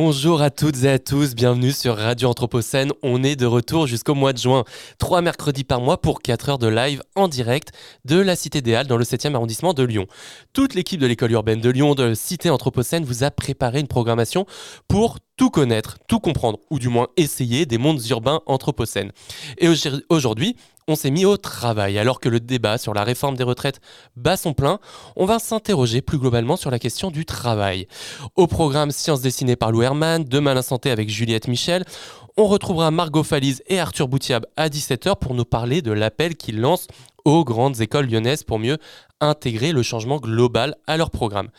Bonjour à toutes et à tous, bienvenue sur Radio Anthropocène. On est de retour jusqu'au mois de juin, trois mercredis par mois pour 4 heures de live en direct de la Cité des Halles dans le 7e arrondissement de Lyon. Toute l'équipe de l'école urbaine de Lyon, de Cité Anthropocène, vous a préparé une programmation pour tout connaître, tout comprendre, ou du moins essayer des mondes urbains anthropocènes. Et aujourd'hui, on s'est mis au travail. Alors que le débat sur la réforme des retraites bat son plein, on va s'interroger plus globalement sur la question du travail. Au programme Sciences dessinées par Lou Herman, Demain la santé avec Juliette Michel, on retrouvera Margot Falise et Arthur Boutiab à 17h pour nous parler de l'appel qu'ils lancent aux grandes écoles lyonnaises pour mieux intégrer le changement global à leur programme.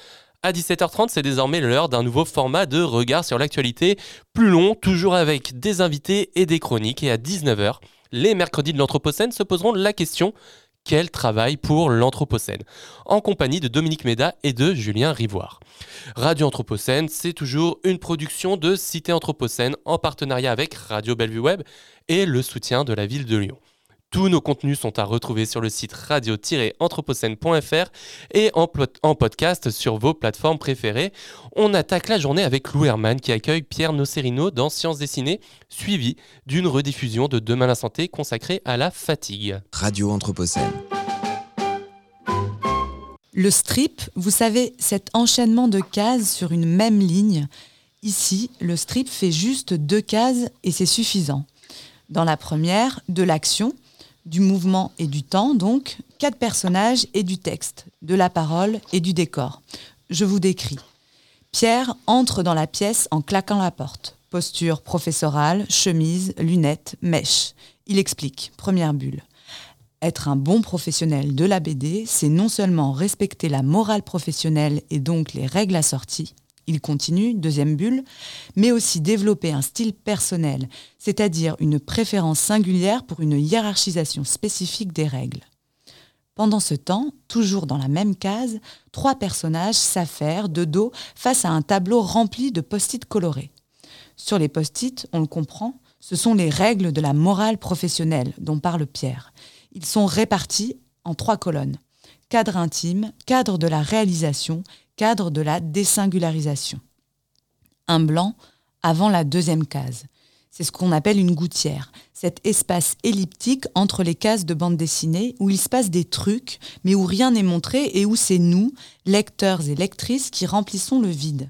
À 17h30, c'est désormais l'heure d'un nouveau format de regard sur l'actualité, plus long, toujours avec des invités et des chroniques. Et à 19h, les mercredis de l'Anthropocène se poseront la question quel travail pour l'Anthropocène? En compagnie de Dominique Méda et de Julien Rivoire. Radio Anthropocène, c'est toujours une production de Cité Anthropocène en partenariat avec Radio Bellevue Web et le soutien de la ville de Lyon. Tous nos contenus sont à retrouver sur le site radio-anthropocène.fr et en, podcast sur vos plateformes préférées. On attaque la journée avec Lou Herman qui accueille Pierre Nocerino dans Sciences dessinées, suivi d'une rediffusion de Demain la santé consacrée à la fatigue. Radio Anthropocène. Le strip, vous savez, cet enchaînement de cases sur une même ligne. Ici, le strip fait juste deux cases et c'est suffisant. Dans la première, de l'action, du mouvement et du temps, donc, quatre personnages et du texte, de la parole et du décor. Je vous décris. Pierre entre dans la pièce en claquant la porte. Posture professorale, chemise, lunettes, mèche. Il explique, première bulle. Être un bon professionnel de la BD, c'est non seulement respecter la morale professionnelle et donc les règles assorties, il continue, deuxième bulle, mais aussi développer un style personnel, c'est-à-dire une préférence singulière pour une hiérarchisation spécifique des règles. Pendant ce temps, toujours dans la même case, trois personnages s'affairent de dos face à un tableau rempli de post-it colorés. Sur les post-it, on le comprend, ce sont les règles de la morale professionnelle dont parle Pierre. Ils sont répartis en trois colonnes. Cadre intime, cadre de la réalisation, cadre de la désingularisation. Un blanc avant la deuxième case. C'est ce qu'on appelle une gouttière, cet espace elliptique entre les cases de bande dessinée où il se passe des trucs, mais où rien n'est montré et où c'est nous, lecteurs et lectrices, qui remplissons le vide.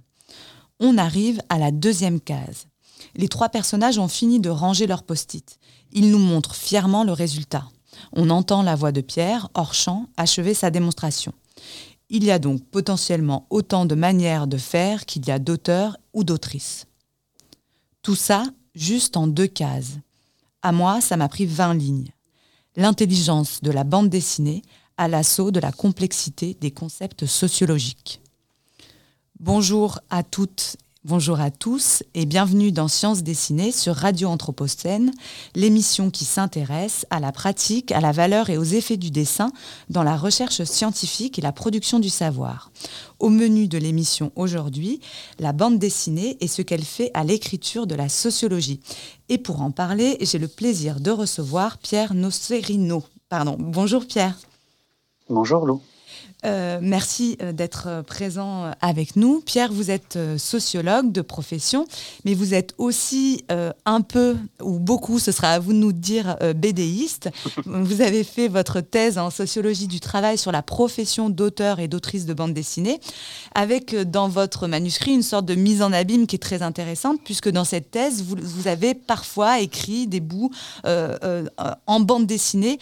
On arrive à la deuxième case. Les trois personnages ont fini de ranger leurs post-it. Ils nous montrent fièrement le résultat. On entend la voix de Pierre, hors champ, achever sa démonstration. Il y a donc potentiellement autant de manières de faire qu'il y a d'auteurs ou d'autrices. Tout ça juste en deux cases. À moi, ça m'a pris 20 lignes. L'intelligence de la bande dessinée à l'assaut de la complexité des concepts sociologiques. Bonjour à toutes Bonjour à tous et bienvenue dans Sciences dessinées sur Radio Anthropocène, l'émission qui s'intéresse à la pratique, à la valeur et aux effets du dessin dans la recherche scientifique et la production du savoir. Au menu de l'émission aujourd'hui, la bande dessinée et ce qu'elle fait à l'écriture de la sociologie. Et pour en parler, j'ai le plaisir de recevoir Pierre Nocerino. Pardon. Bonjour Pierre. Bonjour Lou. Euh, merci euh, d'être euh, présent avec nous. Pierre, vous êtes sociologue de profession, mais vous êtes aussi un peu, ou beaucoup, ce sera à vous de nous dire, bédéiste. vous avez fait votre thèse en sociologie du travail sur la profession d'auteur et d'autrice de bande dessinée, avec dans votre manuscrit une sorte de mise en abîme qui est très intéressante, puisque dans cette thèse, vous, vous avez parfois écrit des bouts en bande dessinée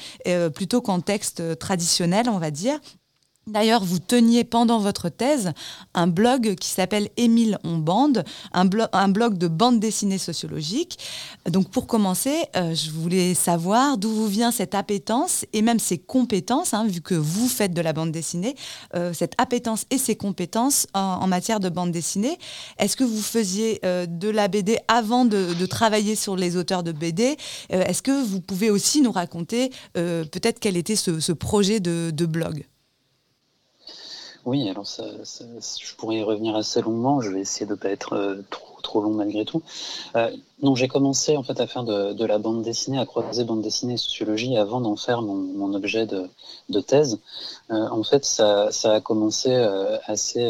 plutôt qu'en texte traditionnel, on va dire. D'ailleurs, vous teniez pendant votre thèse un blog qui s'appelle Émile on bande, un, blog de bande dessinée sociologique. Donc pour commencer, euh, je voulais savoir d'où vous vient cette appétence et même ces compétences, hein, vu que vous faites de la bande dessinée, euh, cette appétence et ces compétences en, matière de bande dessinée. Est-ce que vous faisiez euh, de la BD avant de, travailler sur les auteurs de BD Est-ce que vous pouvez aussi nous raconter peut-être quel était ce, projet de blog? Oui, alors ça, je pourrais y revenir assez longuement. Je vais essayer de ne pas être euh, trop, trop long malgré tout. Euh, non, j'ai commencé en fait à faire de, la bande dessinée, à croiser bande dessinée et sociologie avant d'en faire mon, objet de, thèse. Euh, en fait, ça, a commencé assez,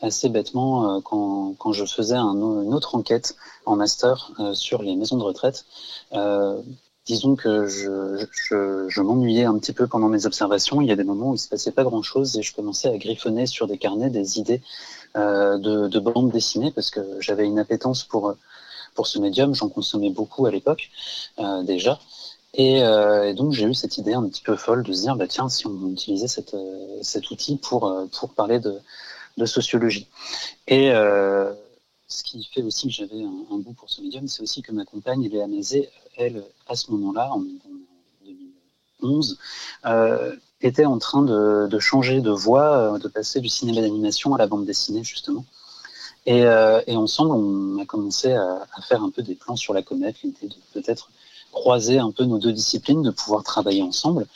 assez bêtement quand, quand, je faisais une autre enquête en master sur les maisons de retraite disons que je, je, je m'ennuyais un petit peu pendant mes observations. Il y a des moments où il se passait pas grand-chose et je commençais à griffonner sur des carnets des idées euh, de, de bandes dessinées parce que j'avais une appétence pour pour ce médium. J'en consommais beaucoup à l'époque euh, déjà. Et, euh, et, donc j'ai eu cette idée un petit peu folle de se dire bah tiens si on utilisait cette, euh, cet outil pour euh, pour parler de, de sociologie. Et euh, ce qui fait aussi que j'avais un, un, goût pour ce médium, c'est aussi que ma compagne, Léa Mazet, à ce moment-là, en, 2011, euh, était en train de, changer de voie, euh, de passer du cinéma d'animation à la bande dessinée, justement. Et, euh, ensemble, on a commencé à, faire un peu des plans sur la comète, l'idée de peut-être croiser un peu nos deux disciplines, de pouvoir travailler ensemble.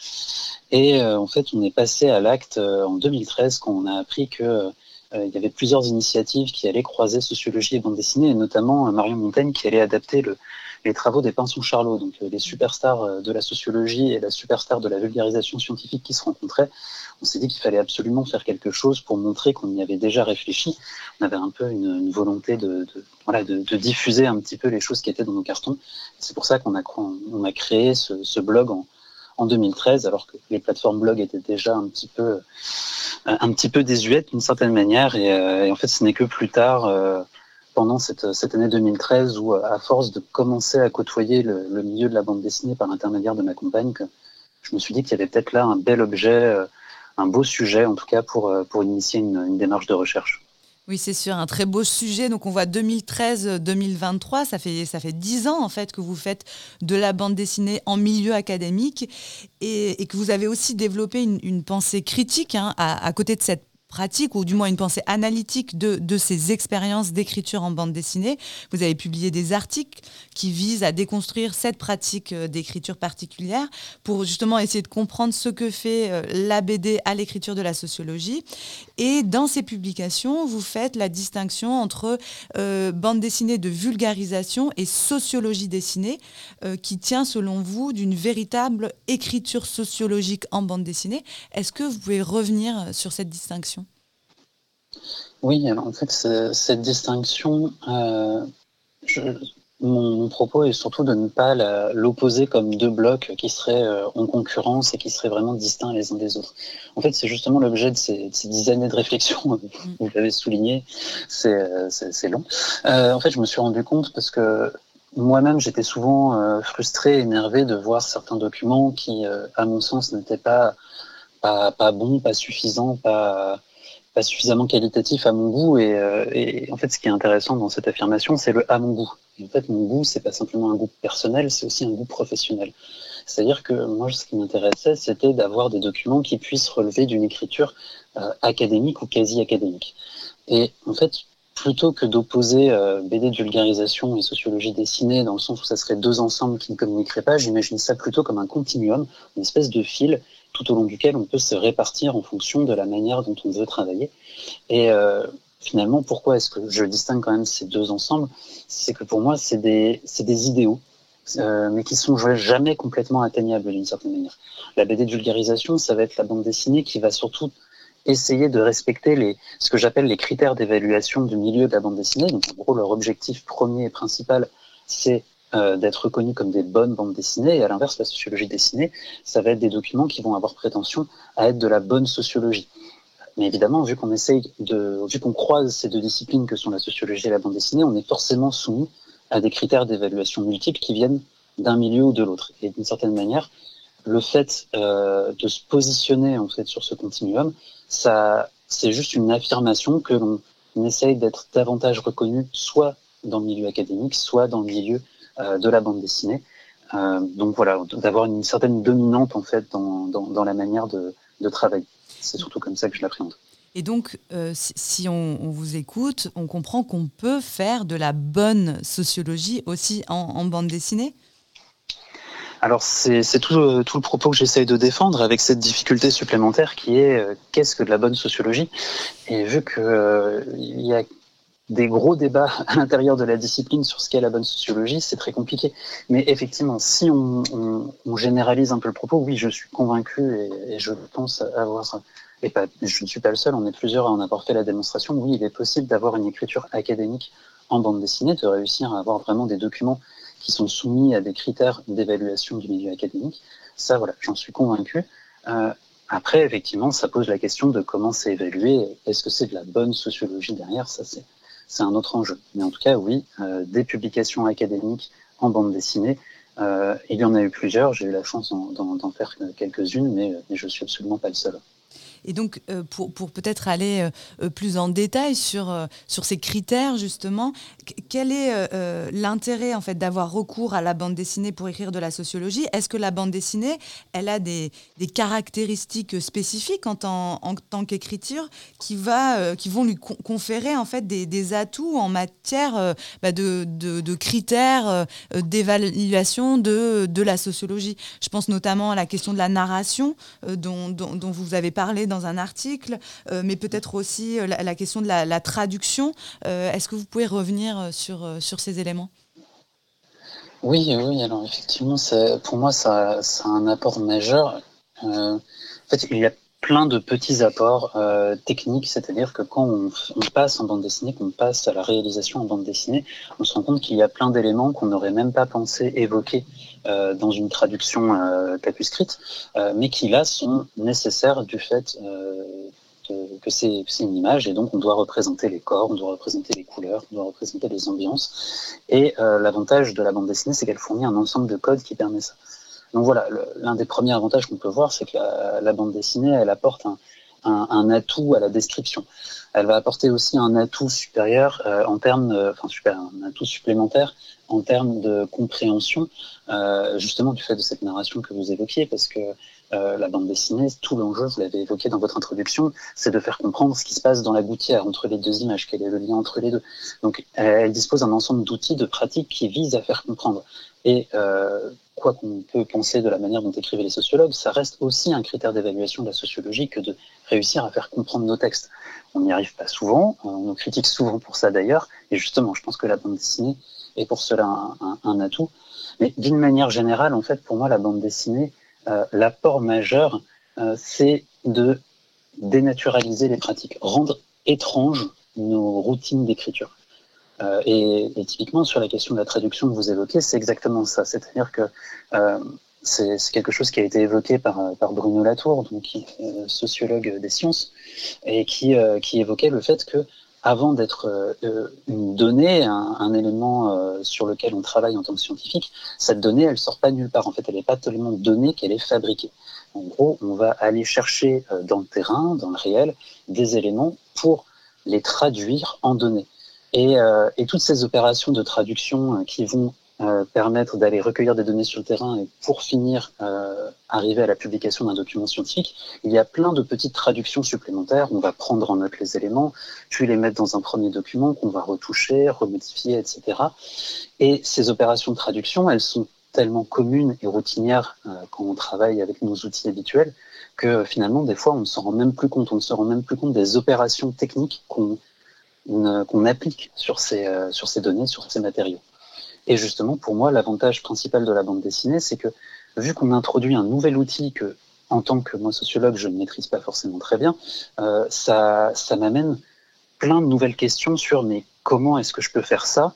Et en fait, on est passé à l'acte en 2013 quand on a appris que il y avait plusieurs initiatives qui allaient croiser sociologie et bande dessinée, et notamment Marion Montaigne qui allait adapter le, les travaux des Pinsons Charlot, donc euh, les superstars euh, de la sociologie et la superstar de la vulgarisation scientifique qui se rencontraient. On s'est dit qu'il fallait absolument faire quelque chose pour montrer qu'on y avait déjà réfléchi. On avait un peu une, volonté de, voilà, de, diffuser un petit peu les choses qui étaient dans nos cartons. C'est pour ça qu'on a, on a créé ce, blog en, en 2013, alors que les plateformes blog étaient déjà un petit peu, un petit peu désuètes d'une certaine manière. Et, euh, en fait, ce n'est que plus tard, pendant cette, cette, année 2013 où, à force de commencer à côtoyer le, milieu de la bande dessinée par l'intermédiaire de ma compagne, je me suis dit qu'il y avait peut-être là un bel objet, euh, un beau sujet en tout cas pour, euh, pour initier une, démarche de recherche. Oui, c'est sûr, un très beau sujet. Donc on voit 2013-2023, ça fait ça fait dix ans en fait que vous faites de la bande dessinée en milieu académique et, que vous avez aussi développé une, pensée critique hein, à, à, côté de cette pratique, ou du moins une pensée analytique de, ces expériences d'écriture en bande dessinée. Vous avez publié des articles qui visent à déconstruire cette pratique euh, d'écriture particulière pour justement essayer de comprendre ce que fait euh, la BD à l'écriture de la sociologie. Et dans ces publications, vous faites la distinction entre euh, bande dessinée de vulgarisation et sociologie dessinée, qui tient selon vous d'une véritable écriture sociologique en bande dessinée. Est-ce que vous pouvez revenir sur cette distinction? Oui, en fait, cette distinction, euh, mon, propos est surtout de ne pas l'opposer comme deux blocs qui seraient euh, en concurrence et qui seraient vraiment distincts les uns des autres. En fait, c'est justement l'objet de ces, dix années de réflexion, vous l'avez souligné, c'est long. Euh, en fait, je me suis rendu compte parce que moi-même, j'étais souvent frustré, énervé de voir certains documents qui, à mon sens, n'étaient pas, pas bons, pas suffisants, pas pas suffisamment qualitatif à mon goût. Euh, et, en fait, ce qui est intéressant dans cette affirmation, c'est le à mon goût. en fait, mon goût, c'est pas simplement un goût personnel, c'est aussi un goût professionnel. C'est-à-dire que moi, ce qui m'intéressait, c'était d'avoir des documents qui puissent relever d'une écriture euh, académique ou quasi académique. Et en fait, plutôt que d'opposer euh, BD de vulgarisation et sociologie dessinée dans le sens où ça serait deux ensembles qui ne communiqueraient pas, j'imagine ça plutôt comme un continuum, une espèce de fil tout au long duquel on peut se répartir en fonction de la manière dont on veut travailler. Et euh, finalement, pourquoi est-ce que je distingue quand même ces deux ensembles? C'est que pour moi, c'est des, des idéaux, euh, mais qui sont jamais complètement atteignables d'une certaine manière. La BD de vulgarisation, ça va être la bande dessinée qui va surtout essayer de respecter les, ce que j'appelle les critères d'évaluation du milieu de la bande dessinée. Donc, en gros, leur objectif premier et principal, c'est euh, d'être reconnus comme des bonnes bandes dessinées. Et à l'inverse, la sociologie dessinée, ça va être des documents qui vont avoir prétention à être de la bonne sociologie. Mais évidemment, vu qu'on essaye de, vu qu'on croise ces deux disciplines que sont la sociologie et la bande dessinée, on est forcément soumis à des critères d'évaluation multiples qui viennent d'un milieu ou de l'autre. Et d'une certaine manière, le fait euh, de se positionner en fait sur ce continuum, ça, c'est juste une affirmation que l'on essaye d'être davantage reconnu, soit dans le milieu académique, soit dans le milieu euh, de la bande dessinée. Euh, donc voilà, d'avoir une certaine dominante en fait dans, dans, la manière de, de travailler. C'est surtout comme ça que je l'appréhende. Et donc, euh, si, on, vous écoute, on comprend qu'on peut faire de la bonne sociologie aussi en bande dessinée? Alors c'est tout, tout, le propos que j'essaye de défendre avec cette difficulté supplémentaire qui est euh, qu'est-ce que de la bonne sociologie? Et vu qu'il euh, y a des gros débats à l'intérieur de la discipline sur ce qu'est la bonne sociologie, c'est très compliqué. Mais effectivement, si on, généralise un peu le propos, oui, je suis convaincu et, je pense avoir, et pas, je ne suis pas le seul, on est plusieurs à en fait la démonstration, oui, il est possible d'avoir une écriture académique en bande dessinée, de réussir à avoir vraiment des documents qui sont soumis à des critères d'évaluation du milieu académique. Ça, voilà, j'en suis convaincu. Euh, après, effectivement, ça pose la question de comment c'est évalué. Est-ce que c'est de la bonne sociologie derrière? Ça, c'est c'est un autre enjeu. Mais en tout cas, oui, euh, des publications académiques en bande dessinée, euh, il y en a eu plusieurs. J'ai eu la chance d'en faire quelques-unes, mais, mais je suis absolument pas le seul. Et donc, euh, pour, peut-être aller euh, plus en détail sur, euh, sur ces critères, justement, quel est euh, l'intérêt en fait, d'avoir recours à la bande dessinée pour écrire de la sociologie? Est-ce que la bande dessinée, elle a des, des caractéristiques spécifiques en tant, qu'écriture qui, va, qui vont lui conférer en fait, des, atouts en matière bah, de, de, critères d'évaluation de, de la sociologie? Je pense notamment à la question de la narration dont, dont vous avez parlé dans un article, euh, mais peut-être aussi euh, la, question de la, traduction. Euh, Est-ce que vous pouvez revenir sur, sur ces éléments? Oui, oui, alors effectivement, pour moi, ça, ça, a un apport majeur. en fait, il y a plein de petits apports techniques, c'est-à-dire que quand on, on, passe en bande dessinée, qu'on passe à la réalisation en bande dessinée, on se rend compte qu'il y a plein d'éléments qu'on n'aurait même pas pensé évoquer euh, dans une traduction euh, capuscrite, euh, mais qui là sont nécessaires du fait euh, que c'est une image et donc on doit représenter les corps, on doit représenter les couleurs, on doit représenter les ambiances. Et l'avantage de la bande dessinée, c'est qu'elle fournit un ensemble de codes qui permet ça. Donc voilà, l'un des premiers avantages qu'on peut voir, c'est que la, bande dessinée, elle apporte un, atout à la description. Elle va apporter aussi un atout supérieur en termes, enfin un atout supplémentaire en termes de compréhension, euh, justement du fait de cette narration que vous évoquiez, parce que euh, la bande dessinée, tout l'enjeu, vous l'avez évoqué dans votre introduction, c'est de faire comprendre ce qui se passe dans la gouttière entre les deux images, quel est le lien entre les deux. Donc, elle dispose d'un ensemble d'outils, de pratiques qui visent à faire comprendre. Et euh, quoi qu'on peut penser de la manière dont écrivaient les sociologues, ça reste aussi un critère d'évaluation de la sociologie que de réussir à faire comprendre nos textes. On n'y arrive pas souvent, on nous critique souvent pour ça d'ailleurs, et justement, je pense que la bande dessinée est pour cela un, atout. Mais d'une manière générale, en fait, pour moi, la bande dessinée, euh, l'apport majeur, euh, c'est de dénaturaliser les pratiques, rendre étranges nos routines d'écriture. Euh, et, et, typiquement sur la question de la traduction que vous évoquez, c'est exactement ça. C'est-à-dire que c'est quelque chose qui a été évoqué par, Bruno Latour, donc sociologue des sciences, et qui évoquait le fait que avant d'être euh, une donnée, un, un élément euh, sur lequel on travaille en tant que scientifique, cette donnée, elle sort pas nulle part. En fait, elle n'est pas tellement donnée qu'elle est fabriquée. En gros, on va aller chercher euh, dans le terrain, dans le réel, des éléments pour les traduire en données. Et, euh, et, toutes ces opérations de traduction euh, qui vont euh, permettre d'aller recueillir des données sur le terrain et pour finir euh, arriver à la publication d'un document scientifique, il y a plein de petites traductions supplémentaires. On va prendre en note les éléments, puis les mettre dans un premier document qu'on va retoucher, remodifier, etc. Et ces opérations de traduction, elles sont tellement communes et routinières euh, quand on travaille avec nos outils habituels que finalement, des fois, on ne s'en rend même plus compte. On ne se rend même plus compte des opérations techniques qu'on qu applique sur ces, sur ces données, sur ces matériaux. Et justement, pour moi, l'avantage principal de la bande dessinée, c'est que vu qu'on introduit un nouvel outil que, en tant que moi sociologue, je ne maîtrise pas forcément très bien, euh, ça, m'amène plein de nouvelles questions sur mais comment est-ce que je peux faire ça?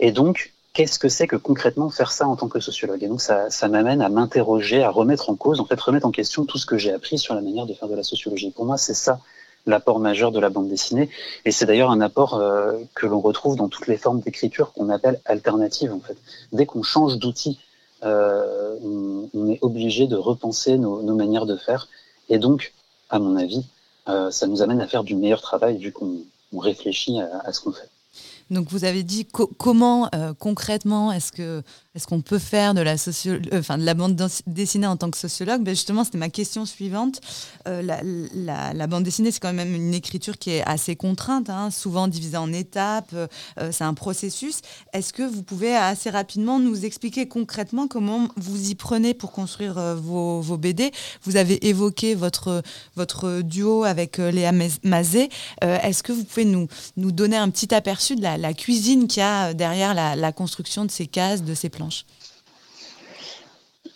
Et donc, qu'est-ce que c'est que concrètement faire ça en tant que sociologue? Et donc, ça, ça m'amène à m'interroger, à remettre en cause, en fait, remettre en question tout ce que j'ai appris sur la manière de faire de la sociologie. Pour moi, c'est ça l'apport majeur de la bande dessinée. Et c'est d'ailleurs un apport euh, que l'on retrouve dans toutes les formes d'écriture qu'on appelle alternatives, en fait. Dès qu'on change d'outil on, est obligé de repenser nos, manières de faire. Et donc, à mon avis, ça nous amène à faire du meilleur travail vu qu'on réfléchit à ce qu'on fait. Donc vous avez dit comment euh, concrètement est-ce que est-ce qu'on peut faire de la, euh, la bande dessinée en tant que sociologue? Ben Justement, c'était ma question suivante. Euh, la, bande dessinée, c'est quand même une écriture qui est assez contrainte, hein, souvent divisée en étapes. c'est un processus. Est-ce que vous pouvez assez rapidement nous expliquer concrètement comment vous y prenez pour construire vos, BD Vous avez évoqué votre, votre duo avec Léa Mazet. Est-ce que vous pouvez nous, nous donner un petit aperçu de la la, cuisine qu'il y a derrière la, construction de ces cases, de ces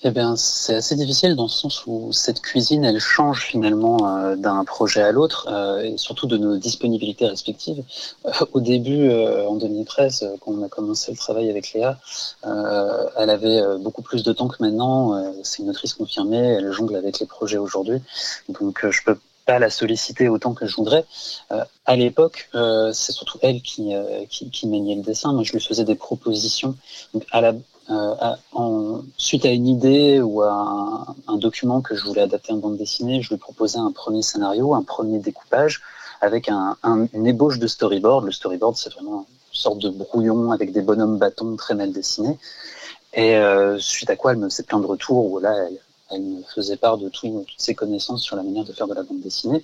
eh bien, c'est assez difficile dans le sens où cette cuisine, elle change finalement euh, d'un projet à l'autre, euh, et surtout de nos disponibilités respectives. Euh, au début, en 2013, quand on a commencé le travail avec Léa, elle avait beaucoup plus de temps que maintenant. c'est une autrice confirmée, elle jongle avec les projets aujourd'hui. Donc, je peux pas la solliciter autant que je voudrais. Euh, à l'époque, c'est surtout elle qui, euh, qui, maniait le dessin. Moi, je lui faisais des propositions. À la, en, suite à une idée ou à un, document que je voulais adapter en bande dessinée, je lui proposais un premier scénario, un premier découpage avec un, une ébauche de storyboard. Le storyboard, c'est vraiment une sorte de brouillon avec des bonhommes bâtons très mal dessinés. Et suite à quoi elle me faisait plein de retours où là, elle, elle me faisait part de toutes ses connaissances sur la manière de faire de la bande dessinée.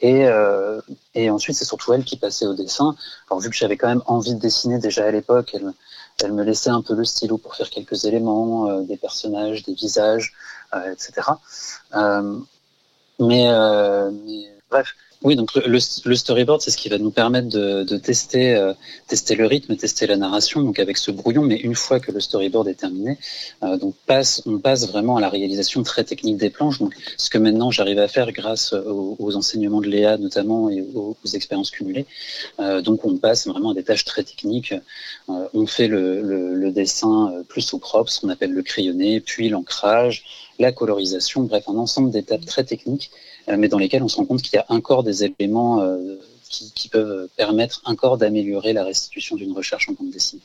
Et, euh, et ensuite, c'est surtout elle qui passait au dessin. Alors, vu que j'avais quand même envie de dessiner déjà à l'époque, elle, elle, me laissait un peu le stylo pour faire quelques éléments, euh, des personnages, des visages, euh, etc. Euh, mais, mais, bref, oui, donc le, storyboard, c'est ce qui va nous permettre de, euh, tester le rythme, tester la narration, donc avec ce brouillon. Mais une fois que le storyboard est terminé, euh, donc on passe vraiment à la réalisation très technique des planches. Donc, ce que maintenant j'arrive à faire grâce aux, enseignements de Léa notamment et aux, expériences cumulées. Euh, donc, on passe vraiment à des tâches très techniques. On fait le, le, dessin plus au propre, ce qu'on appelle le crayonné, puis l'ancrage, la colorisation, bref, un ensemble d'étapes très techniques mais dans lesquels on se rend compte qu'il y a encore des éléments euh, qui, peuvent permettre encore d'améliorer la restitution d'une recherche en bande dessinée.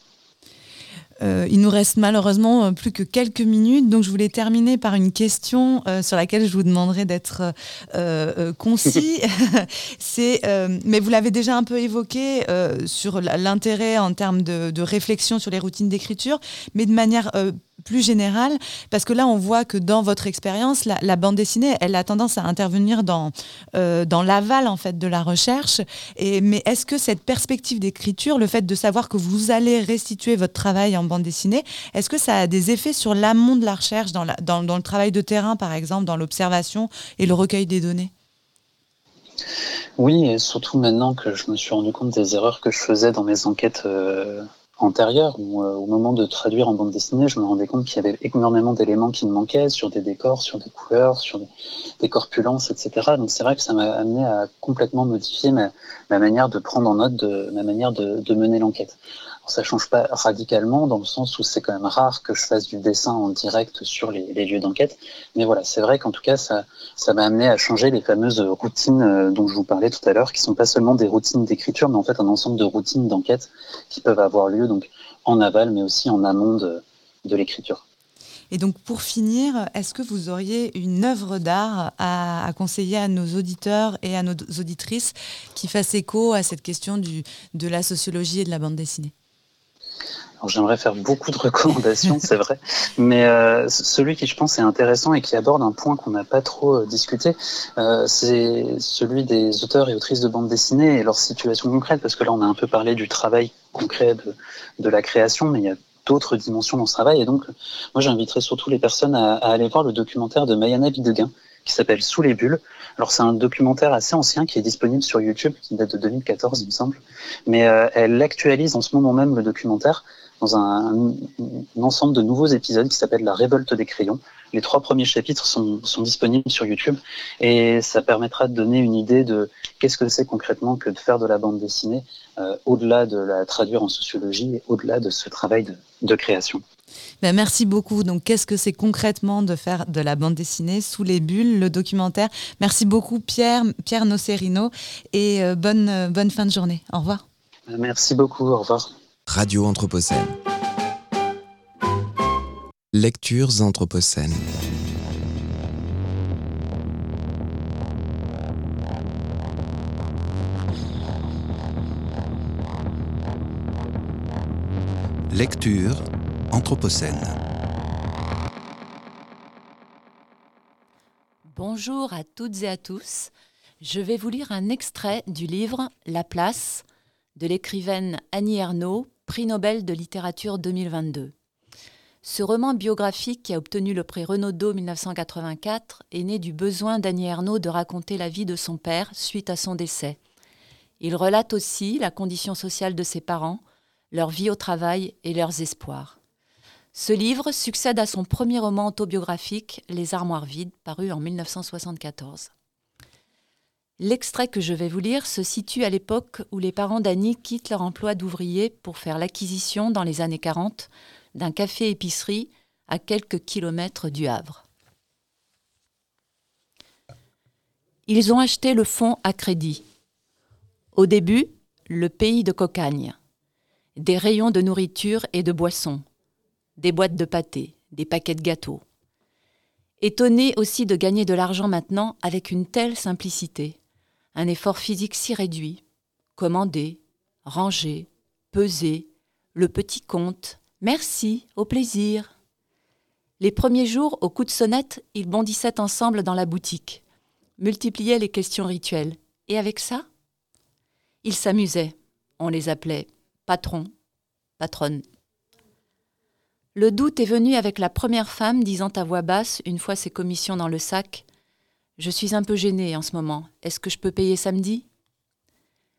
Euh, il nous reste malheureusement plus que quelques minutes, donc je voulais terminer par une question sur laquelle je vous demanderai d'être concis. C'est, mais vous l'avez déjà un peu évoqué sur l'intérêt en termes de, de, réflexion sur les routines d'écriture, mais de manière plus générale Parce que là, on voit que dans votre expérience, la, bande dessinée, elle a tendance à intervenir dans, euh, dans l'aval en fait de la recherche. Et, mais est-ce que cette perspective d'écriture, le fait de savoir que vous allez restituer votre travail en bande dessinée, est-ce que ça a des effets sur l'amont de la recherche, dans, dans le travail de terrain, par exemple, dans l'observation et le recueil des données? Oui, et surtout maintenant que je me suis rendu compte des erreurs que je faisais dans mes enquêtes euh, antérieure où, euh, au moment de traduire en bande dessinée, je me rendais compte qu'il y avait énormément d'éléments qui me manquaient sur des décors, sur des couleurs, sur des, corpulences, etc. Donc c'est vrai que ça m'a amené à complètement modifier ma, ma, manière de prendre en note, de, ma manière de mener l'enquête ça change pas radicalement dans le sens où c'est quand même rare que je fasse du dessin en direct sur les, lieux d'enquête. Mais voilà, c'est vrai qu'en tout cas, ça, m'a amené à changer les fameuses routines euh, dont je vous parlais tout à l'heure, qui sont pas seulement des routines d'écriture, mais en fait un ensemble de routines d'enquête qui peuvent avoir lieu donc en aval, mais aussi en amont de, l'écriture. Et donc, pour finir, est-ce que vous auriez une œuvre d'art à, conseiller à nos auditeurs et à nos auditrices qui fasse écho à cette question de la sociologie et de la bande dessinée? Alors j'aimerais faire beaucoup de recommandations, c'est vrai, mais euh, celui qui je pense est intéressant et qui aborde un point qu'on n'a pas trop euh, discuté, euh, c'est celui des auteurs et autrices de bande dessinée et leur situation concrète, parce que là on a un peu parlé du travail concret de, de la création, mais il y a d'autres dimensions dans ce travail, et donc moi j'inviterais surtout les personnes à, à, aller voir le documentaire de Mayana Bideguin, qui s'appelle Sous les bulles. Alors c'est un documentaire assez ancien qui est disponible sur YouTube, qui date de 2014 il me semble, mais euh, elle actualise en ce moment même le documentaire dans un, ensemble de nouveaux épisodes qui s'appelle La révolte des crayons. Les trois premiers chapitres sont, disponibles sur YouTube et ça permettra de donner une idée de qu'est-ce que c'est concrètement que de faire de la bande dessinée euh, au-delà de la traduire en sociologie et au-delà de ce travail de création. Ben merci beaucoup. Donc, qu'est-ce que c'est concrètement de faire de la bande dessinée sous les bulles, le documentaire? Merci beaucoup, Pierre, Pierre Nocerino, et euh, bonne, euh, bonne fin de journée. Au revoir. Merci beaucoup. Au revoir. Radio Anthropocène. Lectures anthropocènes. Lecture Anthropocène. Bonjour à toutes et à tous. Je vais vous lire un extrait du livre La place de l'écrivaine Annie Ernaux, prix Nobel de littérature 2022. Ce roman biographique qui a obtenu le prix Renaudot 1984 est né du besoin d'Annie Ernaux de raconter la vie de son père suite à son décès. Il relate aussi la condition sociale de ses parents, leur vie au travail et leurs espoirs. Ce livre succède à son premier roman autobiographique, Les Armoires vides, paru en 1974. L'extrait que je vais vous lire se situe à l'époque où les parents d'Annie quittent leur emploi d'ouvrier pour faire l'acquisition, dans les années 40, d'un café-épicerie à quelques kilomètres du Havre. Ils ont acheté le fonds à crédit. Au début, le pays de cocagne des rayons de nourriture et de boissons, des boîtes de pâté, des paquets de gâteaux. Étonné aussi de gagner de l'argent maintenant avec une telle simplicité, un effort physique si réduit, commander, ranger, peser, le petit compte, merci, au plaisir. Les premiers jours, au coup de sonnette, ils bondissaient ensemble dans la boutique, multipliaient les questions rituelles. Et avec ça Ils s'amusaient. On les appelait patron, patronne. Le doute est venu avec la première femme disant à voix basse, une fois ses commissions dans le sac Je suis un peu gênée en ce moment. Est-ce que je peux payer samedi?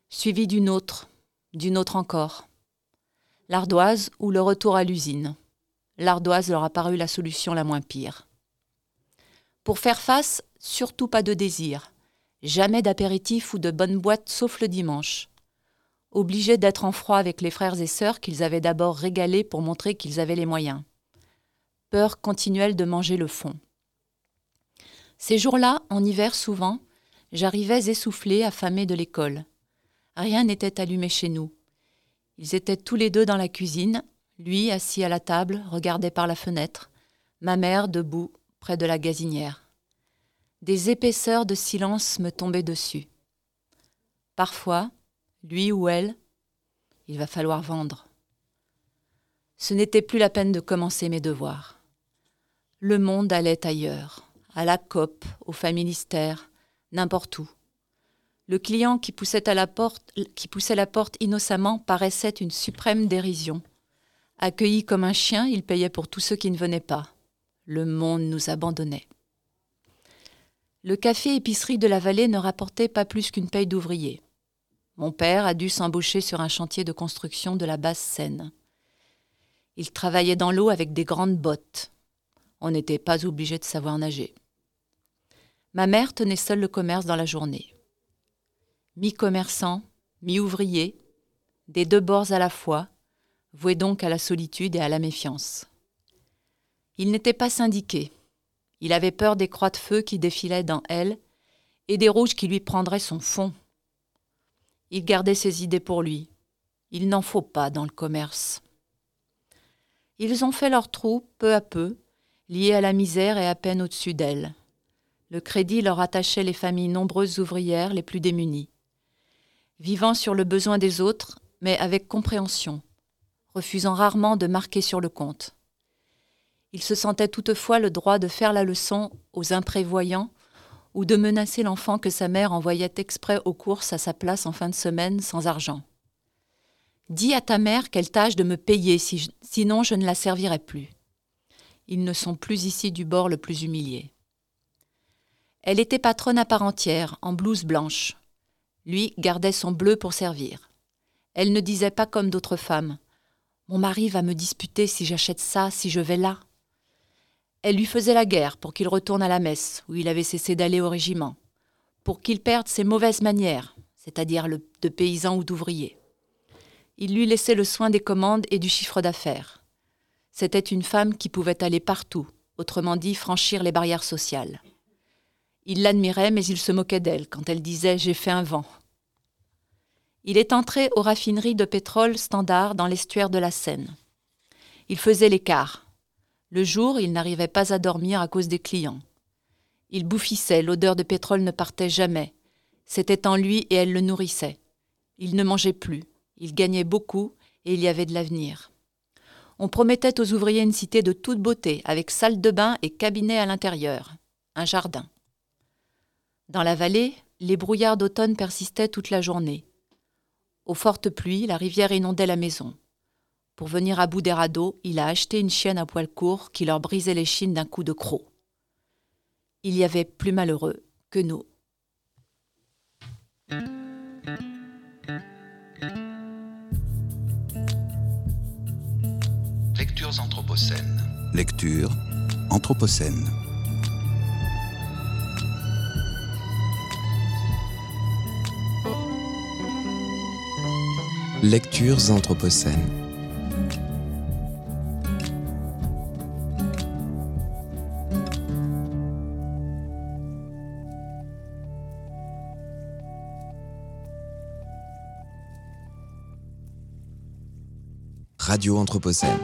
Suivi d'une autre, d'une autre encore. L'ardoise ou le retour à l'usine. L'ardoise leur a paru la solution la moins pire. Pour faire face, surtout pas de désir. Jamais d'apéritif ou de bonne boîte sauf le dimanche obligés d'être en froid avec les frères et sœurs qu'ils avaient d'abord régalés pour montrer qu'ils avaient les moyens. Peur continuelle de manger le fond. Ces jours-là, en hiver souvent, j'arrivais essoufflé, affamé de l'école. Rien n'était allumé chez nous. Ils étaient tous les deux dans la cuisine, lui assis à la table, regardait par la fenêtre, ma mère debout près de la gazinière. Des épaisseurs de silence me tombaient dessus. Parfois, lui ou elle, il va falloir vendre. Ce n'était plus la peine de commencer mes devoirs. Le monde allait ailleurs, à la COP, au familistère, n'importe où. Le client qui poussait, la porte, qui poussait la porte innocemment paraissait une suprême dérision. Accueilli comme un chien, il payait pour tous ceux qui ne venaient pas. Le monde nous abandonnait. Le café-épicerie de la vallée ne rapportait pas plus qu'une paye d'ouvrier. Mon père a dû s'embaucher sur un chantier de construction de la basse Seine. Il travaillait dans l'eau avec des grandes bottes. On n'était pas obligé de savoir nager. Ma mère tenait seule le commerce dans la journée. Mi-commerçant, mi-ouvrier, des deux bords à la fois, voué donc à la solitude et à la méfiance. Il n'était pas syndiqué. Il avait peur des croix de feu qui défilaient dans elle et des rouges qui lui prendraient son fond il gardait ses idées pour lui. Il n'en faut pas dans le commerce. Ils ont fait leur trou peu à peu, liés à la misère et à peine au-dessus d'elle. Le crédit leur attachait les familles nombreuses ouvrières les plus démunies. Vivant sur le besoin des autres, mais avec compréhension, refusant rarement de marquer sur le compte. Ils se sentaient toutefois le droit de faire la leçon aux imprévoyants ou de menacer l'enfant que sa mère envoyait exprès aux courses à sa place en fin de semaine sans argent. Dis à ta mère qu'elle tâche de me payer, sinon je ne la servirai plus. Ils ne sont plus ici du bord le plus humilié. Elle était patronne à part entière, en blouse blanche. Lui gardait son bleu pour servir. Elle ne disait pas comme d'autres femmes Mon mari va me disputer si j'achète ça, si je vais là. Elle lui faisait la guerre pour qu'il retourne à la messe, où il avait cessé d'aller au régiment, pour qu'il perde ses mauvaises manières, c'est-à-dire de paysan ou d'ouvrier. Il lui laissait le soin des commandes et du chiffre d'affaires. C'était une femme qui pouvait aller partout, autrement dit franchir les barrières sociales. Il l'admirait, mais il se moquait d'elle quand elle disait J'ai fait un vent. Il est entré aux raffineries de pétrole standard dans l'estuaire de la Seine. Il faisait l'écart, Le jour, il n'arrivait pas à dormir à cause des clients. Il bouffissait, l'odeur de pétrole ne partait jamais. C'était en lui et elle le nourrissait. Il ne mangeait plus, il gagnait beaucoup et il y avait de l'avenir. On promettait aux ouvriers une cité de toute beauté, avec salle de bain et cabinet à l'intérieur, un jardin. Dans la vallée, les brouillards d'automne persistaient toute la journée. Aux fortes pluies, la rivière inondait la maison. Pour venir à bout des radeaux, il a acheté une chienne à poil court qui leur brisait les chines d'un coup de croc. Il y avait plus malheureux que nous. Lectures anthropocènes. Lecture anthropocène. Lectures anthropocènes. Radio Anthropocène.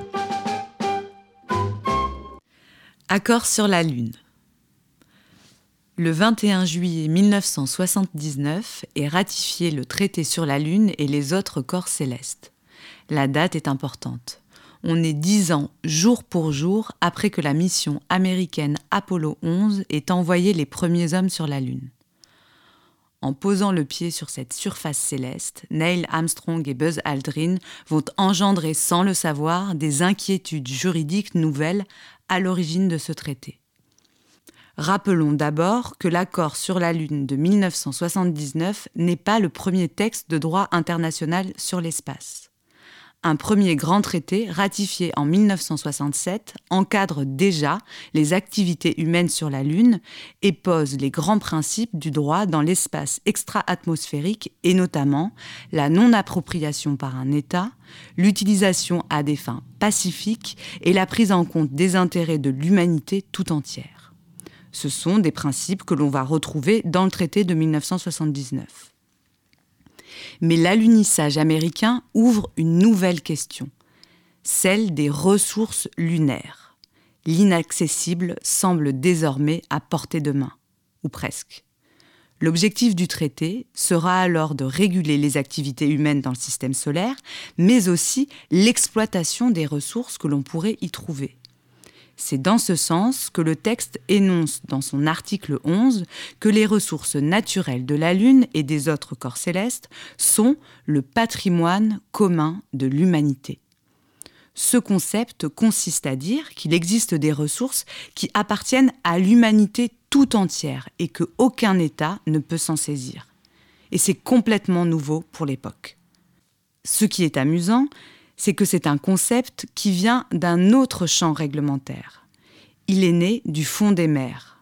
Accord sur la Lune. Le 21 juillet 1979 est ratifié le traité sur la Lune et les autres corps célestes. La date est importante. On est dix ans, jour pour jour, après que la mission américaine Apollo 11 ait envoyé les premiers hommes sur la Lune. En posant le pied sur cette surface céleste, Neil Armstrong et Buzz Aldrin vont engendrer sans le savoir des inquiétudes juridiques nouvelles à l'origine de ce traité. Rappelons d'abord que l'accord sur la Lune de 1979 n'est pas le premier texte de droit international sur l'espace un premier grand traité ratifié en 1967 encadre déjà les activités humaines sur la Lune et pose les grands principes du droit dans l'espace extra-atmosphérique et notamment la non-appropriation par un État, l'utilisation à des fins pacifiques et la prise en compte des intérêts de l'humanité tout entière. Ce sont des principes que l'on va retrouver dans le traité de 1979. Mais l'alunissage américain ouvre une nouvelle question, celle des ressources lunaires. L'inaccessible semble désormais à portée de main, ou presque. L'objectif du traité sera alors de réguler les activités humaines dans le système solaire, mais aussi l'exploitation des ressources que l'on pourrait y trouver. C'est dans ce sens que le texte énonce dans son article 11 que les ressources naturelles de la Lune et des autres corps célestes sont le patrimoine commun de l'humanité. Ce concept consiste à dire qu'il existe des ressources qui appartiennent à l'humanité tout entière et que aucun État ne peut s'en saisir. Et c'est complètement nouveau pour l'époque. Ce qui est amusant, c'est que c'est un concept qui vient d'un autre champ réglementaire. Il est né du fond des mers.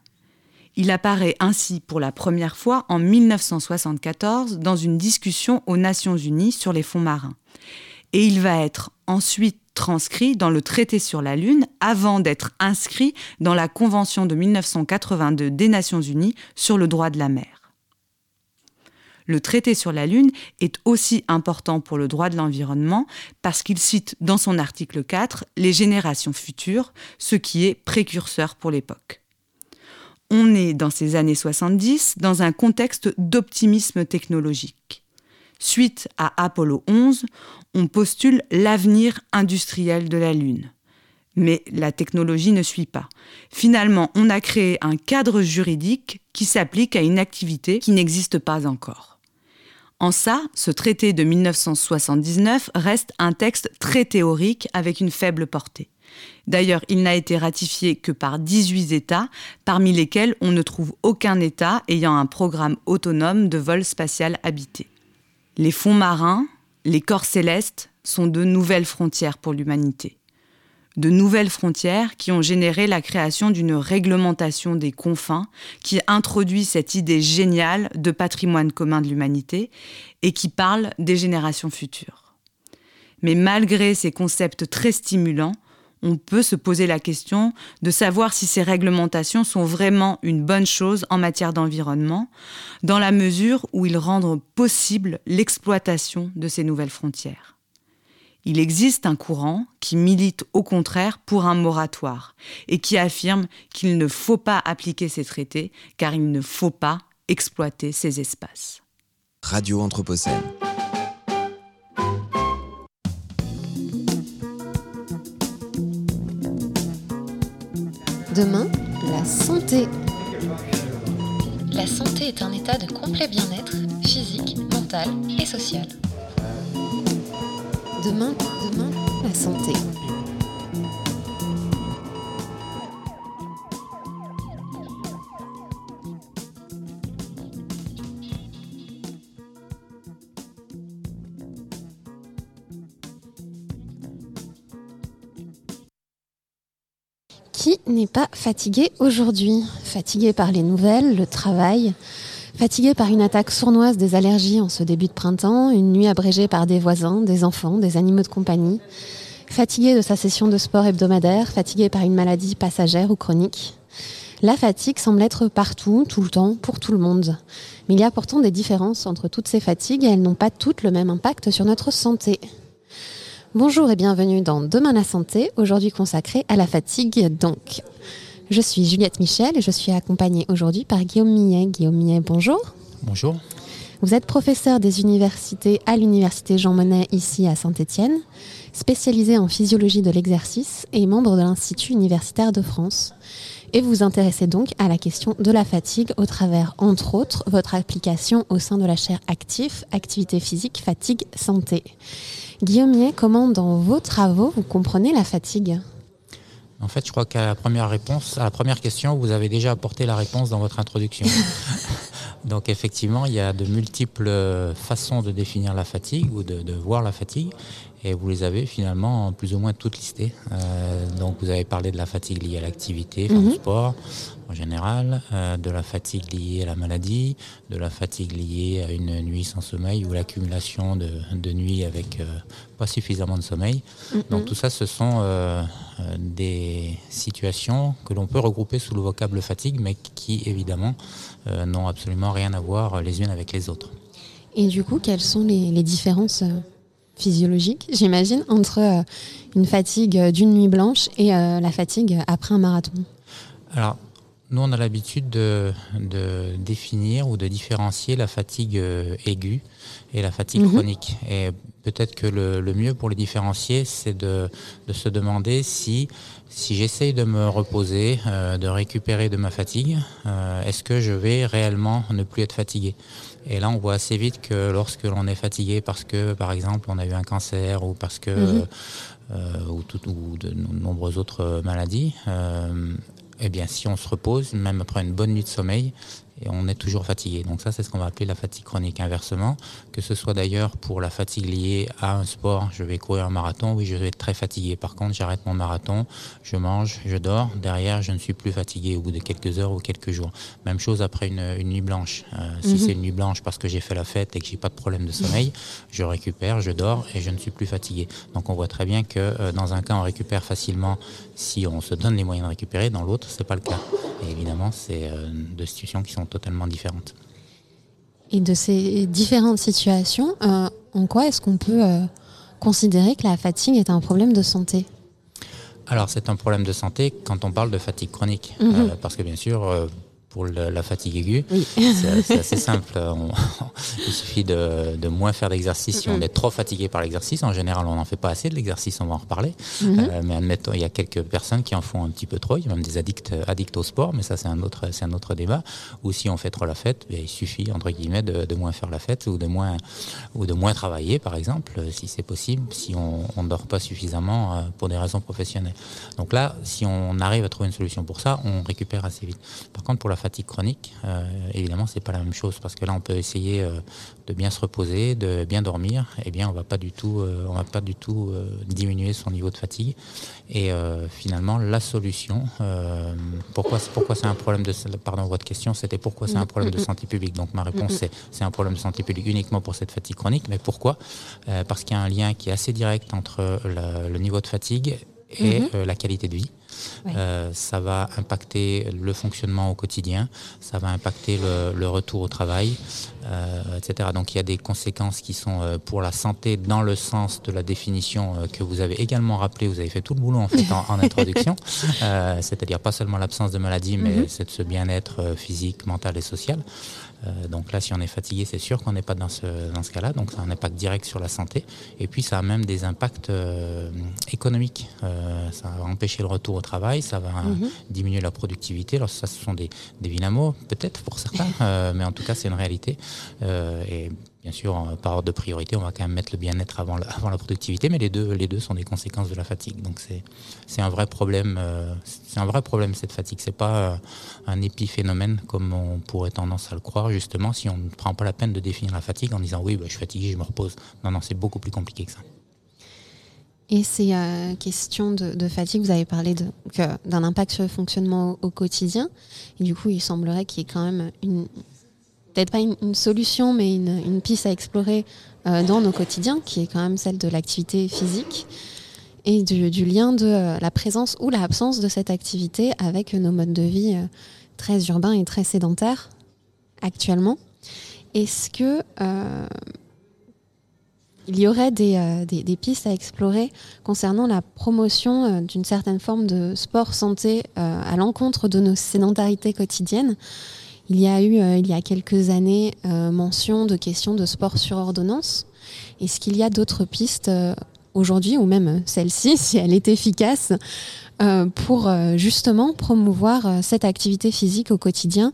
Il apparaît ainsi pour la première fois en 1974 dans une discussion aux Nations Unies sur les fonds marins. Et il va être ensuite transcrit dans le traité sur la Lune avant d'être inscrit dans la Convention de 1982 des Nations Unies sur le droit de la mer. Le traité sur la Lune est aussi important pour le droit de l'environnement parce qu'il cite dans son article 4 les générations futures, ce qui est précurseur pour l'époque. On est dans ces années 70 dans un contexte d'optimisme technologique. Suite à Apollo 11, on postule l'avenir industriel de la Lune. Mais la technologie ne suit pas. Finalement, on a créé un cadre juridique qui s'applique à une activité qui n'existe pas encore. En ça, ce traité de 1979 reste un texte très théorique avec une faible portée. D'ailleurs, il n'a été ratifié que par 18 États, parmi lesquels on ne trouve aucun État ayant un programme autonome de vol spatial habité. Les fonds marins, les corps célestes, sont de nouvelles frontières pour l'humanité de nouvelles frontières qui ont généré la création d'une réglementation des confins qui introduit cette idée géniale de patrimoine commun de l'humanité et qui parle des générations futures. Mais malgré ces concepts très stimulants, on peut se poser la question de savoir si ces réglementations sont vraiment une bonne chose en matière d'environnement, dans la mesure où ils rendent possible l'exploitation de ces nouvelles frontières. Il existe un courant qui milite au contraire pour un moratoire et qui affirme qu'il ne faut pas appliquer ces traités car il ne faut pas exploiter ces espaces. Radio Anthropocène. Demain, la santé. La santé est un état de complet bien-être physique, mental et social. Demain, demain, la santé. Qui n'est pas fatigué aujourd'hui? Fatigué par les nouvelles, le travail, fatigué par une attaque sournoise des allergies en ce début de printemps, une nuit abrégée par des voisins, des enfants, des animaux de compagnie, fatigué de sa session de sport hebdomadaire, fatigué par une maladie passagère ou chronique. La fatigue semble être partout, tout le temps, pour tout le monde. Mais il y a pourtant des différences entre toutes ces fatigues et elles n'ont pas toutes le même impact sur notre santé. Bonjour et bienvenue dans Demain la santé, aujourd'hui consacré à la fatigue donc. Je suis Juliette Michel et je suis accompagnée aujourd'hui par Guillaume Millet. Guillaume Millet, bonjour. Bonjour. Vous êtes professeur des universités à l'université Jean Monnet ici à Saint-Étienne, spécialisé en physiologie de l'exercice et membre de l'Institut universitaire de France. Et vous vous intéressez donc à la question de la fatigue au travers, entre autres, votre application au sein de la chaire Actif, Activité physique, fatigue, santé. Guillaume comment dans vos travaux vous comprenez la fatigue? En fait, je crois qu'à la première réponse, à la première question, vous avez déjà apporté la réponse dans votre introduction. Donc effectivement, il y a de multiples façons de définir la fatigue ou de, voir la fatigue. Et vous les avez finalement plus ou moins toutes listées. Euh, donc vous avez parlé de la fatigue liée à l'activité, au mhm. sport en général, euh, de la fatigue liée à la maladie, de la fatigue liée à une nuit sans sommeil ou l'accumulation de, nuits avec euh, pas suffisamment de sommeil. Mhm. Donc tout ça, ce sont des situations que l'on peut regrouper sous le vocable fatigue, mais qui évidemment n'ont absolument rien à voir les unes avec les autres. Et du coup, quelles sont les différences physiologique, j'imagine, entre euh, une fatigue d'une nuit blanche et euh, la fatigue après un marathon? Alors, nous, on a l'habitude de, définir ou de différencier la fatigue euh, aiguë et la fatigue mhm. chronique. Et peut-être que le, mieux pour les différencier, c'est de, se demander si, si j'essaye de me reposer, de récupérer de ma fatigue, est-ce que je vais réellement ne plus être fatigué? Et là, on voit assez vite que lorsque l'on est fatigué parce que, par exemple, on a eu un cancer ou parce que, mhm. euh, ou, ou, de nombreuses autres maladies, euh, eh bien, si on se repose, même après une bonne nuit de sommeil, et on est toujours fatigué. Donc ça, c'est ce qu'on va appeler la fatigue chronique. Inversement, que ce soit d'ailleurs pour la fatigue liée à un sport, je vais courir un marathon, oui, je vais être très fatigué. Par contre, j'arrête mon marathon, je mange, je dors. Derrière, je ne suis plus fatigué au bout de quelques heures ou quelques jours. Même chose après une, nuit blanche. Euh, si mhm. c'est une nuit blanche parce que j'ai fait la fête et que j'ai pas de problème de sommeil, je récupère, je dors et je ne suis plus fatigué. Donc on voit très bien que euh, dans un cas, on récupère facilement si on se donne les moyens de récupérer. Dans l'autre, c'est pas le cas. Et évidemment, c'est euh, deux situations qui sont totalement différentes. Et de ces différentes situations, euh, en quoi est-ce qu'on peut euh, considérer que la fatigue est un problème de santé? Alors c'est un problème de santé quand on parle de fatigue chronique, mhm. parce que bien sûr, pour la fatigue aiguë. C'est assez simple. il suffit de, moins faire d'exercice. Si on est trop fatigué par l'exercice, en général, on n'en fait pas assez de l'exercice, on va en reparler. Mm-hmm. Euh, mais admettons, il y a quelques personnes qui en font un petit peu trop. Il y a même des addicts, addicts au sport, mais ça, c'est un, autre, un autre débat. Ou si on fait trop la fête, ben, il suffit, entre guillemets, de, moins faire la fête ou de moins, ou de moins travailler, par exemple, si c'est possible, si on ne dort pas suffisamment euh, pour des raisons professionnelles. Donc là, si on arrive à trouver une solution pour ça, on récupère assez vite. Par contre, pour la fatigue chronique, euh, évidemment, c'est pas la même chose parce que là, on peut essayer euh, de bien se reposer, de bien dormir. Et eh bien, on va pas du tout, euh, on va pas du tout diminuer son niveau de fatigue. Et finalement, la solution, pourquoi, pourquoi c'est un problème de, pardon, votre question, c'était pourquoi c'est un problème de santé publique? Donc ma réponse c'est c'est un problème de santé publique uniquement pour cette fatigue chronique. Mais pourquoi? Parce qu'il y a un lien qui est assez direct entre le niveau de fatigue et mhm. la qualité de vie. Ça va impacter le fonctionnement au quotidien, ça va impacter le, retour au travail, etc. Donc il y a des conséquences qui sont pour la santé dans le sens de la définition que vous avez également rappelé, vous avez fait tout le boulot en fait en, introduction, c'est-à-dire pas seulement l'absence de maladie, mais mhm. c'est ce bien-être physique, mental et social. Euh, donc là, si on est fatigué, c'est sûr qu'on n'est pas dans ce, dans ce cas-là. Donc ça a un impact direct sur la santé. Et puis ça a même des impacts euh, économiques. Euh, ça va empêcher le retour au travail, ça va mhm. diminuer la productivité. Alors ça, ce sont des, des mots, peut-être pour certains, mais en tout cas, c'est une réalité. et Bien sûr, par ordre de priorité, on va quand même mettre le bien-être avant, la, productivité, mais les deux, les deux sont des conséquences de la fatigue. Donc c'est un vrai problème. Euh, c'est un vrai problème cette fatigue. C'est pas euh, un épiphénomène comme on pourrait tendance à le croire justement si on ne prend pas la peine de définir la fatigue en disant oui, bah, je suis fatigué, je me repose. Non, non, c'est beaucoup plus compliqué que ça. Et ces euh, questions de, fatigue, vous avez parlé d'un impact sur le fonctionnement au, au quotidien. Et du coup, il semblerait qu'il y ait quand même une, peut-être pas une, solution, mais une, piste à explorer euh, dans nos quotidiens, qui est quand même celle de l'activité physique et du, lien de euh, la présence ou l'absence de cette activité avec nos modes de vie euh, très urbains et très sédentaires actuellement. Est-ce que il y aurait des, des, pistes à explorer concernant la promotion d'une certaine forme de sport santé à l'encontre de nos sédentarités quotidiennes? Il y a eu, euh, il y a quelques années, euh, mention de questions de sport sur ordonnance. Est-ce qu'il y a d'autres pistes euh, aujourd'hui, ou même celle-ci, si elle est efficace, pour justement promouvoir cette activité physique au quotidien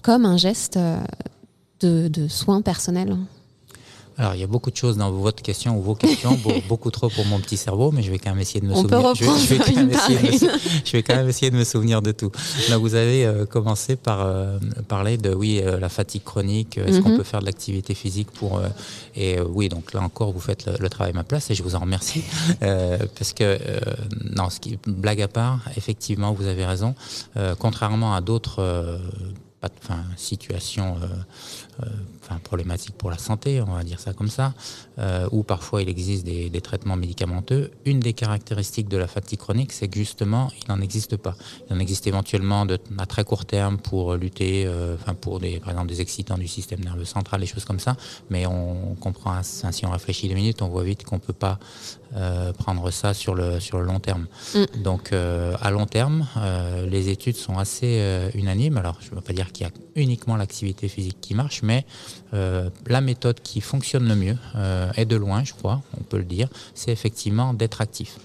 comme un geste de, de soins personnels? Alors, il y a beaucoup de choses dans votre question ou vos questions, beaucoup trop pour mon petit cerveau, mais je vais quand même essayer de me souvenir. je, vais, quand même essayer de me, souvenir de tout. Là, vous avez euh, commencé par euh, parler de oui, euh, la fatigue chronique. Est-ce qu'on mhm. peut faire de l'activité physique pour et oui, donc là encore, vous faites le, travail à ma place et je vous en remercie parce que non, ce qui blague à part, effectivement, vous avez raison. contrairement à d'autres situations enfin, problématique pour la santé, on va dire ça comme ça, euh, où parfois il existe des, traitements médicamenteux. Une des caractéristiques de la fatigue chronique, c'est que justement, il n'en existe pas. Il en existe éventuellement de, à très court terme pour lutter, euh, enfin pour des, par exemple des excitants du système nerveux central, des choses comme ça, mais on comprend, si on réfléchit deux minutes, on voit vite qu'on ne peut pas prendre ça sur le, sur le long terme. Mm. Donc à long terme, les études sont assez unanimes. Alors je ne veux pas dire qu'il y a uniquement l'activité physique qui marche, mais euh, la méthode qui fonctionne le mieux, euh, est de loin, je crois, on peut le dire, c'est effectivement d'être actif.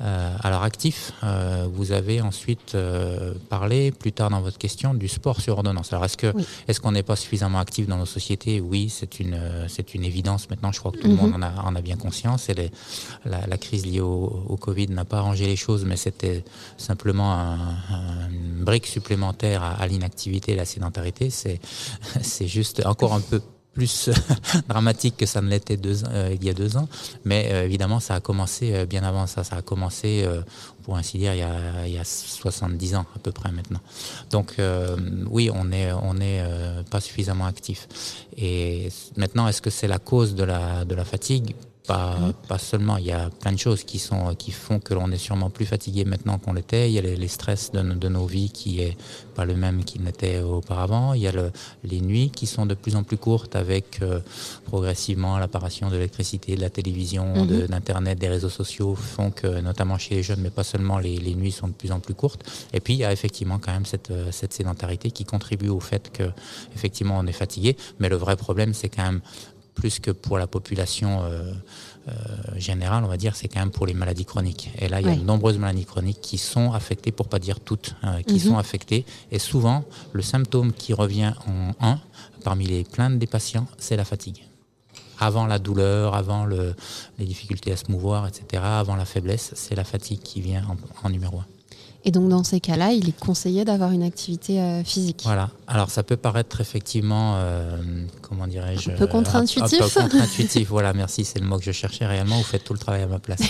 Euh, alors actif, euh, vous avez ensuite euh, parlé plus tard dans votre question du sport sur ordonnance. Alors est-ce que est-ce qu'on n'est pas suffisamment actif dans nos sociétés? Oui, c'est une c'est une évidence. Maintenant, je crois que tout le mhm. monde en a, en a bien conscience. Et la, crise liée au, Covid n'a pas arrangé les choses, mais c'était simplement un, une brique supplémentaire à, à l'inactivité et la sédentarité. C'est c'est juste encore un peu plus dramatique que ça ne l'était euh, il y a deux ans. Mais euh, évidemment, ça a commencé euh, bien avant ça. Ça a commencé, pour ainsi dire, il y, a, il y, a, 70 ans à peu près maintenant. Donc oui, on n'est on est, pas suffisamment actif. Et maintenant, est-ce que c'est la cause de la, de la fatigue? Pas, mm. pas seulement, il y a plein de choses qui, sont, qui font que l'on est sûrement plus fatigué maintenant qu'on l'était. Il y a les, stress de, de, nos vies qui est pas le même qu'il n'était auparavant. Il y a le, les nuits qui sont de plus en plus courtes avec euh, progressivement l'apparition de l'électricité, de la télévision, mm-hmm. d'Internet, des réseaux sociaux font que, notamment chez les jeunes, mais pas seulement, les, les, nuits sont de plus en plus courtes. Et puis, il y a effectivement quand même cette, euh, cette sédentarité qui contribue au fait que, effectivement, on est fatigué. Mais le vrai problème, c'est quand même plus que pour la population euh, euh, générale, on va dire, c'est quand même pour les maladies chroniques. Et là, il y a de nombreuses maladies chroniques qui sont affectées, pour pas dire toutes, hein, qui mhm. sont affectées. Et souvent, le symptôme qui revient en un, parmi les plaintes des patients, c'est la fatigue avant la douleur, avant le, les difficultés à se mouvoir, etc., avant la faiblesse, c'est la fatigue qui vient en, en numéro un. Et donc dans ces cas-là, il est conseillé d'avoir une activité euh, physique. Voilà. Alors ça peut paraître effectivement, euh, comment dirais-je, un peu contre-intuitif. Un, peu contre-intuitif. voilà, merci, c'est le mot que je cherchais réellement. Vous faites tout le travail à ma place.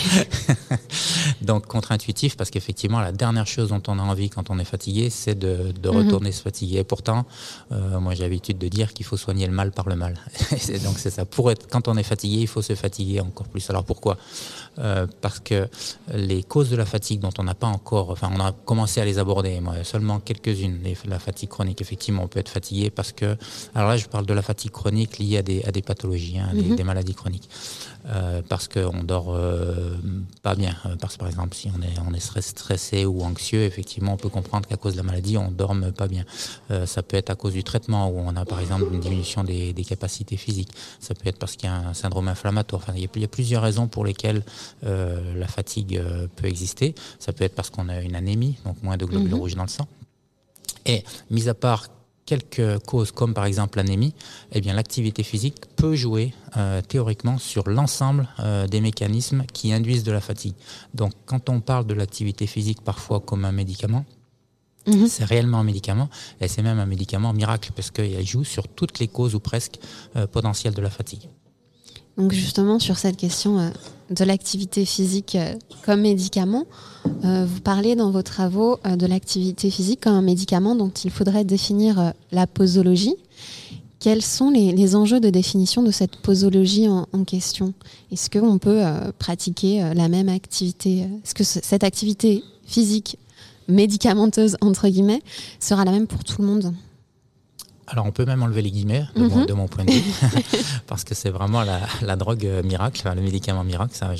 donc contre-intuitif parce qu'effectivement, la dernière chose dont on a envie quand on est fatigué, c'est de, de, mhm. retourner se fatiguer. Et pourtant, euh, moi j'ai l'habitude de dire qu'il faut soigner le mal par le mal. donc c'est ça. Pour être, quand on est fatigué, il faut se fatiguer encore plus. Alors pourquoi? Parce que les causes de la fatigue dont on n'a pas encore, enfin on a commencé à les aborder, moi, seulement quelques-unes. La fatigue chronique, effectivement, on peut être fatigué parce que. Alors là, je parle de la fatigue chronique liée à des, à des pathologies, hein, des, mhm. maladies chroniques. Euh, parce qu'on dort euh, pas bien. Euh, parce que par exemple, si on est, on est stressé ou anxieux, effectivement, on peut comprendre qu'à cause de la maladie, on dorme pas bien. ça peut être à cause du traitement où on a par exemple une diminution des, des capacités physiques. Ça peut être parce qu'il y a un syndrome inflammatoire. Enfin, il y a, il y a plusieurs raisons pour lesquelles la fatigue peut exister. Ça peut être parce qu'on a une anémie, donc moins de globules mhm. rouges dans le sang. Et mis à part quelques causes comme par exemple l'anémie, eh bien l'activité physique peut jouer euh, théoriquement sur l'ensemble euh, des mécanismes qui induisent de la fatigue. Donc quand on parle de l'activité physique parfois comme un médicament, mhm. C'est réellement un médicament et c'est même un médicament miracle parce qu'il joue sur toutes les causes ou presque euh, potentielles de la fatigue. Donc justement sur cette question euh, de l'activité physique euh, comme médicament, euh, vous parlez dans vos travaux de l'activité physique comme un médicament dont il faudrait définir la posologie. Quels sont les, enjeux de définition de cette posologie en, question? Est-ce qu'on peut pratiquer la même activité Est-ce que cette activité physique médicamenteuse, entre guillemets, sera la même pour tout le monde? Alors on peut même enlever les guillemets de, mon, mhm. point de vue, parce que c'est vraiment la, drogue euh, miracle, le médicament miracle, ça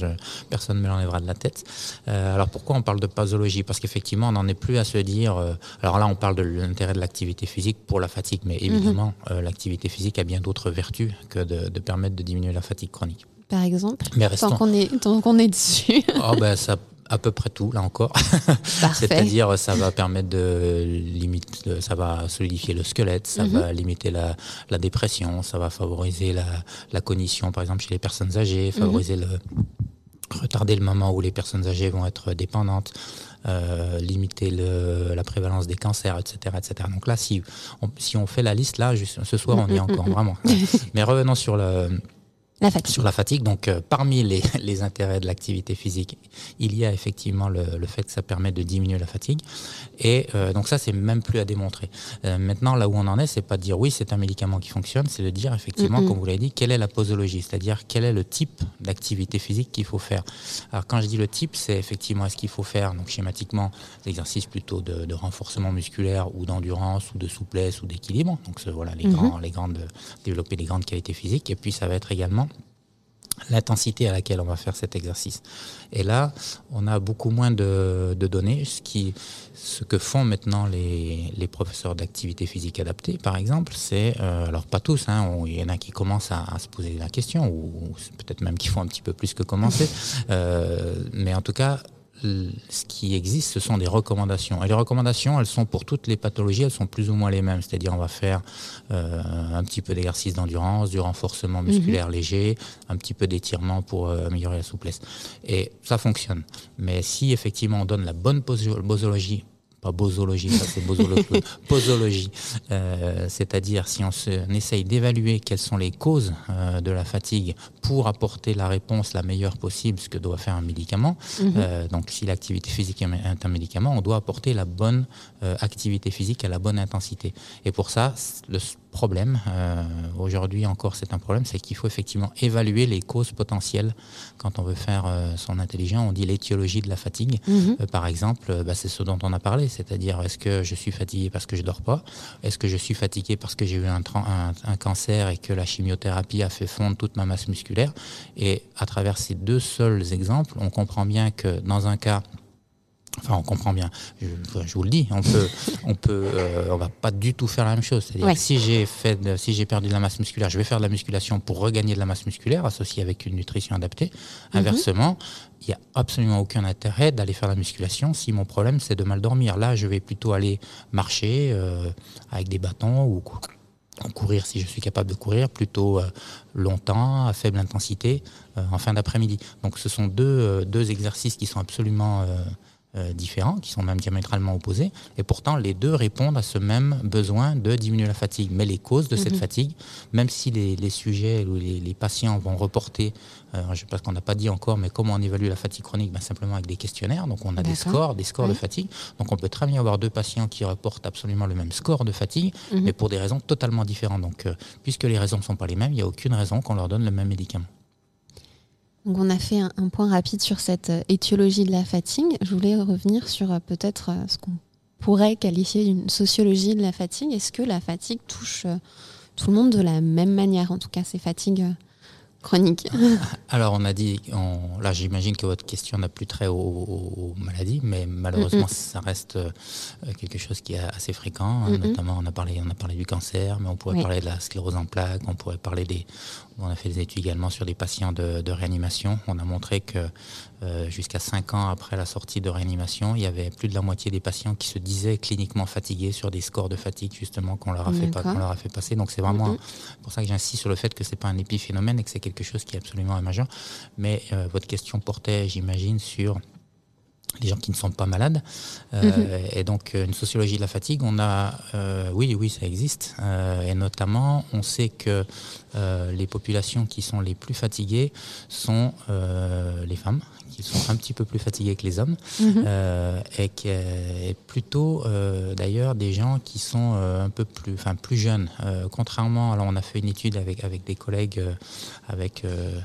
personne ne me l'enlèvera de la tête. Euh, alors pourquoi on parle de posologie? Parce qu'effectivement on n'en est plus à se dire, euh, alors là on parle de l'intérêt de l'activité physique pour la fatigue, mais mhm. évidemment l'activité physique a bien d'autres vertus que de, permettre de diminuer la fatigue chronique. Par exemple, mais tant qu'on est, qu'on est dessus. oh ben, ça à peu près tout, là encore. C'est-à-dire, ça va permettre de limiter, ça va solidifier le squelette, ça mhm. va limiter la, la, dépression, ça va favoriser la, la, cognition, par exemple, chez les personnes âgées, mhm. favoriser le, retarder le moment où les personnes âgées vont être dépendantes. Euh, limiter le, la prévalence des cancers, etc., etc. Donc là, si on, si on fait la liste, là, juste, ce soir, on y est encore, vraiment. Mais revenons sur le, sur la fatigue, donc euh, parmi les, intérêts de l'activité physique, il y a effectivement le, le, fait que ça permet de diminuer la fatigue. Et euh, donc ça, c'est même plus à démontrer. Euh, maintenant, là où on en est, c'est pas de dire oui, c'est un médicament qui fonctionne, c'est de dire effectivement, comme vous l'avez dit, quelle est la posologie, c'est-à-dire quel est le type d'activité physique qu'il faut faire. Alors quand je dis le type, c'est effectivement est-ce qu'il faut faire, donc schématiquement, des exercices plutôt de, de renforcement musculaire ou d'endurance ou de souplesse ou d'équilibre. Donc voilà, les, mm-hmm. grands, les grandes, développer les grandes qualités physiques. Et puis ça va être également l'intensité à laquelle on va faire cet exercice. Et là, on a beaucoup moins de, données, ce, qui, ce que font maintenant les, les professeurs d'activité physique adaptée, par exemple, c'est, euh, alors pas tous, hein, il y en a qui commencent à, se poser la question, ou, peut-être même qui font un petit peu plus que commencer, euh, mais en tout cas, ce qui existe, ce sont des recommandations. Et les recommandations, elles sont pour toutes les pathologies, elles sont plus ou moins les mêmes. C'est-à-dire, on va faire euh, un petit peu d'exercice d'endurance, du renforcement mhm. musculaire léger, un petit peu d'étirement pour euh, améliorer la souplesse. Et ça fonctionne. Mais si effectivement on donne la bonne posologie pas bosologie, ça c'est posologie, euh, c'est-à-dire si on, se, essaye d'évaluer quelles sont les causes euh, de la fatigue pour apporter la réponse la meilleure possible, ce que doit faire un médicament. Mhm. Euh, donc si l'activité physique est un médicament, on doit apporter la bonne activité physique à la bonne intensité. Et pour ça, le problème, euh, aujourd'hui encore c'est un problème, c'est qu'il faut effectivement évaluer les causes potentielles quand on veut faire euh, son intelligent. On dit l'étiologie de la fatigue. Mhm. Euh, par exemple, bah, c'est ce dont on a parlé, c'est-à-dire est-ce que je suis fatigué parce que je dors pas? Est-ce que je suis fatigué parce que j'ai eu un, un, cancer et que la chimiothérapie a fait fondre toute ma masse musculaire? Et à travers ces deux seuls exemples, on comprend bien que dans un cas, Enfin, on comprend bien. Je, vous le dis, on peut, on peut, euh, on va pas du tout faire la même chose. C'est-à-dire si j'ai fait, si j'ai perdu de la masse musculaire, je vais faire de la musculation pour regagner de la masse musculaire associée avec une nutrition adaptée. Mhm. Inversement, il n'y a absolument aucun intérêt d'aller faire la musculation si mon problème c'est de mal dormir. Là, je vais plutôt aller marcher euh, avec des bâtons ou courir si je suis capable de courir plutôt euh, longtemps, à faible intensité, en fin d'après-midi. Donc ce sont deux, deux exercices qui sont absolument différents, qui sont même diamétralement opposés, et pourtant les deux répondent à ce même besoin de diminuer la fatigue. Mais les causes de cette mhm. fatigue, même si les, sujets ou les, patients vont reporter, euh, je sais pas ce qu'on n'a pas dit encore, mais comment on évalue la fatigue chronique ben, Simplement avec des questionnaires, donc on a des scores, des scores de fatigue, donc on peut très bien avoir deux patients qui reportent absolument le même score de fatigue, mhm. mais pour des raisons totalement différentes. Donc euh, puisque les raisons ne sont pas les mêmes, il n'y a aucune raison qu'on leur donne le même médicament. Donc on a fait un, un, point rapide sur cette étiologie de la fatigue. Je voulais revenir sur peut-être ce qu'on pourrait qualifier d'une sociologie de la fatigue. Est-ce que la fatigue touche tout le monde de la même manière, en tout cas ces fatigues chronique Alors, on a dit, là, j'imagine que votre question n'a plus trait aux, maladies, mais malheureusement, ça reste euh, quelque chose qui est assez fréquent. Notamment, on a, parlé, on a parlé du cancer, mais on pourrait parler de la sclérose en plaques, on pourrait parler des. On a fait des études également sur des patients de, réanimation. On a montré que euh, jusqu'à 5 ans après la sortie de réanimation, il y avait plus de la moitié des patients qui se disaient cliniquement fatigués sur des scores de fatigue, justement, qu'on leur, a fait, leur a fait passer. Donc, c'est vraiment pour ça que j'insiste sur le fait que ce n'est pas un épiphénomène et que c'est quelque quelque chose qui est absolument majeur. Mais euh, votre question portait, j'imagine, sur les gens qui ne sont pas malades. Euh, mhm. Et donc, une sociologie de la fatigue, on a, euh, oui, oui, ça existe. et notamment, on sait que les populations qui sont les plus fatiguées sont les femmes qui sont un petit peu plus fatigués que les hommes mhm. euh, et, qui, est plutôt euh, d'ailleurs des gens qui sont euh, un peu plus, enfin plus jeunes. contrairement, alors on a fait une étude avec avec des collègues avec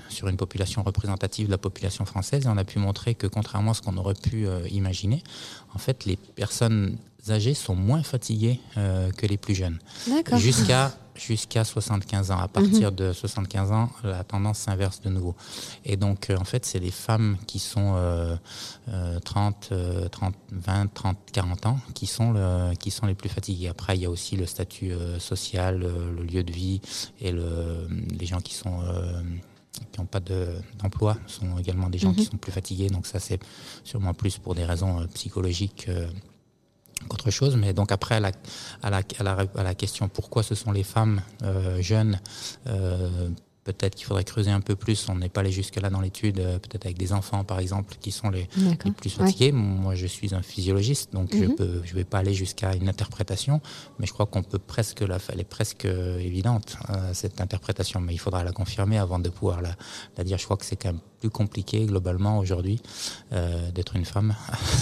sur une population représentative de la population française et on a pu montrer que contrairement à ce qu'on aurait pu imaginer, en fait les personnes âgées sont moins fatiguées que les plus jeunes. Jusqu'à jusqu'à 75 ans. À partir mhm. de 75 ans, la tendance s'inverse de nouveau. Et donc, euh, en fait, c'est les femmes qui sont 30, 30, 20, 30, 40 ans qui sont, le, qui sont les plus fatiguées. Après, il y a aussi le statut euh, social, euh, le lieu de vie et le, les gens qui sont qui n'ont pas d'emploi sont également des gens qui mhm. sont plus fatigués. Donc ça, c'est sûrement plus pour des raisons psychologiques qu'autre chose. Mais donc après, à la, question pourquoi ce sont les femmes euh, jeunes euh, Peut-être qu'il faudrait creuser un peu plus. On n'est pas allé jusque-là dans l'étude, euh, peut-être avec des enfants, par exemple, qui sont les, plus fatigués. Moi, je suis un physiologiste, donc je ne mhm. je vais pas aller jusqu'à une interprétation, mais je crois qu'on peut presque la Elle est presque évidente, euh, cette interprétation, mais il faudra la confirmer avant de pouvoir la, la dire. Je crois que c'est quand même plus compliqué globalement aujourd'hui euh, d'être une femme.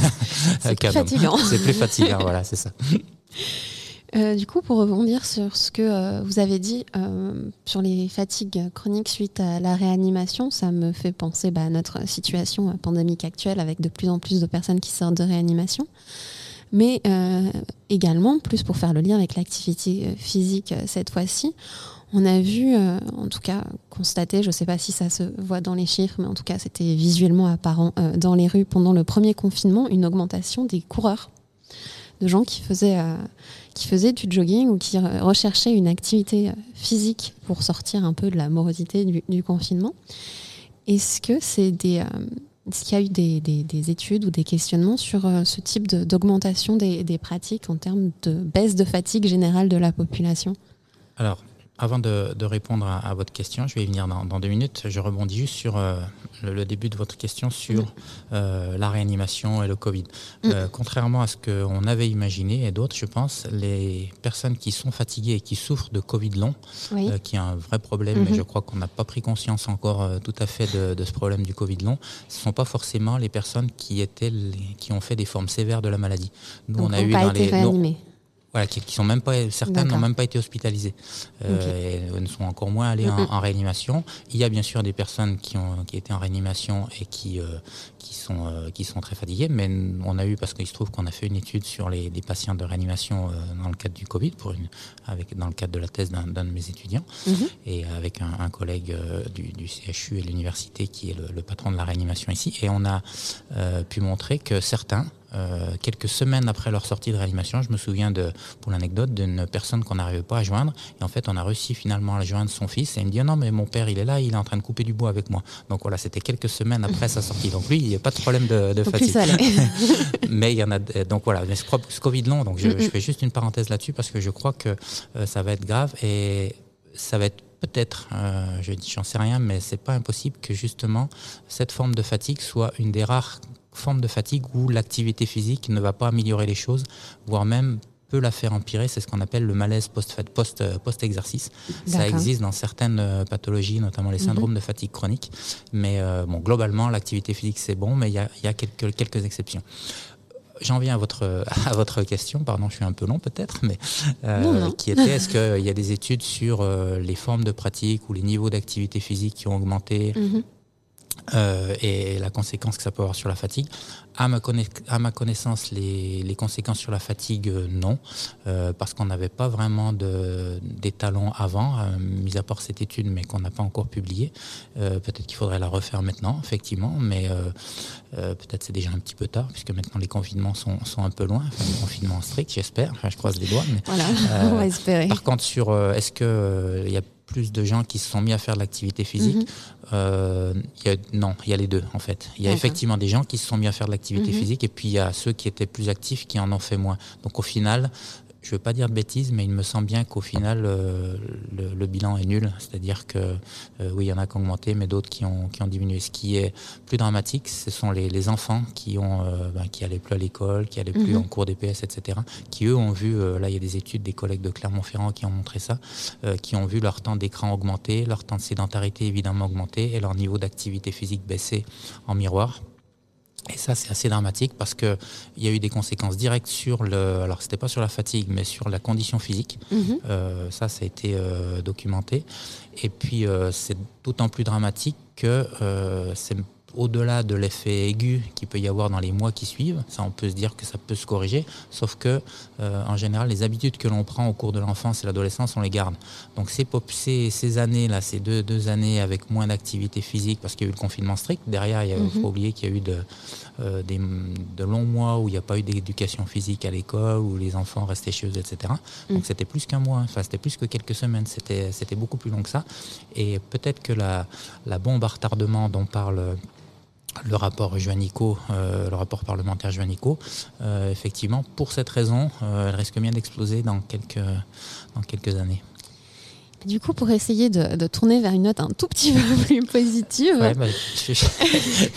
c'est plus fatigant. C'est plus fatigant, voilà, c'est ça. Euh, du coup, pour rebondir sur ce que euh, vous avez dit euh, sur les fatigues chroniques suite à la réanimation, ça me fait penser bah, à notre situation pandémique actuelle avec de plus en plus de personnes qui sortent de réanimation. Mais également, plus pour faire le lien avec l'activité physique cette fois-ci, on a vu, en tout cas constaté, je ne sais pas si ça se voit dans les chiffres, mais en tout cas c'était visuellement apparent dans les rues pendant le premier confinement, une augmentation des coureurs, de gens qui faisaient qui faisaient du jogging ou qui recherchaient une activité euh, physique pour sortir un peu de la morosité du, confinement. Est-ce que c'est des, euh, est-ce qu'il y a eu des, des, études ou des questionnements sur euh, ce type d'augmentation des, des, pratiques en termes de baisse de fatigue générale de la population? Alors, avant de, répondre à, votre question, je vais y venir dans, deux minutes. Je rebondis juste sur euh, le, début de votre question sur euh, la réanimation et le Covid. Mm. Euh, contrairement à ce qu'on avait imaginé et d'autres, je pense, les personnes qui sont fatiguées et qui souffrent de Covid long, qui est un vrai problème, mais mm-hmm. je crois qu'on n'a pas pris conscience encore tout à fait de, ce problème du Covid long, ce ne sont pas forcément les personnes qui, étaient qui ont fait des formes sévères de la maladie. Nous, on a eu dans les qui, sont même pas, certaines n'ont même pas été hospitalisées. Euh, et ne sont encore moins allées en, réanimation. Il y a bien sûr des personnes qui ont qui étaient en réanimation et qui euh, qui sont euh, qui sont très fatiguées, mais on a eu parce qu'il se trouve qu'on a fait une étude sur les, patients de réanimation dans le cadre du Covid pour une avec dans le cadre de la thèse d'un de mes étudiants mhm. et avec un, collègue du, CHU et de l'université qui est le, le, patron de la réanimation ici et on a pu montrer que certains euh, quelques semaines après leur sortie de réanimation, je me souviens de, pour l'anecdote d'une personne qu'on n'arrivait pas à joindre. Et en fait, on a réussi finalement à joindre son fils. Et il me dit Non, mais mon père, il est là, il est en train de couper du bois avec moi. Donc voilà, c'était quelques semaines après sa sortie. Donc lui, il n'y a pas de problème de, fatigue. mais il y en a. Donc voilà, mais ce Covid long, donc je, fais juste une parenthèse là-dessus parce que je crois que euh, ça va être grave et ça va être peut-être, euh, je j'en sais rien, mais c'est pas impossible que justement cette forme de fatigue soit une des rares forme de fatigue où l'activité physique ne va pas améliorer les choses, voire même peut la faire empirer. C'est ce qu'on appelle le malaise post-exercice. ça existe dans certaines euh, pathologies, notamment les mhm. syndromes de fatigue chronique. Mais euh, bon, globalement, l'activité physique, c'est bon, mais il y a, quelques, quelques exceptions. J'en viens à votre, à votre question, pardon, je suis un peu long peut-être, mais euh, qui était est-ce qu'il y a des études sur les formes de pratique ou les niveaux d'activité physique qui ont augmenté mhm. Euh, et la conséquence que ça peut avoir sur la fatigue. À ma, à ma connaissance, les, les, conséquences sur la fatigue, euh, non, euh, parce qu'on n'avait pas vraiment d'étalons avant, euh, mis à part cette étude, mais qu'on n'a pas encore publiée. Peut-être qu'il faudrait la refaire maintenant, effectivement, mais peut-être c'est déjà un petit peu tard, puisque maintenant les confinements sont, sont un peu loin, enfin, les confinements stricts, j'espère, enfin, je croise les doigts. Mais, voilà, on va espérer. Par contre, sur est-ce qu'il y a plus de gens qui se sont mis à faire de l'activité physique. Mhm. euh, y a, non, il y a les deux en fait. Il y a effectivement des gens qui se sont mis à faire de l'activité mhm. physique et puis il y a ceux qui étaient plus actifs qui en ont fait moins. Donc au final, je ne veux pas dire de bêtises, mais il me semble bien qu'au final, euh, le, bilan est nul. C'est-à-dire que, euh, oui, il y en a qui ont augmenté, mais d'autres qui ont, qui ont diminué. Ce qui est plus dramatique, ce sont les, enfants qui ont, euh, ben, qui allaient plus à l'école, qui allaient plus mhm. en cours d'EPS, etc., qui eux ont vu, là, il y a des études des collègues de Clermont-Ferrand qui ont montré ça, qui ont vu leur temps d'écran augmenter, leur temps de sédentarité évidemment augmenter et leur niveau d'activité physique baisser en miroir. Et ça, c'est assez dramatique parce qu'il y a eu des conséquences directes sur le. Alors, c'était pas sur la fatigue, mais sur la condition physique. Mhm. Euh, ça, ça a été euh, documenté. Et puis, euh, c'est d'autant plus dramatique que c'est au-delà de l'effet aigu qu'il peut y avoir dans les mois qui suivent, ça on peut se dire que ça peut se corriger, sauf que euh, en général les habitudes que l'on prend au cours de l'enfance et l'adolescence, on les garde. Donc ces, ces, ces années-là, ces deux, deux, années avec moins d'activité physique parce qu'il y a eu le confinement strict, derrière il ne faut oublier qu'il y a eu de, euh, des, de longs mois où il n'y a pas eu d'éducation physique à l'école, où les enfants restaient chez eux, etc. Donc mm. c'était plus qu'un mois, enfin c'était plus que quelques semaines, c'était beaucoup plus long que ça. Et peut-être que la, la bombe à retardement dont parle le rapport Juanico, euh, le rapport parlementaire Juanico, euh, effectivement, pour cette raison, euh, elle risque bien d'exploser dans quelques, dans quelques années. Du coup, pour essayer de, tourner vers une note un tout petit peu plus positive. Bah, je,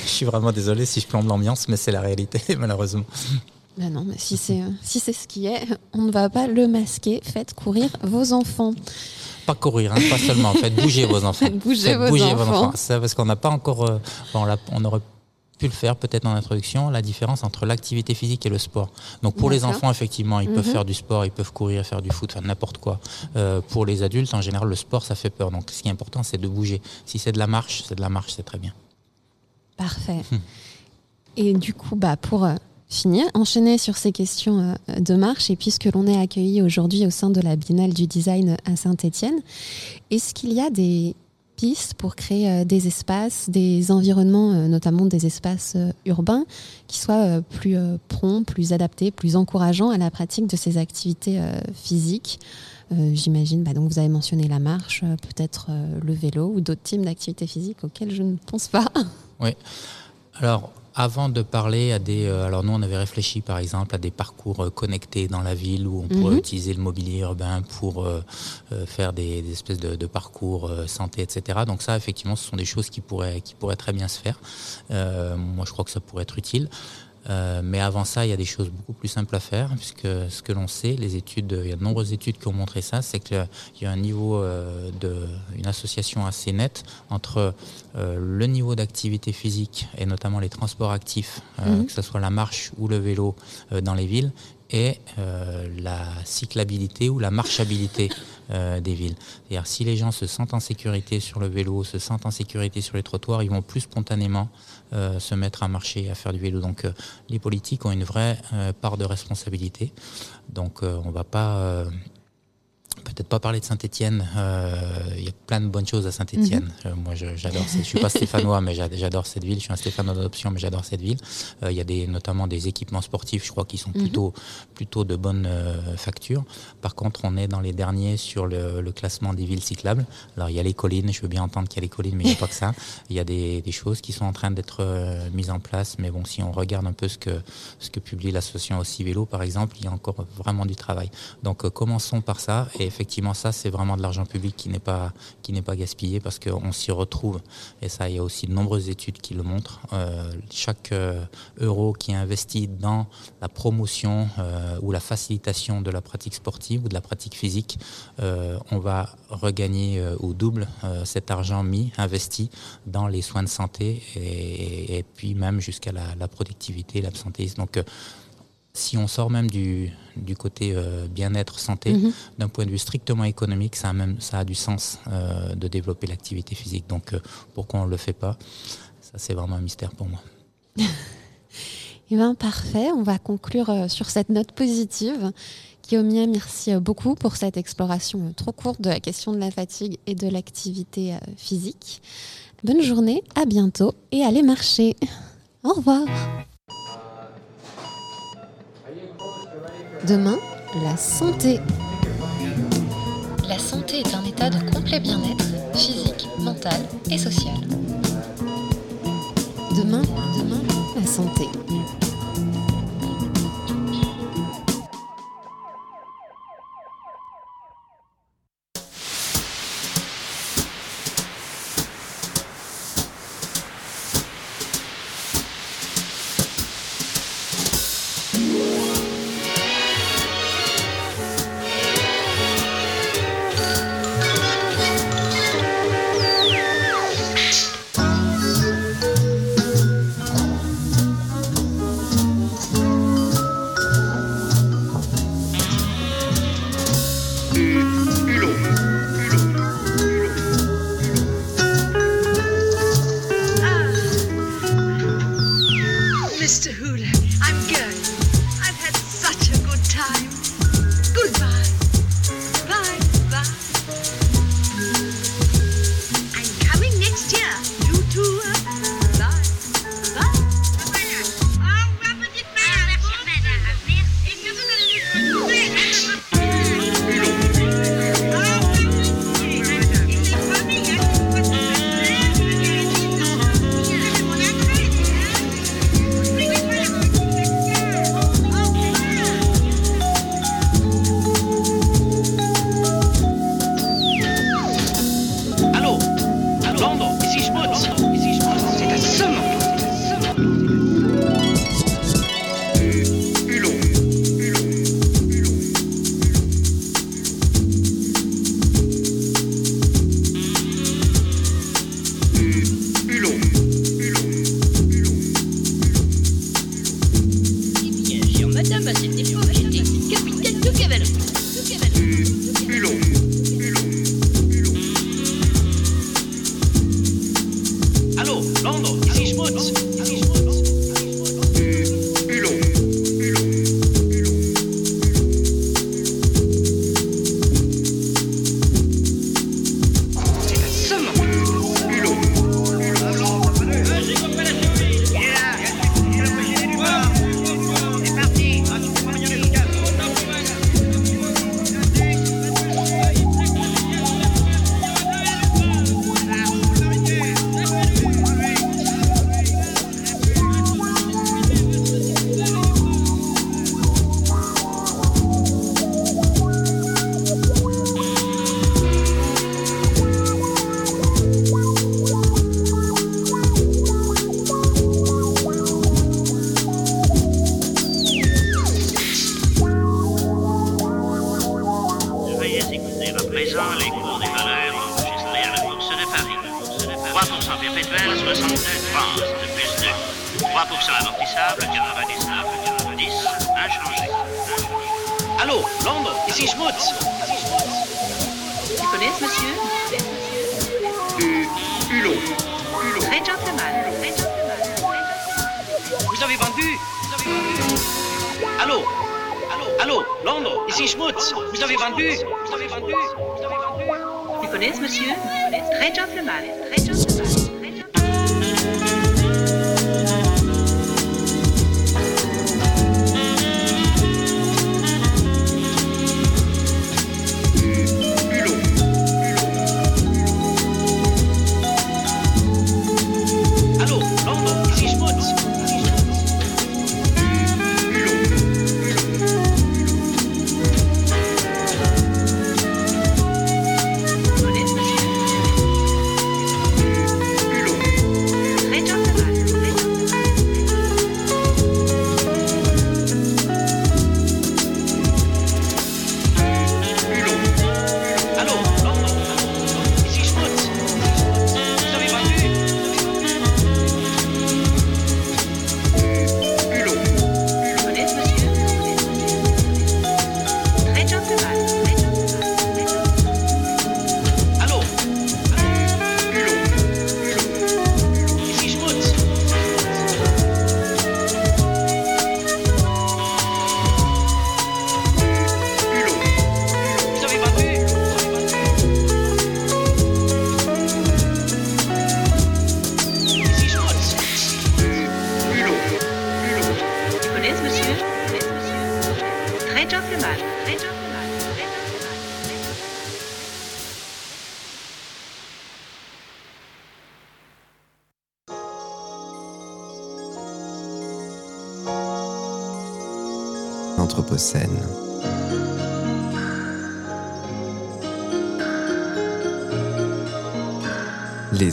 suis vraiment désolé si je plombe l'ambiance, mais c'est la réalité, malheureusement. Ben non, mais si c'est si ce qui est, on ne va pas le masquer. Faites courir vos enfants. Pas courir, hein, pas seulement. Faites bouger vos enfants. Faites bouger, vos, enfants. Parce qu'on n'a pas encore. on, on aurait pu le faire peut-être en introduction, la différence entre l'activité physique et le sport. Donc pour les enfants, effectivement, ils peuvent mhm. faire du sport, ils peuvent courir, faire du foot, faire n'importe quoi. Euh, pour les adultes, en général, le sport, ça fait peur. Donc ce qui est important, c'est de bouger. Si c'est de la marche, c'est de la marche, c'est très bien. Parfait. Hum. Et du coup, bah, pour euh, finir, enchaîner sur ces questions euh, de marche, et puisque l'on est accueilli aujourd'hui au sein de la Biennale du Design à Saint-Étienne, est-ce qu'il y a des pour créer euh, des espaces, des environnements, euh, notamment des espaces euh, urbains, qui soient plus prompts, plus adaptés, plus encourageants à la pratique de ces activités physiques. J'imagine, bah, donc vous avez mentionné la marche, peut-être le vélo ou d'autres types d'activités physiques auxquelles je ne pense pas. Oui. Alors, avant de parler à des... Euh, alors nous, on avait réfléchi par exemple à des parcours euh, connectés dans la ville où on pourrait mhm. utiliser le mobilier urbain pour euh, faire des, espèces de, parcours santé, etc. Donc ça, effectivement, ce sont des choses qui pourraient, qui pourraient très bien se faire. moi, je crois que ça pourrait être utile. Euh, mais avant ça, il y a des choses beaucoup plus simples à faire, puisque ce que l'on sait, les études, il y a de nombreuses études qui ont montré ça, c'est qu'il y a un niveau euh, de, une association assez nette entre euh, le niveau d'activité physique et notamment les transports actifs, mhm. que ce soit la marche ou le vélo dans les villes, et la cyclabilité ou la marchabilité des villes. C'est-à-dire si les gens se sentent en sécurité sur le vélo, se sentent en sécurité sur les trottoirs, ils vont plus spontanément se mettre à marcher, à faire du vélo. Donc euh, les politiques ont une vraie euh, part de responsabilité. Donc on ne va pas peut-être pas parler de Saint-Etienne. Il y a plein de bonnes choses à Saint-Etienne. Mhm. moi, j'adore. Je suis pas stéphanois, mais j'adore cette ville. Je suis un stéphanois d'adoption, mais j'adore cette ville. Il y a des, notamment des équipements sportifs, je crois, qui sont mhm. plutôt, plutôt de bonne facture. Par contre, on est dans les derniers sur le, classement des villes cyclables. Alors, il y a les collines. Je veux bien entendre qu'il y a les collines, mais il n'y a pas que ça. Il y a des, des, choses qui sont en train d'être mises en place. Mais bon, si on regarde un peu ce que, ce que publie l'association aussi vélo, par exemple, il y a encore vraiment du travail. Donc, commençons par ça. Et effectivement, ça, c'est vraiment de l'argent public qui n'est pas, qui n'est pas gaspillé parce qu'on s'y retrouve. Et ça, il y a aussi de nombreuses études qui le montrent. Euh, chaque euh, euro qui est investi dans la promotion euh, ou la facilitation de la pratique sportive ou de la pratique physique, on va regagner au double cet argent mis, investi dans les soins de santé et, puis même jusqu'à la, la productivité, l'absentéisme. Donc, si on sort même du, du côté euh, bien-être, santé, mhm. d'un point de vue strictement économique, ça a, même, ça a du sens euh, de développer l'activité physique. Donc euh, pourquoi on ne le fait pas? Ça c'est vraiment un mystère pour moi. Eh bien, parfait. On va conclure sur cette note positive. Guillaume, merci beaucoup pour cette exploration trop courte de la question de la fatigue et de l'activité physique. Bonne journée, à bientôt et allez marcher. Au revoir. Demain, la santé. La santé est un état de complet bien-être physique, mental et social. Demain, demain, la santé.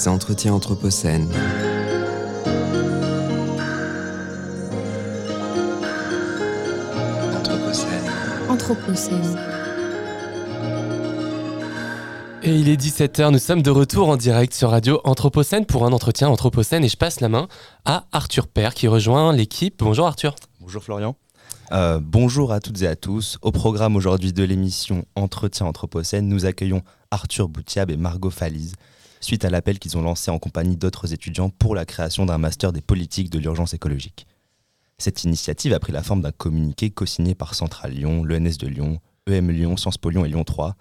Entretiens. Anthropocène. Anthropocène. Et il est 17h, nous sommes de retour en direct sur Radio Anthropocène pour un entretien Anthropocène et je passe la main à Arthur Père qui rejoint l'équipe. Bonjour Arthur. Bonjour Florian. Euh, bonjour à toutes et à tous. Au programme aujourd'hui de l'émission Entretien Anthropocène, nous accueillons Arthur Boutiab et Margot Falise, suite à l'appel qu'ils ont lancé en compagnie d'autres étudiants pour la création d'un master des politiques de l'urgence écologique. Cette initiative a pris la forme d'un communiqué co-signé par Centrale Lyon, l'ENS de Lyon, EM Lyon, Sciences Po Lyon et Lyon 3,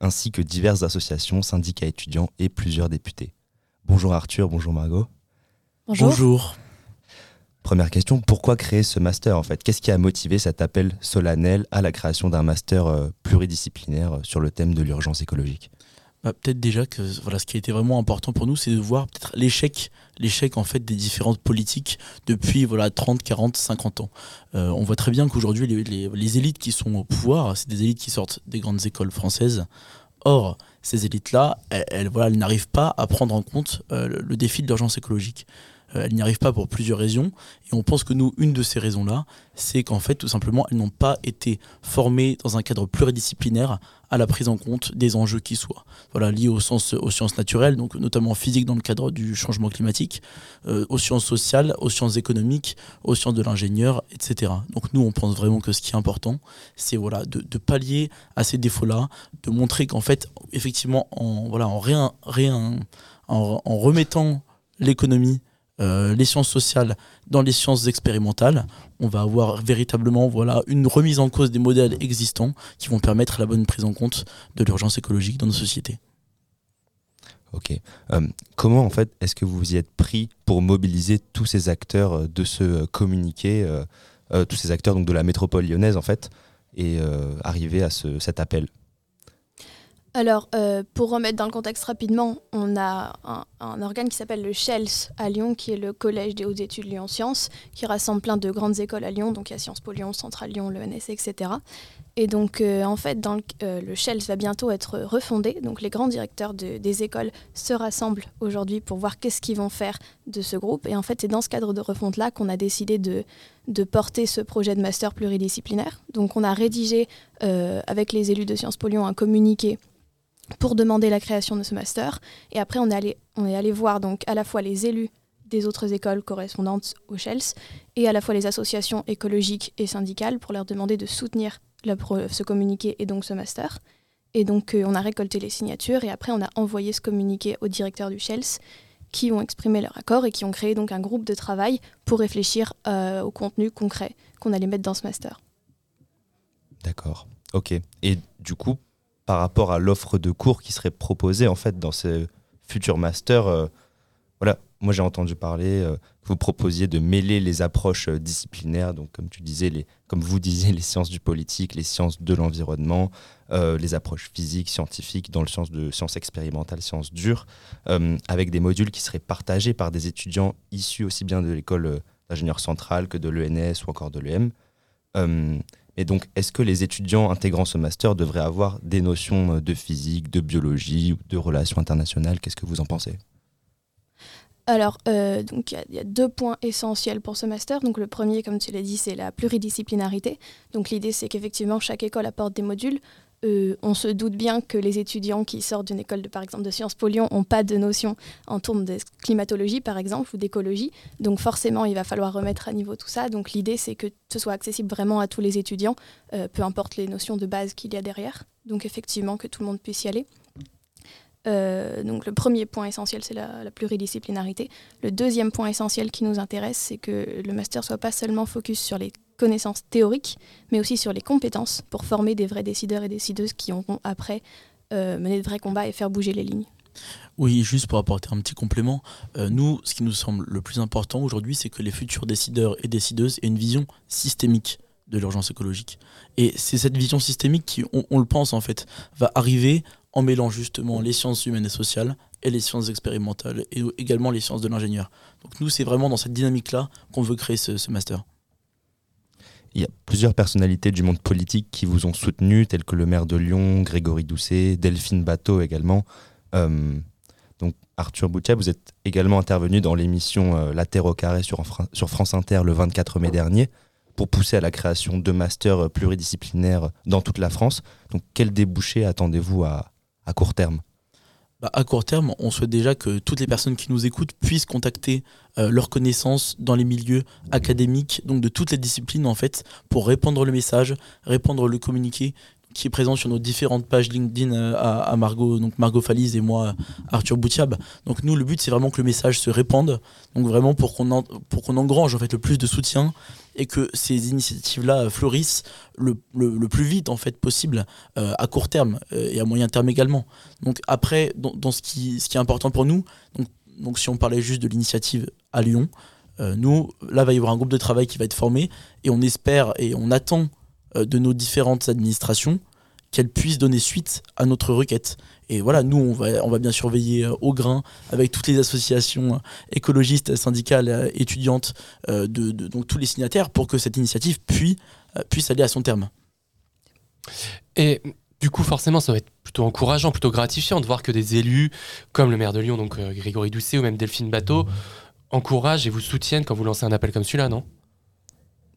ainsi que diverses associations, syndicats étudiants et plusieurs députés. Bonjour Arthur, bonjour Margot. Bonjour. Première question, pourquoi créer ce master en fait? Qu'est-ce qui a motivé cet appel solennel à la création d'un master euh, pluridisciplinaire euh, sur le thème de l'urgence écologique? Bah, peut-être déjà que voilà, ce qui a été vraiment important pour nous, c'est de voir peut-être l'échec, l'échec en fait des différentes politiques depuis voilà 30, 40, 50 ans. Euh, on voit très bien qu'aujourd'hui les, élites qui sont au pouvoir, c'est des élites qui sortent des grandes écoles françaises. Or, ces élites-là, elles, elles, voilà, elles n'arrivent pas à prendre en compte euh, le défi de l'urgence écologique. Euh, elles n'y arrivent pas pour plusieurs raisons. Et on pense que nous, une de ces raisons-là, c'est qu'en fait, tout simplement, elles n'ont pas été formées dans un cadre pluridisciplinaire à la prise en compte des enjeux qui soient voilà, liés au aux sciences naturelles, donc notamment physique dans le cadre du changement climatique, euh, aux sciences sociales, aux sciences économiques, aux sciences de l'ingénieur, etc. Donc nous, on pense vraiment que ce qui est important, c'est voilà, de, pallier à ces défauts-là, de montrer qu'en fait, effectivement, en, voilà, en, en remettant l'économie, euh, les sciences sociales dans les sciences expérimentales, on va avoir véritablement voilà, une remise en cause des modèles existants qui vont permettre la bonne prise en compte de l'urgence écologique dans nos sociétés. Ok. Euh, comment en fait est-ce que vous vous y êtes pris pour mobiliser tous ces acteurs euh, de ce communiqué, tous ces acteurs donc de la métropole lyonnaise en fait, et arriver à ce- cet appel? Alors, euh, pour remettre dans le contexte rapidement, on a un, organe qui s'appelle le SHELS à Lyon, qui est le Collège des hautes études Lyon Sciences, qui rassemble plein de grandes écoles à Lyon, donc il y a Sciences Po Lyon, Centrale Lyon, l'ENS, etc. Et donc, euh, en fait, le- euh, le SHELS va bientôt être refondé, donc les grands directeurs de- des écoles se rassemblent aujourd'hui pour voir qu'est-ce qu'ils vont faire de ce groupe. Et en fait, c'est dans ce cadre de refonte-là qu'on a décidé de, de porter ce projet de master pluridisciplinaire. Donc, on a rédigé euh, avec les élus de Sciences Po Lyon un communiqué pour demander la création de ce master. Et après, on est allé, on est allé voir donc à la fois les élus des autres écoles correspondantes au SHELS et à la fois les associations écologiques et syndicales pour leur demander de soutenir ce communiqué et donc ce master. Et donc, euh, on a récolté les signatures et après, on a envoyé ce communiqué au directeur du SHELS qui ont exprimé leur accord et qui ont créé donc un groupe de travail pour réfléchir euh, au contenu concret qu'on allait mettre dans ce master. D'accord. Ok. Et du coup, par rapport à l'offre de cours qui serait proposée en fait dans ce futur master, euh, voilà, moi j'ai entendu parler euh, que vous proposiez de mêler les approches euh, disciplinaires, donc comme tu disais, comme vous disiez, les sciences du politique, les sciences de l'environnement, les approches physiques, scientifiques, dans le sens de sciences expérimentales, sciences dures, avec des modules qui seraient partagés par des étudiants issus aussi bien de l'école euh, d'ingénieur centrale que de l'ENS ou encore de l'EM. Et donc, est-ce que les étudiants intégrant ce master devraient avoir des notions euh, de physique, de biologie de relations internationales? Qu'est-ce que vous en pensez? Alors, euh, il y, a deux points essentiels pour ce master. Donc, le premier, comme tu l'as dit, c'est la pluridisciplinarité. Donc, l'idée, c'est qu'effectivement, chaque école apporte des modules. Euh, on se doute bien que les étudiants qui sortent d'une école, de, par exemple, de Sciences Po n'ont pas de notion en termes de climatologie, par exemple, ou d'écologie. Donc, forcément, il va falloir remettre à niveau tout ça. Donc, l'idée, c'est que ce soit accessible vraiment à tous les étudiants, euh, peu importe les notions de base qu'il y a derrière. Donc, effectivement, que tout le monde puisse y aller. Euh, donc le premier point essentiel, c'est la, la pluridisciplinarité. Le deuxième point essentiel qui nous intéresse, c'est que le master soit pas seulement focus sur les connaissances théoriques, mais aussi sur les compétences pour former des vrais décideurs et décideuses qui auront après euh, mené de vrais combats et faire bouger les lignes. Oui, juste pour apporter un petit complément, euh, nous, ce qui nous semble le plus important aujourd'hui, c'est que les futurs décideurs et décideuses aient une vision systémique de l'urgence écologique. Et c'est cette vision systémique qui, on, le pense en fait, va arriver en mêlant justement les sciences humaines et sociales et les sciences expérimentales et également les sciences de l'ingénieur. Donc nous, c'est vraiment dans cette dynamique-là qu'on veut créer ce master. Il y a plusieurs personnalités du monde politique qui vous ont soutenu, tels que le maire de Lyon, Grégory Doucet, Delphine Bateau également. Euh, donc Arthur Boutia, vous êtes également intervenu dans l'émission euh, La Terre au carré sur, France Inter le 24 mai dernier pour pousser à la création de masters pluridisciplinaires dans toute la France. Donc quel débouché attendez-vous à court terme? Bah, à court terme, on souhaite déjà que toutes les personnes qui nous écoutent puissent contacter euh, leurs connaissances dans les milieux académiques, donc de toutes les disciplines en fait, pour répandre le message, répandre le communiqué qui est présent sur nos différentes pages LinkedIn euh, à, Margot, donc Margot Falise et moi, Arthur Boutiab. Donc nous, le but, c'est vraiment que le message se répande, donc vraiment pour qu'on pour qu'on engrange en fait le plus de soutien et que ces initiatives-là fleurissent le, plus vite en fait possible euh, à court terme euh, et à moyen terme également. Donc après, dans, ce, qui, ce qui est important pour nous, donc, donc si on parlait juste de l'initiative à Lyon, nous, là, va y avoir un groupe de travail qui va être formé et on espère et on attend euh, de nos différentes administrations qu'elles puissent donner suite à notre requête. Et voilà, nous, on va, on va bien surveiller euh, au grain avec toutes les associations euh, écologistes, syndicales, étudiantes, de, donc tous les signataires, pour que cette initiative puisse, puisse aller à son terme. Et du coup, forcément, ça va être plutôt encourageant, plutôt gratifiant de voir que des élus, comme le maire de Lyon, donc Grégory Doucet ou même Delphine Bateau, encouragent et vous soutiennent quand vous lancez un appel comme celui-là, non?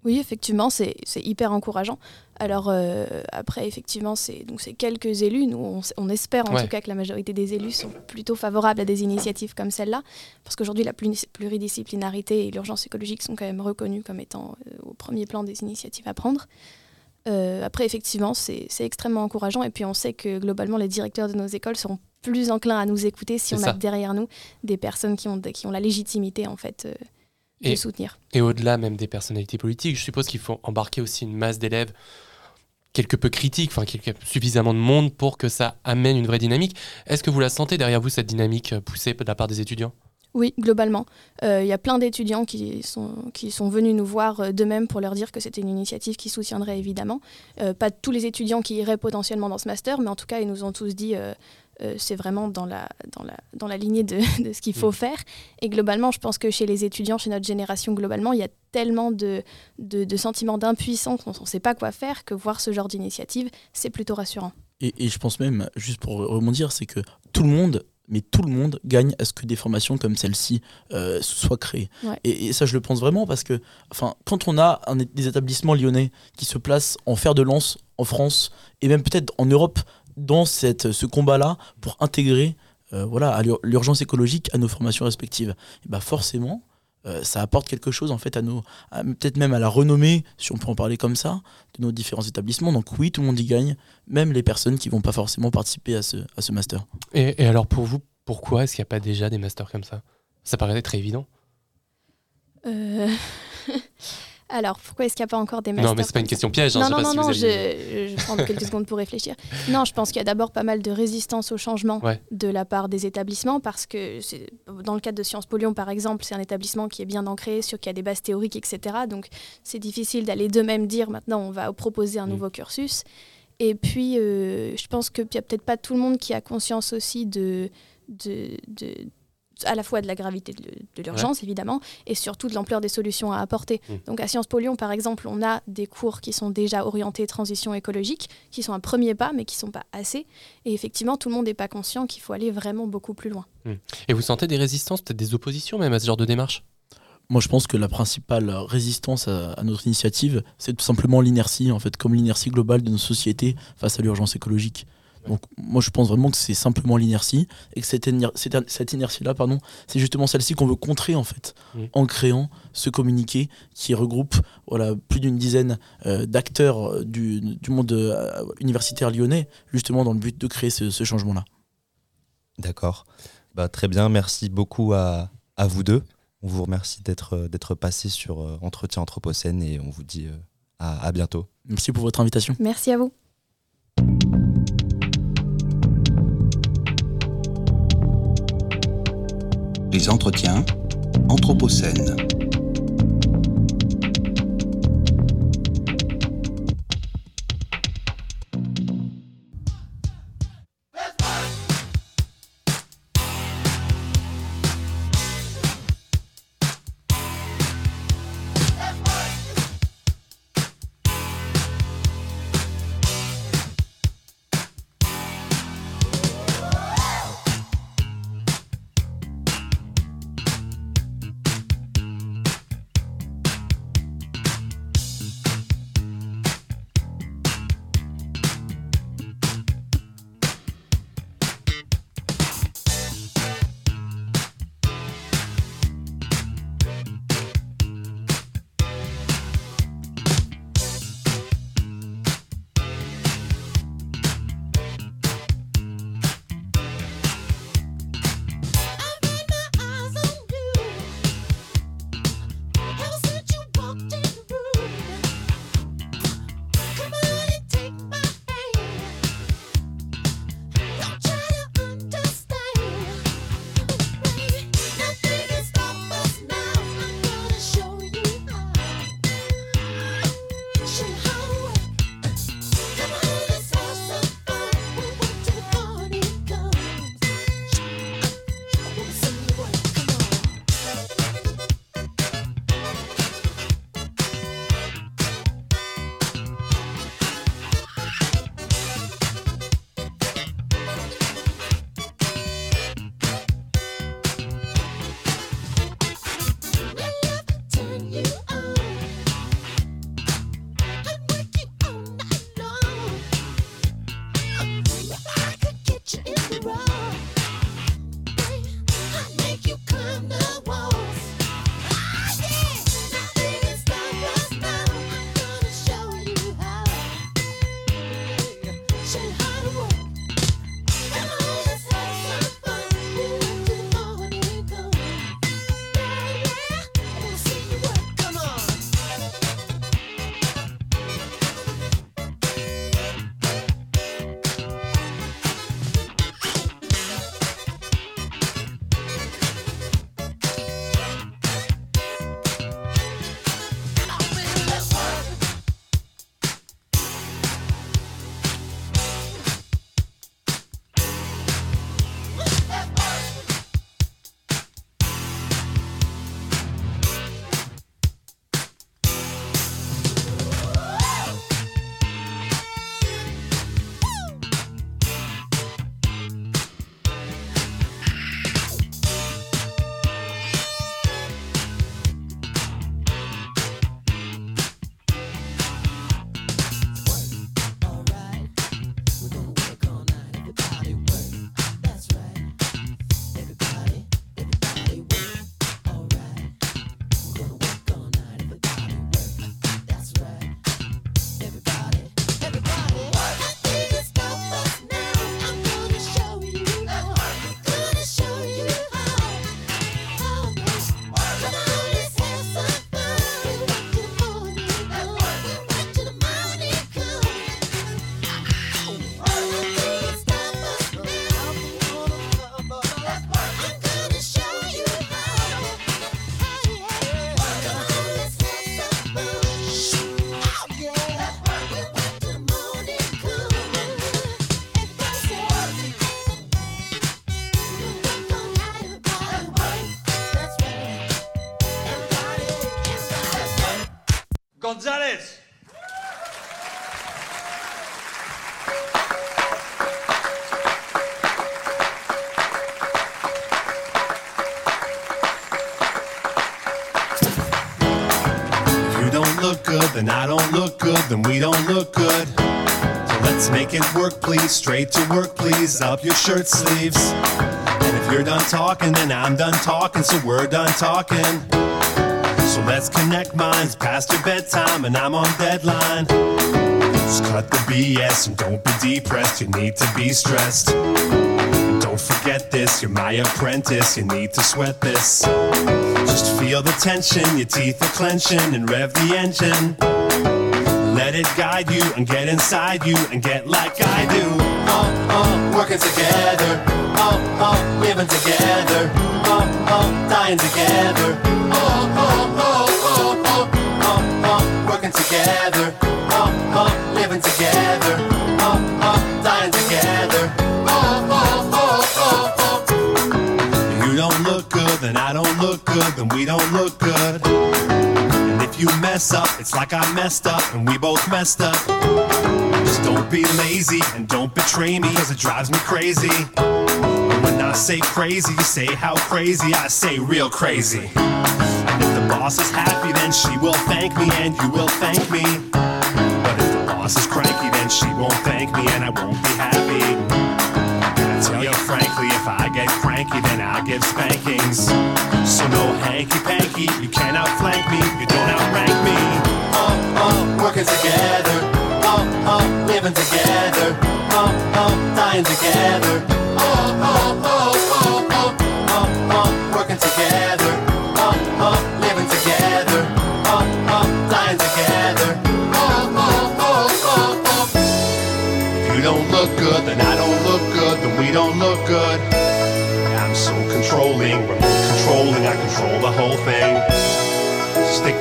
Oui, effectivement, c'est hyper encourageant. Alors euh, après, effectivement, c'est donc c'est quelques élus. Nous, on, espère en tout cas que la majorité des élus sont plutôt favorables à des initiatives comme celle-là, parce qu'aujourd'hui, la pluridisciplinarité et l'urgence écologique sont quand même reconnues comme étant euh, au premier plan des initiatives à prendre. Euh, après, effectivement, c'est extrêmement encourageant. Et puis, on sait que globalement, les directeurs de nos écoles seront plus enclins à nous écouter si on a derrière nous des personnes qui ont, qui ont la légitimité en fait et, soutenir. Et au-delà même des personnalités politiques, je suppose qu'il faut embarquer aussi une masse d'élèves quelque peu critiques, enfin suffisamment de monde pour que ça amène une vraie dynamique. Est-ce que vous la sentez derrière vous, cette dynamique poussée de la part des étudiants? Oui, globalement. Euh, il y a plein d'étudiants qui sont, qui sont venus nous voir euh, d'eux-mêmes pour leur dire que c'était une initiative qui soutiendrait évidemment. pas tous les étudiants qui iraient potentiellement dans ce master, mais en tout cas, ils nous ont tous dit euh, c'est vraiment dans la, dans la, dans la lignée de, de ce qu'il faut mm. faire. Et globalement, je pense que chez les étudiants, chez notre génération, globalement, il y a tellement de, de, sentiments d'impuissance qu'on ne sait pas quoi faire que voir ce genre d'initiative, c'est plutôt rassurant. Et, et, je pense même, juste pour rebondir, c'est que tout le monde mais tout le monde gagne à ce que des formations comme celle-ci euh, soient créées. Et, ça, je le pense vraiment parce que, enfin, quand on a un, des établissements lyonnais qui se placent en fer de lance en France et même peut-être en Europe dans cette, ce combat-là pour intégrer euh, voilà, l'urgence écologique à nos formations respectives. Et bah forcément, euh, ça apporte quelque chose en fait à nos, peut-être même à la renommée, si on peut en parler comme ça, de nos différents établissements. Donc oui, tout le monde y gagne, même les personnes qui vont pas forcément participer à ce, à ce master. Et, et alors pour vous, pourquoi est-ce qu'il n'y a pas déjà des masters comme ça? Ça paraît très évident. Euh... Alors, pourquoi est-ce qu'il n'y a pas encore des masters Non, mais c'est pas une question piège. Hein, non, non, non, je, je, prends quelques secondes pour réfléchir. Non, je pense qu'il y a d'abord pas mal de résistance au changement de la part des établissements parce que dans le cadre de Sciences Po Lyon, par exemple, c'est un établissement qui est bien ancré, sur qui a des bases théoriques, etc. Donc, c'est difficile d'aller d'eux-mêmes dire maintenant on va proposer un mm. nouveau cursus. Et puis, euh, je pense qu'il n'y a peut-être pas tout le monde qui a conscience aussi de, de, de à la fois de la gravité de, l'urgence, évidemment, et surtout de l'ampleur des solutions à apporter. Mmh. Donc à Sciences Po Lyon, par exemple, on a des cours qui sont déjà orientés transition écologique, qui sont un premier pas, mais qui ne sont pas assez. Et effectivement, tout le monde n'est pas conscient qu'il faut aller vraiment beaucoup plus loin. Mmh. Et vous sentez des résistances, peut-être des oppositions même à ce genre de démarche? Moi, je pense que la principale résistance à, à notre initiative, c'est tout simplement l'inertie, en fait, comme l'inertie globale de nos sociétés face à l'urgence écologique. Donc moi je pense vraiment que c'est simplement l'inertie et que cette, cette, inertie-là, pardon, c'est justement celle-ci qu'on veut contrer en fait, mmh. en créant ce communiqué qui regroupe voilà, plus d'une dizaine euh, d'acteurs euh, du, du, monde euh, universitaire lyonnais, justement dans le but de créer ce, changement-là. D'accord. Bah, très bien, merci beaucoup à, à vous deux. On vous remercie d'être d'être passé sur Entretien Anthropocène et on vous dit à, à bientôt. Merci pour votre invitation. Merci à vous. Les entretiens Anthropocène. I don't look good, then we don't look good. So let's make it work, please. Straight to work, please. Up your shirt sleeves. And if you're done talking, then I'm done talking, so we're done talking. So let's connect minds past your bedtime, and I'm on deadline. Just cut the BS and don't be depressed. You need to be stressed. Don't forget this, you're my apprentice. You need to sweat this. Just feel the tension, your teeth are clenching, and rev the engine. Let it guide you and get inside you and get like I do. Oh, oh, working together. Oh, oh, living together. Oh, oh, dying together. Oh, oh, oh, oh, oh, oh, oh, working together. Oh, oh, living together. Oh, oh, dying together. Oh, oh, oh, oh, oh. You don't look good, then I don't look good, then we don't look good. You mess up, it's like I messed up and we both messed up. Just don't be lazy and don't betray me, cause it drives me crazy. When I say crazy, you say how crazy, I say real crazy. And if the boss is happy, then she will thank me and you will thank me. But if the boss is cranky, then she won't thank me and I won't be happy. Get then I'll give spankings. So no hanky panky, you can't outflank me, you don't outrank me. Oh, oh, working together. Oh, oh, living together. Oh, oh, dying together.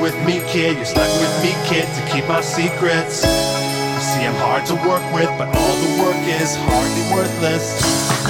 With me, kid, you're stuck with me, kid, to keep my secrets. You see, I'm hard to work with, but all the work is hardly worthless.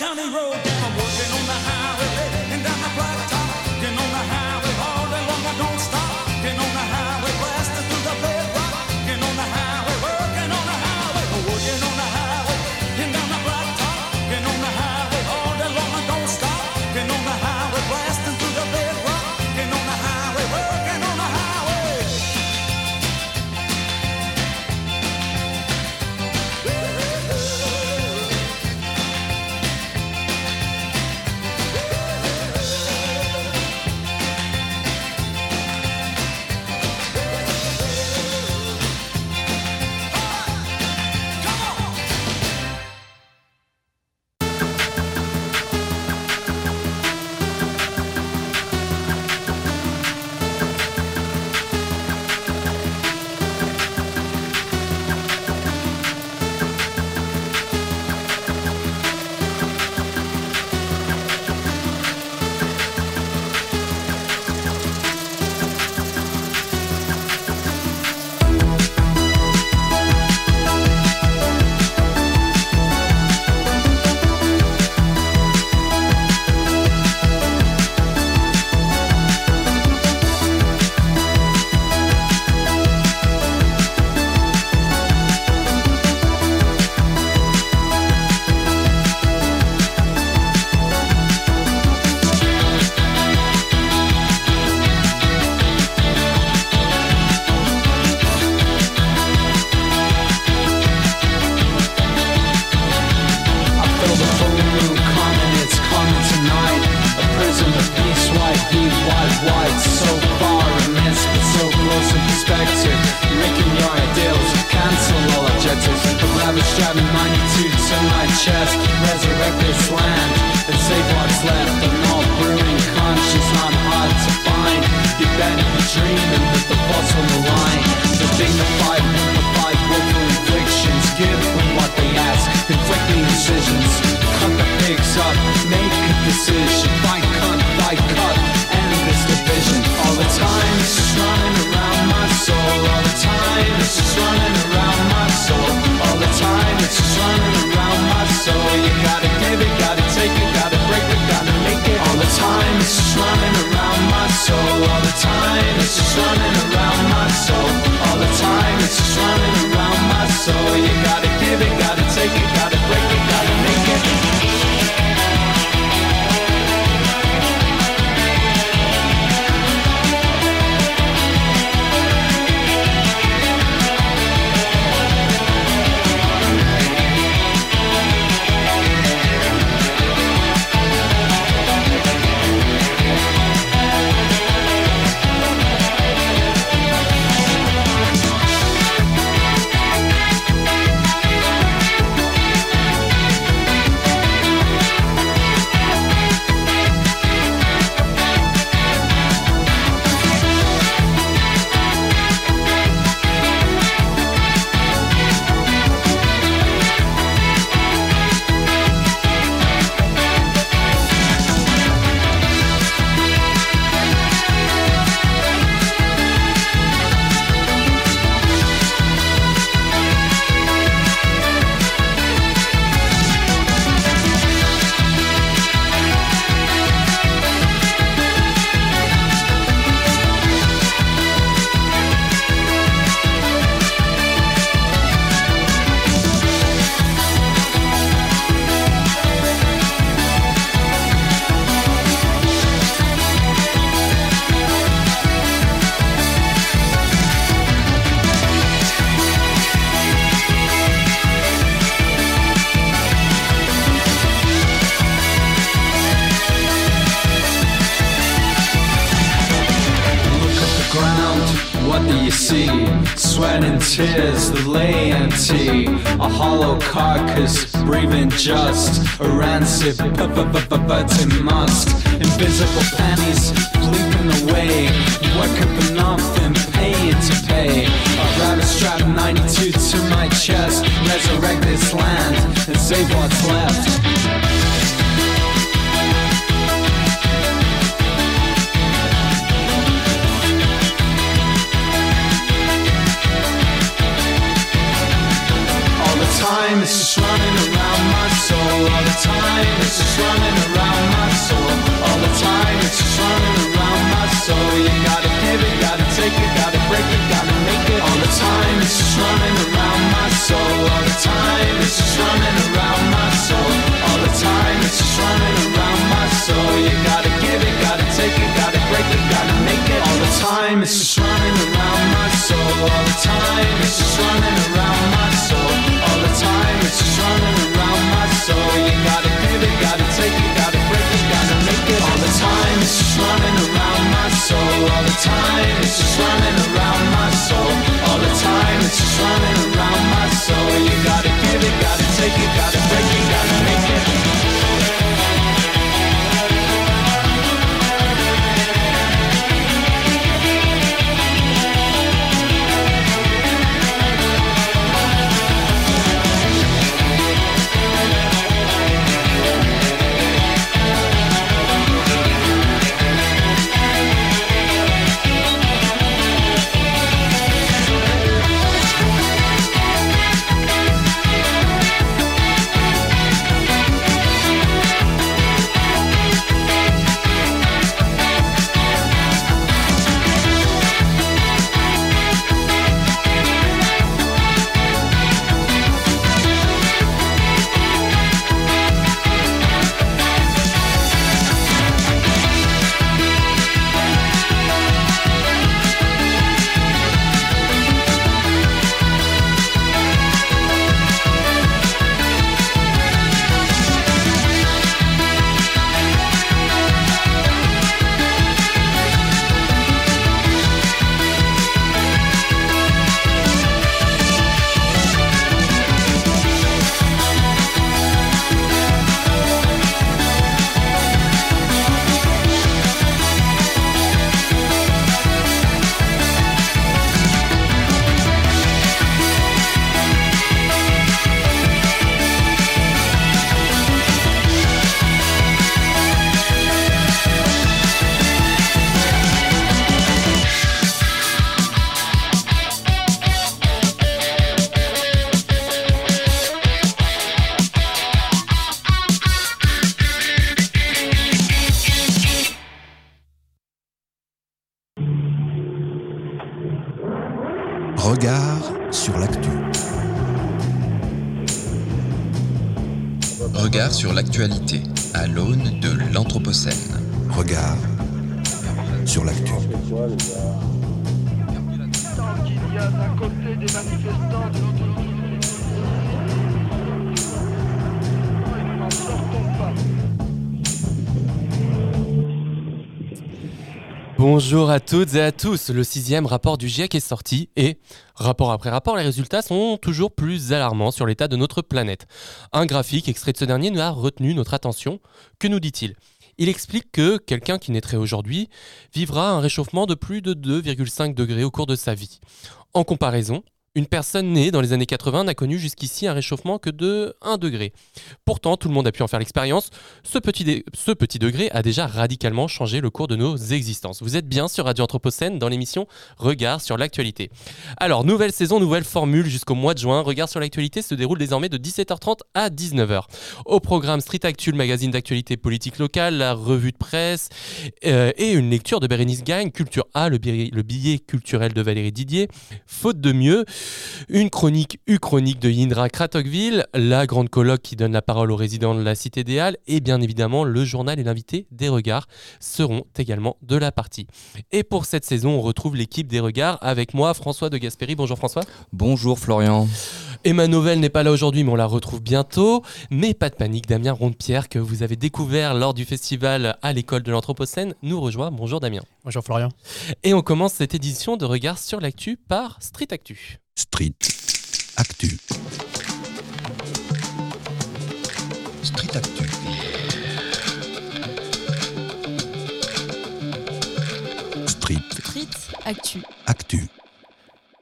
County Road. Rancid, but Bonjour à toutes et à tous, le sixième rapport du GIEC est sorti et, rapport après rapport, les résultats sont toujours plus alarmants sur l'état de notre planète. Un graphique extrait de ce dernier nous a retenu notre attention. Que nous dit-il? Il explique que quelqu'un qui naîtrait aujourd'hui vivra un réchauffement de plus de 2,5 degrés au cours de sa vie. En comparaison, une personne née dans les années 80 n'a connu jusqu'ici un réchauffement que de 1 degré. Pourtant, tout le monde a pu en faire l'expérience. Ce petit, degré a déjà radicalement changé le cours de nos existences. Vous êtes bien sur Radio Anthropocène dans l'émission Regard sur l'actualité. Alors, nouvelle saison, nouvelle formule jusqu'au mois de juin. Regard sur l'actualité se déroule désormais de 17h30 à 19h. Au programme Street Actu, le magazine d'actualité politique locale, la revue de presse euh, et une lecture de Bérénice Gagne, Culture A, le billet culturel de Valérie Didier. Faute de mieux, une chronique U-chronique de Yindra Kratokville, la grande colloque qui donne la parole aux résidents de la Cité des Halles et bien évidemment le journal et l'invité des regards seront également de la partie. Et pour cette saison, on retrouve l'équipe des regards avec moi, François de Gasperi. Bonjour François. Bonjour Florian. Emma Novelle n'est pas là aujourd'hui, mais on la retrouve bientôt. Mais pas de panique, Damien Rondepierre, que vous avez découvert lors du festival à l'école de l'Anthropocène, nous rejoint. Bonjour Damien. Bonjour Florian. Et on commence cette édition de Regard sur l'actu par Street Actu. Street Actu. Street Actu. Street Street Actu. Actu.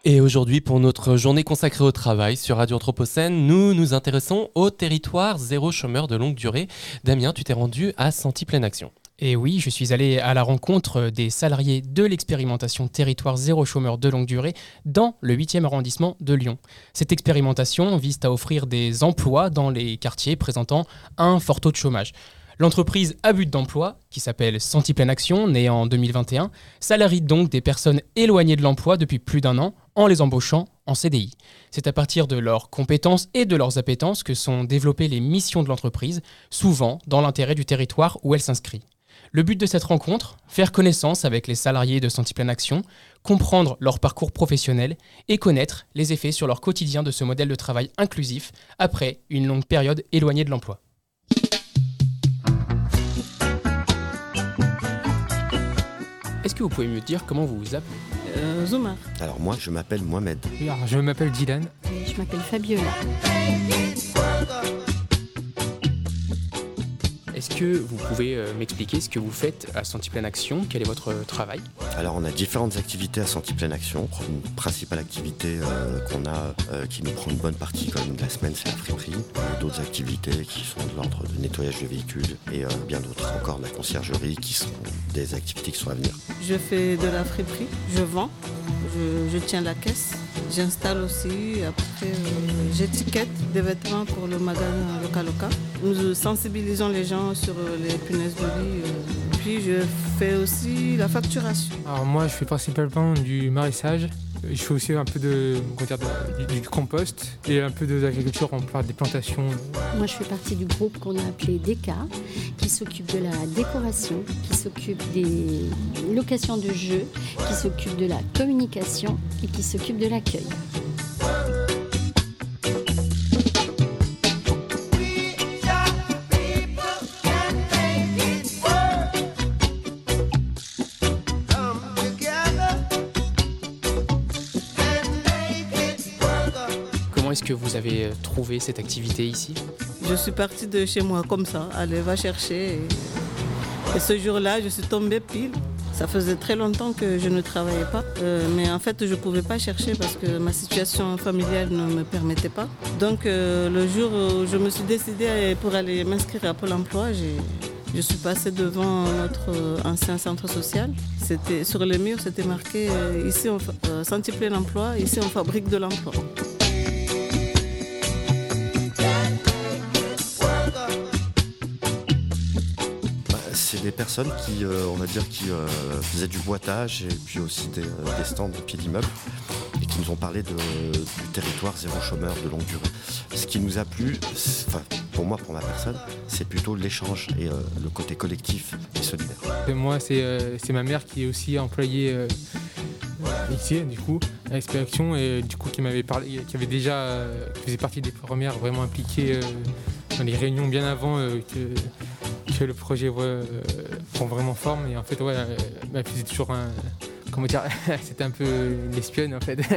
Et aujourd'hui, pour notre journée consacrée au travail sur Radio Anthropocène, nous nous intéressons au territoire zéro chômeur de longue durée. Damien, tu t'es rendu à Senti Pleine Action. Et oui, je suis allé à la rencontre des salariés de l'expérimentation Territoire zéro chômeur de longue durée dans le 8e arrondissement de Lyon. Cette expérimentation vise à offrir des emplois dans les quartiers présentant un fort taux de chômage. L'entreprise à but d'emploi, qui s'appelle Senti Pleine Action, née en 2021, salarie donc des personnes éloignées de l'emploi depuis plus d'un an en les embauchant en CDI. C'est à partir de leurs compétences et de leurs appétences que sont développées les missions de l'entreprise, souvent dans l'intérêt du territoire où elle s'inscrit. Le but de cette rencontre, faire connaissance avec les salariés de Senti Pleine Action, comprendre leur parcours professionnel et connaître les effets sur leur quotidien de ce modèle de travail inclusif après une longue période éloignée de l'emploi. Est-ce que vous pouvez me dire comment vous vous appelez? Euh, Zoumar. Alors moi, je m'appelle Mohamed. Alors, Je m'appelle Dylan. Je m'appelle Fabiola. Est-ce que vous pouvez euh, m'expliquer ce que vous faites à Senti Pleine Action? Quel est votre euh, travail? Alors on a différentes activités à Senti Pleine Action. Une principale activité euh, qu'on a, euh, qui nous prend une bonne partie quand même de la semaine, c'est la friperie. D'autres activités qui sont de l'ordre de nettoyage de véhicules et euh, bien d'autres encore de la conciergerie qui sont des activités qui sont à venir. Je fais de la friperie, je vends, je, je tiens la caisse, j'installe aussi, après euh, j'étiquette des vêtements pour le magasin local local. Nous sensibilisons les gens sur euh, les punaises de lit. euh, puis je fais aussi la facturation. Alors moi, je fais principalement du maraîchage. Je fais aussi un peu de, dire, du, compost et un peu de l'agriculture, on parle des plantations. Moi, je fais partie du groupe qu'on a appelé DECA, qui s'occupe de la décoration, qui s'occupe des locations de jeux, qui s'occupe de la communication et qui s'occupe de l'accueil. Que vous avez euh, trouvé cette activité ici? Je suis partie de chez moi comme ça, allez, va chercher. Et, ce jour-là, je suis tombée pile. Ça faisait très longtemps que je ne travaillais pas, Euh, mais en fait, je ne pouvais pas chercher parce que ma situation familiale ne me permettait pas. Donc, euh, le jour où je me suis décidée pour aller m'inscrire à Pôle emploi, je suis passée devant notre ancien centre social. Sur les murs, c'était marqué ici on fa- euh, Senti plein emploi, ici on fabrique de l'emploi. Personnes qui, euh, on va dire, qui euh, faisaient du boitage et puis aussi des, euh, stands au pied d'immeubles et qui nous ont parlé de- du territoire zéro chômeur de longue durée. Ce qui nous a plu, pour moi, pour ma personne, c'est plutôt l'échange et le côté collectif et solidaire. Et moi, c'est ma mère qui est aussi employée ici, du coup, à Expériction, et du coup, qui m'avait parlé, qui avait déjà, faisait partie des premières vraiment impliquées dans les réunions bien avant que, que le projet euh, prend vraiment forme. Et en fait, ouais, euh, elle faisait toujours un. Comment dire C'était un peu l'espionne, en fait.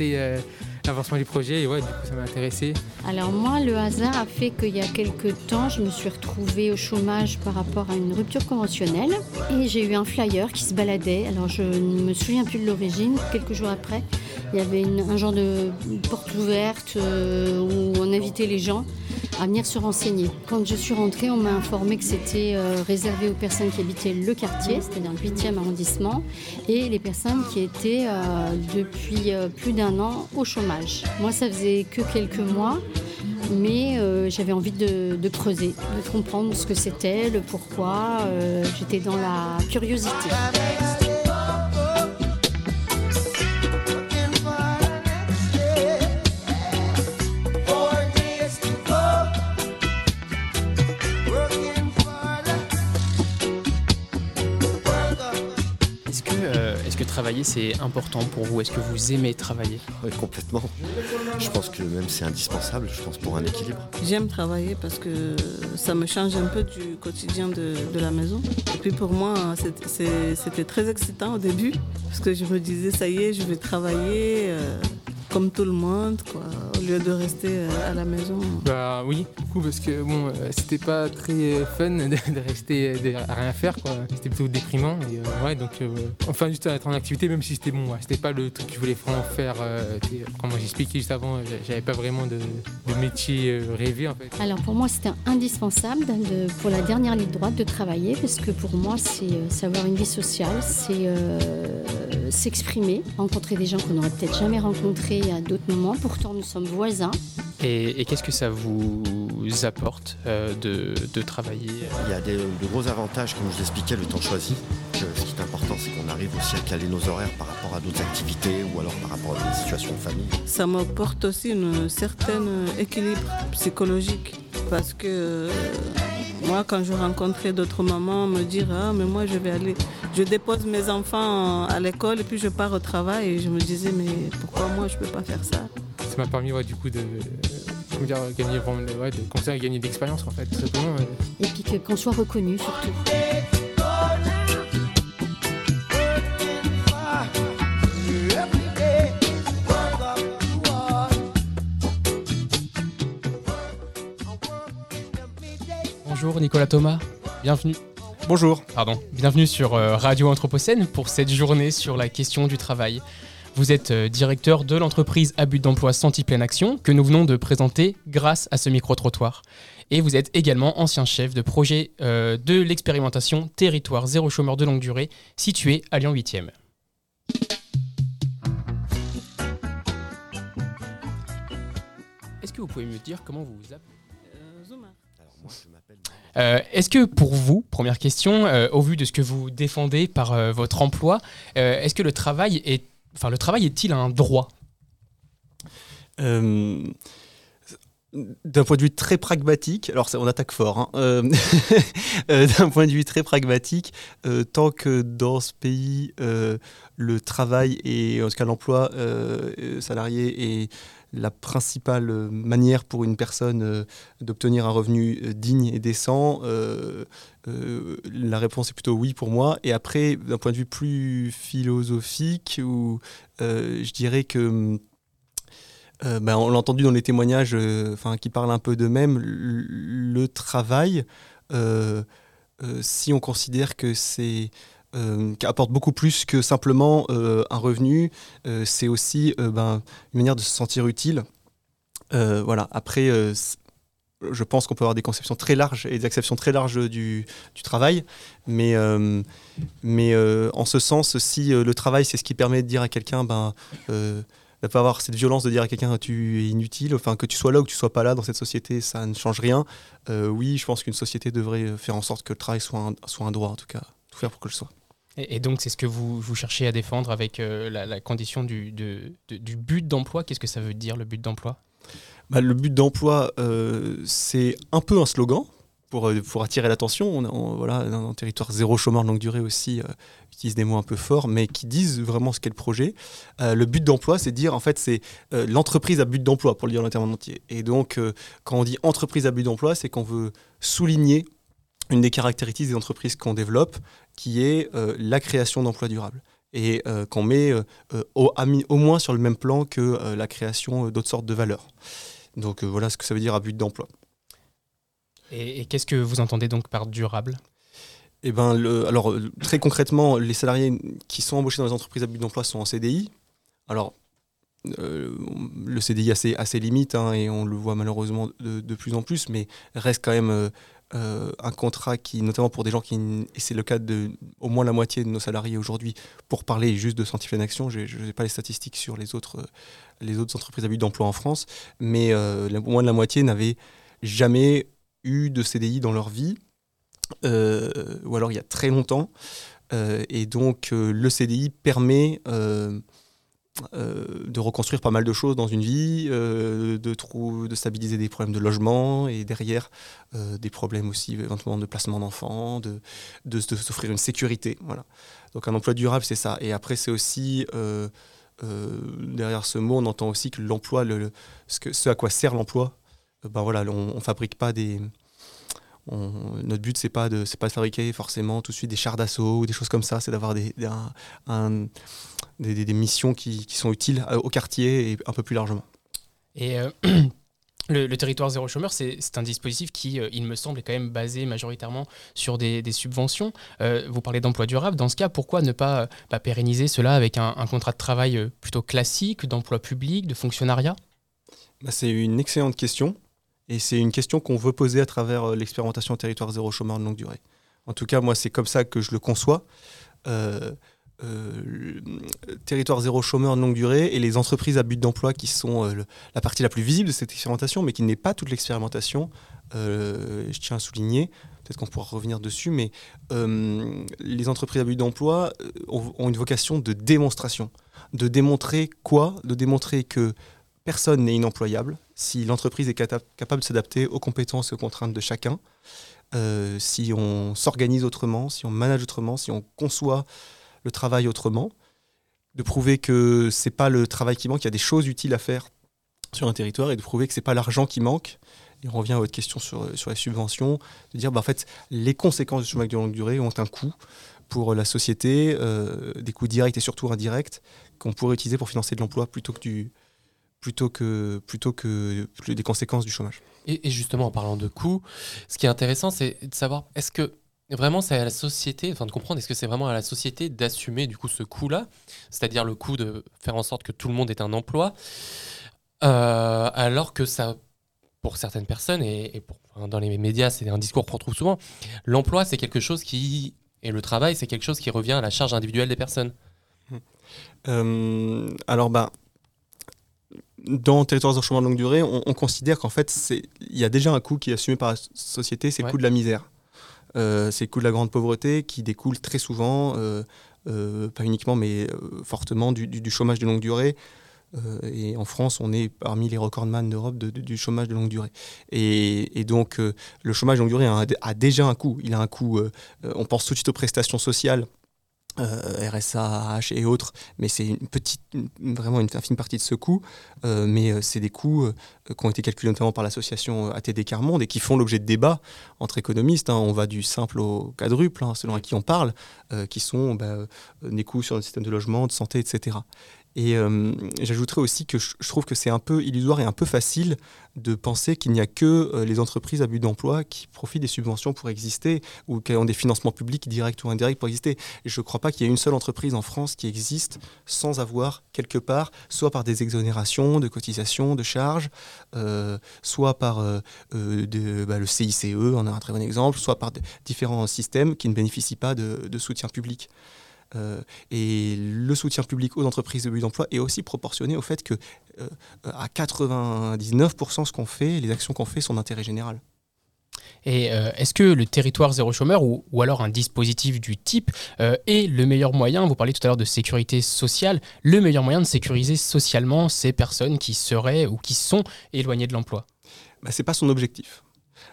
Euh, l'avancement du projet, et ouais, du coup, ça m'a intéressé. Alors moi, le hasard a fait qu'il y a quelques temps, je me suis retrouvée au chômage par rapport à une rupture conventionnelle et j'ai eu un flyer qui se baladait. Alors je ne me souviens plus de l'origine. Quelques jours après, il y avait un genre de porte ouverte euh, où on invitait les gens à venir se renseigner. Quand je suis rentrée, on m'a informé que c'était euh, réservé aux personnes qui habitaient le quartier, c'est-à-dire le 8e arrondissement, et les personnes qui étaient euh, depuis plus d'un an au chômage. Moi, ça faisait que quelques mois, mais euh, j'avais envie de, creuser, de comprendre ce que c'était, le pourquoi. euh, J'étais dans la curiosité. Travailler c'est important pour vous Est-ce que vous aimez travailler? Oui, complètement. Je pense que même c'est indispensable, je pense, pour un équilibre. J'aime travailler parce que ça me change un peu du quotidien de, de la maison. Et puis pour moi, c'était très excitant au début parce que je me disais, ça y est, je vais travailler euh, comme tout le monde, quoi, au lieu de rester euh, à la maison. Bah oui, du coup, parce que bon, euh, c'était pas très fun de, de rester de- à rien faire, quoi. C'était plutôt déprimant. Et, euh, ouais, donc, euh, enfin, juste à être en activité, même si c'était bon, ouais, c'était pas le truc que je voulais vraiment faire. euh, comme j'expliquais juste avant, j'avais pas vraiment de, de métier rêvé, en fait. Alors pour moi, c'était indispensable de- pour la dernière ligne droite de travailler parce que pour moi, c'est euh, c'est avoir une vie sociale, c'est euh, s'exprimer, rencontrer des gens qu'on n'aurait peut-être jamais rencontrés à d'autres moments. Pourtant, nous sommes voisins. Et, et qu'est-ce que ça vous apporte euh, de, de travailler? Il y a des, de gros avantages, comme je vous expliquais, le temps choisi. Que ce qui est important, c'est qu'on arrive aussi à caler nos horaires par rapport à d'autres activités ou alors par rapport à des situations de famille. Ça m'apporte aussi un certain équilibre psychologique parce que euh, moi, quand je rencontrais d'autres mamans me dire ah mais moi je vais aller, je dépose mes enfants à l'école et puis je pars au travail et je me disais mais pourquoi moi je peux pas faire ça? Ça m'a permis, ouais, du coup, de, comment dire, gagner vraiment, ouais, de gagner de l'expérience, en fait, tout simplement. Et puis que- qu'on soit reconnu surtout. Bonjour Nicolas Thomas, bienvenue. Bonjour. Pardon, bienvenue sur euh, Radio Anthropocène pour cette journée sur la question du travail. Vous êtes euh, directeur de l'entreprise à but d'emploi Santi Pleine Action que nous venons de présenter grâce à ce micro-trottoir. Et vous êtes également ancien chef de projet euh, de l'expérimentation Territoire zéro chômeur de longue durée situé à Lyon 8e. Est-ce que vous pouvez me dire comment vous vous appelez? Euh, Est-ce que pour vous, première question, euh, au vu de ce que vous défendez par euh, votre emploi, est-ce que le travail est, enfin le travail est-il un droit? D'un point de vue très pragmatique, alors on attaque fort, hein, d'un point de vue très pragmatique, tant que dans ce pays, le travail et en tout cas l'emploi salarié est la principale euh, manière pour une personne euh, d'obtenir un revenu euh, digne et décent, la réponse est plutôt oui pour moi. Et après, d'un point de vue plus philosophique, où, je dirais que ben, on l'a entendu dans les témoignages qui parlent un peu d'eux-mêmes, le, travail, si on considère que c'est euh, qui apporte beaucoup plus que simplement euh, un revenu, euh, c'est aussi ben, une manière de se sentir utile. Voilà. Après, je pense qu'on peut avoir des conceptions très larges et des acceptions très larges du, travail, mais, mais en ce sens, si le travail, c'est ce qui permet de dire à quelqu'un, ben, de pas avoir cette violence de dire à quelqu'un tu es inutile, enfin que tu sois là ou que tu sois pas là dans cette société, ça ne change rien. Oui, je pense qu'une société devrait faire en sorte que le travail soit un, soit un droit, en tout cas, tout faire pour que le soit. Et, donc c'est ce que vous, cherchez à défendre avec euh, la, condition du, du but d'emploi. Qu'est-ce que ça veut dire le but d'emploi? Bah, le but d'emploi, euh, c'est un peu un slogan pour, euh, pour attirer l'attention. On, on- voilà, un territoire zéro chômeur longue durée aussi, euh, utilise des mots un peu forts, mais qui disent vraiment ce qu'est le projet. Le but d'emploi, c'est dire, en fait, c'est l'entreprise à but d'emploi, pour le dire en termes entier. Et donc, quand on dit entreprise à but d'emploi, c'est qu'on veut souligner une des caractéristiques des entreprises qu'on développe, qui est euh, la création d'emplois durables. Et euh, qu'on met euh, au, moins sur le même plan que la création d'autres sortes de valeurs. Donc voilà ce que ça veut dire à but d'emploi. Et, et qu'est-ce que vous entendez donc par durable? Eh ben, le- alors très concrètement, les salariés qui sont embauchés dans les entreprises à but d'emploi sont en CDI. Alors euh, le CDI a ses, a ses limites hein, et on le voit malheureusement de, de plus en plus, mais reste quand même euh, euh, un contrat qui, notamment pour des gens qui, et c'est le cas de au moins la moitié de nos salariés aujourd'hui, pour parler juste de Santifène Action, je n'ai pas les statistiques sur les autres, euh, les autres entreprises à but d'emploi en France, mais euh, au moins de la moitié n'avaient jamais eu de CDI dans leur vie, ou alors il y a très longtemps. Et donc le CDI permet, euh, de reconstruire pas mal de choses dans une vie, euh, de, de stabiliser des problèmes de logement et derrière euh, des problèmes aussi éventuellement de placement d'enfants, de, de, s'offrir une sécurité. Voilà. Donc un emploi durable, c'est ça. Et après, c'est aussi, derrière ce mot, on entend aussi que l'emploi, le, ce, à quoi sert l'emploi, ben voilà, on ne fabrique pas des... on- notre but, c'est pas de, c'est pas de fabriquer forcément tout de suite des chars d'assaut ou des choses comme ça. C'est d'avoir des, des, un- des, missions qui, qui sont utiles euh, au quartier et un peu plus largement. Et euh, le, le territoire zéro chômeur, c'est un dispositif qui, euh, il me semble, est quand même basé majoritairement sur des, subventions. Euh, vous parlez d'emploi durable. Dans ce cas, pourquoi ne pas bah, pérenniser cela avec un, un contrat de travail plutôt classique, d'emploi public, de fonctionnariat? Bah, c'est une excellente question. Et c'est une question qu'on veut poser à travers euh, l'expérimentation territoire zéro chômeur de longue durée. En tout cas, moi, c'est comme ça que je le conçois. Euh, euh, territoire zéro chômeur de longue durée et les entreprises à but d'emploi qui sont la partie la plus visible de cette expérimentation, mais qui n'est pas toute l'expérimentation. Je tiens à souligner, peut-être qu'on pourra revenir dessus, mais les entreprises à but d'emploi ont une vocation de démonstration. De démontrer quoi? De démontrer que personne n'est inemployable si l'entreprise est capable de s'adapter aux compétences et aux contraintes de chacun, euh, si on s'organise autrement, si on manage autrement, si on conçoit le travail autrement, de prouver que c'est pas le travail qui manque, il y a des choses utiles à faire sur un territoire et de prouver que c'est pas l'argent qui manque. Et on revient à votre question sur, sur les subventions, de dire bah, en fait les conséquences du chômage de longue durée ont un coût pour la société, euh, des coûts directs et surtout indirects qu'on pourrait utiliser pour financer de l'emploi plutôt que du plutôt que plutôt que des conséquences du chômage. Et, et justement, en parlant de coûts, ce qui est intéressant, c'est de savoir est-ce que vraiment c'est à la société, enfin de comprendre, est-ce que c'est vraiment à la société d'assumer du coup ce coût-là, c'est-à-dire le coût de faire en sorte que tout le monde ait un emploi, euh, alors que ça, pour certaines personnes, et, et pour- enfin, dans les médias, c'est un discours qu'on retrouve souvent, l'emploi c'est quelque chose qui, et le travail c'est quelque chose qui revient à la charge individuelle des personnes. Euh, alors, ben, dans Territoires de chômage de longue durée, on, on considère qu'en fait, il y a déjà un coût qui est assumé par la so- société, c'est le Ouais. coût de la misère. Euh, c'est le coût de la grande pauvreté qui découle très souvent, euh, euh, pas uniquement, mais fortement du, du- du chômage de longue durée. Et en France, on est parmi les recordman d'Europe de- de- du chômage de longue durée. Et, et donc, le chômage de longue durée a, a déjà un coût. Il a un coût, on pense tout de suite aux prestations sociales euh, RSA, AH et autres, mais c'est une petite, une- vraiment une infime partie de ce coût. Euh, mais euh, c'est des coûts qui ont été calculés notamment par l'association ATD Carmonde et qui font l'objet de débats entre économistes. hein. On va du simple au quadruple, hein, selon à qui on parle, qui sont bah, des coûts sur le système de logement, de santé, etc. Et euh, j'ajouterais aussi que je, trouve que c'est un peu illusoire et un peu facile de penser qu'il n'y a que euh, les entreprises à but d'emploi qui profitent des subventions pour exister ou qui ont des financements publics directs ou indirects pour exister. Et je ne crois pas qu'il y ait une seule entreprise en France qui existe sans avoir quelque part, soit par des exonérations de cotisations, de charges, euh, soit par bah, le CICE, on a un très bon exemple, soit par différents systèmes qui ne bénéficient pas de soutien public. Euh, et le soutien public aux entreprises de but d'emploi est aussi proportionné au fait que euh, à 99% ce qu'on fait, les actions qu'on fait sont d'intérêt général. Et euh, est-ce que le territoire zéro chômeur ou, ou alors un dispositif du type euh, est le meilleur moyen, vous parliez tout à l'heure de sécurité sociale, le meilleur moyen de sécuriser socialement ces personnes qui seraient ou qui sont éloignées de l'emploi? Bah, c'est pas son objectif.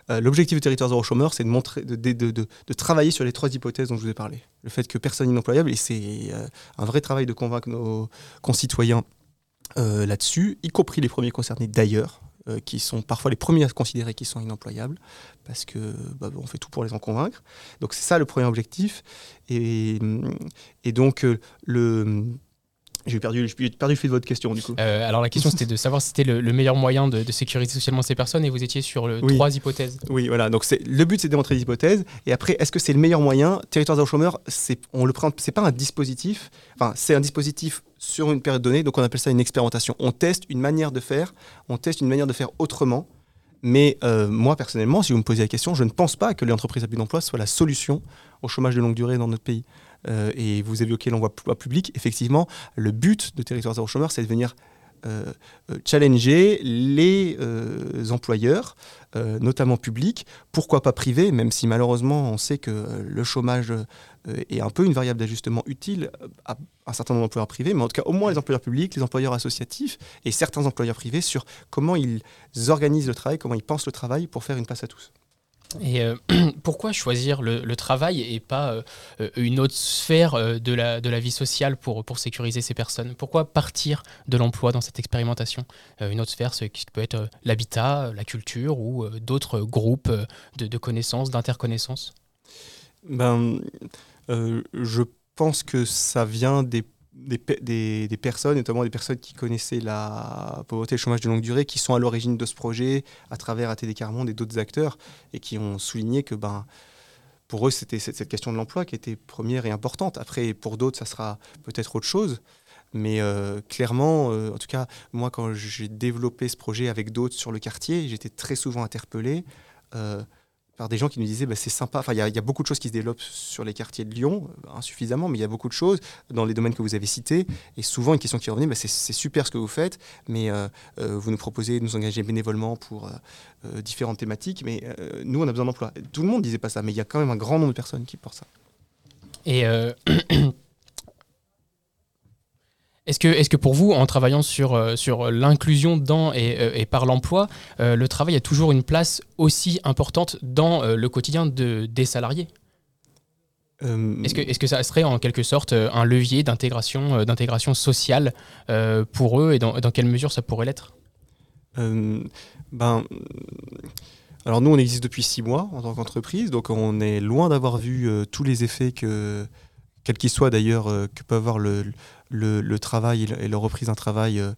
Euh, L'objectif du territoire zéro chômeur, c'est de, montrer, de, travailler sur les trois hypothèses dont je vous ai parlé. Le fait que personne n'est inemployable, et c'est euh, un vrai travail de convaincre nos concitoyens euh, là-dessus, y compris les premiers concernés d'ailleurs, qui sont parfois les premiers à se considérer qu'ils sont inemployables, parce que bah, fait tout pour les en convaincre. Donc c'est ça le premier objectif. Et, donc le... J'ai perdu, perdu le fil de votre question du coup. Euh, alors la question c'était de savoir si c'était le, le meilleur moyen de, de sécuriser socialement ces personnes et vous étiez sur le, Oui. trois hypothèses. Oui, voilà. Donc le but, c'est de démontrer des hypothèses. Et après, est-ce que c'est le meilleur moyen? Territoire zéro chômeur, c'est on le prend. C'est pas un dispositif. Enfin, c'est un dispositif sur une période donnée. Donc on appelle ça une expérimentation. On teste une manière de faire. On teste une manière de faire autrement. Mais euh, moi personnellement, si vous me posez la question, je ne pense pas que l'entreprise à but d'emploi soit la solution au chômage de longue durée dans notre pays. Euh, et vous évoquez l'envoi pu- public. Effectivement, le but de Territoire zéro chômeur, c'est de venir euh, euh, challenger les employeurs, notamment publics, pourquoi pas privés, même si malheureusement on sait que le chômage est un peu une variable d'ajustement utile à un certain nombre d'employeurs privés, mais en tout cas au moins les employeurs publics, les employeurs associatifs et certains employeurs privés sur comment ils organisent le travail, comment ils pensent le travail pour faire une place à tous. Et euh, pourquoi choisir le, travail et pas euh, euh, une autre sphère de, la, de la vie sociale pour, pour sécuriser ces personnes? Pourquoi partir de l'emploi dans cette expérimentation? Une autre sphère, ce qui peut être l'habitat, la culture ou d'autres groupes de, connaissances, d'interconnaissances? Ben, je pense que ça vient des, des, pe- des- des personnes, notamment des personnes qui connaissaient la pauvreté et le chômage de longue durée, qui sont à l'origine de ce projet à travers ATD Carmonde et d'autres acteurs, et qui ont souligné que ben, pour eux, c'était cette, cette question de l'emploi qui était première et importante. Après, pour d'autres, ça sera peut-être autre chose. Mais euh, clairement, euh, en tout cas, moi, quand j'ai développé ce projet avec d'autres sur le quartier, j'étais très souvent interpellé euh, par des gens qui nous disaient bah, c'est sympa. Enfin, il y, a- beaucoup de choses qui se développent sur les quartiers de Lyon, euh, insuffisamment, mais il y a beaucoup de choses dans les domaines que vous avez cités. Et souvent, une question qui revenait bah, c'est super ce que vous faites, mais euh, euh, vous nous proposez de nous engager bénévolement pour différentes thématiques. Mais nous, on a besoin d'emploi. Tout le monde disait pas ça, mais il y a quand même un grand nombre de personnes qui pensent ça. Et est-ce que, est que pour vous, en travaillant sur, euh, sur l'inclusion dans et, euh, et par l'emploi, euh, le travail a toujours une place aussi importante dans euh, le quotidien de, des salariés? Est-ce que, est que ça serait en quelque sorte un levier d'intégration d'intégration sociale pour eux et dans, dans quelle mesure ça pourrait l'être? Ben, alors nous, on existe depuis six mois en tant qu'entreprise, donc on est loin d'avoir vu tous les effets que, quels qu'ils soient d'ailleurs, euh, que peut avoir le, le, travail et, le- et la reprise d'un travail euh,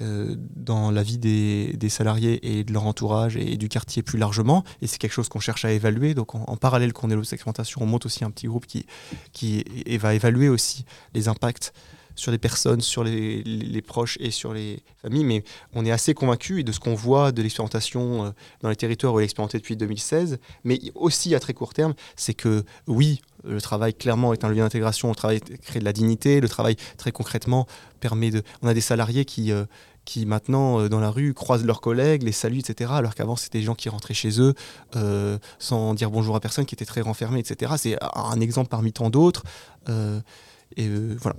euh, dans la vie des, salariés et de leur entourage et du quartier plus largement. Et c'est quelque chose qu'on cherche à évaluer. Donc en, parallèle qu'on est l'expérimentation, on monte aussi un petit groupe qui, qui va évaluer aussi les impacts sur les personnes, sur les, proches et sur les familles, mais on est assez convaincu de ce qu'on voit de l'expérimentation euh, dans les territoires où elle est expérimentée depuis 2016, mais aussi à très court terme, c'est que oui, le travail clairement est un levier d'intégration, le travail crée de la dignité, le travail très concrètement permet de... On a des salariés qui... euh, qui maintenant euh, dans la rue croisent leurs collègues, les saluent, etc. Alors qu'avant c'était des gens qui rentraient chez eux euh, sans dire bonjour à personne, qui étaient très renfermés, etc. C'est un exemple parmi tant d'autres. Et voilà.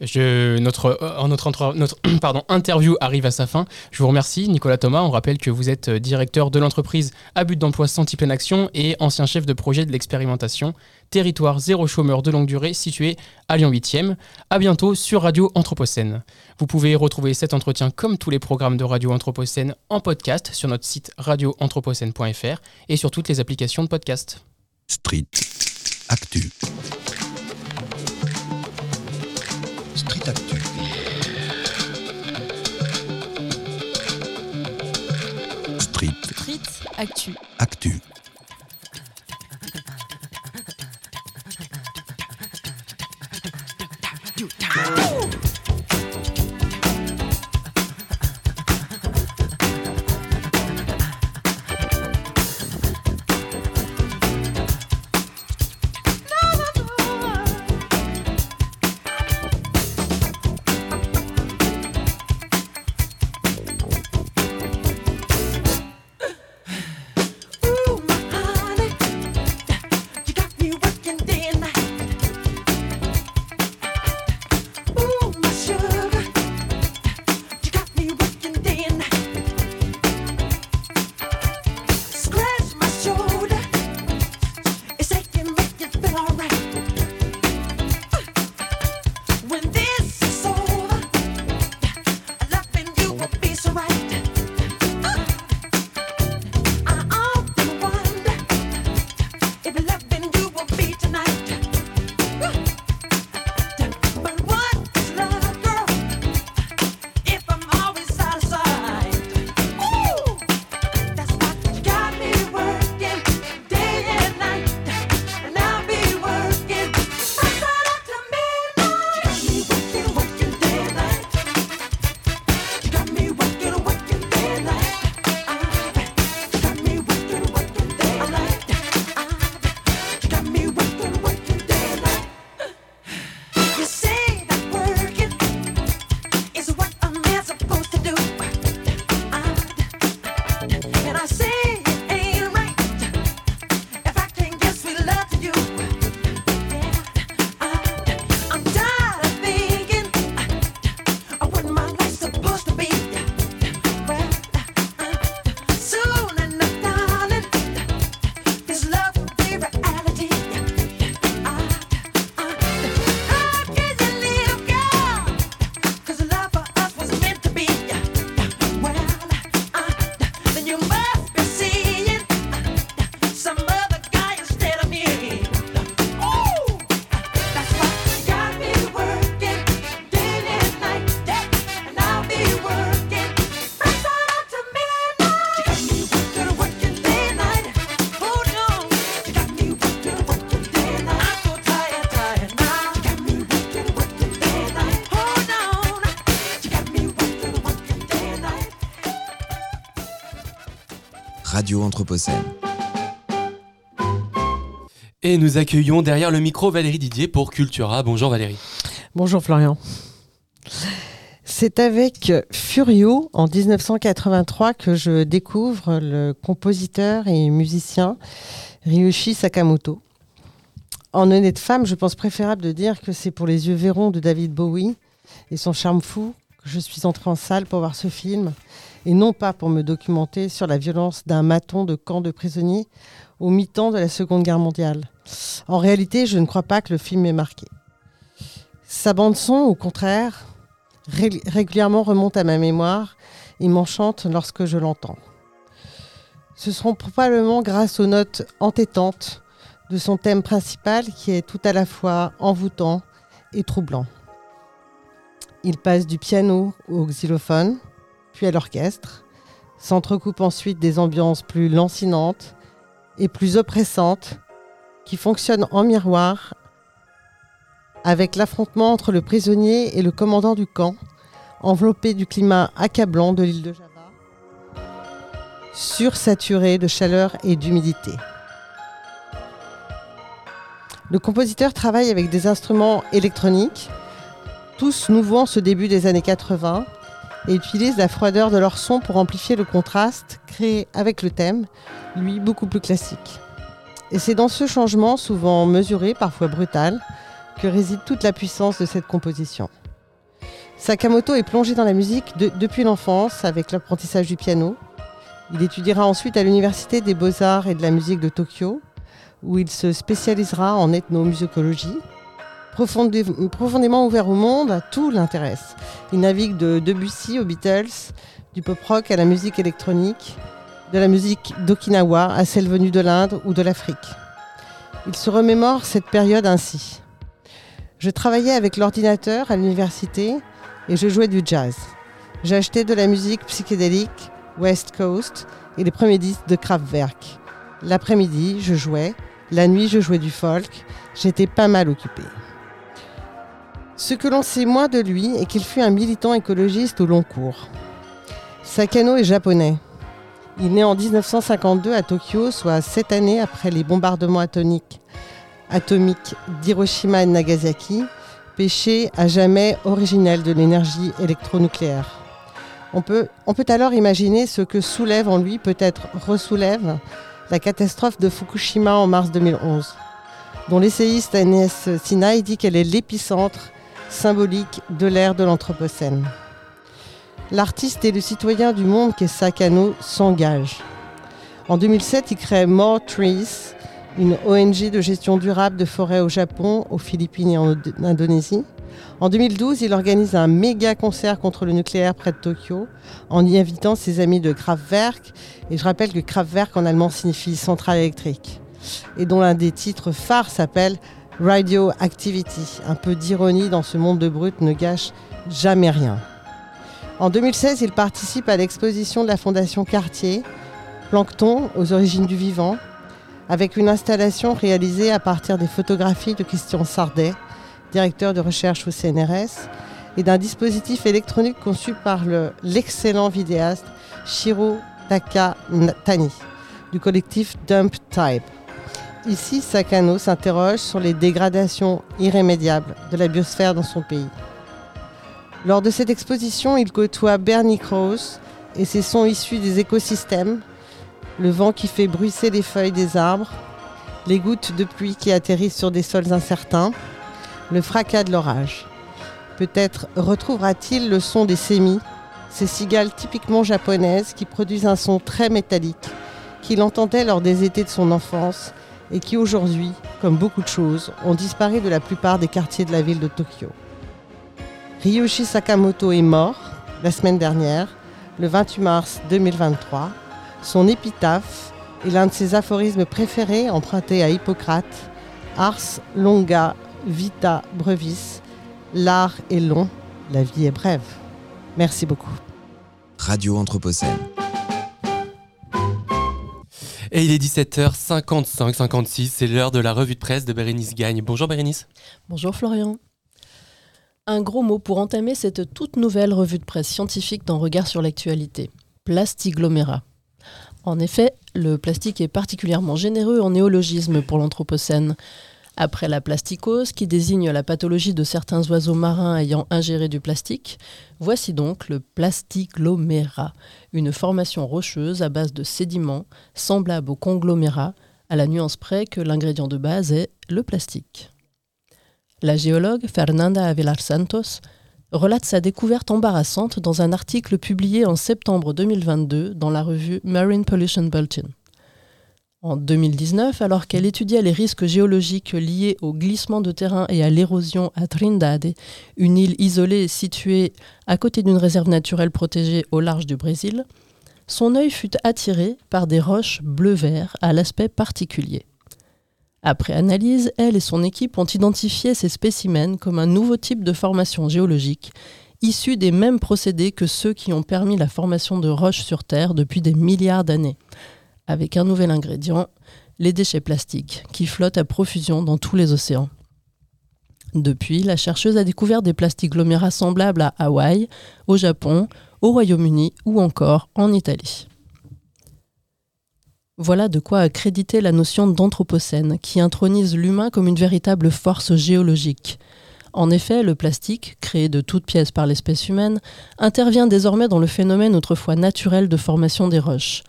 Je, notre, notre, notre pardon, interview arrive à sa fin. Je vous remercie, Nicolas Thomas. On rappelle que vous êtes directeur de l'entreprise à but d'emploi Santi Pleine Action et ancien chef de projet de l'expérimentation Territoire zéro chômeur de longue durée situé à Lyon 8e. À bientôt sur Radio Anthropocène. Vous pouvez retrouver cet entretien comme tous les programmes de Radio Anthropocène en podcast sur notre site radioanthropocène.fr et sur toutes les applications de podcast. Street Actu. Street Actu. Street Street Actu. Actu. do, die. Radio Anthropocène. Et nous accueillons derrière le micro Valérie Didier pour Cultura. Bonjour Valérie. Bonjour Florian. C'est avec Furio en 1983 que je découvre le compositeur et musicien Ryushi Sakamoto. En honnête femme, je pense préférable de dire que c'est pour les yeux verrons de David Bowie et son charme fou que je suis entrée en salle pour voir ce film et non pas pour me documenter sur la violence d'un maton de camp de prisonniers au mi-temps de la Seconde Guerre mondiale. En réalité, je ne crois pas que le film m'ait marqué. Sa bande-son, au contraire, ré- régulièrement remonte à ma mémoire et m'enchante lorsque je l'entends. Ce seront probablement grâce aux notes entêtantes de son thème principal qui est tout à la fois envoûtant et troublant. Il passe du piano au xylophone, puis à l'orchestre, s'entrecoupe ensuite des ambiances plus lancinantes et plus oppressantes qui fonctionnent en miroir avec l'affrontement entre le prisonnier et le commandant du camp, enveloppé du climat accablant de l'île de Java, sursaturé de chaleur et d'humidité. Le compositeur travaille avec des instruments électroniques, tous nouveaux en ce début des années 80, et utilise la froideur de leur son pour amplifier le contraste créé avec le thème, lui beaucoup plus classique. Et c'est dans ce changement, souvent mesuré, parfois brutal, que réside toute la puissance de cette composition. Sakamoto est plongé dans la musique de- depuis l'enfance avec l'apprentissage du piano. Il étudiera ensuite à l'Université des beaux-arts et de la musique de Tokyo, où il se spécialisera en ethnomusicologie. Profondé- profondément ouvert au monde, tout l'intéresse. Il navigue de Debussy aux Beatles, du pop-rock à la musique électronique, de la musique d'Okinawa à celle venue de l'Inde ou de l'Afrique. Il se remémore cette période ainsi. Je travaillais avec l'ordinateur à l'université et je jouais du jazz. J'achetais de la musique psychédélique, West Coast et les premiers disques de Kraftwerk. L'après-midi, je jouais. La nuit, je jouais du folk. J'étais pas mal occupé. Ce que l'on sait moins de lui est qu'il fut un militant écologiste au long cours. Sakano est japonais. Il naît en 1952 à Tokyo, soit sept années après les bombardements atomiques, d'Hiroshima et Nagasaki, péché à jamais originel de l'énergie électronucléaire. On peut, alors imaginer ce que soulève en lui, peut-être ressoulève, la catastrophe de Fukushima en mars 2011, dont l'essayiste Agnès Sinaï dit qu'elle est l'épicentre symbolique de l'ère de l'Anthropocène. L'artiste et le citoyen du monde qu'est Sakano s'engage. En 2007, il crée More Trees, une ONG de gestion durable de forêts au Japon, aux Philippines et en Indonésie. En 2012, il organise un méga concert contre le nucléaire près de Tokyo en y invitant ses amis de Kraftwerk. Et je rappelle que Kraftwerk en allemand signifie centrale électrique. Et dont l'un des titres phares s'appelle Radioactivity. Un peu d'ironie dans ce monde de brut ne gâche jamais rien. En 2016, il participe à l'exposition de la Fondation Cartier, Plancton aux origines du vivant, avec une installation réalisée à partir des photographies de Christian Sardet, directeur de recherche au CNRS, et d'un dispositif électronique conçu par le- l'excellent vidéaste Shiro Takatani du collectif Dump Type. Ici, Sakano s'interroge sur les dégradations irrémédiables de la biosphère dans son pays. Lors de cette exposition, il côtoie Bernie Krause et ses sons issus des écosystèmes, le vent qui fait bruisser les feuilles des arbres, les gouttes de pluie qui atterrissent sur des sols incertains, le fracas de l'orage. Peut-être retrouvera-t-il le son des sémis, ces cigales typiquement japonaises qui produisent un son très métallique, qu'il entendait lors des étés de son enfance et qui aujourd'hui, comme beaucoup de choses, ont disparu de la plupart des quartiers de la ville de Tokyo. Ryoshi Sakamoto est mort la semaine dernière, le 28 mars 2023. Son épitaphe est l'un de ses aphorismes préférés emprunté à Hippocrate Ars longa vita brevis. L'art est long, la vie est brève. Merci beaucoup. Radio Anthropocène. Et il est 17h55, 56, c'est l'heure de la revue de presse de Bérénice Gagne. Bonjour Bérénice. Bonjour Florian. Un gros mot pour entamer cette toute nouvelle revue de presse scientifique dans Regard sur l'actualité. Plastiglomérat. En effet, le plastique est particulièrement généreux en néologisme pour l'Anthropocène. Après la plasticose, qui désigne la pathologie de certains oiseaux marins ayant ingéré du plastique, voici donc le plastiglomérat, une formation rocheuse à base de sédiments, semblable au conglomérat, à la nuance près que l'ingrédient de base est le plastique. La géologue Fernanda Avelar Santos relate sa découverte embarrassante dans un article publié en septembre 2022 dans la revue Marine Pollution Bulletin. En 2019, alors qu'elle étudiait les risques géologiques liés au glissement de terrain et à l'érosion à Trindade, une île isolée située à côté d'une réserve naturelle protégée au large du Brésil, son œil fut attiré par des roches bleu-vert à l'aspect particulier. Après analyse, elle et son équipe ont identifié ces spécimens comme un nouveau type de formation géologique, issu des mêmes procédés que ceux qui ont permis la formation de roches sur Terre depuis des milliards d'années, avec un nouvel ingrédient, les déchets plastiques, qui flottent à profusion dans tous les océans. Depuis, la chercheuse a découvert des plastiglomérats semblables à Hawaï, au Japon, au Royaume-Uni ou encore en Italie. Voilà de quoi accréditer la notion d'anthropocène, qui intronise l'humain comme une véritable force géologique. En effet, le plastique, créé de toutes pièces par l'espèce humaine, intervient désormais dans le phénomène autrefois naturel de formation des roches.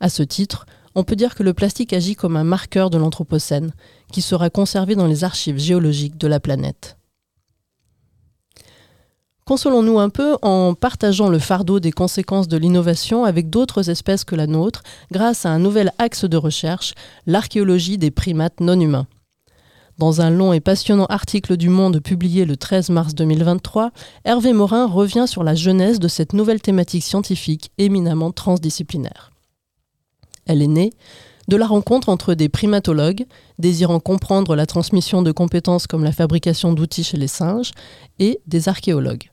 À ce titre, on peut dire que le plastique agit comme un marqueur de l'anthropocène, qui sera conservé dans les archives géologiques de la planète. Consolons-nous un peu en partageant le fardeau des conséquences de l'innovation avec d'autres espèces que la nôtre grâce à un nouvel axe de recherche, l'archéologie des primates non humains. Dans un long et passionnant article du Monde publié le 13 mars 2023, Hervé Morin revient sur la genèse de cette nouvelle thématique scientifique éminemment transdisciplinaire. Elle est née de la rencontre entre des primatologues, désirant comprendre la transmission de compétences comme la fabrication d'outils chez les singes, et des archéologues.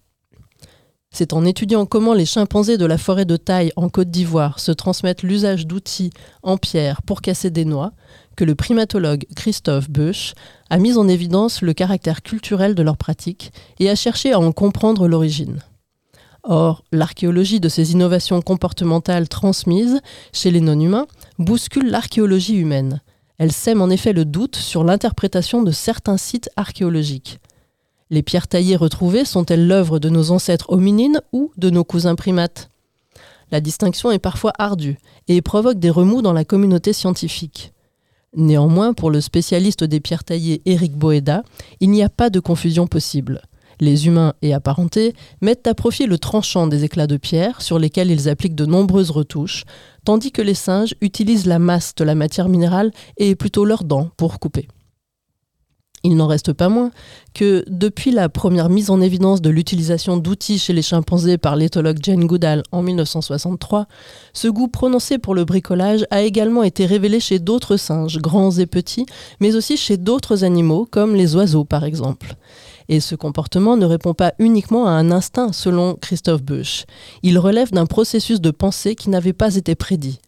C'est en étudiant comment les chimpanzés de la forêt de taille en Côte d'Ivoire se transmettent l'usage d'outils en pierre pour casser des noix que le primatologue Christophe Beuch a mis en évidence le caractère culturel de leur pratique et a cherché à en comprendre l'origine. Or, l'archéologie de ces innovations comportementales transmises chez les non-humains bouscule l'archéologie humaine. Elle sème en effet le doute sur l'interprétation de certains sites archéologiques. Les pierres taillées retrouvées sont-elles l'œuvre de nos ancêtres hominines ou de nos cousins primates? La distinction est parfois ardue et provoque des remous dans la communauté scientifique. Néanmoins, pour le spécialiste des pierres taillées Éric Boeda, il n'y a pas de confusion possible. Les humains et apparentés mettent à profit le tranchant des éclats de pierre sur lesquels ils appliquent de nombreuses retouches, tandis que les singes utilisent la masse de la matière minérale et plutôt leurs dents pour couper. Il n'en reste pas moins que depuis la première mise en évidence de l'utilisation d'outils chez les chimpanzés par l'éthologue Jane Goodall en 1963, ce goût prononcé pour le bricolage a également été révélé chez d'autres singes, grands et petits, mais aussi chez d'autres animaux comme les oiseaux par exemple. Et ce comportement ne répond pas uniquement à un instinct, selon Christophe Beuch. Il relève d'un processus de pensée qui n'avait pas été prédit.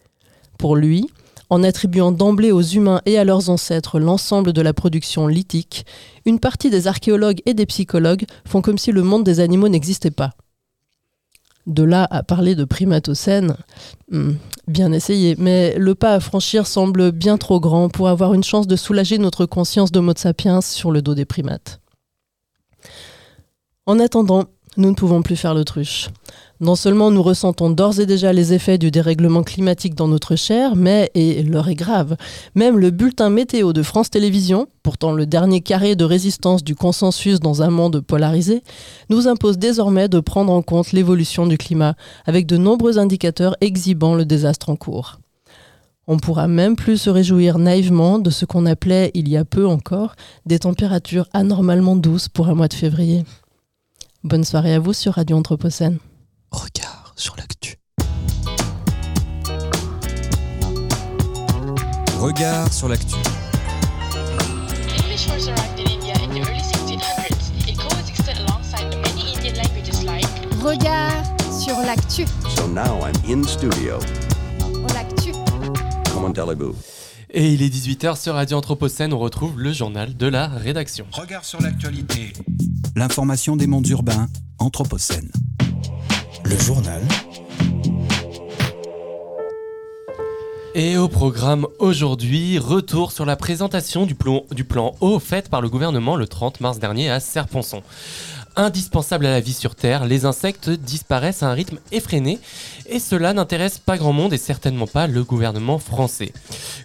Pour lui, en attribuant d'emblée aux humains et à leurs ancêtres l'ensemble de la production lithique, une partie des archéologues et des psychologues font comme si le monde des animaux n'existait pas. De là à parler de primatocène, hmm, bien essayé, mais le pas à franchir semble bien trop grand pour avoir une chance de soulager notre conscience d'Homo sapiens sur le dos des primates. En attendant, nous ne pouvons plus faire l'autruche. Non seulement nous ressentons d'ores et déjà les effets du dérèglement climatique dans notre chair, mais, et l'heure est grave, même le bulletin météo de France Télévisions, pourtant le dernier carré de résistance du consensus dans un monde polarisé, nous impose désormais de prendre en compte l'évolution du climat, avec de nombreux indicateurs exhibant le désastre en cours. On pourra même plus se réjouir naïvement de ce qu'on appelait, il y a peu encore, des températures anormalement douces pour un mois de février. Bonne soirée à vous sur Radio Anthropocène. Regard sur l'actu. Regard sur l'actu. English first arrived in India in the early 1600s. It coexisted alongside the many Indian languages like Regard sur l'actu. So now I'm in studio. L'actu. Come on, Teleboo. Et il est 18h sur Radio Anthropocène, on retrouve le journal de la rédaction. Regard sur l'actualité. L'information des mondes urbains, Anthropocène. Le journal Et au programme aujourd'hui, retour sur la présentation du plan, du plan eau faite par le gouvernement le 30 mars dernier à Serponçon. Indispensable à la vie sur Terre, les insectes disparaissent à un rythme effréné et cela n'intéresse pas grand monde et certainement pas le gouvernement français.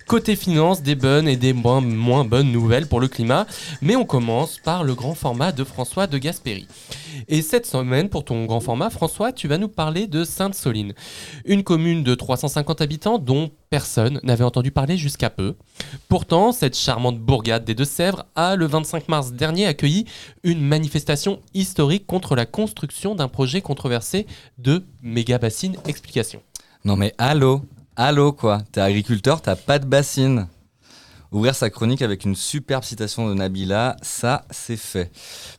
Côté finance, des bonnes et des moins, moins bonnes nouvelles pour le climat, mais on commence par le grand format de François de Gasperi. Et cette semaine, pour ton grand format, François, tu vas nous parler de Sainte-Soline, une commune de 350 habitants dont personne n'avait entendu parler jusqu'à peu. Pourtant, cette charmante bourgade des Deux-Sèvres a, le 25 mars dernier, accueilli une manifestation historique contre la construction d'un projet controversé de méga-bassine. Explication. Non mais allô, allô quoi, t'es agriculteur, t'as pas de bassine. Ouvrir sa chronique avec une superbe citation de Nabila, ça c'est fait.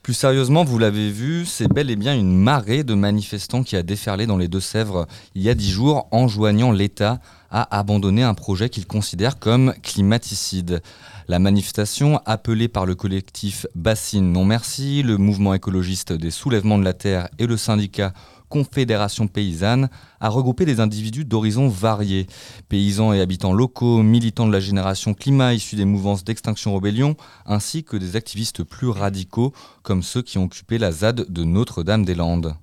Plus sérieusement, vous l'avez vu, c'est bel et bien une marée de manifestants qui a déferlé dans les Deux-Sèvres il y a dix jours, enjoignant l'État à abandonner un projet qu'il considère comme climaticide. La manifestation, appelée par le collectif Bassine Non Merci, le mouvement écologiste des soulèvements de la Terre et le syndicat Confédération Paysanne, a regroupé des individus d'horizons variés. Paysans et habitants locaux, militants de la génération climat issus des mouvances d'extinction rébellion, ainsi que des activistes plus radicaux, comme ceux qui ont occupé la ZAD de Notre-Dame-des-Landes.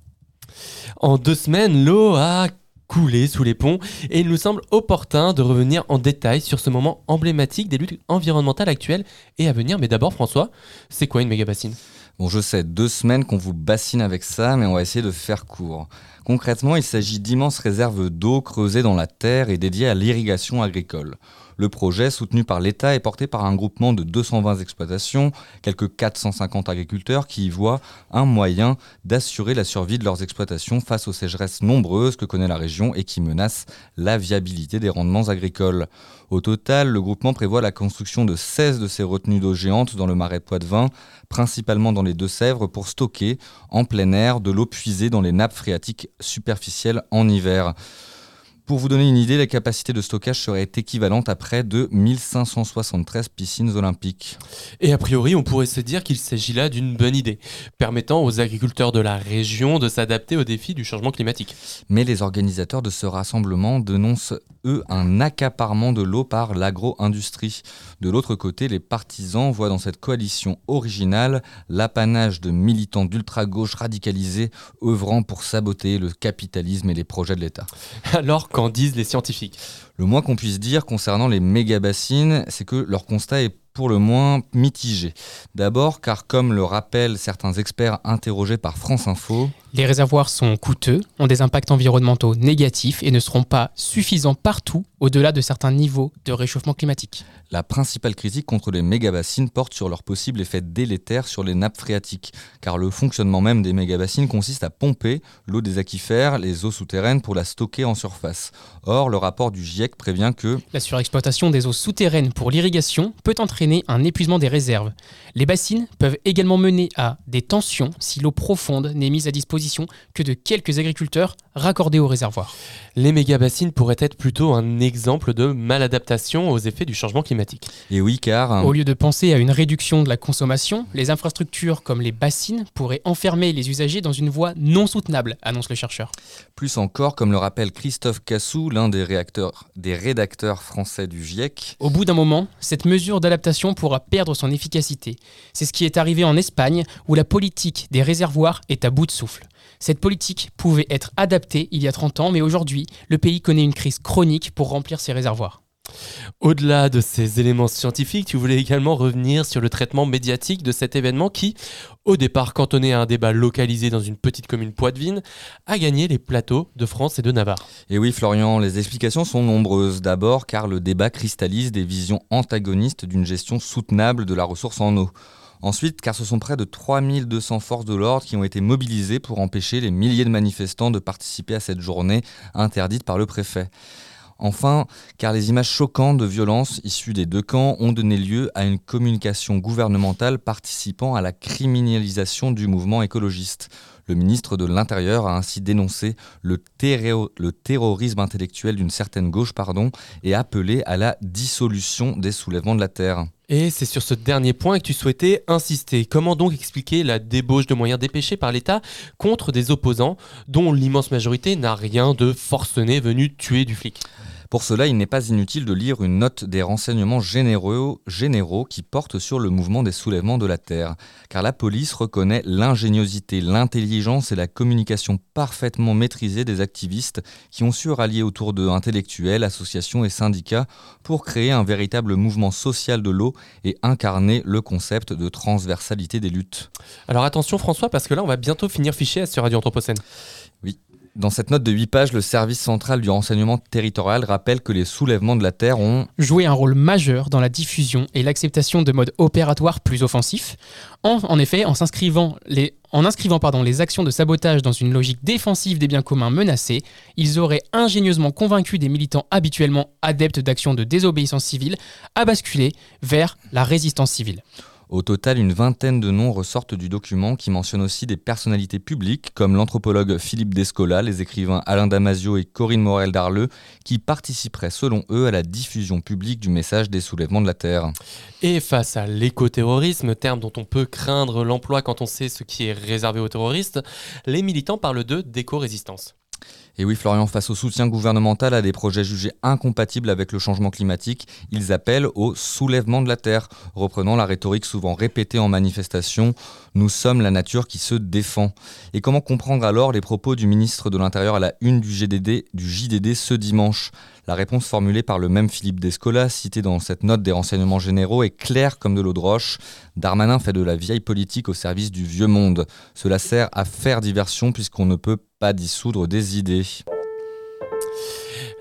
En deux semaines, l'eau a coulé sous les ponts et il nous semble opportun de revenir en détail sur ce moment emblématique des luttes environnementales actuelles et à venir. Mais d'abord, François, c'est quoi une méga bassine? Bon, je sais, deux semaines qu'on vous bassine avec ça, mais on va essayer de faire court. Concrètement, il s'agit d'immenses réserves d'eau creusées dans la terre et dédiées à l'irrigation agricole. Le projet, soutenu par l'État, est porté par un groupement de 220 exploitations, quelques 450 agriculteurs qui y voient un moyen d'assurer la survie de leurs exploitations face aux sécheresses nombreuses que connaît la région et qui menacent la viabilité des rendements agricoles. Au total, le groupement prévoit la construction de 16 de ces retenues d'eau géantes dans le marais Poitevin, principalement dans les Deux-Sèvres, pour stocker en plein air de l'eau puisée dans les nappes phréatiques superficielles en hiver. Pour vous donner une idée, la capacité de stockage serait équivalente à près de 1573 piscines olympiques. Et a priori, on pourrait se dire qu'il s'agit là d'une bonne idée, permettant aux agriculteurs de la région de s'adapter aux défis du changement climatique. Mais les organisateurs de ce rassemblement dénoncent, eux, un accaparement de l'eau par l'agro-industrie. De l'autre côté, les partisans voient dans cette coalition originale l'apanage de militants d'ultra-gauche radicalisés œuvrant pour saboter le capitalisme et les projets de l'État. Alors, qu'en disent les scientifiques Le moins qu'on puisse dire concernant les méga-bassines, c'est que leur constat est pour le moins mitigé. D'abord car comme le rappellent certains experts interrogés par France Info, Les réservoirs sont coûteux, ont des impacts environnementaux négatifs et ne seront pas suffisants partout au-delà de certains niveaux de réchauffement climatique. La principale critique contre les méga-bassines porte sur leur possible effet délétère sur les nappes phréatiques, car le fonctionnement même des méga-bassines consiste à pomper l'eau des aquifères, les eaux souterraines pour la stocker en surface. Or, le rapport du GIEC prévient que La surexploitation des eaux souterraines pour l'irrigation peut entraîner un épuisement des réserves. Les bassines peuvent également mener à des tensions si l'eau profonde n'est mise à disposition que de quelques agriculteurs raccordés au réservoir. Les méga-bassines pourraient être plutôt un exemple de maladaptation aux effets du changement climatique. Et oui, car... Au lieu de penser à une réduction de la consommation, les infrastructures comme les bassines pourraient enfermer les usagers dans une voie non soutenable, annonce le chercheur. Plus encore, comme le rappelle Christophe Cassou, l'un des, réacteurs- des rédacteurs français du GIEC, Au bout d'un moment, cette mesure d'adaptation pourra perdre son efficacité. C'est ce qui est arrivé en Espagne, où la politique des réservoirs est à bout de souffle. Cette politique pouvait être adaptée il y a 30 ans, mais aujourd'hui, le pays connaît une crise chronique pour remplir ses réservoirs. Au-delà de ces éléments scientifiques, tu voulais également revenir sur le traitement médiatique de cet événement qui, au départ cantonné à un débat localisé dans une petite commune poitevine, a gagné les plateaux de France et de Navarre. Et oui, Florian, les explications sont nombreuses. D'abord, car le débat cristallise des visions antagonistes d'une gestion soutenable de la ressource en eau. Ensuite, car ce sont près de 3200 forces de l'ordre qui ont été mobilisées pour empêcher les milliers de manifestants de participer à cette journée interdite par le préfet. Enfin, car les images choquantes de violence issues des deux camps ont donné lieu à une communication gouvernementale participant à la criminalisation du mouvement écologiste. Le ministre de l'Intérieur a ainsi dénoncé le terrorisme intellectuel d'une certaine gauche pardon, et appelé à la dissolution des soulèvements de la Terre. Et c'est sur ce dernier point que tu souhaitais insister. Comment donc expliquer la débauche de moyens dépêchés par l'État contre des opposants dont l'immense majorité n'a rien de forcené venu tuer du flic? Pour cela, il n'est pas inutile de lire une note des renseignements généraux, généraux qui portent sur le mouvement des soulèvements de la Terre. Car la police reconnaît l'ingéniosité, l'intelligence et la communication parfaitement maîtrisée des activistes qui ont su rallier autour d'eux intellectuels, associations et syndicats pour créer un véritable mouvement social de l'eau et incarner le concept de transversalité des luttes. Alors attention François, parce que là on va bientôt finir fiché sur Radio Anthropocène. Dans cette note de 8 pages, le service central du renseignement territorial rappelle que les soulèvements de la Terre ont jouer un rôle majeur dans la diffusion et l'acceptation de modes opératoires plus offensifs. En, en effet, en s'inscrivant les en inscrivant pardon, les actions de sabotage dans une logique défensive des biens communs menacés, ils auraient ingénieusement convaincu des militants habituellement adeptes d'actions de désobéissance civile à basculer vers la résistance civile. Au total, une vingtaine de noms ressortent du document qui mentionne aussi des personnalités publiques comme l'anthropologue Philippe Descola, les écrivains Alain Damasio et Corinne Morel d'Arleux, qui participeraient selon eux à la diffusion publique du message des soulèvements de la Terre. Et face à l'écoterrorisme, terme dont on peut craindre l'emploi quand on sait ce qui est réservé aux terroristes, les militants parlent de d'éco-résistance. Et oui, Florian, face au soutien gouvernemental à des projets jugés incompatibles avec le changement climatique, ils appellent au soulèvement de la Terre, reprenant la rhétorique souvent répétée en manifestation Nous sommes la nature qui se défend. Et comment comprendre alors les propos du ministre de l'Intérieur à la une du, GDD, du JDD ce dimanche? La réponse formulée par le même Philippe Descola, cité dans cette note des renseignements généraux, est claire comme de l'eau de roche. Darmanin fait de la vieille politique au service du vieux monde. Cela sert à faire diversion puisqu'on ne peut dissoudre des idées.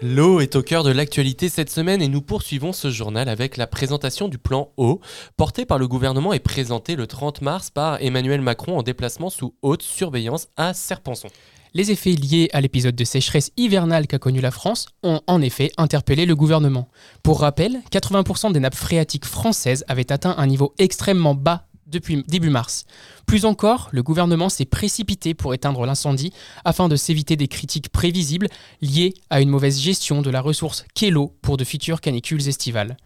L'eau est au cœur de l'actualité cette semaine et nous poursuivons ce journal avec la présentation du plan eau porté par le gouvernement et présenté le 30 mars par Emmanuel Macron en déplacement sous haute surveillance à Serpenson. Les effets liés à l'épisode de sécheresse hivernale qu'a connu la France ont en effet interpellé le gouvernement. Pour rappel, 80% des nappes phréatiques françaises avaient atteint un niveau extrêmement bas depuis début mars. Plus encore, le gouvernement s'est précipité pour éteindre l'incendie afin de s'éviter des critiques prévisibles liées à une mauvaise gestion de la ressource qu'est pour de futures canicules estivales.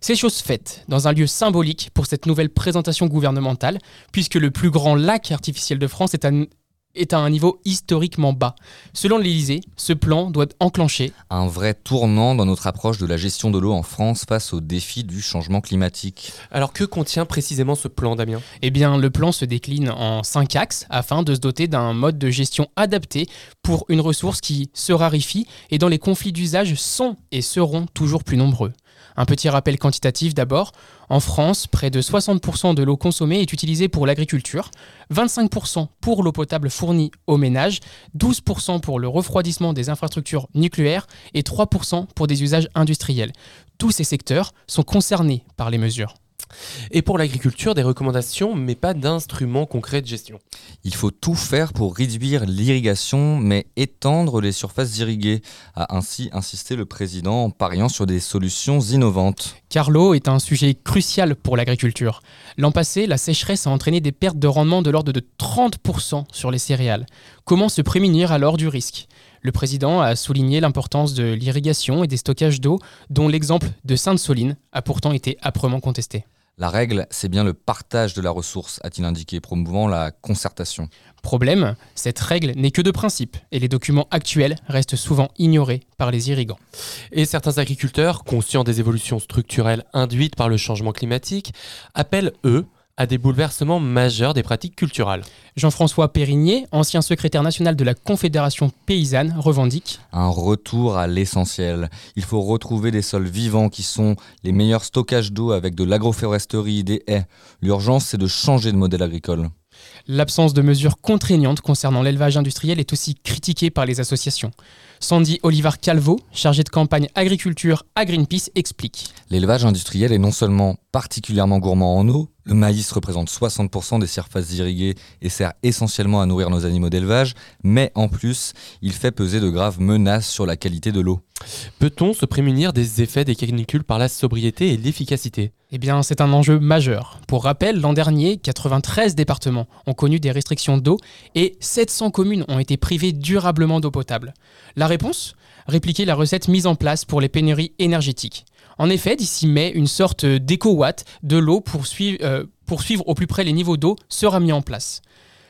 C'est chose faite dans un lieu symbolique pour cette nouvelle présentation gouvernementale, puisque le plus grand lac artificiel de France est à, est à un niveau historiquement bas. Selon l'Élysée, ce plan doit enclencher Un vrai tournant dans notre approche de la gestion de l'eau en France face aux défis du changement climatique. Alors que contient précisément ce plan, Damien? Eh bien, le plan se décline en cinq axes afin de se doter d'un mode de gestion adapté pour une ressource qui se raréfie et dont les conflits d'usage sont et seront toujours plus nombreux. Un petit rappel quantitatif d'abord. En France, près de 60% de l'eau consommée est utilisée pour l'agriculture, 25% pour l'eau potable fournie aux ménages, 12% pour le refroidissement des infrastructures nucléaires et 3% pour des usages industriels. Tous ces secteurs sont concernés par les mesures. Et pour l'agriculture, des recommandations, mais pas d'instruments concrets de gestion. Il faut tout faire pour réduire l'irrigation, mais étendre les surfaces irriguées, a ainsi insisté le président en pariant sur des solutions innovantes. Car l'eau est un sujet crucial pour l'agriculture. L'an passé, la sécheresse a entraîné des pertes de rendement de l'ordre de 30% sur les céréales. Comment se prémunir alors du risque? Le président a souligné l'importance de l'irrigation et des stockages d'eau, dont l'exemple de Sainte-Soline a pourtant été âprement contesté. La règle, c'est bien le partage de la ressource, a-t-il indiqué, promouvant la concertation. Problème, cette règle n'est que de principe et les documents actuels restent souvent ignorés par les irrigants. Et certains agriculteurs, conscients des évolutions structurelles induites par le changement climatique, appellent, eux, à des bouleversements majeurs des pratiques culturelles. Jean-François Périgné, ancien secrétaire national de la Confédération paysanne, revendique Un retour à l'essentiel. Il faut retrouver des sols vivants qui sont les meilleurs stockages d'eau avec de l'agroforesterie, des haies. L'urgence, c'est de changer de modèle agricole. L'absence de mesures contraignantes concernant l'élevage industriel est aussi critiquée par les associations. Sandy Olivar Calvo, chargé de campagne agriculture à Greenpeace, explique. L'élevage industriel est non seulement particulièrement gourmand en eau, le maïs représente 60% des surfaces irriguées et sert essentiellement à nourrir nos animaux d'élevage, mais en plus, il fait peser de graves menaces sur la qualité de l'eau. Peut-on se prémunir des effets des canicules par la sobriété et l'efficacité? Eh bien, c'est un enjeu majeur. Pour rappel, l'an dernier, 93 départements ont connu des restrictions d'eau et 700 communes ont été privées durablement d'eau potable. La réponse? Répliquer la recette mise en place pour les pénuries énergétiques. En effet, d'ici mai, une sorte d'éco-watt de l'eau pour, suivre, euh, pour suivre au plus près les niveaux d'eau sera mis en place.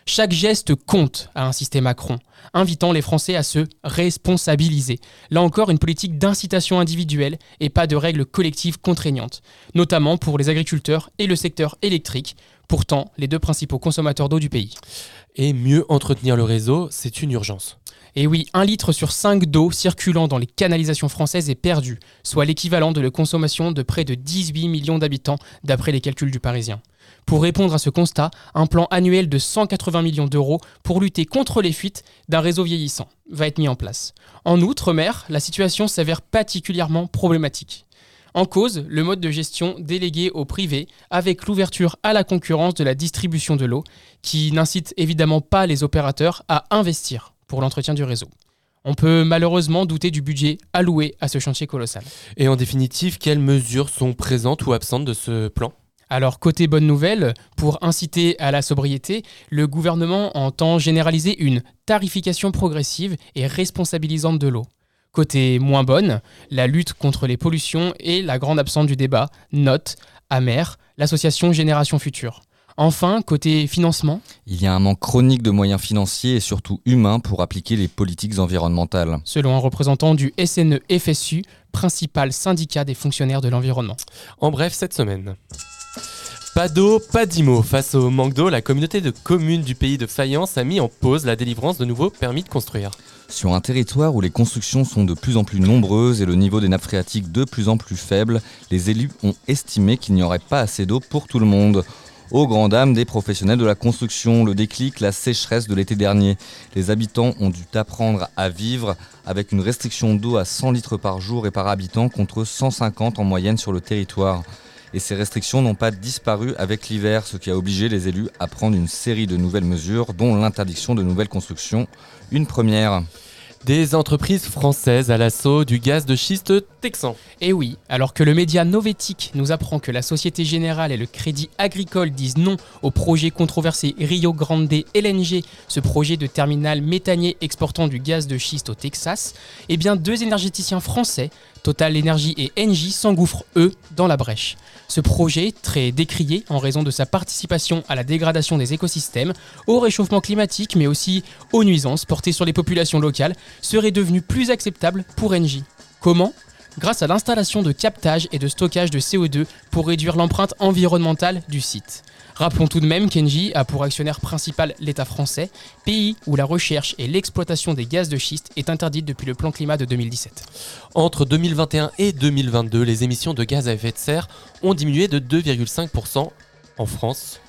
Chaque geste compte, a insisté Macron, invitant les Français à se responsabiliser. Là encore, une politique d'incitation individuelle et pas de règles collectives contraignantes, notamment pour les agriculteurs et le secteur électrique, pourtant les deux principaux consommateurs d'eau du pays. Et mieux entretenir le réseau, c'est une urgence. Et oui, un litre sur 5 d'eau circulant dans les canalisations françaises est perdu, soit l'équivalent de la consommation de près de 18 millions d'habitants, d'après les calculs du Parisien. Pour répondre à ce constat, un plan annuel de 180 millions d'euros pour lutter contre les fuites d'un réseau vieillissant va être mis en place. En Outre-mer, la situation s'avère particulièrement problématique. En cause, le mode de gestion délégué au privé avec l'ouverture à la concurrence de la distribution de l'eau, qui n'incite évidemment pas les opérateurs à investir pour l'entretien du réseau. On peut malheureusement douter du budget alloué à ce chantier colossal. Et en définitive, quelles mesures sont présentes ou absentes de ce plan? Alors côté bonne nouvelle, pour inciter à la sobriété, le gouvernement entend généraliser une tarification progressive et responsabilisante de l'eau. Côté moins bonne, la lutte contre les pollutions est la grande absente du débat, note Amer, l'association Génération Future. Enfin, côté financement, Il y a un manque chronique de moyens financiers et surtout humains pour appliquer les politiques environnementales. selon un représentant du SNE-FSU, principal syndicat des fonctionnaires de l'environnement. En bref, cette semaine. Pas d'eau, pas d'IMO. Face au manque d'eau, la communauté de communes du pays de Fayence a mis en pause la délivrance de nouveaux permis de construire. Sur un territoire où les constructions sont de plus en plus nombreuses et le niveau des nappes phréatiques de plus en plus faible, les élus ont estimé qu'il n'y aurait pas assez d'eau pour tout le monde. Aux grand dames des professionnels de la construction, le déclic, la sécheresse de l'été dernier. Les habitants ont dû apprendre à vivre avec une restriction d'eau à 100 litres par jour et par habitant contre 150 en moyenne sur le territoire. Et ces restrictions n'ont pas disparu avec l'hiver, ce qui a obligé les élus à prendre une série de nouvelles mesures, dont l'interdiction de nouvelles constructions. Une première. Des entreprises françaises à l'assaut du gaz de schiste texan. Et oui, alors que le média Novetic nous apprend que la Société Générale et le Crédit Agricole disent non au projet controversé Rio Grande LNG, ce projet de terminal méthanier exportant du gaz de schiste au Texas, eh bien deux énergéticiens français, Total Energy et Engie, s'engouffrent eux dans la brèche. Ce projet, très décrié en raison de sa participation à la dégradation des écosystèmes, au réchauffement climatique mais aussi aux nuisances portées sur les populations locales, serait devenu plus acceptable pour Engie. Comment? Grâce à l'installation de captage et de stockage de CO2 pour réduire l'empreinte environnementale du site. Rappelons tout de même qu'Engie a pour actionnaire principal l'État français, pays où la recherche et l'exploitation des gaz de schiste est interdite depuis le plan climat de 2017. Entre 2021 et 2022, les émissions de gaz à effet de serre ont diminué de 2,5% en France.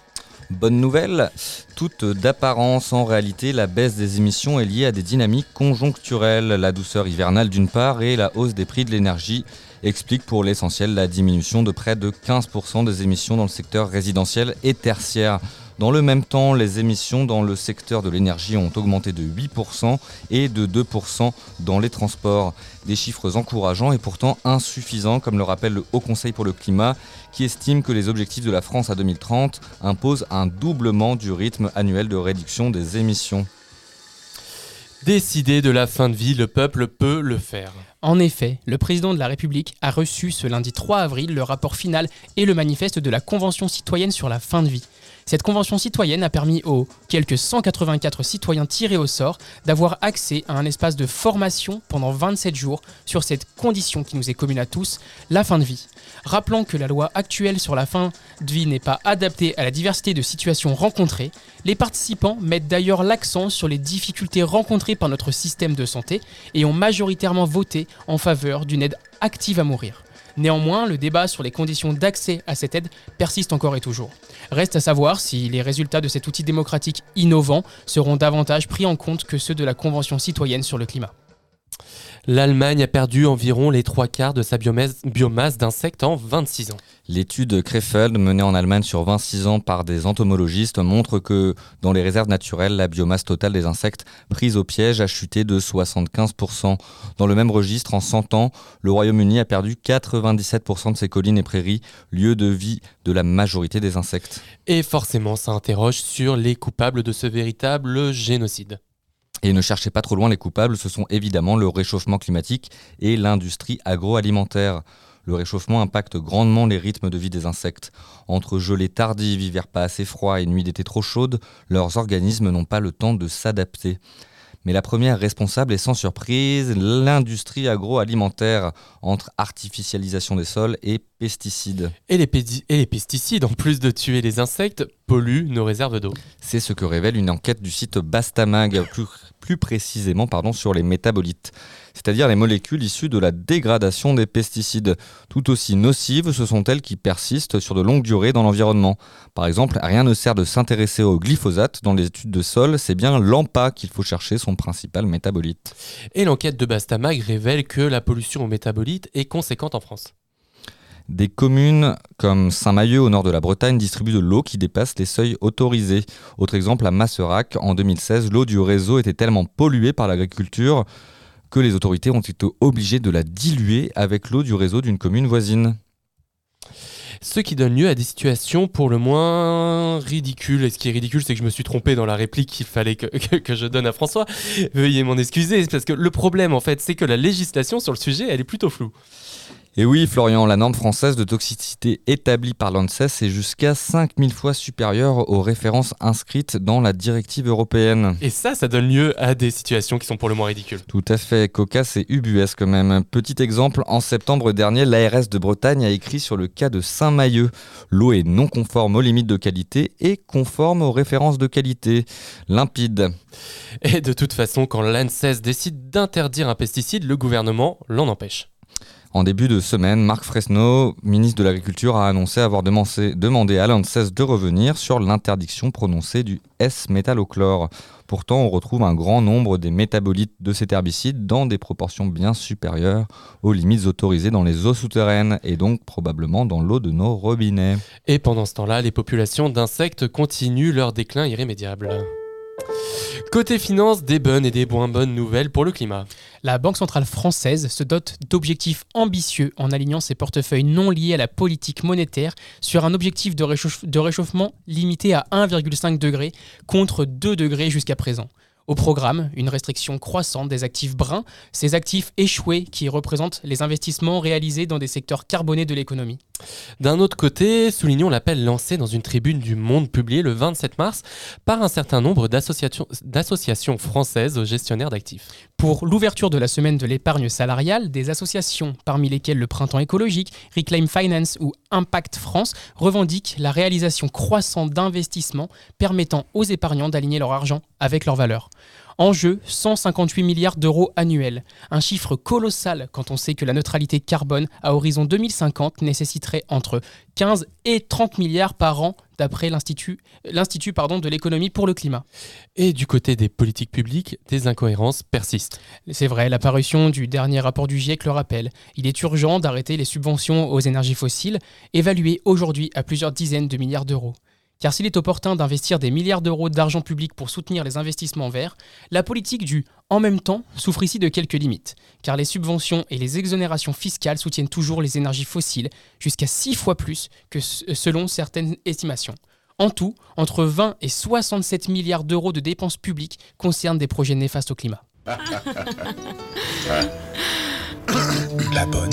Bonne nouvelle, toute d'apparence, en réalité, la baisse des émissions est liée à des dynamiques conjoncturelles, la douceur hivernale d'une part et la hausse des prix de l'énergie explique pour l'essentiel la diminution de près de 15% des émissions dans le secteur résidentiel et tertiaire. Dans le même temps, les émissions dans le secteur de l'énergie ont augmenté de 8% et de 2% dans les transports. Des chiffres encourageants et pourtant insuffisants, comme le rappelle le Haut Conseil pour le climat, qui estime que les objectifs de la France à 2030 imposent un doublement du rythme annuel de réduction des émissions. Décider de la fin de vie, le peuple peut le faire. En effet, le président de la République a reçu ce lundi 3 avril le rapport final et le manifeste de la Convention citoyenne sur la fin de vie. Cette convention citoyenne a permis aux quelques 184 citoyens tirés au sort d'avoir accès à un espace de formation pendant 27 jours sur cette condition qui nous est commune à tous, la fin de vie. Rappelons que la loi actuelle sur la fin de vie n'est pas adaptée à la diversité de situations rencontrées. Les participants mettent d'ailleurs l'accent sur les difficultés rencontrées par notre système de santé et ont majoritairement voté en faveur d'une aide active à mourir. Néanmoins, le débat sur les conditions d'accès à cette aide persiste encore et toujours. Reste à savoir si les résultats de cet outil démocratique innovant seront davantage pris en compte que ceux de la Convention citoyenne sur le climat. L'Allemagne a perdu environ les trois quarts de sa biomasse, biomasse d'insectes en 26 ans. L'étude Krefeld, menée en Allemagne sur 26 ans par des entomologistes, montre que dans les réserves naturelles, la biomasse totale des insectes prise au piège a chuté de 75%. Dans le même registre, en 100 ans, le Royaume-Uni a perdu 97% de ses collines et prairies, lieu de vie de la majorité des insectes. Et forcément, ça interroge sur les coupables de ce véritable génocide. Et ne cherchez pas trop loin les coupables, ce sont évidemment le réchauffement climatique et l'industrie agroalimentaire. Le réchauffement impacte grandement les rythmes de vie des insectes. Entre gelées tardives, hiver pas assez froid et nuits d'été trop chaudes, leurs organismes n'ont pas le temps de s'adapter. Mais la première responsable est sans surprise l'industrie agroalimentaire, entre artificialisation des sols et pesticides. Et les, pédi- et les pesticides, en plus de tuer les insectes, polluent nos réserves d'eau. C'est ce que révèle une enquête du site Bastamag, plus, plus précisément pardon, sur les métabolites, c'est-à-dire les molécules issues de la dégradation des pesticides. Tout aussi nocives, ce sont elles qui persistent sur de longues durées dans l'environnement. Par exemple, rien ne sert de s'intéresser au glyphosate dans les études de sol, c'est bien l'AMPA qu'il faut chercher, son principal métabolite. Et l'enquête de Bastamag révèle que la pollution aux métabolites est conséquente en France. Des communes comme Saint-Mahieu au nord de la Bretagne distribuent de l'eau qui dépasse les seuils autorisés. Autre exemple, à Masserac, en 2016, l'eau du réseau était tellement polluée par l'agriculture que les autorités ont été obligées de la diluer avec l'eau du réseau d'une commune voisine. Ce qui donne lieu à des situations pour le moins ridicules. Et ce qui est ridicule, c'est que je me suis trompé dans la réplique qu'il fallait que, que- que je donne à François. Veuillez m'en excuser, parce que le problème, en fait, c'est que la législation sur le sujet, elle est plutôt floue. Et oui, Florian, la norme française de toxicité établie par l'ANSES est jusqu'à 5000 fois supérieure aux références inscrites dans la directive européenne. Et ça, ça donne lieu à des situations qui sont pour le moins ridicules. Tout à fait, cocasse et ubuesque même. Petit exemple, en septembre dernier, l'ARS de Bretagne a écrit sur le cas de Saint-Mahieu. L'eau est non conforme aux limites de qualité et conforme aux références de qualité. Limpide. Et de toute façon, quand l'ANSES décide d'interdire un pesticide, le gouvernement l'en empêche. En début de semaine, Marc Fresneau, ministre de l'Agriculture, a annoncé avoir demandé, demandé à l'ANSES de revenir sur l'interdiction prononcée du S-métallochlore. Pourtant, on retrouve un grand nombre des métabolites de cet herbicide dans des proportions bien supérieures aux limites autorisées dans les eaux souterraines et donc probablement dans l'eau de nos robinets. Et pendant ce temps-là, les populations d'insectes continuent leur déclin irrémédiable. Côté finance, des bonnes et des moins bonnes nouvelles pour le climat. La Banque centrale française se dote d'objectifs ambitieux en alignant ses portefeuilles non liés à la politique monétaire sur un objectif de, de réchauffement limité à 1,5 degré contre 2 degrés jusqu'à présent. Au programme, une restriction croissante des actifs bruns, ces actifs échoués qui représentent les investissements réalisés dans des secteurs carbonés de l'économie. D'un autre côté, soulignons l'appel lancé dans une tribune du Monde publiée le 27 mars par un certain nombre d'associations françaises aux gestionnaires d'actifs. Pour l'ouverture de la semaine de l'épargne salariale, des associations, parmi lesquelles le Printemps écologique, Reclaim Finance ou Impact France, revendiquent la réalisation croissante d'investissements permettant aux épargnants d'aligner leur argent avec leur valeur. En jeu, 158 milliards d'euros annuels, un chiffre colossal quand on sait que la neutralité carbone à horizon 2050 nécessiterait entre 15 et 30 milliards par an d'après l'Institut de l'économie pour le climat. Et du côté des politiques publiques, des incohérences persistent. C'est vrai, l'apparition du dernier rapport du GIEC le rappelle. Il est urgent d'arrêter les subventions aux énergies fossiles, évaluées aujourd'hui à plusieurs dizaines de milliards d'euros. Car s'il est opportun d'investir des milliards d'euros d'argent public pour soutenir les investissements verts, la politique du en même temps souffre ici de quelques limites, car les subventions et les exonérations fiscales soutiennent toujours les énergies fossiles, jusqu'à 6 fois plus que s- selon certaines estimations. En tout, entre 20 et 67 milliards d'euros de dépenses publiques concernent des projets néfastes au climat. La bonne.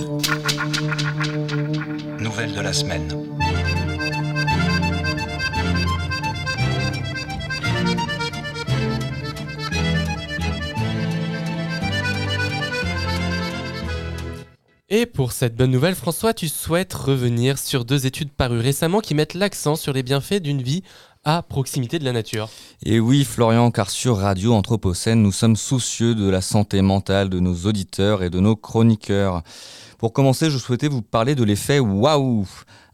Nouvelle de la semaine. Et pour cette bonne nouvelle, François, tu souhaites revenir sur deux études parues récemment qui mettent l'accent sur les bienfaits d'une vie à proximité de la nature. Et oui, Florian, car sur Radio Anthropocène, nous sommes soucieux de la santé mentale de nos auditeurs et de nos chroniqueurs. Pour commencer, je souhaitais vous parler de l'effet waouh.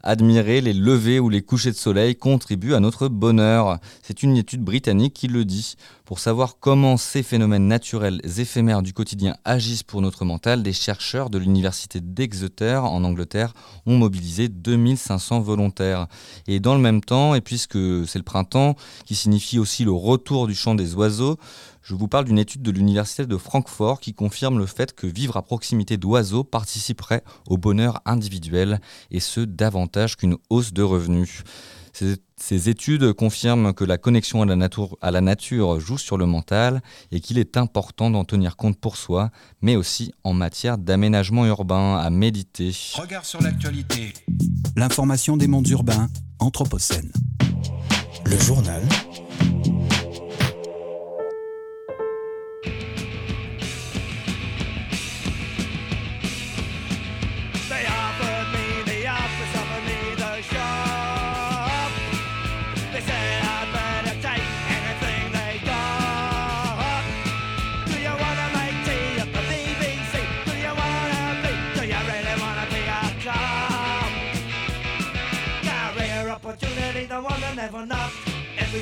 Admirer les levées ou les couchers de soleil contribue à notre bonheur. C'est une étude britannique qui le dit. Pour savoir comment ces phénomènes naturels éphémères du quotidien agissent pour notre mental, des chercheurs de l'université d'Exeter en Angleterre ont mobilisé 2500 volontaires. Et dans le même temps, et puisque c'est le printemps, qui signifie aussi le retour du chant des oiseaux, je vous parle d'une étude de l'université de Francfort qui confirme le fait que vivre à proximité d'oiseaux participerait au bonheur individuel, et ce davantage qu'une hausse de revenus. Ces, ces études confirment que la connexion à la, nature, à la nature joue sur le mental et qu'il est important d'en tenir compte pour soi, mais aussi en matière d'aménagement urbain, à méditer. Regard sur l'actualité. L'information des mondes urbains, Anthropocène. Le journal.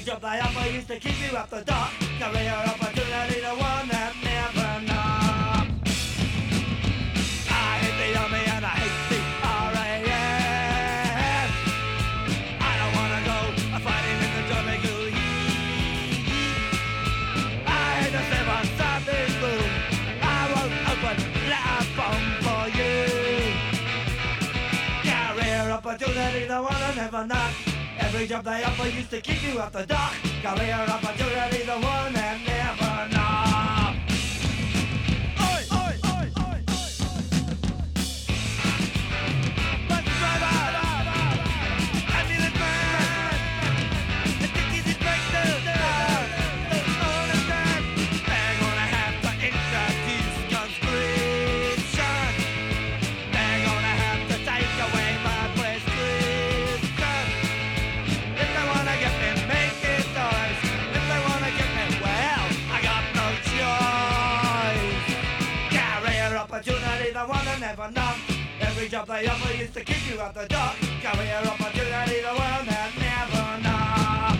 Job they offer used to keep you up the dock. Career opportunity, the one that never knocked. I hate the army and I hate the RAF. I don't wanna go fighting in the German I hate the seven something boom. I won't open that bomb for you. Career opportunity, the one I never knock. Every job they offer used to keep you off the dock. Career opportunity, the one that never knock. Job they offer used to kick you out the door. Career opportunity, the one that never knocked.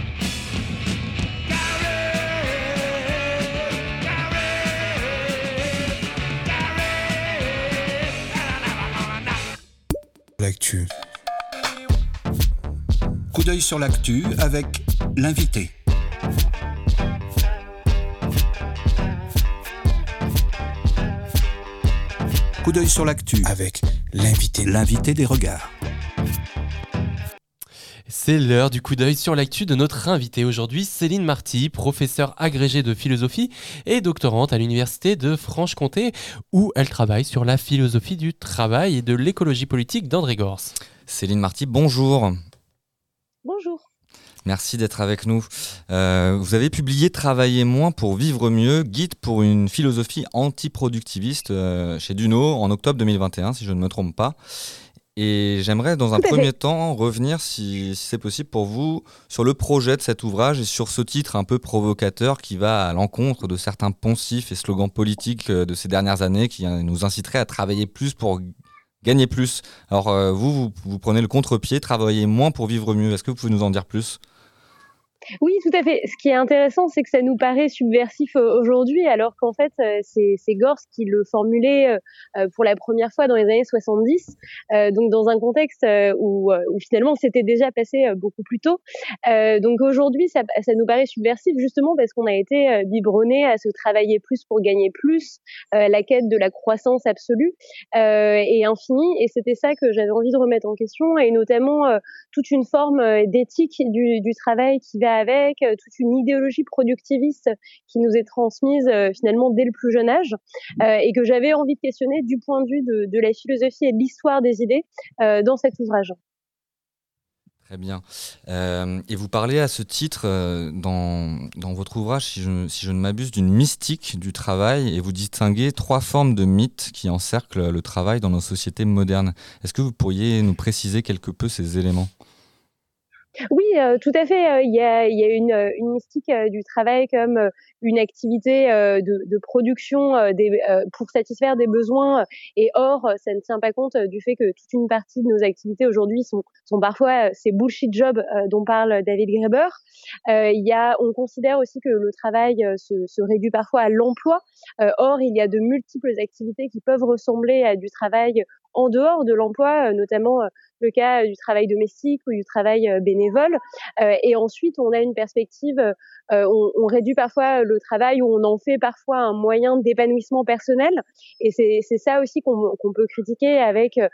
L'actu. Coup d'œil sur l'actu avec l'invité. Coup d'œil sur l'actu avec l'invité. L'invité des regards. C'est l'heure du coup d'œil sur l'actu de notre invitée aujourd'hui, Céline Marty, professeure agrégée de philosophie et doctorante à l'Université de Franche-Comté, où elle travaille sur la philosophie du travail et de l'écologie politique d'André Gors. Céline Marty, bonjour. Bonjour. Merci d'être avec nous. Euh, vous avez publié Travailler moins pour vivre mieux, guide pour une philosophie antiproductiviste euh, chez Duno en octobre 2021, si je ne me trompe pas. Et j'aimerais dans un premier fait. temps revenir, si, si c'est possible pour vous, sur le projet de cet ouvrage et sur ce titre un peu provocateur qui va à l'encontre de certains poncifs et slogans politiques euh, de ces dernières années qui euh, nous inciteraient à travailler plus pour gagner plus. Alors euh, vous, vous, vous prenez le contre-pied, travailler moins pour vivre mieux. Est-ce que vous pouvez nous en dire plus? Oui, tout à fait. Ce qui est intéressant, c'est que ça nous paraît subversif euh, aujourd'hui, alors qu'en fait, euh, c'est Gors qui le formulait euh, pour la première fois dans les années 70, euh, donc dans un contexte où, finalement c'était déjà passé beaucoup plus tôt. Donc aujourd'hui, ça, nous paraît subversif justement parce qu'on a été biberonné à se travailler plus pour gagner plus, la quête de la croissance absolue et infinie. Et c'était ça que j'avais envie de remettre en question, et notamment toute une forme d'éthique du travail qui va avec, euh, toute une idéologie productiviste qui nous est transmise euh, finalement dès le plus jeune âge, euh, et que j'avais envie de questionner du point de vue de, la philosophie et de l'histoire des idées dans cet ouvrage. Très bien. Et vous parlez à ce titre dans, dans votre ouvrage, si je ne m'abuse, d'une mystique du travail et vous distinguez trois formes de mythes qui encerclent le travail dans nos sociétés modernes. Est-ce que vous pourriez nous préciser quelque peu ces éléments? Oui, euh, tout à fait. Euh, Il y a, y a une, euh, une mystique euh, du travail comme une activité de, de production des, pour satisfaire des besoins. Et or, ça ne tient pas compte du fait que toute une partie de nos activités aujourd'hui sont, sont parfois ces bullshit jobs dont parle David Graeber. Il y a, on considère aussi que le travail se, se réduit parfois à l'emploi. Or, il y a de multiples activités qui peuvent ressembler à du travail en dehors de l'emploi, euh, notamment euh, le cas du travail domestique ou du travail euh, bénévole. Euh, et ensuite, on a une perspective, euh, on, on réduit parfois le travail ou on en fait parfois un moyen d'épanouissement personnel. Et c'est ça aussi qu'on peut critiquer avec euh,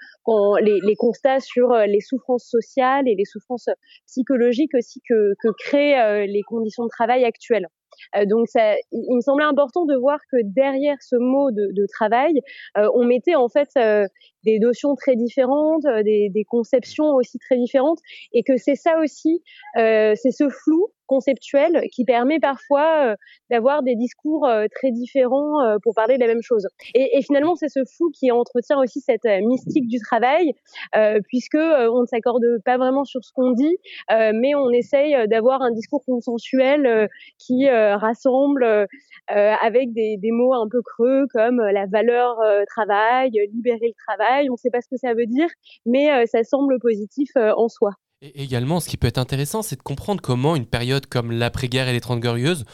les, les constats sur euh, les souffrances sociales et les souffrances psychologiques aussi que, que créent euh, les conditions de travail actuelles. Euh, donc, ça, il me semblait important de voir que derrière ce mot de, de travail, euh, on mettait en fait euh, des notions très différentes, des, des conceptions aussi très différentes, et que c'est ça aussi, c'est ce flou conceptuel qui permet parfois euh, d'avoir des discours euh, très différents euh, pour parler de la même chose. Et, finalement, c'est ce flou qui entretient aussi cette mystique du travail, euh, puisque on ne s'accorde pas vraiment sur ce qu'on dit, mais on essaye d'avoir un discours consensuel qui rassemble avec des, des mots un peu creux comme la valeur travail, libérer le travail. On ne sait pas ce que ça veut dire, mais ça semble positif en soi. Et également, ce qui peut être intéressant, c'est de comprendre comment une période comme l'après-guerre et les Trente Glorieuses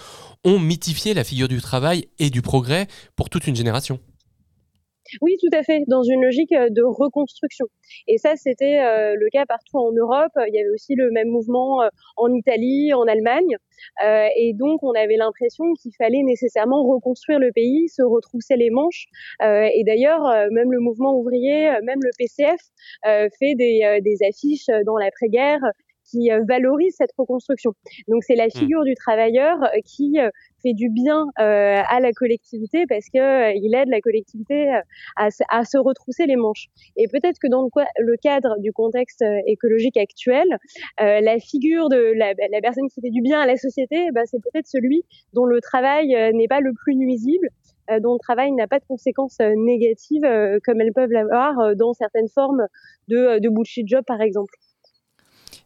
ont mythifié la figure du travail et du progrès pour toute une génération. Oui, tout à fait, dans une logique euh, de reconstruction. Et ça, c'était euh, le cas partout en Europe. Il y avait aussi le même mouvement euh, en Italie, en Allemagne. Euh, et donc, on avait l'impression qu'il fallait nécessairement reconstruire le pays, se retrousser les manches. Euh, et d'ailleurs, euh, même le mouvement ouvrier, même le PCF, fait des, des affiches dans l'après-guerre qui euh, valorisent cette reconstruction. Donc, c'est la figure du travailleur euh, qui euh, fait du bien euh, à la collectivité parce que euh, il aide la collectivité à, se- à se retrousser les manches. Et peut-être que dans le, cadre du contexte écologique actuel, euh, la figure de la, la personne qui fait du bien à la société, bah, c'est peut-être celui dont le travail n'est pas le plus nuisible, dont le travail n'a pas de conséquences négatives comme elles peuvent l'avoir dans certaines formes de, de bullshit job, par exemple.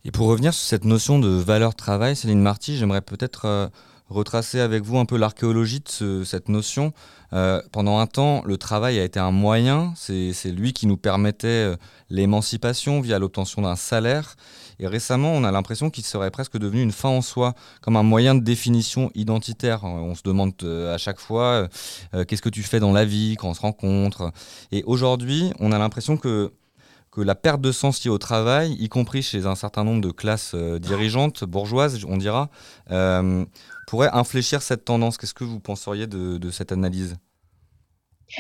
Et pour revenir sur cette notion de valeur travail, Céline Marty, j'aimerais peut-être euh, retracer avec vous un peu l'archéologie de ce- cette notion. Euh, pendant un temps, le travail a été un moyen, c'est lui qui nous permettait euh, l'émancipation via l'obtention d'un salaire. Et récemment, on a l'impression qu'il serait presque devenu une fin en soi, comme un moyen de définition identitaire. On se demande à chaque fois qu'est-ce que tu fais dans la vie quand on se rencontre. Et aujourd'hui, on a l'impression que la perte de sens liée au travail, y compris chez un certain nombre de classes euh, dirigeantes, bourgeoises, on dira, euh, pourrait infléchir cette tendance. Qu'est-ce que vous penseriez de, cette analyse?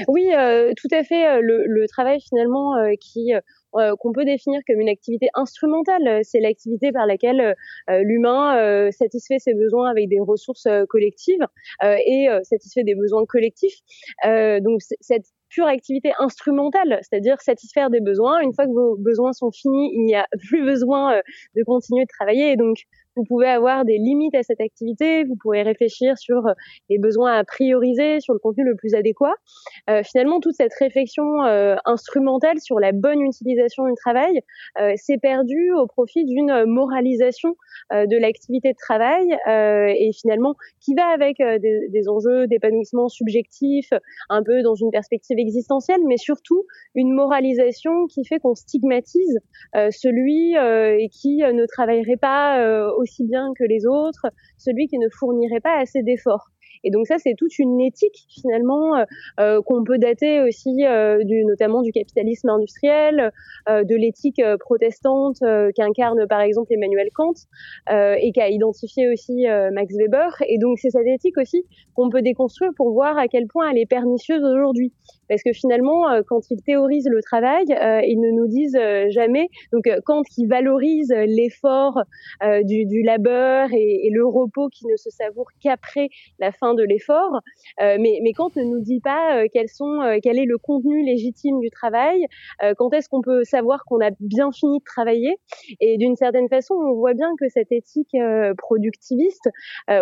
Oui, euh, tout à fait. Le, travail finalement qu'on peut définir comme une activité instrumentale, c'est l'activité par laquelle l'humain satisfait ses besoins avec des ressources collectives et satisfait des besoins collectifs. Donc cette pure activité instrumentale, c'est-à-dire satisfaire des besoins. Une fois que vos besoins sont finis, il n'y a plus besoin euh, de continuer de travailler. Et donc, vous pouvez avoir des limites à cette activité. Vous pourrez réfléchir sur euh, les besoins à prioriser, sur le contenu le plus adéquat. Euh, finalement, toute cette réflexion euh, instrumentale sur la bonne utilisation du travail euh, s'est perdue au profit d'une moralisation de l'activité de travail et finalement qui va avec des, des enjeux d'épanouissement subjectif, un peu dans une perspective existentielle, mais surtout une moralisation qui fait qu'on stigmatise celui qui ne travaillerait pas euh, aussi bien que les autres, celui qui ne fournirait pas assez d'efforts. Et donc ça, c'est toute une éthique finalement euh, euh, qu'on peut dater aussi euh, du, notamment du capitalisme industriel, de l'éthique protestante qu'incarne par exemple Emmanuel Kant et qu'a identifié aussi Max Weber. Et donc c'est cette éthique aussi qu'on peut déconstruire pour voir à quel point elle est pernicieuse aujourd'hui. Parce que finalement, quand ils théorisent le travail, ils ne nous disent jamais. Donc Kant qui valorise l'effort du, du labeur et, et le repos qui ne se savoure qu'après la fin de l'effort, euh, mais, mais Kant ne nous dit pas euh, euh, quel est le contenu légitime du travail, quand est-ce qu'on peut savoir qu'on a bien fini de travailler. Et d'une certaine façon, on voit bien que cette éthique productiviste,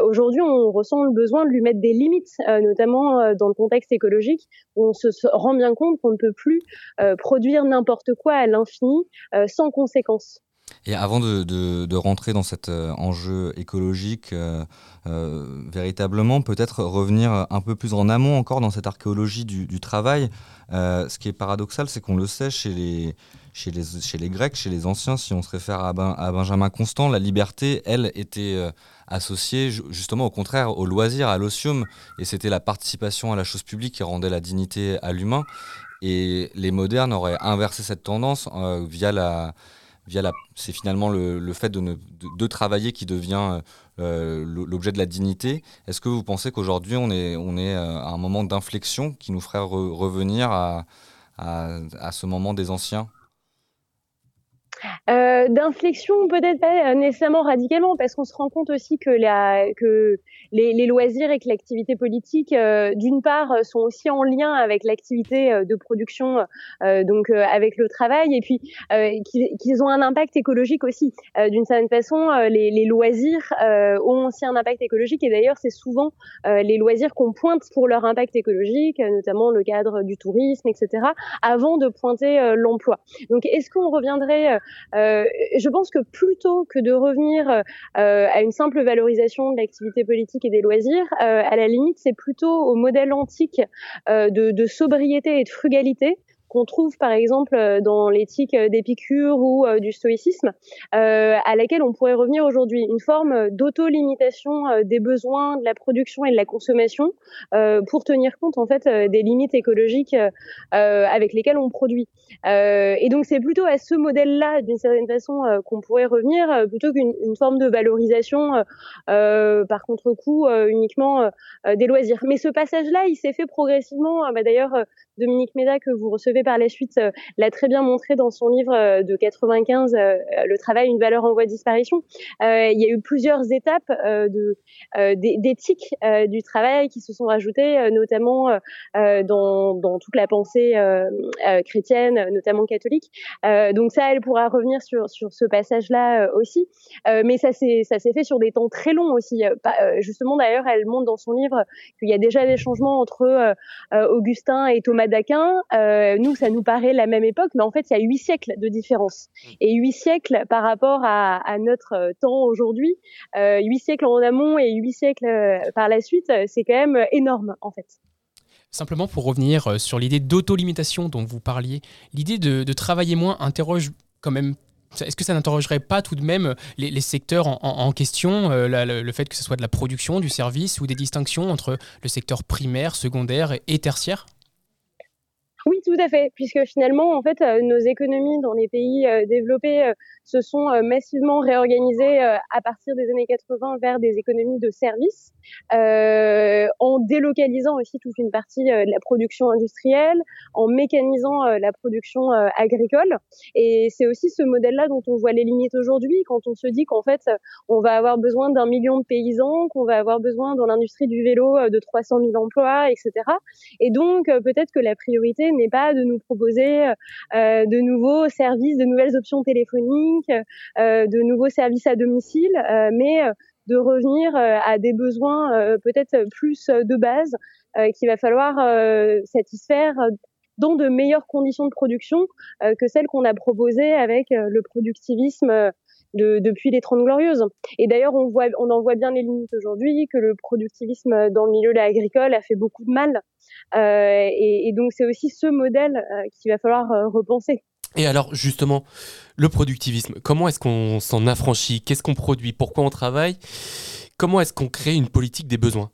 aujourd'hui, on ressent le besoin de lui mettre des limites, notamment dans le contexte écologique, où on se rend bien compte qu'on ne peut plus produire n'importe quoi à l'infini sans conséquence. Et avant de, de- rentrer dans cet euh, enjeu écologique, euh, euh, véritablement, peut-être revenir un peu plus en amont encore dans cette archéologie du, travail. Ce qui est paradoxal, c'est qu'on le sait chez les, chez, les, chez les Grecs, chez les anciens, si on se réfère à, Ben- à Benjamin Constant, la liberté, elle, était associée ju- justement au contraire au loisir, à l'osium, et c'était la participation à la chose publique qui rendait la dignité à l'humain. Et les modernes auraient inversé cette tendance via la, c'est finalement le, fait de, travailler qui devient euh, l'objet de la dignité. Est-ce que vous pensez qu'aujourd'hui on est, euh, à un moment d'inflexion qui nous ferait re- revenir à ce moment des anciens? Euh, d'inflexion peut-être pas nécessairement radicalement parce qu'on se rend compte aussi que la que les, les loisirs et que l'activité politique euh, d'une part sont aussi en lien avec l'activité euh, de production euh, donc euh, avec le travail et puis qu'ils qu'ils ont un impact écologique aussi. D'une certaine façon les, les loisirs ont aussi un impact écologique et d'ailleurs c'est souvent les loisirs qu'on pointe pour leur impact écologique notamment le cadre du tourisme etc avant de pointer l'emploi. Donc est-ce qu'on reviendrait euh, je pense que plutôt que de revenir euh, à une simple valorisation de l'activité politique et des loisirs, euh, à la limite, c'est plutôt au modèle antique euh, de, de sobriété et de frugalité qu'on trouve par exemple euh, dans l'éthique euh, d'Épicure ou euh, du stoïcisme, à laquelle on pourrait revenir aujourd'hui, une forme d'auto-limitation des besoins de la production et de la consommation pour tenir compte en fait des limites écologiques avec lesquelles on produit. Et donc c'est plutôt à ce modèle-là, d'une certaine façon, qu'on pourrait revenir, plutôt qu'une une forme de valorisation par contre-coup uniquement des loisirs. Mais ce passage-là, il s'est fait progressivement. euh, bah, D'ailleurs, Dominique Méda, que vous recevez par la suite, euh, l'a très bien montré dans son livre euh, de 95, euh, Le travail, une valeur en voie de disparition. Il y a eu plusieurs étapes d'éthique du travail qui se sont rajoutées, notamment dans, dans toute la pensée chrétienne, notamment catholique. Donc ça, elle pourra revenir sur, sur ce passage-là aussi. Mais ça s'est ça s'est fait sur des temps très longs aussi. Justement, d'ailleurs, elle montre dans son livre qu'il y a déjà des changements entre Augustin et Thomas d'Aquin. Euh, nous, ça nous paraît la même époque, mais en fait, il y a huit siècles de différence. Et huit siècles par rapport à, à notre euh, temps aujourd'hui, euh, huit siècles en amont et huit siècles euh, par la suite, c'est quand même énorme en fait. Simplement pour revenir sur l'idée d'auto-limitation dont vous parliez, l'idée de, de travailler moins interroge quand même. Est-ce que ça n'interrogerait pas tout de même les, les secteurs en, en- en question, euh, la- le, le fait que ce soit de la production, du service ou des distinctions entre le secteur primaire, secondaire et, et tertiaire? Oui, tout à fait, puisque finalement, en fait, euh, nos économies dans les pays euh, développés euh, se sont massivement réorganisées à partir des années 80 vers des économies de services, euh, en délocalisant aussi toute une partie de la production industrielle, en mécanisant la production agricole. Et c'est aussi ce modèle-là dont on voit les limites aujourd'hui, quand on se dit qu'en fait, on va avoir besoin d'un million de paysans, qu'on va avoir besoin dans l'industrie du vélo de 300 000 emplois, etc. Et donc, peut-être que la priorité n'est pas de nous proposer euh, de nouveaux services, de nouvelles options téléphoniques, euh, de nouveaux services à domicile, euh, mais euh, de revenir euh, à des besoins euh, peut-être plus euh, de base euh, qu'il va falloir euh, satisfaire euh, dans de meilleures conditions de production euh, que celles qu'on a proposées avec euh, le productivisme euh, de, depuis les Trente Glorieuses. Et d'ailleurs, on, voit, on en voit bien les limites aujourd'hui, que le productivisme dans le milieu agricole a fait beaucoup de mal. Euh, et, et donc, c'est aussi ce modèle euh, qu'il va falloir euh, repenser. Et alors, justement, le productivisme, comment est-ce qu'on s'en affranchit? Qu'est-ce qu'on produit? Pourquoi on travaille? Comment est-ce qu'on crée une politique des besoins?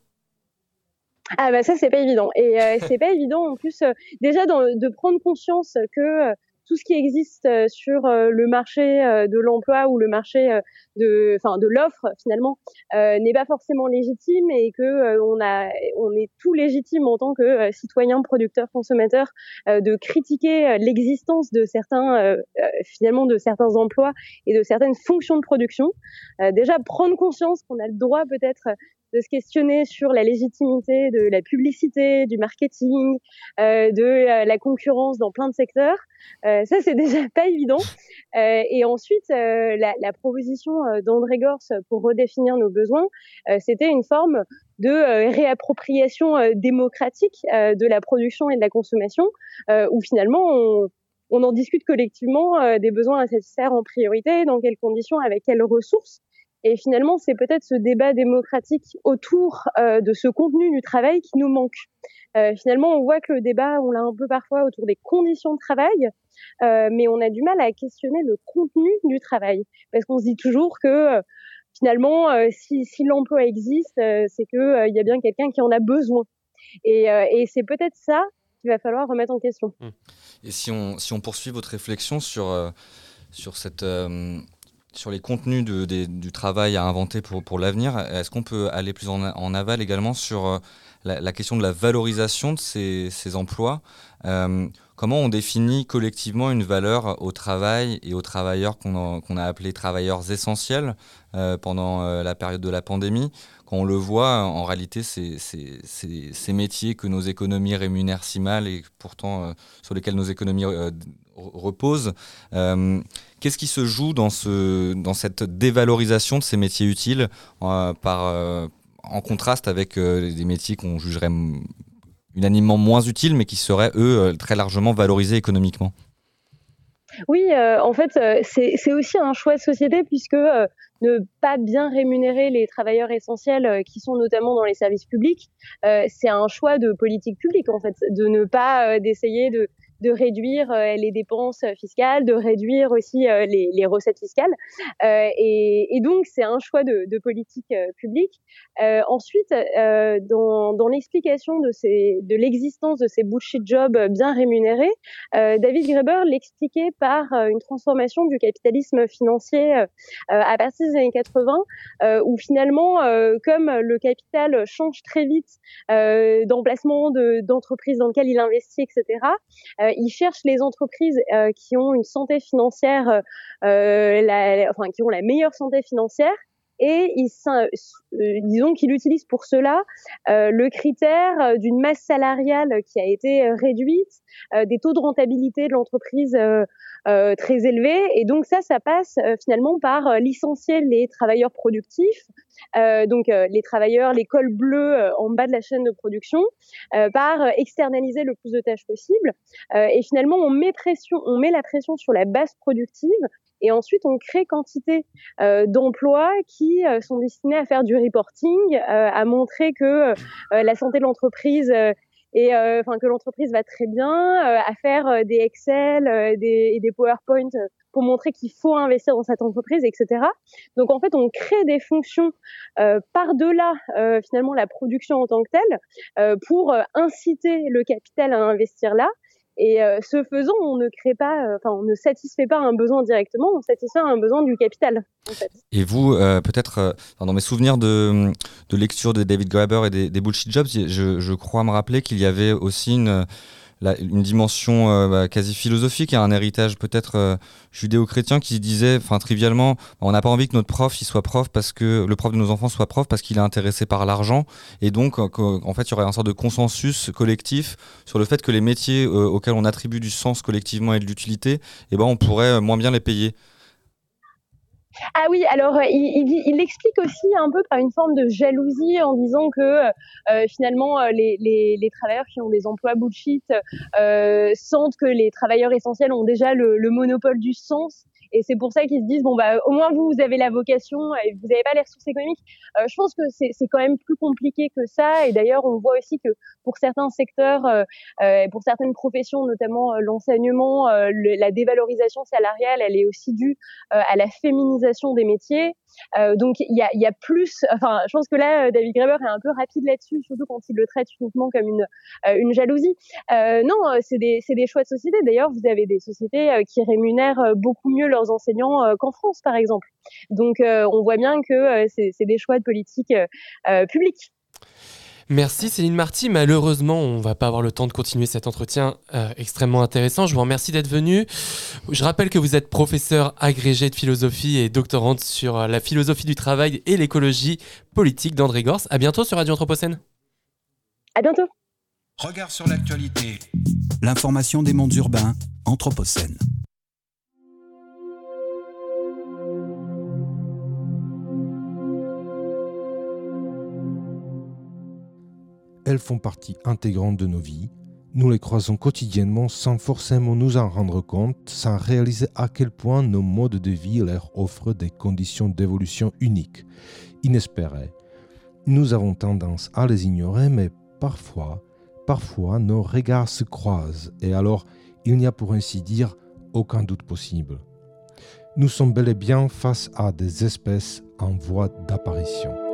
Ah bah ça c'est pas évident et euh, c'est pas évident en plus déjà dans- de prendre conscience que tout ce qui existe euh, sur euh, le marché euh, de l'emploi ou le marché de l'offre finalement n'est pas forcément légitime et que on on est tout légitime en tant que citoyen producteur consommateur de critiquer l'existence de certains finalement de certains emplois et de certaines fonctions de production. Déjà prendre conscience qu'on a le droit peut-être de se questionner sur la légitimité de la publicité, du marketing, euh, de euh, la concurrence dans plein de secteurs. Euh, ça, c'est déjà pas évident. Euh, et ensuite, euh, la, la proposition euh, d'André Gors pour redéfinir nos besoins, c'était une forme de réappropriation démocratique de la production et de la consommation, où finalement on, on en discute collectivement des besoins à satisfaire en priorité, dans quelles conditions, avec quelles ressources. Et finalement, c'est peut-être ce débat démocratique autour euh, de ce contenu du travail qui nous manque. Euh, finalement, on voit que le débat, on l'a un peu parfois autour des conditions de travail, euh, mais on a du mal à questionner le contenu du travail, parce qu'on se dit toujours que finalement, si, l'emploi existe, c'est euh, il y a bien quelqu'un qui en a besoin. Et, c'est peut-être ça qu'il va falloir remettre en question. Et si on, si on poursuit votre réflexion sur, sur, cette, sur les contenus du travail à inventer pour, l'avenir, est-ce qu'on peut aller plus en, aval également sur euh, la, question de la valorisation de ces, emplois Euh, Comment on définit collectivement une valeur au travail et aux travailleurs qu'on a, appelés travailleurs essentiels euh, pendant la période de la pandémie? On le voit, en réalité, ces métiers que nos économies rémunèrent si mal et pourtant euh, sur lesquels nos économies euh, reposent. Euh, Qu'est-ce qui se joue dans, ce, dans cette dévalorisation de ces métiers utiles en contraste avec des métiers qu'on jugerait unanimement moins utiles, mais qui seraient, eux, très largement valorisés économiquement? Oui, euh, en fait, euh, c'est aussi un choix de société puisque euh, ne pas bien rémunérer les travailleurs essentiels euh, qui sont notamment dans les services publics, c'est un choix de politique publique en fait, de ne pas d'essayer de de réduire euh, les dépenses fiscales, de réduire aussi euh, les, les recettes fiscales. Euh, et, et donc, c'est un choix de, de politique euh, publique. Euh, ensuite, euh, dans, dans l'explication de, de l'existence de ces bullshit jobs bien rémunérés, euh, David Graeber l'expliquait par euh, une transformation du capitalisme financier euh, à partir des années 80, euh, où finalement, euh, comme le capital change très vite euh, d'emplacement de, d'entreprise dans lequel il investit, etc., euh, il cherche les entreprises euh, qui ont une santé financière, euh, la, la- enfin qui ont la meilleure santé financière. Et il, euh, disons qu'il utilise pour cela euh, le critère euh, d'une masse salariale qui a été réduite, des taux de rentabilité de l'entreprise très élevés. Et donc ça, ça passe finalement par licencier les travailleurs productifs, donc les travailleurs, les cols bleus en bas de la chaîne de production, par externaliser le plus de tâches possible. Et finalement, on met la pression sur la base productive. Et ensuite, on crée quantité euh, d'emplois qui euh, sont destinés à faire du reporting, euh, à montrer que la santé de l'entreprise et euh, enfin que l'entreprise va très bien, euh, à faire des Excel des, et des PowerPoint pour montrer qu'il faut investir dans cette entreprise, etc. Donc en fait, on crée des fonctions par-delà finalement la production en tant que telle pour inciter le capital à investir là. Et euh, ce faisant, on ne crée pas, euh, enfin, on ne satisfait pas un besoin directement, on satisfait un besoin du capital. En fait. Et vous, euh, peut-être, euh, dans mes souvenirs de, de lecture de David Graeber et des, des Bullshit Jobs, je, je crois me rappeler qu'il y avait aussi une, une dimension euh, bah, quasi philosophique et un héritage peut-être euh, judéo-chrétien qui disait, enfin trivialement, on n'a pas envie que notre prof il soit prof parce que le prof de nos enfants soit prof parce qu'il est intéressé par l'argent et donc euh, en fait il y aurait un sorte de consensus collectif sur le fait que les métiers auxquels on attribue du sens collectivement et de l'utilité, eh ben on pourrait moins bien les payer. Ah oui, alors euh, il, il, il l'explique aussi un peu par une forme de jalousie en disant que euh, finalement euh, les, travailleurs qui ont des emplois bullshit euh, sentent que les travailleurs essentiels ont déjà le monopole du sens. Et c'est pour ça qu'ils se disent bon bah au moins vous vous avez la vocation et vous n'avez pas les ressources économiques. Euh, je pense que c'est quand même plus compliqué que ça. Et d'ailleurs on voit aussi que pour certains secteurs, euh, euh, pour certaines professions, notamment euh, l'enseignement, euh, la dévalorisation salariale, elle est aussi due à la féminisation des métiers. Euh, donc il y a, plus, enfin je pense que là euh, David Graeber est un peu rapide là-dessus, surtout quand il le traite uniquement comme une euh, jalousie. Non, c'est des choix de société. D'ailleurs, vous avez des sociétés qui rémunèrent beaucoup mieux leurs enseignants qu'en France, par exemple. Donc on voit bien que c'est des choix de politique publique. Merci Céline Marty. Malheureusement, on va pas avoir le temps de continuer cet entretien euh, extrêmement intéressant. Je vous remercie d'être venu. Je rappelle que vous êtes professeur agrégé de philosophie et doctorante sur euh, la philosophie du travail et l'écologie politique d'André Gors. À bientôt sur Radio Anthropocène. À bientôt. Regard sur l'actualité. L'information des mondes urbains, Anthropocène. Elles font partie intégrante de nos vies. Nous les croisons quotidiennement sans forcément nous en rendre compte, sans réaliser à quel point nos modes de vie leur offrent des conditions d'évolution uniques, inespérées. Nous avons tendance à les ignorer, mais parfois, parfois nos regards se croisent et alors il n'y a pour ainsi dire aucun doute possible. Nous sommes bel et bien face à des espèces en voie d'apparition.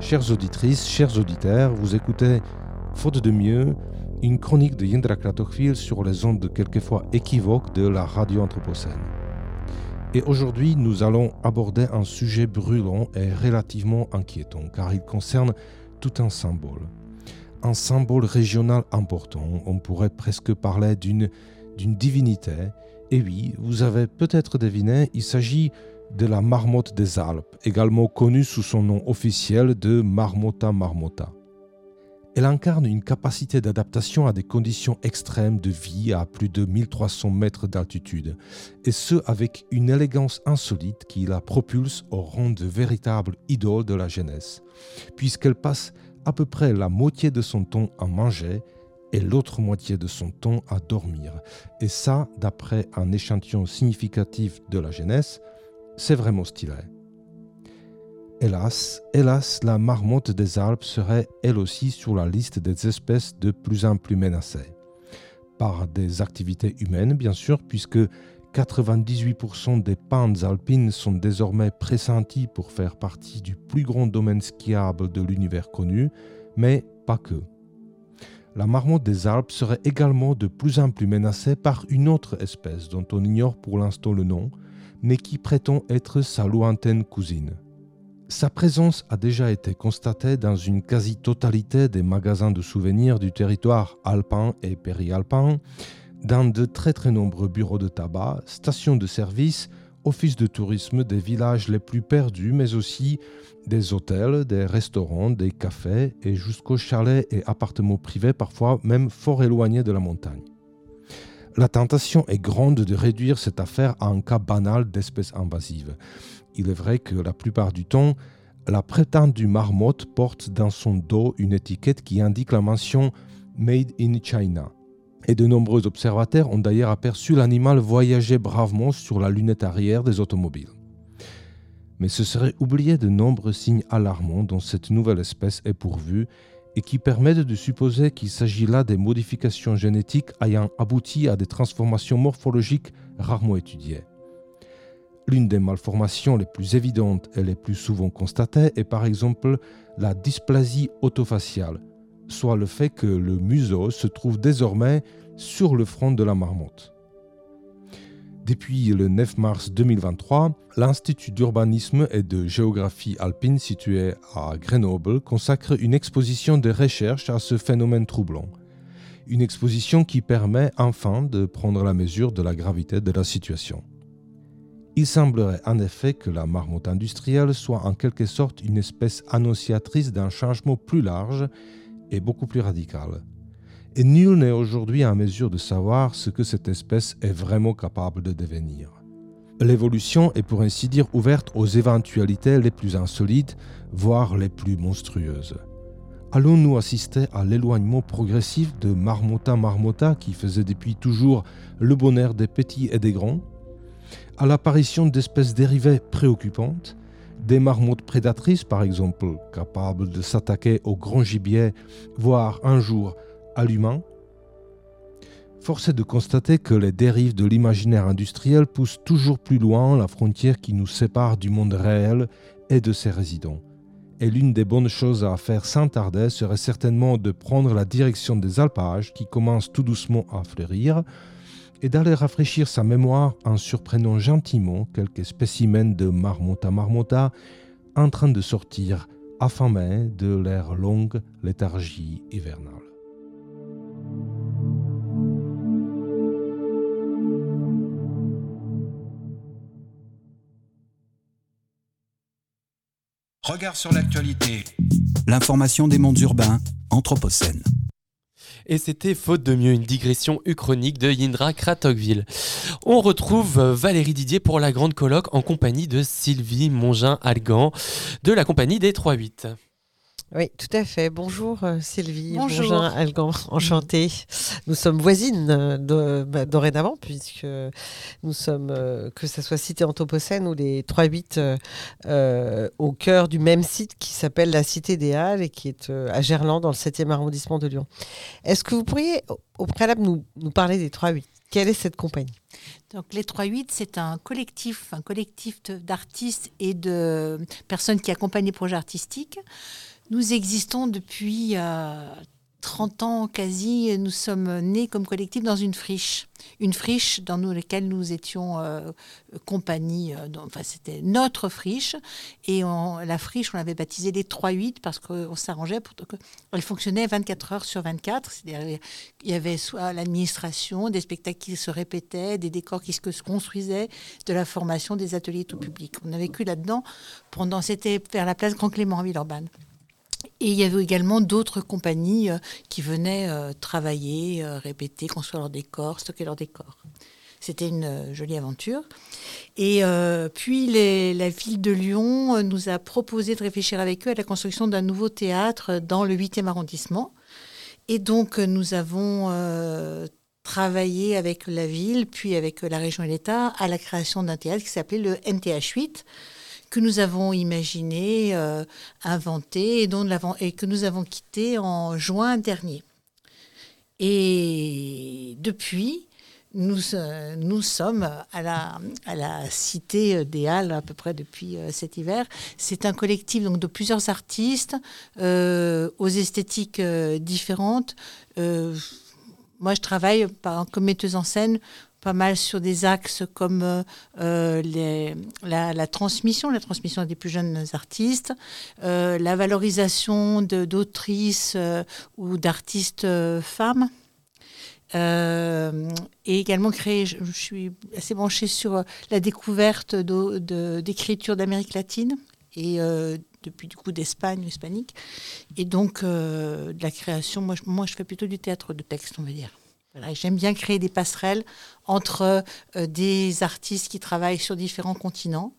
Chères auditrices, chers auditeurs, vous écoutez, faute de mieux, une chronique de Yendra Kratokvil sur les ondes quelquefois équivoques de la radio anthropocène. Et aujourd'hui, nous allons aborder un sujet brûlant et relativement inquiétant, car il concerne tout un symbole. Un symbole régional important, on pourrait presque parler d'une divinité. Et oui, vous avez peut-être deviné, il s'agit de la marmotte des Alpes, également connue sous son nom officiel de Marmota marmota. Elle incarne une capacité d'adaptation à des conditions extrêmes de vie à plus de 1300 mètres d'altitude, et ce avec une élégance insolite qui la propulse au rang de véritable idole de la jeunesse, puisqu'elle passe à peu près la moitié de son temps à manger et l'autre moitié de son temps à dormir. Et ça, d'après un échantillon significatif de la jeunesse, c'est vraiment stylé. Hélas, hélas, la marmotte des Alpes serait elle aussi sur la liste des espèces de plus en plus menacées. Par des activités humaines, bien sûr, puisque 98% des pentes alpines sont désormais pressenties pour faire partie du plus grand domaine skiable de l'univers connu, mais pas que. La marmotte des Alpes serait également de plus en plus menacée par une autre espèce dont on ignore pour l'instant le nom, mais qui prétend être sa lointaine cousine. Sa présence a déjà été constatée dans une quasi-totalité des magasins de souvenirs du territoire alpin et périalpin, dans de très très nombreux bureaux de tabac, stations de service, offices de tourisme des villages les plus perdus, mais aussi des hôtels, des restaurants, des cafés et jusqu'aux chalets et appartements privés, parfois même fort éloignés de la montagne. La tentation est grande de réduire cette affaire à un cas banal d'espèce invasive. Il est vrai que la plupart du temps, la prétendue marmotte porte dans son dos une étiquette qui indique la mention Made in China. Et de nombreux observateurs ont d'ailleurs aperçu l'animal voyager bravement sur la lunette arrière des automobiles. Mais ce serait oublier de nombreux signes alarmants dont cette nouvelle espèce est pourvue et qui permettent de supposer qu'il s'agit là des modifications génétiques ayant abouti à des transformations morphologiques rarement étudiées. L'une des malformations les plus évidentes et les plus souvent constatées est par exemple la dysplasie autofaciale, soit le fait que le museau se trouve désormais sur le front de la marmotte. Depuis le 9 mars 2023, l'Institut d'urbanisme et de géographie alpine situé à Grenoble consacre une exposition de recherche à ce phénomène troublant. Une exposition qui permet enfin de prendre la mesure de la gravité de la situation. Il semblerait en effet que la marmotte industrielle soit en quelque sorte une espèce annonciatrice d'un changement plus large et beaucoup plus radical et nul n'est aujourd'hui en mesure de savoir ce que cette espèce est vraiment capable de devenir. L'évolution est pour ainsi dire ouverte aux éventualités les plus insolites, voire les plus monstrueuses. Allons-nous assister à l'éloignement progressif de Marmota Marmota qui faisait depuis toujours le bonheur des petits et des grands? À l'apparition d'espèces dérivées préoccupantes des marmottes prédatrices par exemple, capables de s'attaquer au grand gibier, voire un jour à l'humain, force est de constater que les dérives de l'imaginaire industriel poussent toujours plus loin la frontière qui nous sépare du monde réel et de ses résidents. Et l'une des bonnes choses à faire sans tarder serait certainement de prendre la direction des alpages qui commencent tout doucement à fleurir et d'aller rafraîchir sa mémoire en surprenant gentiment quelques spécimens de marmota marmota en train de sortir affamés de leur longue léthargie hivernale. Regard sur l'actualité. L'information des mondes urbains, Anthropocène. Et c'était faute de mieux une digression uchronique de Yindra Kratokville. On retrouve Valérie Didier pour la grande colloque en compagnie de Sylvie Mongin-Algan de la compagnie des 3-8. Oui, tout à fait. Bonjour euh, Sylvie. Bonjour. Algan, enchantée. Nous sommes voisines euh, de- bah, dorénavant, puisque nous sommes, euh, que ce soit Cité Anthropocène ou les 3-8, euh, euh, au cœur du même site qui s'appelle la Cité des Halles et qui est euh, à Gerland, dans le 7e arrondissement de Lyon. Est-ce que vous pourriez, au- préalable, nous, nous parler des 3-8 Quelle est cette compagnie? Donc les 3-8, c'est un collectif, un collectif d'artistes et de personnes qui accompagnent les projets artistiques. Nous existons depuis euh, 30 ans quasi, nous sommes nés comme collectif dans une friche. Une friche dans laquelle nous étions euh, compagnie, euh, enfin c'était notre friche. Et la friche, on l'avait baptisée les 3-8 parce qu'on s'arrangeait pour qu'elle fonctionnait 24 heures sur 24. C'est-à-dire il y avait soit l'administration, des spectacles qui se répétaient, des décors qui se construisaient, de la formation, des ateliers tout public. On a vécu là-dedans pendant, c'était vers la place Grand Clément à Villeurbanne. Et il y avait également d'autres compagnies euh, qui venaient euh, travailler, euh, répéter, construire leurs décors, stocker leurs décors. C'était une jolie aventure. Et puis la ville de Lyon nous a proposé de réfléchir avec eux à la construction d'un nouveau théâtre dans le 8e arrondissement. Et donc nous avons travaillé avec la ville, puis avec la région et l'État, à la création d'un théâtre qui s'appelait le NTH8 que nous avons imaginé, euh, inventé et, dont nous et que nous avons quitté en juin dernier. Et depuis, nous, euh, nous sommes à la, à la Cité des Halles à peu près depuis euh, cet hiver. C'est un collectif donc, de plusieurs artistes aux esthétiques différentes. Moi, je travaille comme metteuse en scène pas mal sur des axes comme euh, euh, la, transmission, la transmission des plus jeunes artistes, euh, la valorisation d'autrices ou d'artistes femmes. Et également créer, je, suis assez branchée sur la découverte d'écriture d'Amérique latine et depuis du coup d'Espagne, hispanique. Et donc de la création, moi moi je fais plutôt du théâtre de texte, on va dire. Voilà, J'aime bien créer des passerelles entre euh, des artistes qui travaillent sur différents continents.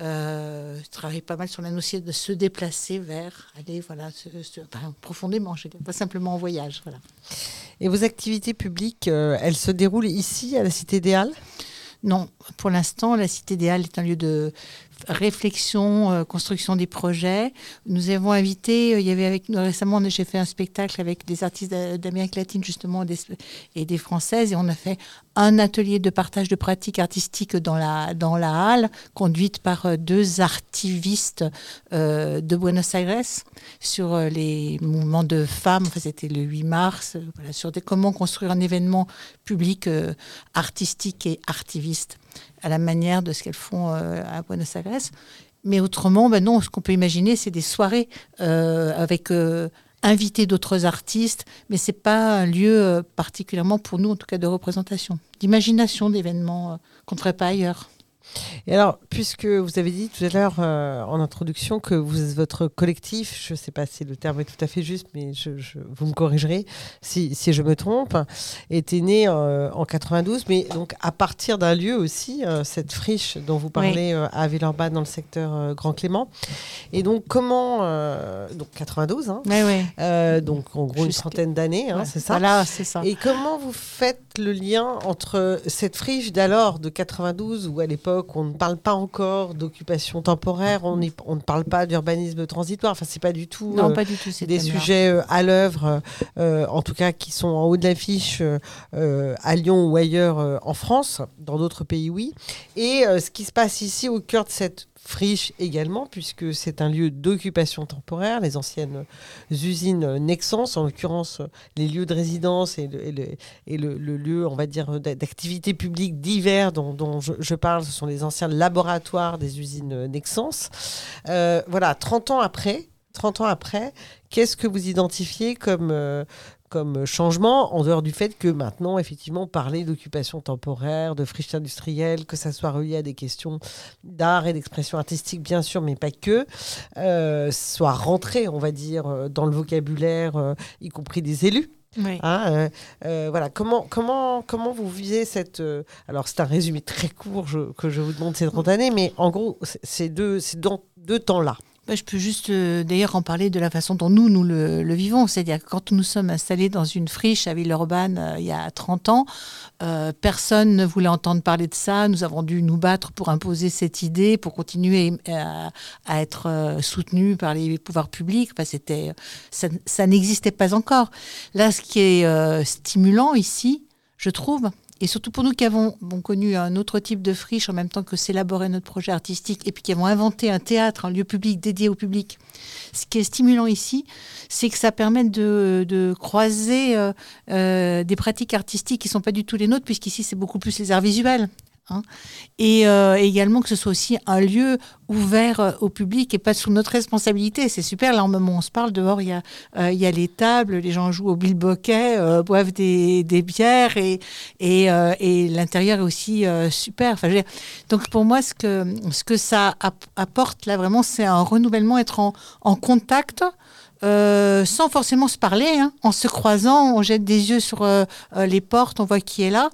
Euh, je travaille pas mal sur la notion de se déplacer vers, aller voilà, se- profondément, je pas simplement en voyage. Voilà. Et vos activités publiques, euh, elles se déroulent ici, à la Cité des Halles? Non, pour l'instant, la Cité des Halles est un lieu de réflexion, euh, construction des projets. Nous avons invité, euh, il y avait avec nous récemment, j'ai fait un spectacle avec des artistes d'a- d'Amérique latine justement et des françaises et on a fait un atelier de partage de pratiques artistiques dans la, dans la halle, conduite par euh, deux artivistes de Buenos Aires sur les mouvements de femmes. Enfin, C'était le 8 mars, sur comment construire un événement public artistique et artiviste à la manière de ce qu'elles font euh, à Buenos Aires. Mais autrement, ben non, ce qu'on peut imaginer, c'est des soirées euh, avec euh, invités d'autres artistes, mais c'est pas un lieu particulièrement pour nous, en tout cas, de représentation, d'imagination d'événements qu'on ne ferait pas ailleurs. Et alors, puisque vous avez dit tout à l'heure euh, en introduction que vous, votre collectif, je ne sais pas si le terme est tout à fait juste, mais je, je- vous me corrigerez si, si je me trompe, était né euh, en 92, mais donc à partir d'un lieu aussi, euh, cette friche dont vous parlez euh, à Villeurbanne dans le secteur Grand Clément. Et donc, comment. donc 92, hein, donc en gros une trentaine d'années, hein, Ouais, c'est ça voilà, c'est ça. Et comment vous faites le lien entre cette friche d'alors, de 92, où à l'époque on ne parle pas encore d'occupation temporaire, on, ne parle pas d'urbanisme transitoire, enfin c'est pas du tout, Non, pas du tout, des sujets euh, à l'œuvre, euh, en tout cas qui sont en haut de l'affiche euh, euh, à Lyon ou ailleurs euh, en France, dans d'autres pays oui. Et euh, ce qui se passe ici au cœur de cette friche également, puisque c'est un lieu d'occupation temporaire, les anciennes usines Nexens, en l'occurrence les lieux de résidence et le, lieu, on va dire, d'a- d'activités publiques divers dont, je parle, ce sont les anciens laboratoires des usines Nexens. Euh, voilà, 30 ans après, 30 ans après, qu'est-ce que vous identifiez comme, euh, comme changement, en dehors du fait que maintenant, effectivement, parler d'occupation temporaire, de friche industrielle, que ça soit relié à des questions d'art et d'expression artistique, bien sûr, mais pas que, euh, soit rentré, on va dire, euh, dans le vocabulaire, euh, y compris des élus. Oui. Hein, euh, voilà, comment, comment, comment vous visez cette. alors, c'est un résumé très court je- que je vous demande ces 30 années, mais en gros, c'est- deux, dans deux temps-là. Bah, je peux juste euh, d'ailleurs en parler de la façon dont nous, nous le, vivons. C'est-à-dire que quand nous sommes installés dans une friche à Villeurbanne euh, il y a 30 ans, euh, personne ne voulait entendre parler de ça. Nous avons dû nous battre pour imposer cette idée, pour continuer à, être soutenus par les pouvoirs publics. Enfin, c'était, ça, ça n'existait pas encore. Là, ce qui est stimulant ici, je trouve, Et surtout pour nous qui avons connu un autre type de friche en même temps que s'élaborer notre projet artistique et puis qui avons inventé un théâtre, un lieu public dédié au public. Ce qui est stimulant ici, c'est que ça permet de, de croiser euh, euh, des pratiques artistiques qui ne sont pas du tout les nôtres, puisqu'ici c'est beaucoup plus les arts visuels. Hein. Et euh, également que ce soit aussi un lieu ouvert euh, au public et pas sous notre responsabilité. C'est super. Là, au moment où on se parle, dehors, il y a, euh, il y a les tables, les gens jouent au bilboquet, boivent des, bières et, et, et l'intérieur est aussi super. Donc, pour moi, ce que, ça app- apporte, là, vraiment, c'est un renouvellement, être en, contact. sans forcément se parler, hein. en se croisant, on jette des yeux sur les portes, on voit qui est là,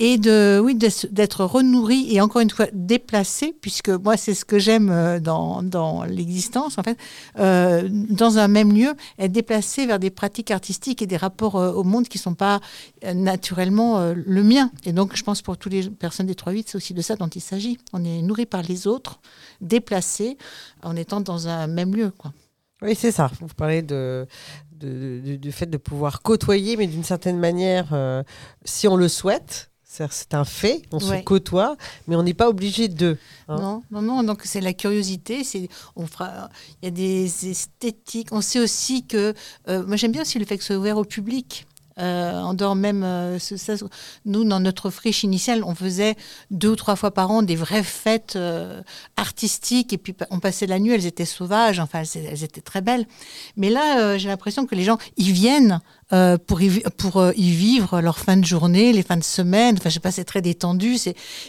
et de, oui, d'être renourri et encore une fois déplacé, puisque moi c'est ce que j'aime euh, dans, dans l'existence, en fait, euh, dans un même lieu, être déplacé vers des pratiques artistiques et des rapports euh, au monde qui sont pas naturellement le mien. Et donc je pense pour toutes les personnes des 3-8, c'est aussi de ça dont il s'agit. On est nourri par les autres, déplacé, en étant dans un même lieu. Quoi. Oui, c'est ça. Vous parlez de, du- fait de pouvoir côtoyer, mais d'une certaine manière, si on le souhaite, c'est un fait, on se côtoie, mais on n'est pas obligé de. hein. Non, non, non. Donc c'est la curiosité. C'est, on fera. Il y a des esthétiques. On sait aussi que. euh, moi j'aime bien aussi le fait que ce soit ouvert au public. Euh, en dehors même, euh, ça, nous dans notre friche initiale, on faisait deux ou trois fois par an des vraies fêtes euh, artistiques et puis on passait la nuit. Elles étaient sauvages, enfin elles, étaient très belles. Mais là, euh, j'ai l'impression que les gens y viennent euh, pour, y, pour y vivre leur fin de journée, les fins de semaine. Enfin, je sais pas, c'est très détendu.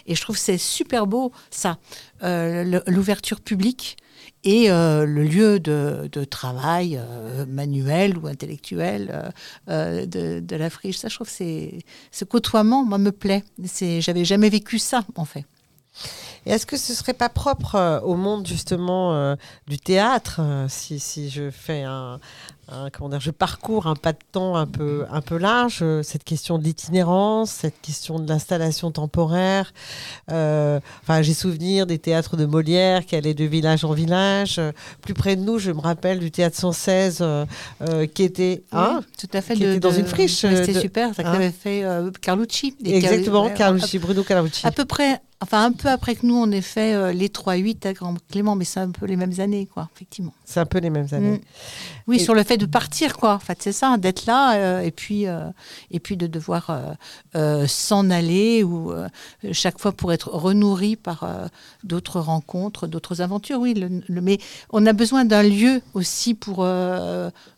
Et je trouve c'est super beau ça, l'ouverture publique et euh, le lieu de, travail euh, manuel ou intellectuel euh, de, de la friche. Ça, je trouve que c'est ce côtoiement, moi, me plaît. C'est, j'avais jamais vécu ça, en fait. Est-ce que ce serait pas propre au monde justement du théâtre si, si je fais un, un- comment dire, je parcours un pas de temps un peu un peu large euh, cette question de l'itinérance, cette question de l'installation temporaire. euh, Enfin, j'ai souvenir des théâtres de Molière qui allaient de village en village. Euh, plus près de nous, je me rappelle du théâtre 116 euh, euh, qui était hein, Oui, tout à fait. qui de- était dans de- une friche. C'était super. Ça hein. qu'avait fait Carlucci. Exactement, Carlucci, Bruno Carlucci. À peu près, enfin un peu après que nous, on ait fait euh, les 3-8 à Grand Clément, mais c'est un peu les mêmes années, quoi, effectivement. C'est un peu les mêmes années. Mm. Oui, Et- sur le fait de partir, quoi. En fait, c'est ça, d'être là euh, et puis euh, et puis de devoir s'en aller ou chaque fois pour être renourri par d'autres rencontres, d'autres aventures. Oui, le, le- mais on a besoin d'un lieu aussi pour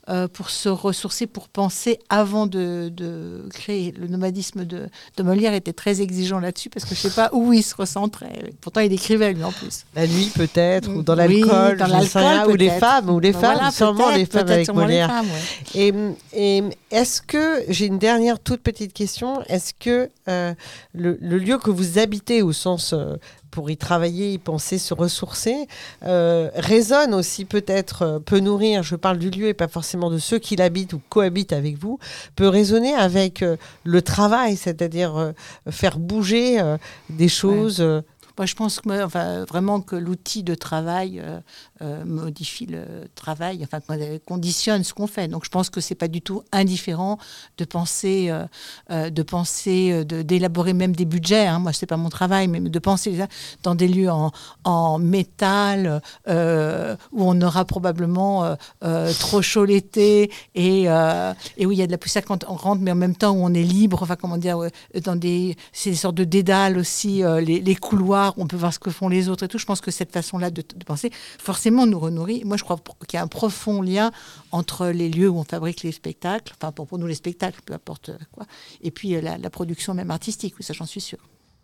euh, pour se ressourcer, pour penser avant de, de créer. Le nomadisme de, de Molière était très exigeant là-dessus parce que je sais pas où il se recentrait. Pourtant, il écrivait lui en plus. La nuit peut-être, ou dans Oui, l'alcool, ne l'alcool, ou les femmes, ou les Ben femmes, voilà, sûrement les femmes avec Molière. femmes, ouais. Et, et est-ce que, j'ai une dernière toute petite question, est-ce que euh, le, le lieu que vous habitez au sens euh, pour y travailler, y penser, se ressourcer, euh, résonne aussi peut-être, euh, peut nourrir, je parle du lieu et pas forcément de ceux qui l'habitent ou cohabitent avec vous, peut résonner avec euh, le travail, c'est-à-dire euh, faire bouger euh, des choses. euh, Moi, je pense que, enfin, vraiment que l'outil de travail euh, euh, modifie le travail, enfin, qu'on- conditionne ce qu'on fait. Donc, je pense que c'est pas du tout indifférent de penser, euh, euh, de penser, euh, d'élaborer même des budgets. hein. Moi, c'est pas mon travail, mais de penser dans des lieux en, en métal euh, où on aura probablement euh, euh, trop chaud l'été et, euh, et où il y a de la poussière quand on rentre, mais en même temps où on est libre. Enfin, comment dire, dans des, des sortes de dédales aussi, euh, les couloirs, on peut voir ce que font les autres et tout. Je pense que cette façon-là de, de penser, forcément, nous renourrit. Moi, je crois qu'il y a un profond lien entre les lieux où on fabrique les spectacles, enfin, pour, nous, les spectacles, peu importe euh, quoi, et puis euh, la, production même artistique, ça, j'en suis sûre.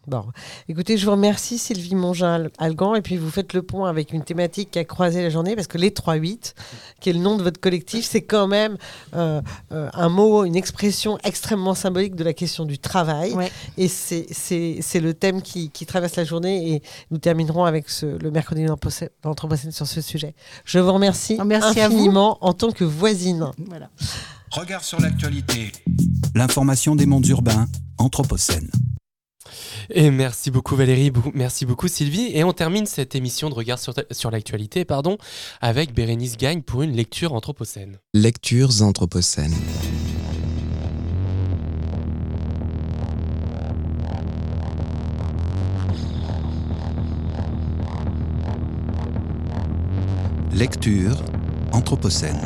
Bon, écoutez, je vous remercie Sylvie Mongin-Algan et puis vous faites le point avec une thématique qui a croisé la journée parce que les 3-8, qui est le nom de votre collectif, c'est quand même euh, euh, un mot, une expression extrêmement symbolique de la question du travail. Et c'est- c'est c'est le thème qui, qui traverse la journée et nous terminerons avec ce, le mercredi de l'Anthropocène- de l'Anthropocène sur ce sujet. Je vous remercie Merci à vous. infiniment en tant que voisine. Voilà. Regard sur l'actualité. L'information des mondes urbains, Anthropocène. Et merci beaucoup Valérie, merci beaucoup Sylvie. Et on termine cette émission de Regard sur, l'actualité avec Bérénice Gagne pour une lecture anthropocène. Lectures anthropocènes. Lecture anthropocène.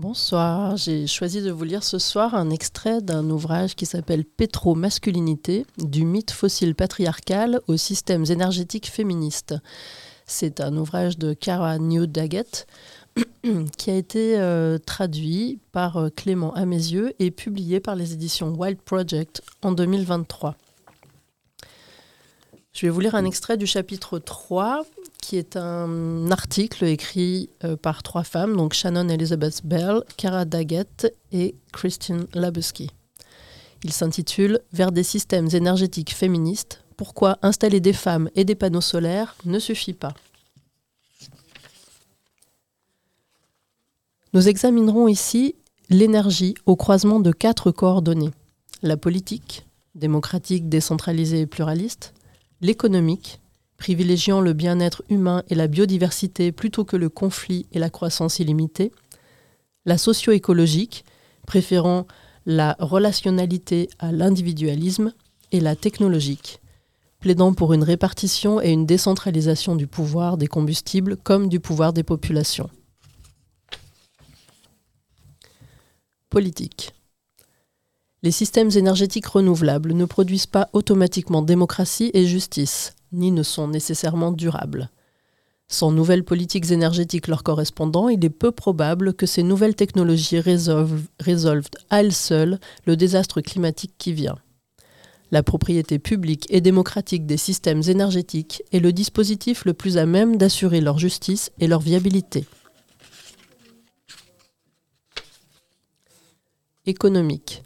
Bonsoir, j'ai choisi de vous lire ce soir un extrait d'un ouvrage qui s'appelle Pétro-masculinité, du mythe fossile patriarcal aux systèmes énergétiques féministes. C'est un ouvrage de Cara New Daggett qui a été euh, traduit par euh, Clément Amézieux et publié par les éditions Wild Project en 2023. Je vais vous lire un extrait du chapitre 3, qui est un article écrit euh, par trois femmes, donc Shannon Elizabeth Bell, Cara Daggett et Christine Labuski. Il s'intitule Vers des systèmes énergétiques féministes, pourquoi installer des femmes et des panneaux solaires ne suffit pas? Nous examinerons ici l'énergie au croisement de quatre coordonnées. La politique, démocratique, décentralisée et pluraliste, l'économique, privilégiant le bien-être humain et la biodiversité plutôt que le conflit et la croissance illimitée, la socio-écologique, préférant la relationnalité à l'individualisme, et la technologique, plaidant pour une répartition et une décentralisation du pouvoir des combustibles comme du pouvoir des populations. Politique. Les systèmes énergétiques renouvelables ne produisent pas automatiquement démocratie et justice, ni ne sont nécessairement durables. Sans nouvelles politiques énergétiques leur correspondant, il est peu probable que ces nouvelles technologies résolvent, à elles seules le désastre climatique qui vient. La propriété publique et démocratique des systèmes énergétiques est le dispositif le plus à même d'assurer leur justice et leur viabilité. Économique.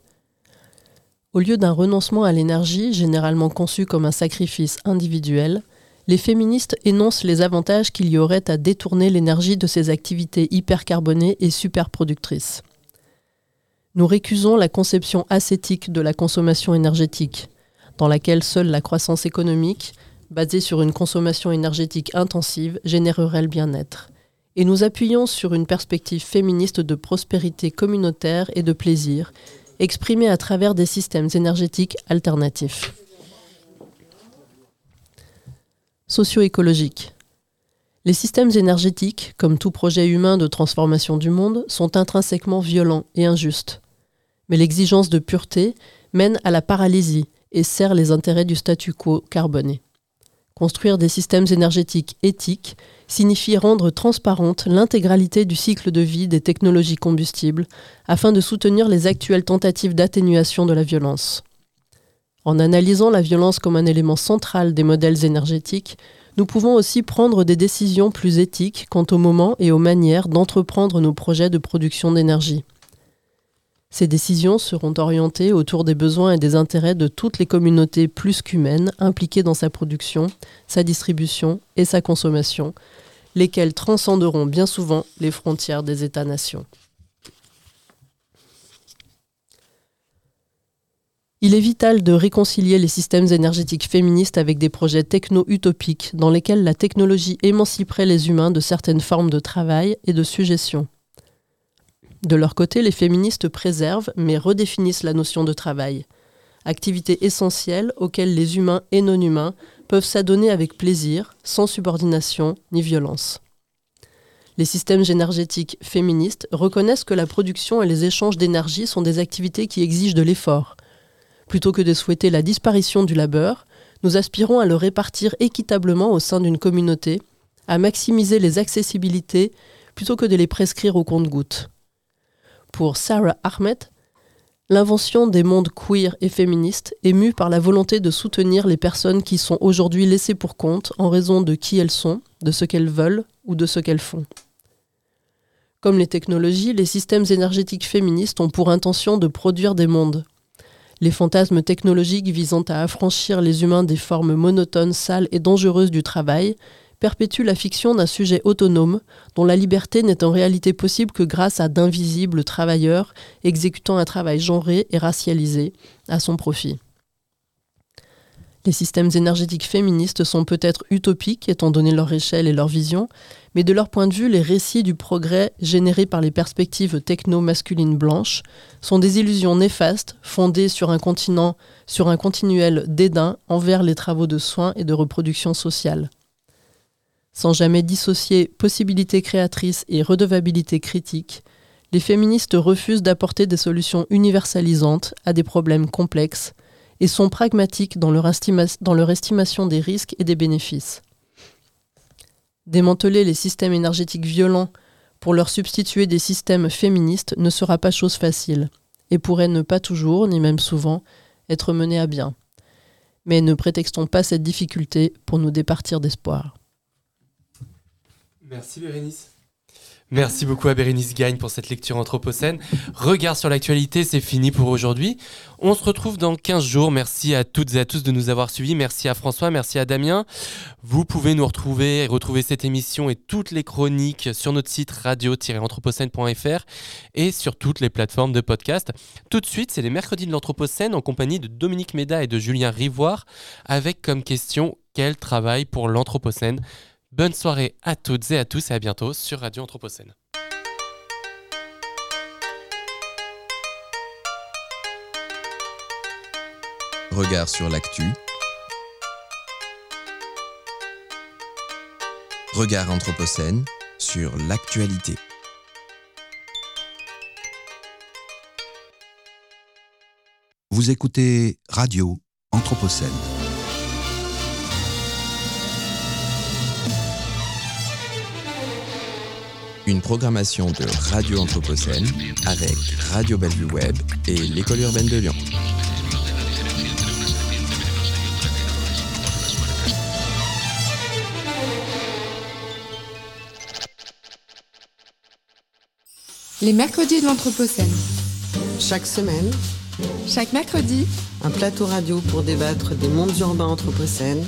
Au lieu d'un renoncement à l'énergie, généralement conçu comme un sacrifice individuel, les féministes énoncent les avantages qu'il y aurait à détourner l'énergie de ces activités hypercarbonées et superproductrices. Nous récusons la conception ascétique de la consommation énergétique, dans laquelle seule la croissance économique, basée sur une consommation énergétique intensive, générerait le bien-être. Et nous appuyons sur une perspective féministe de prospérité communautaire et de plaisir, exprimée à travers des systèmes énergétiques alternatifs. Socio-écologique. Les systèmes énergétiques, comme tout projet humain de transformation du monde, sont intrinsèquement violents et injustes. Mais l'exigence de pureté mène à la paralysie et sert les intérêts du statu quo carboné. Construire des systèmes énergétiques éthiques signifie rendre transparente l'intégralité du cycle de vie des technologies combustibles afin de soutenir les actuelles tentatives d'atténuation de la violence. En analysant la violence comme un élément central des modèles énergétiques, nous pouvons aussi prendre des décisions plus éthiques quant au moment et aux manières d'entreprendre nos projets de production d'énergie. Ces décisions seront orientées autour des besoins et des intérêts de toutes les communautés plus qu'humaines impliquées dans sa production, sa distribution et sa consommation, lesquelles transcenderont bien souvent les frontières des États-nations. Il est vital de réconcilier les systèmes énergétiques féministes avec des projets techno-utopiques dans lesquels la technologie émanciperait les humains de certaines formes de travail et de suggestion. De leur côté, les féministes préservent mais redéfinissent la notion de travail, activité essentielle auxquelles les humains et non humains peuvent s'adonner avec plaisir, sans subordination ni violence. Les systèmes énergétiques féministes reconnaissent que la production et les échanges d'énergie sont des activités qui exigent de l'effort. Plutôt que de souhaiter la disparition du labeur, nous aspirons à le répartir équitablement au sein d'une communauté, à maximiser les accessibilités plutôt que de les prescrire au compte-gouttes. Pour Sarah Ahmed, l'invention des mondes queer et féministes est mue par la volonté de soutenir les personnes qui sont aujourd'hui laissées pour compte en raison de qui elles sont, de ce qu'elles veulent ou de ce qu'elles font. Comme les technologies, les systèmes énergétiques féministes ont pour intention de produire des mondes. Les fantasmes technologiques visant à affranchir les humains des formes monotones, sales et dangereuses du travail perpétuent la fiction d'un sujet autonome dont la liberté n'est en réalité possible que grâce à d'invisibles travailleurs exécutant un travail genré et racialisé à son profit. Les systèmes énergétiques féministes sont peut-être utopiques étant donné leur échelle et leur vision, mais de leur point de vue, les récits du progrès générés par les perspectives techno-masculines blanches sont des illusions néfastes fondées sur un continent, sur un continuel dédain envers les travaux de soins et de reproduction sociale. Sans jamais dissocier possibilité créatrice et redevabilité critique, les féministes refusent d'apporter des solutions universalisantes à des problèmes complexes et sont pragmatiques dans leur, estimation des risques et des bénéfices. Démanteler les systèmes énergétiques violents pour leur substituer des systèmes féministes ne sera pas chose facile et pourrait ne pas toujours, ni même souvent, être mené à bien. Mais ne prétextons pas cette difficulté pour nous départir d'espoir. Merci Bérénice. Merci beaucoup à Bérénice Gagne pour cette lecture anthropocène. Regard sur l'actualité, c'est fini pour aujourd'hui. On se retrouve dans 15 jours. Merci à toutes et à tous de nous avoir suivis. Merci à François, merci à Damien. Vous pouvez nous retrouver et retrouver cette émission et toutes les chroniques sur notre site radio-anthropocène.fr et sur toutes les plateformes de podcast. Tout de suite, c'est les mercredis de l'Anthropocène en compagnie de Dominique Méda et de Julien Rivoire avec comme question quel travail pour l'Anthropocène? Bonne soirée à toutes et à tous et à bientôt sur Radio Anthropocène. Regard sur l'actu. Regard Anthropocène sur l'actualité. Vous écoutez Radio Anthropocène. Une programmation de Radio Anthropocène avec Radio Bellevue Web et l'École urbaine de Lyon. Les mercredis de l'Anthropocène. Chaque semaine, Chaque mercredi, un plateau radio pour débattre des mondes urbains anthropocènes.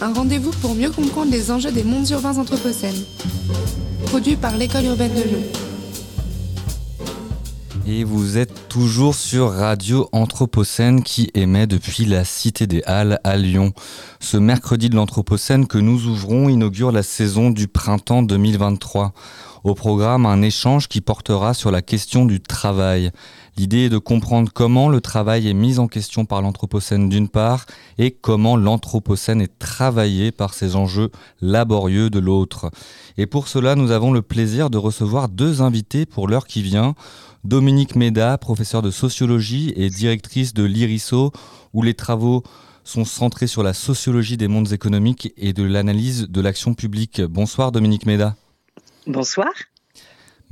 un rendez-vous pour mieux comprendre les enjeux des mondes urbains anthropocènes. Produit par l'École urbaine de Lyon. Et vous êtes toujours sur Radio Anthropocène qui émet depuis la Cité des Halles à Lyon. Ce mercredi de l'Anthropocène que nous ouvrons inaugure la saison du printemps 2023. Au programme, un échange qui portera sur la question du travail. L'idée est de comprendre comment le travail est mis en question par l'Anthropocène d'une part et comment l'Anthropocène est travaillé par ces enjeux laborieux de l'autre. Et pour cela, nous avons le plaisir de recevoir deux invités pour l'heure qui vient. Dominique Méda, professeure de sociologie et directrice de l'IRISO, où les travaux sont centrés sur la sociologie des mondes économiques et de l'analyse de l'action publique. Bonsoir Dominique Méda. Bonsoir.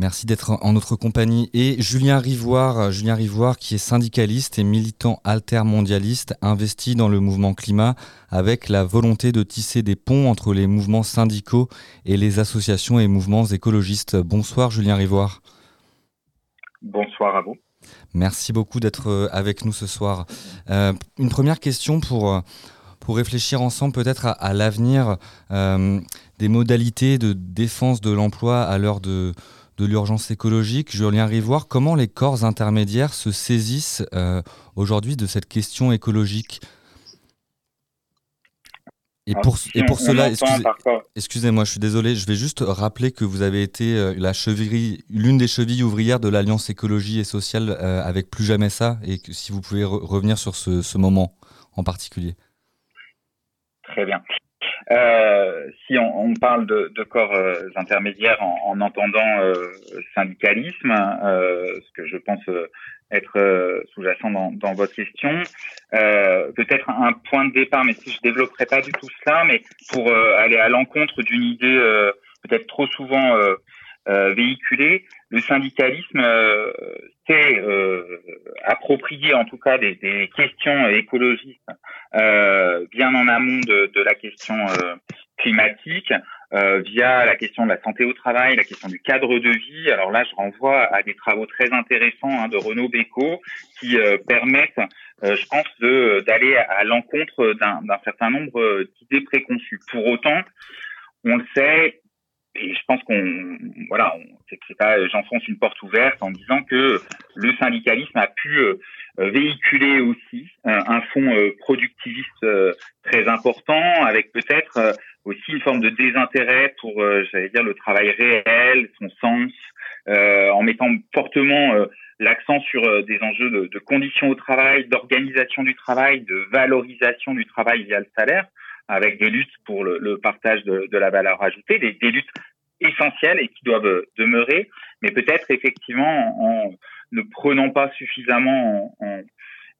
Merci d'être en notre compagnie. Et Julien Rivoire, Julien Rivoire qui est syndicaliste et militant altermondialiste, investi dans le mouvement climat avec la volonté de tisser des ponts entre les mouvements syndicaux et les associations et mouvements écologistes. Bonsoir Julien Rivoire. Bonsoir à vous. Merci beaucoup d'être euh, avec nous ce soir. Euh, une première question pour, euh, pour réfléchir ensemble peut-être à, à l'avenir euh, des modalités de défense de l'emploi à l'heure de, de l'urgence écologique. Julien Rivoire, comment les corps intermédiaires se saisissent euh, aujourd'hui de cette question écologique et pour, et cela, excusez- excusez-moi, je suis désolé, je vais juste rappeler que vous avez été euh, la cheville, l'une des chevilles ouvrières de l'Alliance écologie et sociale euh, avec Plus Jamais Ça, et que si vous pouvez re- revenir sur ce, ce moment en particulier. Très bien. Euh, si on, on parle de, de corps euh, intermédiaires en, en entendant euh, syndicalisme, ce que je pense être sous-jacent dans, dans votre question, euh, peut-être un point de départ, mais si je développerai pas du tout cela, mais pour euh, aller à l'encontre d'une idée euh, peut-être trop souvent euh, véhiculée, le syndicalisme euh, s'est euh, approprié en tout cas des, des questions écologistes bien en amont de, de la question climatique euh, via la question de la santé au travail, la question du cadre de vie. Alors là, je renvoie à des travaux très intéressants hein, de Renaud Bécaud qui euh, permettent, euh, je pense, de d'aller à l'encontre d'un d'un certain nombre d'idées préconçues. Pour autant, on le sait, et je pense qu'on voilà, c'est pas j'enfonce une porte ouverte en disant que le syndicalisme a pu euh, euh, véhiculer aussi un, un fonds euh, productiviste euh, très important, avec peut-être euh, aussi une forme de désintérêt pour, euh, j'allais dire, le travail réel, son sens, euh, en mettant fortement euh, l'accent sur euh, des enjeux de, de conditions au travail, d'organisation du travail, de valorisation du travail via le salaire. Avec des luttes pour le, le partage de, de, la valeur ajoutée, des, des, luttes essentielles et qui doivent demeurer, mais peut-être effectivement en, ne prenant pas suffisamment en, en,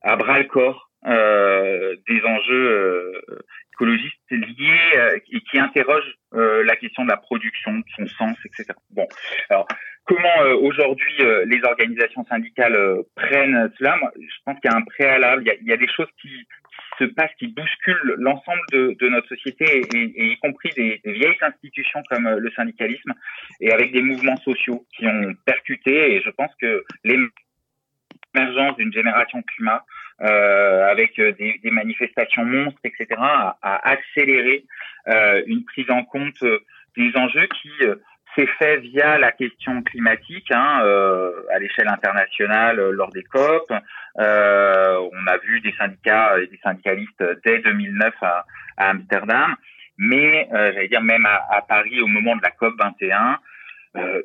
à bras le corps euh, des enjeux euh, écologistes liés euh, et qui interrogent euh, la question de la production, de son sens, etc. Bon, alors comment euh, aujourd'hui euh, les organisations syndicales prennent cela? Moi, je pense qu'il y a un préalable, il y a, il y a des choses qui, se passent, qui bousculent l'ensemble de, de, notre société, et, et, y compris des, des, vieilles institutions comme le syndicalisme, et avec des mouvements sociaux qui ont percuté, et je pense que l'émergence d'une génération climat euh, avec des, des, manifestations monstres, etc., a, a accéléré euh, une prise en compte des enjeux qui euh, s'est fait via la question climatique hein, euh, à l'échelle internationale euh, lors des COP. on a vu des syndicats et des syndicalistes dès 2009 à, à Amsterdam, mais j'allais dire même à, à, Paris au moment de la COP 21 euh,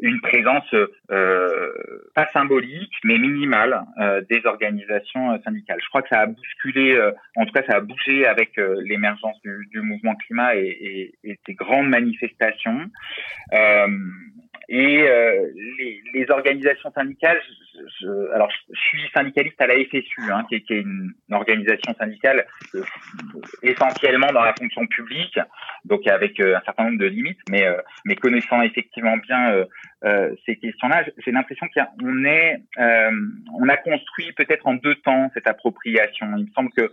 une présence euh, pas symbolique mais minimale euh, des organisations syndicales. Je crois que ça a bousculé, en tout cas ça a bougé avec l'émergence du, du, mouvement climat et, et, et ces grandes manifestations. Et les, les, organisations syndicales, je, je, alors je, suis syndicaliste à la FSU, hein, qui, est, qui, est, une, organisation syndicale essentiellement dans la fonction publique, donc avec un certain nombre de limites, mais, mais connaissant effectivement bien euh, euh, ces questions-là, j'ai l'impression qu'on est, euh, on a construit peut-être en deux temps cette appropriation. Il me semble que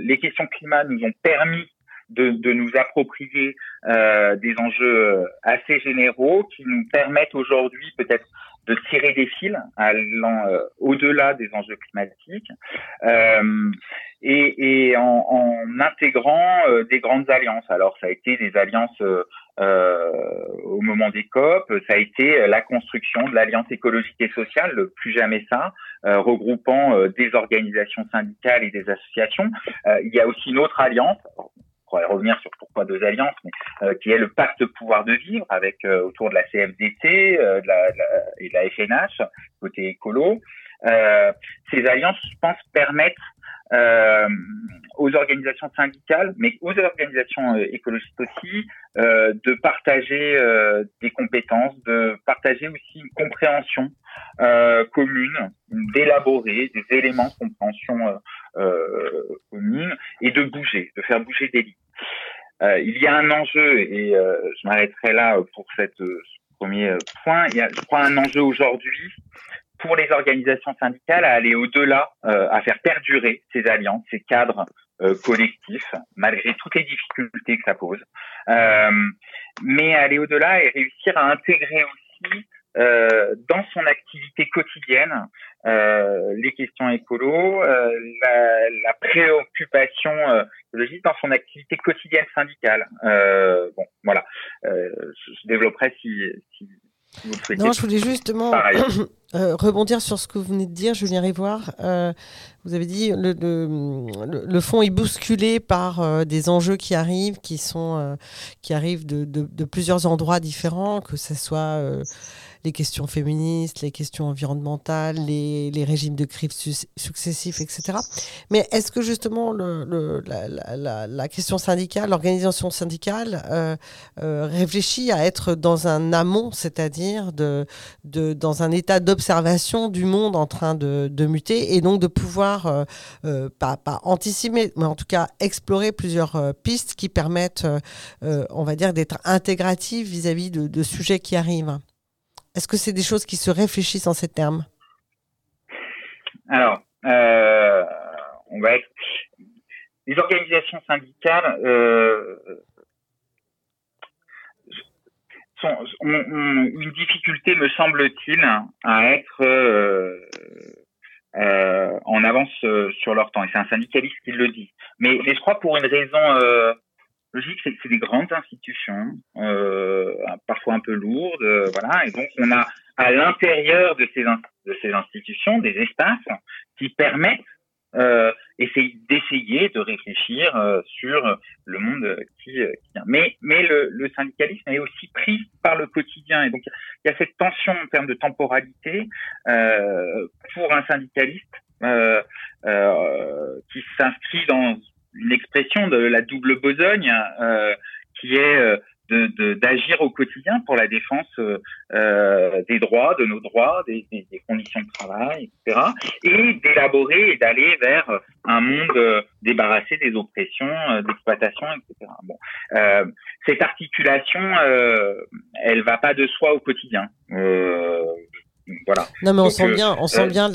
les questions climat nous ont permis de, de, nous approprier euh, des enjeux assez généraux qui nous permettent aujourd'hui peut-être de tirer des fils allant euh, au-delà des enjeux climatiques euh, et, et en, en, intégrant des grandes alliances. Alors ça a été des alliances au moment des COP, ça a été la construction de l'alliance écologique et sociale, plus jamais ça, regroupant des organisations syndicales et des associations. il y a aussi une autre alliance, pourrait revenir sur pourquoi deux alliances, mais euh, qui est le pacte pouvoir de vivre avec euh, autour de la CFDT euh, de la, de la, et de la FNH côté écolo. ces alliances, je pense, permettent aux organisations syndicales, mais aux organisations écologistes aussi, de partager des compétences, de partager aussi une compréhension commune, d'élaborer des éléments de compréhension commune et de bouger, de faire bouger des lignes. Euh, il y a un enjeu, et euh, je m'arrêterai là pour cette, euh, ce premier point, il y a, je crois, un enjeu aujourd'hui pour les organisations syndicales à aller au-delà, à faire perdurer ces alliances, ces cadres collectifs, malgré toutes les difficultés que ça pose, mais aller au-delà et réussir à intégrer aussi euh, dans son activité quotidienne euh, les questions écolo, euh, la, la, préoccupation écologique dans son activité quotidienne syndicale. bon, voilà. je développerai si, si, si, vous le souhaitez. Non, je voulais justement rebondir sur ce que vous venez de dire, Julien Rivoire. vous avez dit le, le, le, fond est bousculé par des enjeux qui arrivent, qui sont qui arrivent de, de, de, plusieurs endroits différents, que ce soit les questions féministes, les questions environnementales, les, régimes de crise su successifs, etc. Mais est-ce que justement la, question syndicale, l'organisation syndicale euh, euh, réfléchit à être dans un amont, c'est-à-dire de, de, dans un état d'observation du monde en train de, muter et donc de pouvoir, euh, pas, anticiper, mais en tout cas explorer plusieurs pistes qui permettent, on va dire, d'être intégratives vis-à-vis de sujets qui arrivent est-ce que c'est des choses qui se réfléchissent en ces termes? Alors, euh, on va être... Les organisations syndicales euh, ont, une difficulté, me semble-t-il, à être euh, en avance sur leur temps. Et c'est un syndicaliste qui le dit. Mais, je crois pour une raison logique, c'est c'est des grandes institutions, euh, parfois un peu lourdes, euh, voilà. Et donc on a à l'intérieur de ces de ces institutions des espaces qui permettent euh, d'essayer de réfléchir euh, sur le monde qui, euh, qui, vient. Mais, mais le, le, syndicalisme est aussi pris par le quotidien. Et donc, il y a cette tension en termes de temporalité euh, pour un syndicaliste qui s'inscrit dans une expression de la double besogne euh, qui est euh, d'agir au quotidien pour la défense euh, euh, des droits, de nos droits, des, des- des conditions de travail, etc. Et d'élaborer et d'aller vers un monde débarrassé des oppressions, euh, d'exploitation, etc. Bon, cette articulation, elle va pas de soi au quotidien. Voilà. Non, mais on Donc, sent euh, bien, on sent bien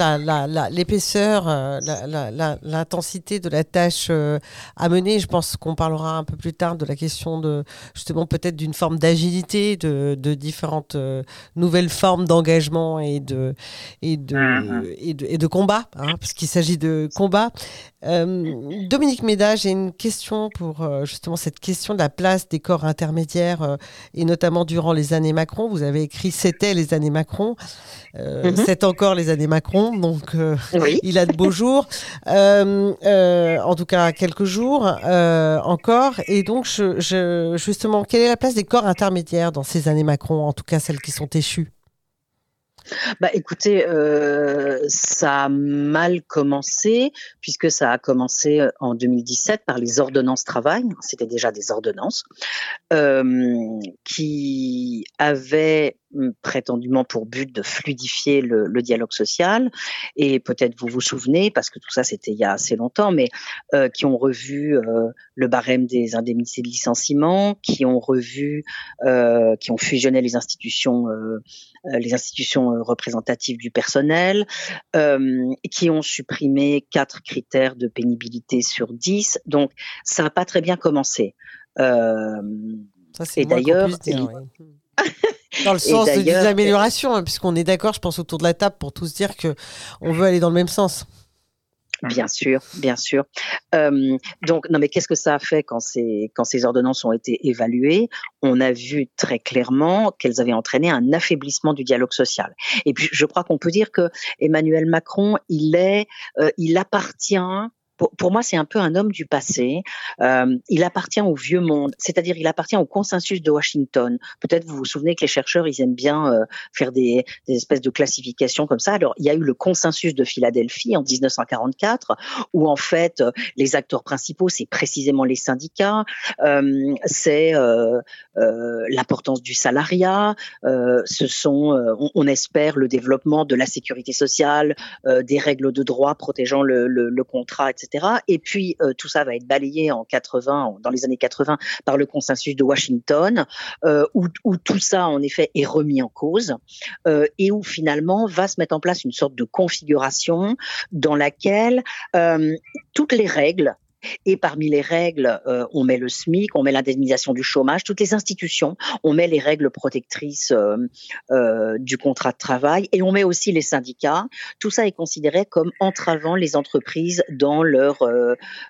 l'épaisseur, euh, la- la- la- l'intensité de la tâche euh, à mener. Je pense qu'on parlera un peu plus tard de la question de justement peut-être d'une forme d'agilité, de, de différentes euh, nouvelles formes d'engagement et de et de, Mhm. et de et de combat, hein, parce qu'il s'agit de combat. Euh, Dominique Méda, j'ai une question pour euh, justement cette question de la place des corps intermédiaires euh, et notamment durant les années Macron. Vous avez écrit C'était les années Macron. Euh, Mhm. C'est encore les années Macron, donc euh, Oui. il a de beaux jours. Euh, euh, en tout cas, quelques jours euh, encore. Et donc, je, je- justement, quelle est la place des corps intermédiaires dans ces années Macron, en tout cas celles qui sont échues? Bah, écoutez, euh, ça a mal commencé puisque ça a commencé euh, en 2017 par les ordonnances travail. C'était déjà des ordonnances euh, qui avaient prétendument pour but de fluidifier le, le dialogue social et peut-être vous vous souvenez parce que tout ça c'était il y a assez longtemps, mais euh, qui ont revu euh, le barème des indemnités de licenciement, qui ont revu, euh, qui ont fusionné les institutions, les institutions représentatives du personnel, qui ont supprimé quatre critères de pénibilité sur 10. Donc ça n'a pas très bien commencé. Ça, c'est d'ailleurs, Dans le sens de- des améliorations, hein, puisqu'on est d'accord, je pense, autour de la table pour tous dire que on veut aller dans le même sens. Bien sûr, bien sûr. Euh, donc, non, mais qu'est-ce que ça a fait quand ces, quand ces ordonnances ont été évaluées? On a vu très clairement qu'elles avaient entraîné un affaiblissement du dialogue social. Et puis, je crois qu'on peut dire que Emmanuel Macron, il est, euh, il appartient. Pour, moi, c'est un peu un homme du passé. Euh, il appartient au vieux monde, c'est-à-dire il appartient au consensus de Washington. Peut-être vous vous souvenez que les chercheurs, ils aiment bien euh, faire des, espèces de classifications comme ça. Alors, il y a eu le consensus de Philadelphie en 1944, où en fait, euh, les acteurs principaux, c'est précisément les syndicats, c'est l'importance du salariat, ce sont, on, espère, le développement de la sécurité sociale, des règles de droit protégeant le contrat, etc. Et puis, euh, tout ça va être balayé en 80, dans les années 80, par le consensus de Washington, euh, où, tout ça, en effet, est remis en cause, euh, et où finalement va se mettre en place une sorte de configuration dans laquelle toutes les règles et parmi les règles, euh, on met le SMIC, on met l'indemnisation du chômage, toutes les institutions, on met les règles protectrices euh, euh, du contrat de travail et on met aussi les syndicats. Tout ça est considéré comme entravant les entreprises dans leur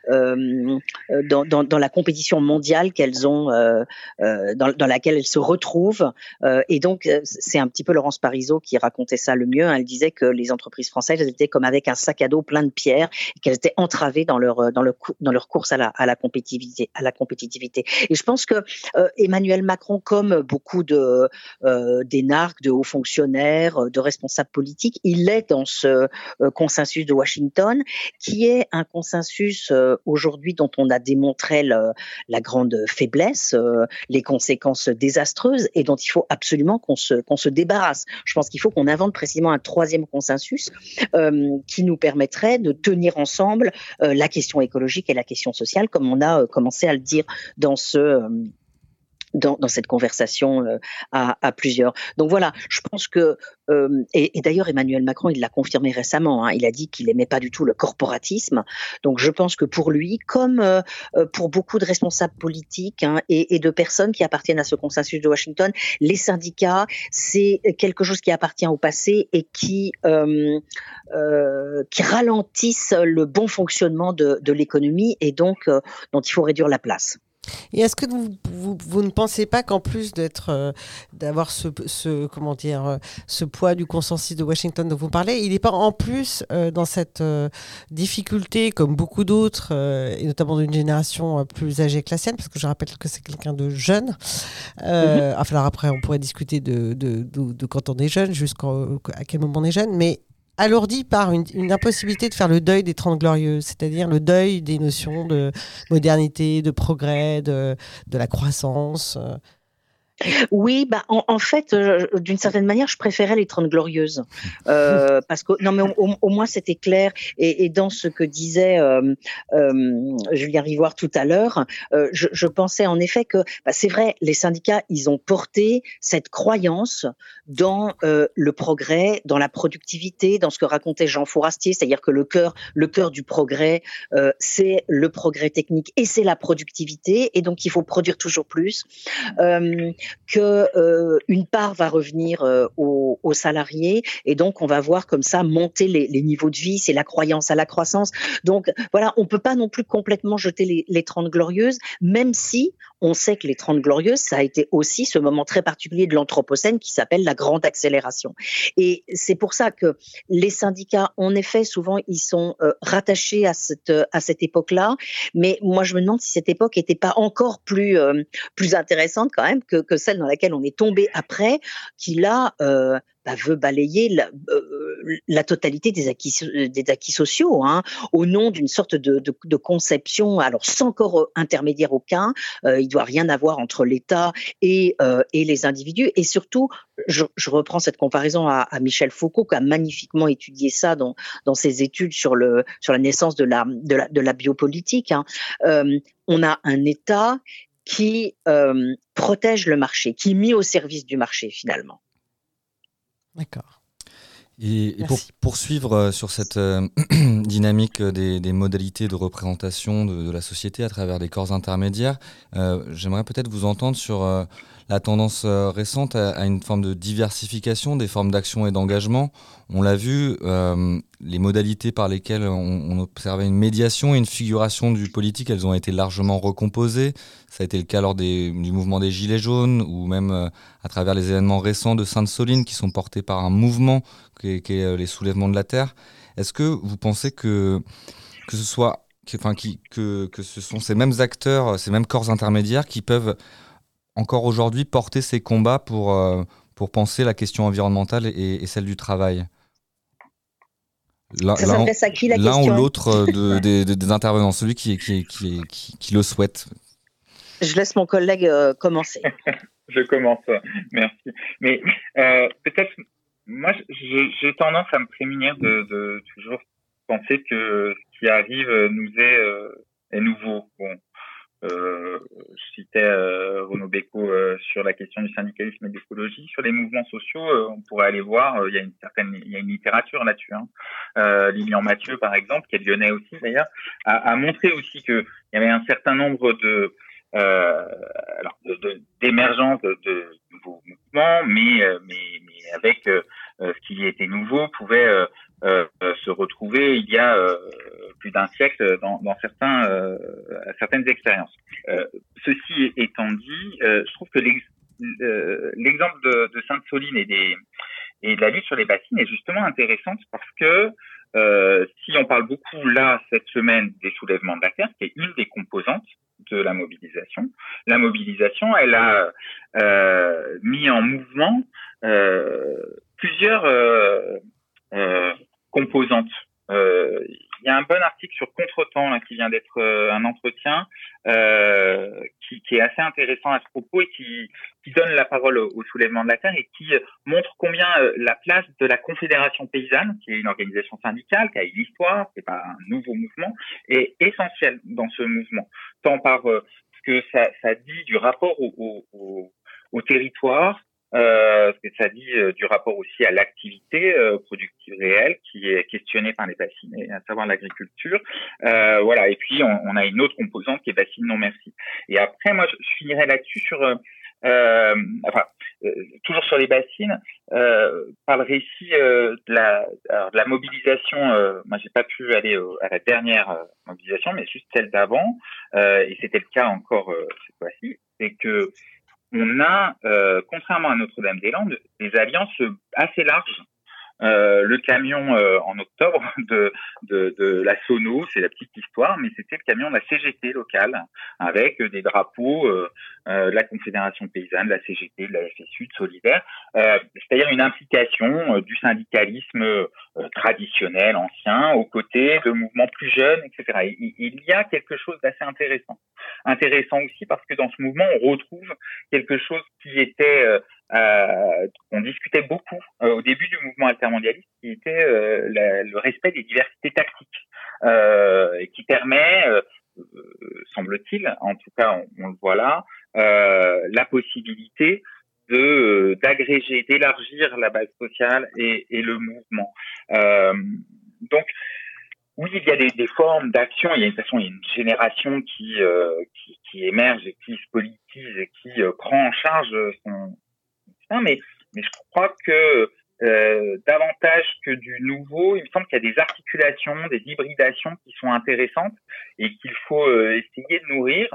dans, la compétition mondiale qu'elles ont, dans, laquelle elles se retrouvent. Et donc, c'est un petit peu Laurence Parisot qui racontait ça le mieux. Elle disait que les entreprises françaises elles étaient comme avec un sac à dos plein de pierres, qu'elles étaient entravées dans leur dans le dans leur course à la à la compétitivité à la compétitivité. Et je pense que euh, Emmanuel Macron, comme beaucoup de euh, d'énarques, de hauts fonctionnaires, euh, de responsables politiques, il est dans ce euh, consensus de Washington, qui est un consensus euh, aujourd'hui dont on a démontré le- la grande faiblesse, euh, les conséquences désastreuses, et dont il faut absolument qu'on se qu'on se débarrasse. Je pense qu'il faut qu'on invente précisément un troisième consensus qui nous permettrait de tenir ensemble la question écologique et la question sociale, comme on a euh, commencé à le dire dans ce euh, dans, cette conversation euh, à, plusieurs. Donc voilà, je pense que euh, et, d'ailleurs Emmanuel Macron il l'a confirmé récemment. hein, il a dit qu'il aimait pas du tout le corporatisme. Donc je pense que pour lui, comme euh, pour beaucoup de responsables politiques hein, et, de personnes qui appartiennent à ce consensus de Washington, les syndicats c'est quelque chose qui appartient au passé et qui qui ralentissent le bon fonctionnement de, l'économie et donc dont il faut réduire la place. Et est-ce que vous, vous, vous ne pensez pas qu'en plus d'être, euh, d'avoir ce, ce, comment dire, euh, ce poids du consensus de Washington dont vous parlez, il n'est pas en plus euh, dans cette euh, difficulté, comme beaucoup d'autres, et notamment d'une génération plus âgée que la sienne, parce que je rappelle que c'est quelqu'un de jeune. Enfin, alors après, on pourrait discuter de, de, de, de quand on est jeune, jusqu'à quel moment on est jeune, mais alourdi par une, une impossibilité de faire le deuil des Trente Glorieuses, c'est-à-dire le deuil des notions de modernité, de progrès, de, de la croissance. Oui, bah en, en fait, d'une certaine manière, je préférais les Trente Glorieuses euh, parce que non, mais au moins c'était clair. Et, et dans ce que disait euh, euh, Julien Rivoire tout à l'heure, euh, je, je pensais en effet que bah, c'est vrai, les syndicats, ils ont porté cette croyance dans euh, le progrès, dans la productivité, dans ce que racontait Jean Fourastier, c'est-à-dire que le cœur, le cœur du progrès, euh, c'est le progrès technique et c'est la productivité, et donc il faut produire toujours plus. Euh, que euh, une part va revenir euh, aux, salariés et donc on va voir comme ça monter les, les niveaux de vie, c'est la croyance à la croissance. Donc voilà, on peut pas non plus complètement jeter les, les 30 glorieuses, même si on sait que les 30 glorieuses, ça a été aussi ce moment très particulier de l'Anthropocène qui s'appelle la grande accélération. Et c'est pour ça que les syndicats, en effet, souvent, ils sont euh, rattachés à cette, à cette époque-là. Mais moi, je me demande si cette époque n'était pas encore plus, euh, plus intéressante quand même que, que celle dans laquelle on est tombé après, qui là euh, bah, veut balayer la, euh, la totalité des acquis, sociaux, hein, au nom d'une sorte de, conception, alors sans corps intermédiaire aucun, euh, il doit rien avoir entre l'État et, euh, les individus, et surtout, je, reprends cette comparaison à, Michel Foucault, qui a magnifiquement étudié ça dans, ses études sur, la naissance de la, biopolitique. Hein. Euh, on a un État qui euh, protège le marché, qui est mis au service du marché finalement. D'accord. Et, et pour poursuivre euh, sur cette euh, dynamique euh, des, des modalités de représentation de, de la société à travers des corps intermédiaires, euh, j'aimerais peut-être vous entendre sur la tendance euh, récente à, une forme de diversification des formes d'action et d'engagement. On l'a vu, euh, les modalités par lesquelles on, observait une médiation et une figuration du politique, elles ont été largement recomposées. Ça a été le cas lors du mouvement des Gilets jaunes ou même euh, à travers les événements récents de Sainte-Soline qui sont portés par un mouvement qui est, les soulèvements de la terre. Est-ce que vous pensez que, que ce soit enfin, que, que ce sont ces mêmes acteurs, ces mêmes corps intermédiaires qui peuvent encore aujourd'hui porter ces combats pour, euh, pour penser la question environnementale et, et celle du travail L'un- Ça l'un- s'adresse à qui, la L'un ou l'autre euh, de- des, des- des intervenants, celui qui, qui, qui, qui, qui le souhaite. Je laisse mon collègue euh, commencer. je commence. Merci. Mais euh, peut-être, moi, j'ai j'ai tendance à me prémunir de, de toujours penser que ce qui arrive nous est, euh, est nouveau. Bon, euh, je citais euh, Renaud Béco euh, sur la question du syndicalisme et de. Sur les mouvements sociaux, euh, on pourrait aller voir, euh, il y a une certaine, il y a une littérature là-dessus. Hein. Euh, Lilian Mathieu, par exemple, qui est lyonnais aussi d'ailleurs, a, montré aussi qu'il y avait un certain nombre de alors d'émergence de, nouveaux mouvements, mais mais, avec ce qui était nouveau pouvait se retrouver il y a plus d'un siècle dans, dans certains euh, certaines expériences. Euh, ceci étant dit, euh, je trouve que euh, l'exemple de, de Sainte-Soline et et de la lutte sur les bassines est justement intéressante parce que euh, si on parle beaucoup là cette semaine des soulèvements de la terre, qui est une des composantes de la mobilisation, la mobilisation, elle a mis en mouvement plusieurs composantes. Euh, Il y a un bon article sur Contretemps là, qui vient d'être euh, un entretien euh, qui, qui est assez intéressant à ce propos et qui, qui donne la parole au, au soulèvement de la terre et qui montre combien la place de la Confédération paysanne, qui est une organisation syndicale, qui a une histoire, c'est pas un nouveau mouvement, est essentielle dans ce mouvement, tant par ce que ça, ça dit du rapport au, au, au territoire, euh, ce que ça dit euh, du rapport aussi à l'activité euh, productive réelle qui est questionnée par les bassinés, à savoir l'agriculture. Euh, voilà. Et puis on, on, a une autre composante qui est bassine non merci. Et après, moi, je, finirai là-dessus sur, euh, euh, enfin, toujours sur les bassines, par le récit de, la, alors, de la mobilisation. Moi, j'ai pas pu aller à la dernière mobilisation, mais juste celle d'avant, et c'était le cas encore cette fois-ci, c'est que on a, euh, contrairement à Notre-Dame-des-Landes, des alliances assez larges euh, le camion euh, en octobre de, de, de la Sono, c'est la petite histoire, mais c'était le camion de la CGT locale avec des drapeaux euh, euh, de la Confédération paysanne, de la CGT, de la FSU, de Solidaire, euh, c'est-à-dire une implication du syndicalisme traditionnel, ancien, aux côtés de mouvements plus jeunes, etc. Et il il y a quelque chose d'assez intéressant. Intéressant aussi parce que dans ce mouvement, on retrouve quelque chose qui était euh, on discutait beaucoup euh, au début du mouvement altermondialiste, qui était euh, la- le respect des diversités tactiques, euh, qui permet, euh, euh, semble-t-il, en tout cas on, on le voit là, la possibilité de d'agréger, d'élargir la base sociale et, et le mouvement. Donc oui, il y a des, des formes d'action. Il y a une façon, il y a une génération qui, euh, qui qui émerge et qui se politise et qui euh, prend en charge son, mais, mais je crois que euh, davantage que du nouveau, il me semble qu'il y a des articulations, des hybridations qui sont intéressantes et qu'il faut euh, essayer de nourrir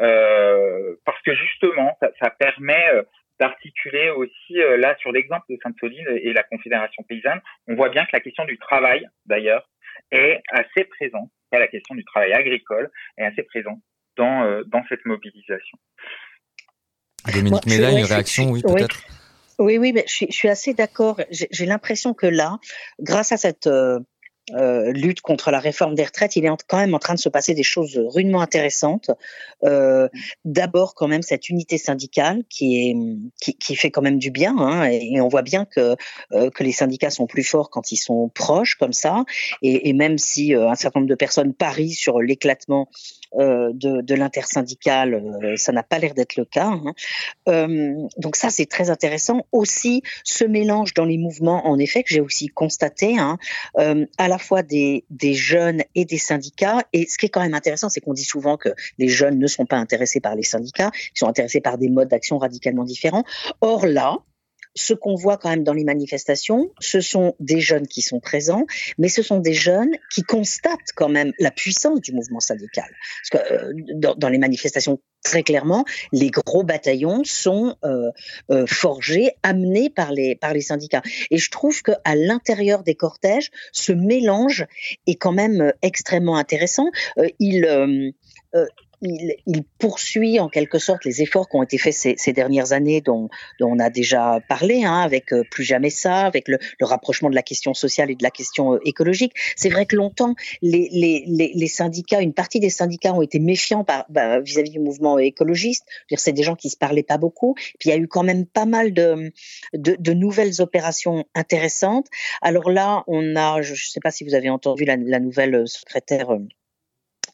euh, parce que justement, ça, ça permet euh, d'articuler aussi, euh, là sur l'exemple de Sainte-Soline et la Confédération paysanne, on voit bien que la question du travail, d'ailleurs, est assez présente, la question du travail agricole est assez présente dans, euh, dans cette mobilisation. Dominique Moi, je- Méla, ouais, une réaction, oui. peut-être? Oui, oui, mais je suis, je suis assez d'accord. J'ai l'impression que là, grâce à cette euh, euh, lutte contre la réforme des retraites, il est quand même en train de se passer des choses rudement intéressantes. Euh, D'abord, quand même, cette unité syndicale qui, est, qui, qui fait quand même du bien. Hein, et, on voit bien que, euh, que les syndicats sont plus forts quand ils sont proches comme ça. Et, et même si euh, un certain nombre de personnes parient sur l'éclatement de, de l'intersyndicale, euh, ça n'a pas l'air d'être le cas. hein. Euh, donc ça, c'est très intéressant. Aussi, ce mélange dans les mouvements, en effet, que j'ai aussi constaté, hein, euh, à la fois des, des jeunes et des syndicats. Et ce qui est quand même intéressant, c'est qu'on dit souvent que les jeunes ne sont pas intéressés par les syndicats, ils sont intéressés par des modes d'action radicalement différents. Or là, ce qu'on voit quand même dans les manifestations, ce sont des jeunes qui sont présents, mais ce sont des jeunes qui constatent quand même la puissance du mouvement syndical. Parce que euh, dans, les manifestations, très clairement, les gros bataillons sont euh, euh, forgés, amenés par les par les syndicats. Et je trouve que à l'intérieur des cortèges, ce mélange est quand même euh, extrêmement intéressant. Euh, il il, il poursuit en quelque sorte les efforts qui ont été faits ces, ces dernières années, dont, dont on a déjà parlé, hein, avec euh, plus jamais ça, avec le, le rapprochement de la question sociale et de la question euh, écologique. C'est vrai que longtemps, les, les, les, syndicats, une partie des syndicats ont été méfiants bah, vis-à-vis du mouvement écologiste. C'est des gens qui se parlaient pas beaucoup. Puis il y a eu quand même pas mal de, de, de nouvelles opérations intéressantes. Alors là, on a, je ne sais pas si vous avez entendu la, la nouvelle euh, secrétaire.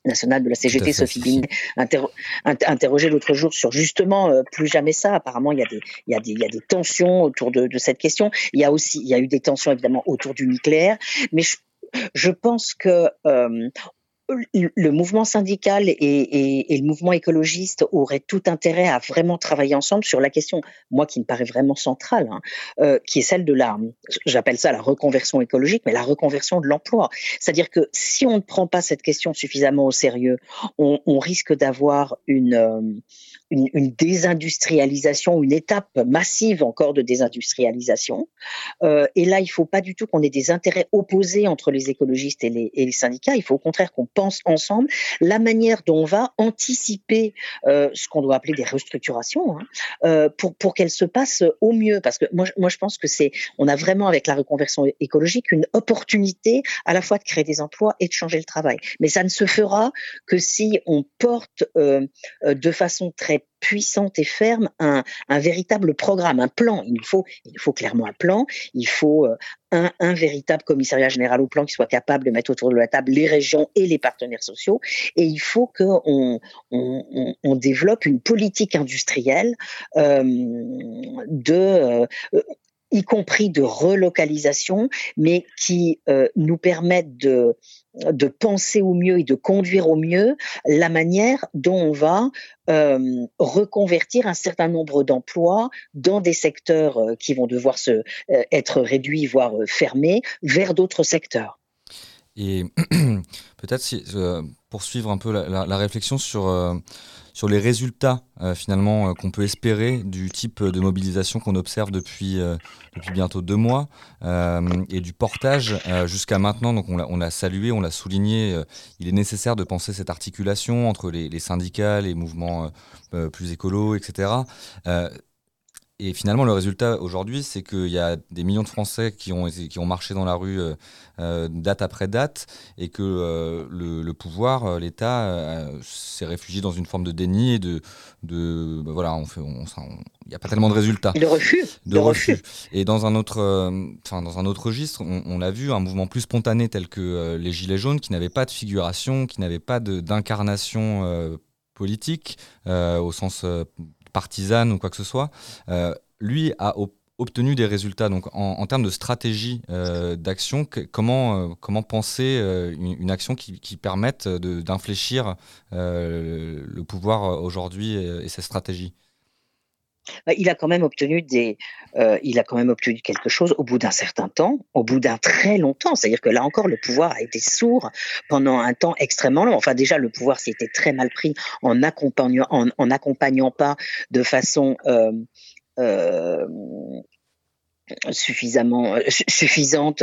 Nationale de la CGT. Sophie Binet, interro- inter- interrogée l'autre jour sur justement euh, plus jamais ça. Apparemment, il y a des, il y a des, il y a des tensions autour de, de cette question. Il y a aussi, il y a eu des tensions évidemment autour du nucléaire, mais je, je pense que euh, le mouvement syndical et, le mouvement écologiste auraient tout intérêt à vraiment travailler ensemble sur la question, moi qui me paraît vraiment centrale, hein, euh, qui est celle de la, j'appelle ça la reconversion écologique, mais la reconversion de l'emploi. C'est-à-dire que si on ne prend pas cette question suffisamment au sérieux, on, risque d'avoir une, euh, une, désindustrialisation, une étape massive encore de désindustrialisation. Euh, et là, il faut pas du tout qu'on ait des intérêts opposés entre les écologistes et les syndicats. Il faut au contraire qu'on pense ensemble la manière dont on va anticiper euh, ce qu'on doit appeler des restructurations hein, euh, pour, pour qu'elles se passent au mieux. Parce que moi, moi je pense que c'est, on a vraiment avec la reconversion écologique une opportunité à la fois de créer des emplois et de changer le travail. Mais ça ne se fera que si on porte euh, de façon très puissante et ferme un, un véritable programme, un plan. Il faut, il faut clairement un plan. Il faut euh, un, un véritable commissariat général au plan qui soit capable de mettre autour de la table les régions et les partenaires sociaux. Et il faut qu'on on, on, on développe une politique industrielle euh, de euh, y compris de relocalisation, mais qui euh, nous permettent de, penser au mieux et de conduire au mieux la manière dont on va euh, reconvertir un certain nombre d'emplois dans des secteurs euh, qui vont devoir être réduits, voire fermés, vers d'autres secteurs. Et peut-être euh, poursuivre un peu la, réflexion sur, euh, sur les résultats euh, finalement qu'on peut espérer du type de mobilisation qu'on observe depuis, depuis bientôt deux mois et du portage jusqu'à maintenant. Donc on l'a salué, on l'a souligné. il est nécessaire de penser cette articulation entre les, les syndicats, les mouvements plus écolos, etc. Et finalement, le résultat aujourd'hui, c'est qu'il y a des millions de Français qui ont, qui ont marché dans la rue euh, euh, date après date et que euh, le, le pouvoir, l'État, euh, s'est réfugié dans une forme de déni et de. de bah voilà, on fait, on- ça- on- il n'y a pas tellement de résultats. De refus, De, de refus. refus. Et dans un autre, enfin, dans un autre registre, on, on l'a vu, un mouvement plus spontané tel que les Gilets jaunes, qui n'avait pas de figuration, qui n'avait pas d'incarnation politique euh, au sens euh, partisane ou quoi que ce soit, euh, lui a obtenu des résultats. Donc en, termes de stratégie euh, d'action, euh, comment penser une, action qui, permette d'infléchir le pouvoir aujourd'hui et, et ses stratégies il a quand même obtenu des, euh, il a quand même obtenu quelque chose au bout d'un certain temps, au bout d'un très long temps. C'est-à-dire que là encore, le pouvoir a été sourd pendant un temps extrêmement long. Enfin, déjà, le pouvoir s'était très mal pris en accompagnant, en, en accompagnant pas de façon euh, euh, suffisamment euh, su- suffisante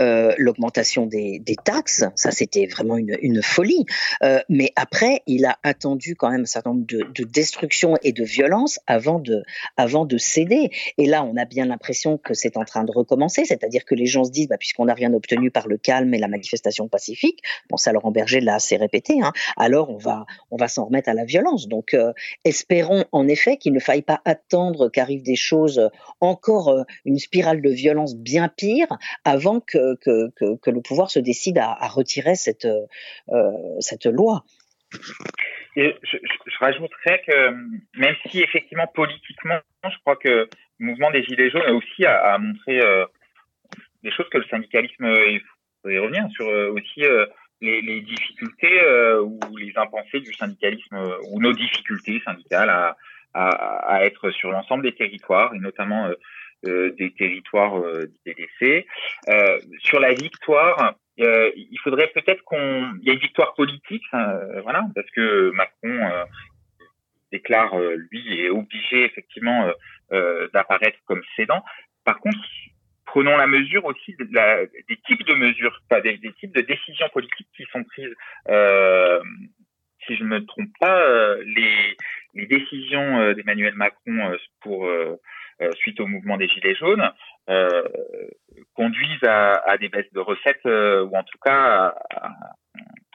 euh, l'augmentation des, taxes. Ça, c'était vraiment une, folie. Euh, mais après, il a attendu quand même un certain nombre de, de destructions et de violences avant de, avant de céder. Et là, on a bien l'impression que c'est en train de recommencer, c'est-à-dire que les gens se disent, bah, puisqu'on n'a rien obtenu par le calme et la manifestation pacifique, bon, ça Laurent Berger l'a assez répété, hein, alors on va, on va s'en remettre à la violence. Donc, espérons en effet qu'il ne faille pas attendre qu'arrivent des choses, encore une spirale de violence bien pire, avant que, que, le pouvoir se décide à, à retirer cette, euh, cette loi. Et je, je- rajouterais que euh, même si effectivement politiquement, je crois que le mouvement des Gilets jaunes aussi a, a montré euh, des choses que le syndicalisme, il faut y revenir sur aussi les, difficultés ou les impensés du syndicalisme ou nos difficultés syndicales à, à, à être sur l'ensemble des territoires et notamment des territoires euh, délaissés. Euh, sur la victoire, euh, il faudrait peut-être qu'on, il y a une victoire politique, euh, voilà, parce que Macron euh, déclare euh, lui est obligé effectivement euh, d'apparaître comme cédant. Par contre, prenons la mesure aussi de la- des types de mesures, pas des, types de décisions politiques qui sont prises. Si je ne me trompe pas, les, les décisions d'Emmanuel Macron pour suite au mouvement des Gilets jaunes euh, conduisent à, à des baisses de recettes euh, ou en tout cas à,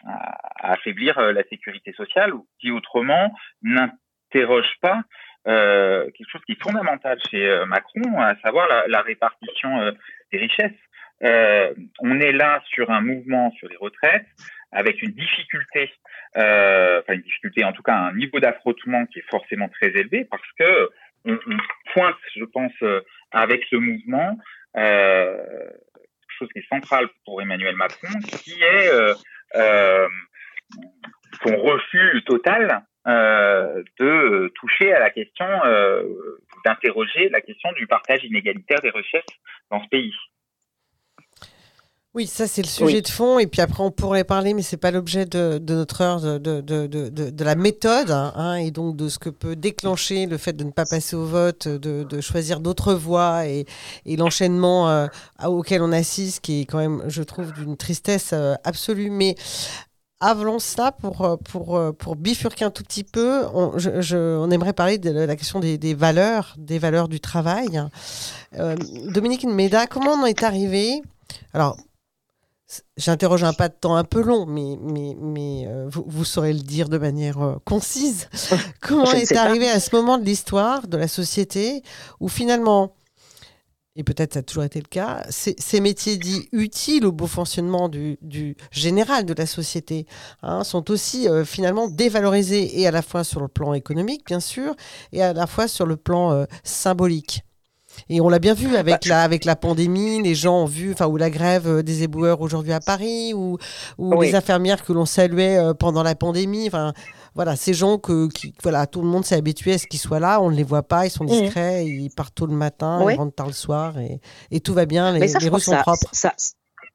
à- affaiblir euh, la sécurité sociale ou qui autrement n'interroge pas euh, quelque chose qui est fondamental chez euh, Macron, à savoir la, la répartition euh, des richesses. Euh, on est là sur un mouvement sur les retraites avec une difficulté, euh, enfin une difficulté, en tout cas un niveau d'affrontement qui est forcément très élevé parce que on, on pointe, je pense, euh, avec ce mouvement euh, quelque chose qui est central pour Emmanuel Macron, qui est euh, son refus total de toucher à la question, d'interroger la question du partage inégalitaire des richesses dans ce pays. Oui, ça c'est le sujet Oui. de fond. Et puis après, on pourrait parler, mais c'est pas l'objet de, de notre heure, de, de, de, de, de- de la méthode, hein, et donc de ce que peut déclencher le fait de ne pas passer au vote, de, de choisir d'autres voies et, et l'enchaînement euh, auquel on assiste, qui est quand même, je trouve, d'une tristesse euh, absolue. Mais avant cela, pour, euh, pour, pour bifurquer un tout petit peu, on, je- je- on aimerait parler de la question des, des valeurs, des valeurs du travail. Euh, Dominique Nmeda, comment on en est arrivé? Alors, j'interroge un pas de temps un peu long, mais, mais, mais euh, vous, vous saurez le dire de manière euh, concise. comment est pas. arrivé à ce moment de l'histoire, de la société, où finalement et peut-être ça a toujours été le cas, ces, ces métiers dits utiles au beau fonctionnement du, du général de la société hein, sont aussi euh, finalement dévalorisés et à la fois sur le plan économique, bien sûr, et à la fois sur le plan symbolique. Et on l'a bien vu avec, la, avec la pandémie, les gens ont vu, enfin, ou la grève euh, des éboueurs aujourd'hui à Paris, ou, ou Oui. les infirmières que l'on saluait euh, pendant la pandémie. Enfin, voilà, ces gens que qui, voilà, tout le monde s'est habitué à ce qu'ils soient là, on ne les voit pas, ils sont Mhm. discrets, ils partent tôt le matin, ils rentrent tard le soir, et, et tout va bien, les, ça, les rues sont ça, propres. ça,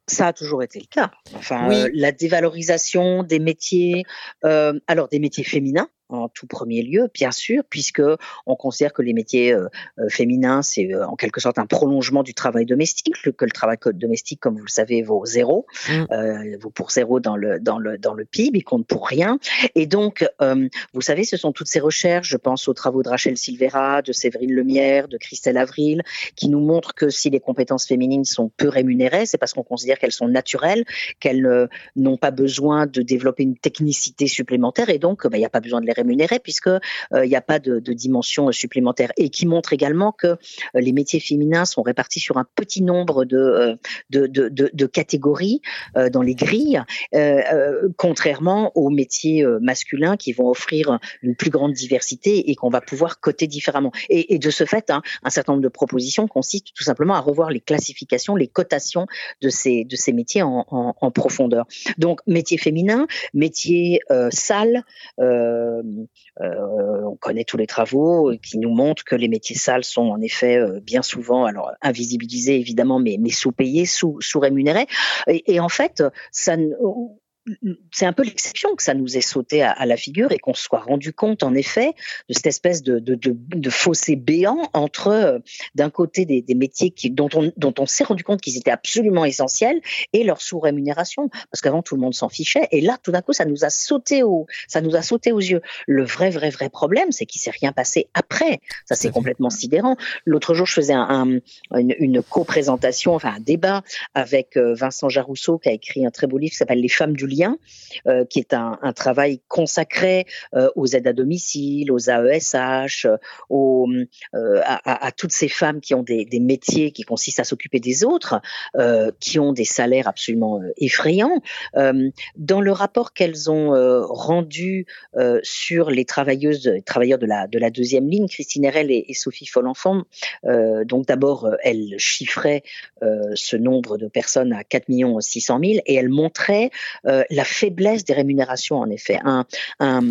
Ça a toujours été le cas. Enfin, Oui. euh, la dévalorisation des métiers, euh, alors des métiers féminins en tout premier lieu, bien sûr, puisque on considère que les métiers euh, euh, féminins, c'est euh, en quelque sorte un prolongement du travail domestique, que le travail domestique, comme vous le savez, vaut zéro, euh, vaut pour zéro dans le dans le dans le PIB, il compte pour rien. Et donc, vous savez, ce sont toutes ces recherches. Je pense aux travaux de Rachel Silvera, de Séverine Lemierre, de Christelle Avril, qui nous montrent que si les compétences féminines sont peu rémunérées, c'est parce qu'on considère qu'elles sont naturelles, qu'elles n'ont pas besoin de développer une technicité supplémentaire, et donc, bah, il n'y a pas besoin de les rémunérer puisque euh, il n'y a pas de, dimension supplémentaire. Et qui montre également que euh, les métiers féminins sont répartis sur un petit nombre de euh, de, de, catégories dans les grilles, contrairement aux métiers masculins qui vont offrir une plus grande diversité et qu'on va pouvoir coter différemment. Et, de ce fait, hein, un certain nombre de propositions consistent tout simplement à revoir les classifications, les cotations de ces, de ces métiers en, profondeur. Donc, métier féminin, métier euh, on connaît tous les travaux qui nous montrent que les métiers sales sont en effet euh, bien souvent, alors invisibilisés évidemment, mais, mais sous-payés, sous, sous-rémunérés. Et, et en fait, ça, c'est un peu l'exception que ça nous ait sauté à, à la figure et qu'on se soit rendu compte en effet de cette espèce de, de, de, de fossé béant entre euh, d'un côté des, des métiers qui, dont on, dont on s'est rendu compte qu'ils étaient absolument essentiels et leur sous-rémunération parce qu'avant tout le monde s'en fichait. Et là tout d'un coup ça nous a sauté au ça nous a sauté aux yeux. Le vrai vrai vrai problème c'est qu'il s'est rien passé après. Ça c'est complètement sidérant. L'autre jour je faisais un, un- une, une co-présentation enfin un débat avec euh, Vincent Jarousseau qui a écrit un très beau livre qui s'appelle Les femmes du euh, qui est un, travail consacré euh, aux aides à domicile, aux AESH, euh, à, toutes ces femmes qui ont des, métiers qui consistent à s'occuper des autres, qui ont des salaires absolument effrayants. Dans le rapport qu'elles ont rendu sur les travailleuses, les travailleurs de la, de la deuxième ligne, Christine Herel et, et Sophie Follenfant, donc d'abord, elles chiffraient ce nombre de personnes à 4 600 000 et elles montraient la faiblesse des rémunérations, en effet. Un, un-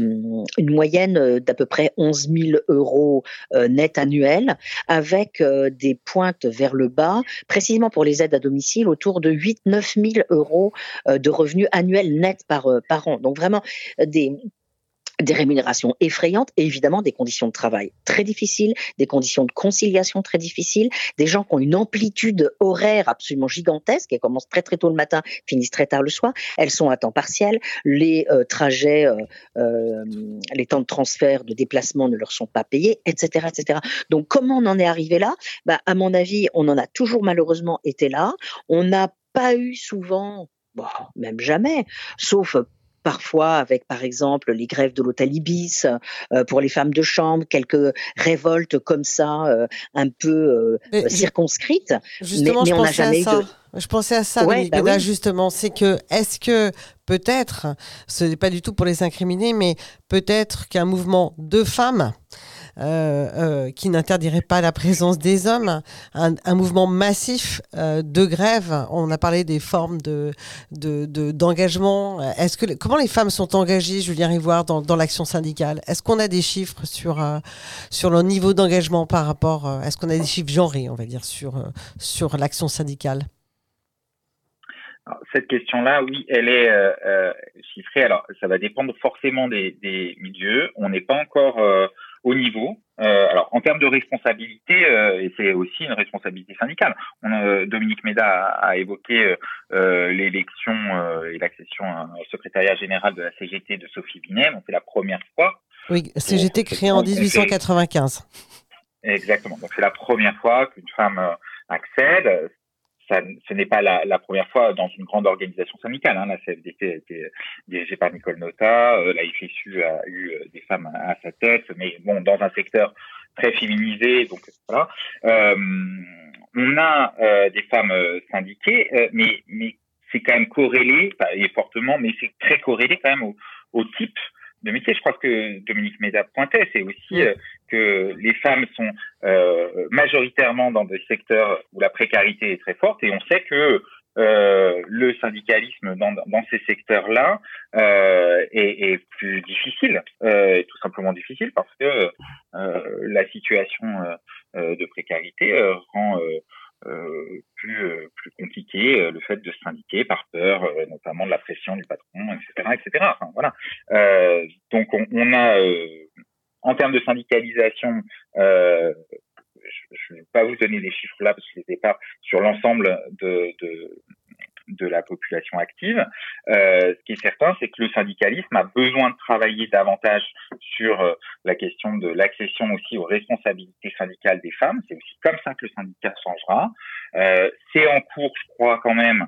une moyenne euh, d'à peu près 11 000 euros euh, net annuels, avec euh, des pointes vers le bas, précisément pour les aides à domicile, autour de 8-9 000 euros de revenus annuels nets par, par an. Donc vraiment des des rémunérations effrayantes et évidemment des conditions de travail très difficiles, des conditions de conciliation très difficiles, des gens qui ont une amplitude horaire absolument gigantesque, elles commencent très très tôt le matin, finissent très tard le soir, elles sont à temps partiel, les euh, trajets, euh, euh, les temps de transfert, de déplacement ne leur sont pas payés, etc. etc. Donc comment on en est arrivé là? Bah, À mon avis, on en a toujours malheureusement été là. On n'a pas eu souvent, bon, même jamais, sauf parfois avec par exemple les grèves de l'hôtel Ibis euh, pour les femmes de chambre, quelques révoltes comme ça euh, un peu euh, Mais circonscrites, Justement, mais, mais je on n'a pensais à jamais eu ça. de Je pensais à ça, Ouais, bah oui. justement. C'est que, est-ce que peut-être, ce n'est pas du tout pour les incriminer, mais peut-être qu'un mouvement de femmes euh, euh, qui n'interdirait pas la présence des hommes, un, mouvement massif euh, de grève. On a parlé des formes de de- de- d'engagement. Comment les femmes sont engagées, Julien Rivoire, dans, dans l'action syndicale? Est-ce qu'on a des chiffres sur sur leur niveau d'engagement par rapport Est-ce qu'on a des chiffres genrés, on va dire, sur sur l'action syndicale? Cette question-là, oui, elle est chiffrée. Alors, ça va dépendre forcément des, milieux. On n'est pas encore au niveau. Euh, alors, en termes de responsabilité, euh, et c'est aussi une responsabilité syndicale. On, euh, Dominique Méda a, a évoqué l'élection et l'accession au secrétariat général de la CGT de Sophie Binet. Donc, c'est la première fois. Oui, CGT créé en 1895. Exactement. Donc c'est la première fois qu'une femme accède. Ça, ce n'est pas la, la première fois dans une grande organisation syndicale. Hein. La CFDT a été dirigée par Nicole Nota. Euh, la FSU a eu euh, des femmes à, sa tête, mais bon, dans un secteur très féminisé. Donc voilà. Euh, on a euh, des femmes euh, syndiquées, euh, mais, mais c'est quand même corrélé, et fortement, mais c'est très corrélé quand même au, au type de métier. Je crois que Dominique Méda pointait, c'est aussi euh, que les femmes sont euh, majoritairement dans des secteurs où la précarité est très forte et on sait que euh, le syndicalisme dans, dans ces secteurs-là euh, est, est plus difficile, euh, est tout simplement difficile parce que euh, la situation euh, de précarité rend plus euh, plus compliqué est le fait de se syndiquer par peur, notamment de la pression du patron, etc., etc. Enfin, voilà. donc on, on a, en termes de syndicalisation, je ne vais pas vous donner des chiffres là parce que je les ai pas sur l'ensemble de, de, de la population active. Euh, ce qui est certain, c'est que le syndicalisme a besoin de travailler davantage sur euh, la question de l'accession aussi aux responsabilités syndicales des femmes. C'est aussi comme ça que le syndicat changera. Euh, c'est en cours, je crois, quand même,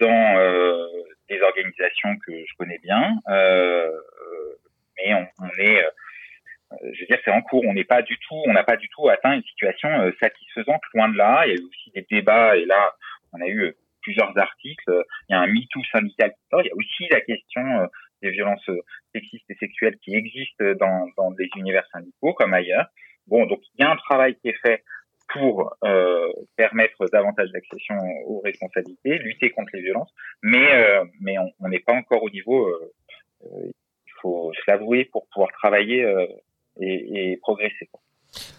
dans euh, des organisations que je connais bien, euh, mais on, on est je veux dire, c'est en cours. On n'est pas du tout, on n'a pas du tout atteint une situation euh, satisfaisante, loin de là. Il y a eu aussi des débats, et là, on a eu plusieurs articles. Il y a un MeToo syndical qui sort. Il y a aussi la question des violences sexistes et sexuelles qui existent dans, dans les univers syndicaux comme ailleurs. Bon, donc il y a un travail qui est fait pour euh, permettre davantage d'accession aux responsabilités, lutter contre les violences, mais euh, mais on n'est pas encore au niveau. Euh, il faut se l'avouer pour pouvoir travailler et, et, progresser.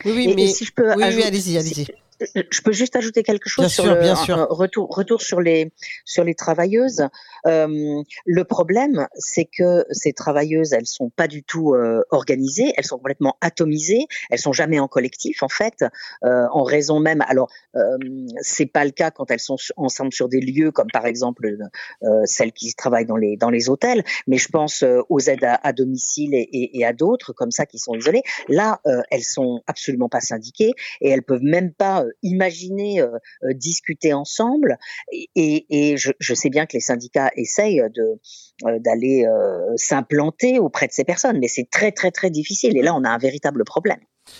Oui, oui, Et- mais et si je peux oui, oui, allez-y, allez-y. Je peux juste ajouter quelque chose Bien sur sûr, le bien sûr. retour retour sur les sur les travailleuses. Euh, le problème, c'est que ces travailleuses, elles sont pas du tout euh, organisées, elles sont complètement atomisées, elles sont jamais en collectif en fait, euh, en raison même. Alors euh, c'est pas le cas quand elles sont ensemble sur des lieux comme par exemple euh, celles qui travaillent dans les dans les hôtels, mais je pense euh, aux aides à, à domicile et, et, et à d'autres comme ça qui sont isolées. Là, elles sont absolument pas syndiquées et elles peuvent même pas imaginer euh, euh, discuter ensemble. Et, et, et je, je sais bien que les syndicats essayent de euh, d'aller euh, s'implanter auprès de ces personnes, mais c'est très très très difficile. Et là, on a un véritable problème.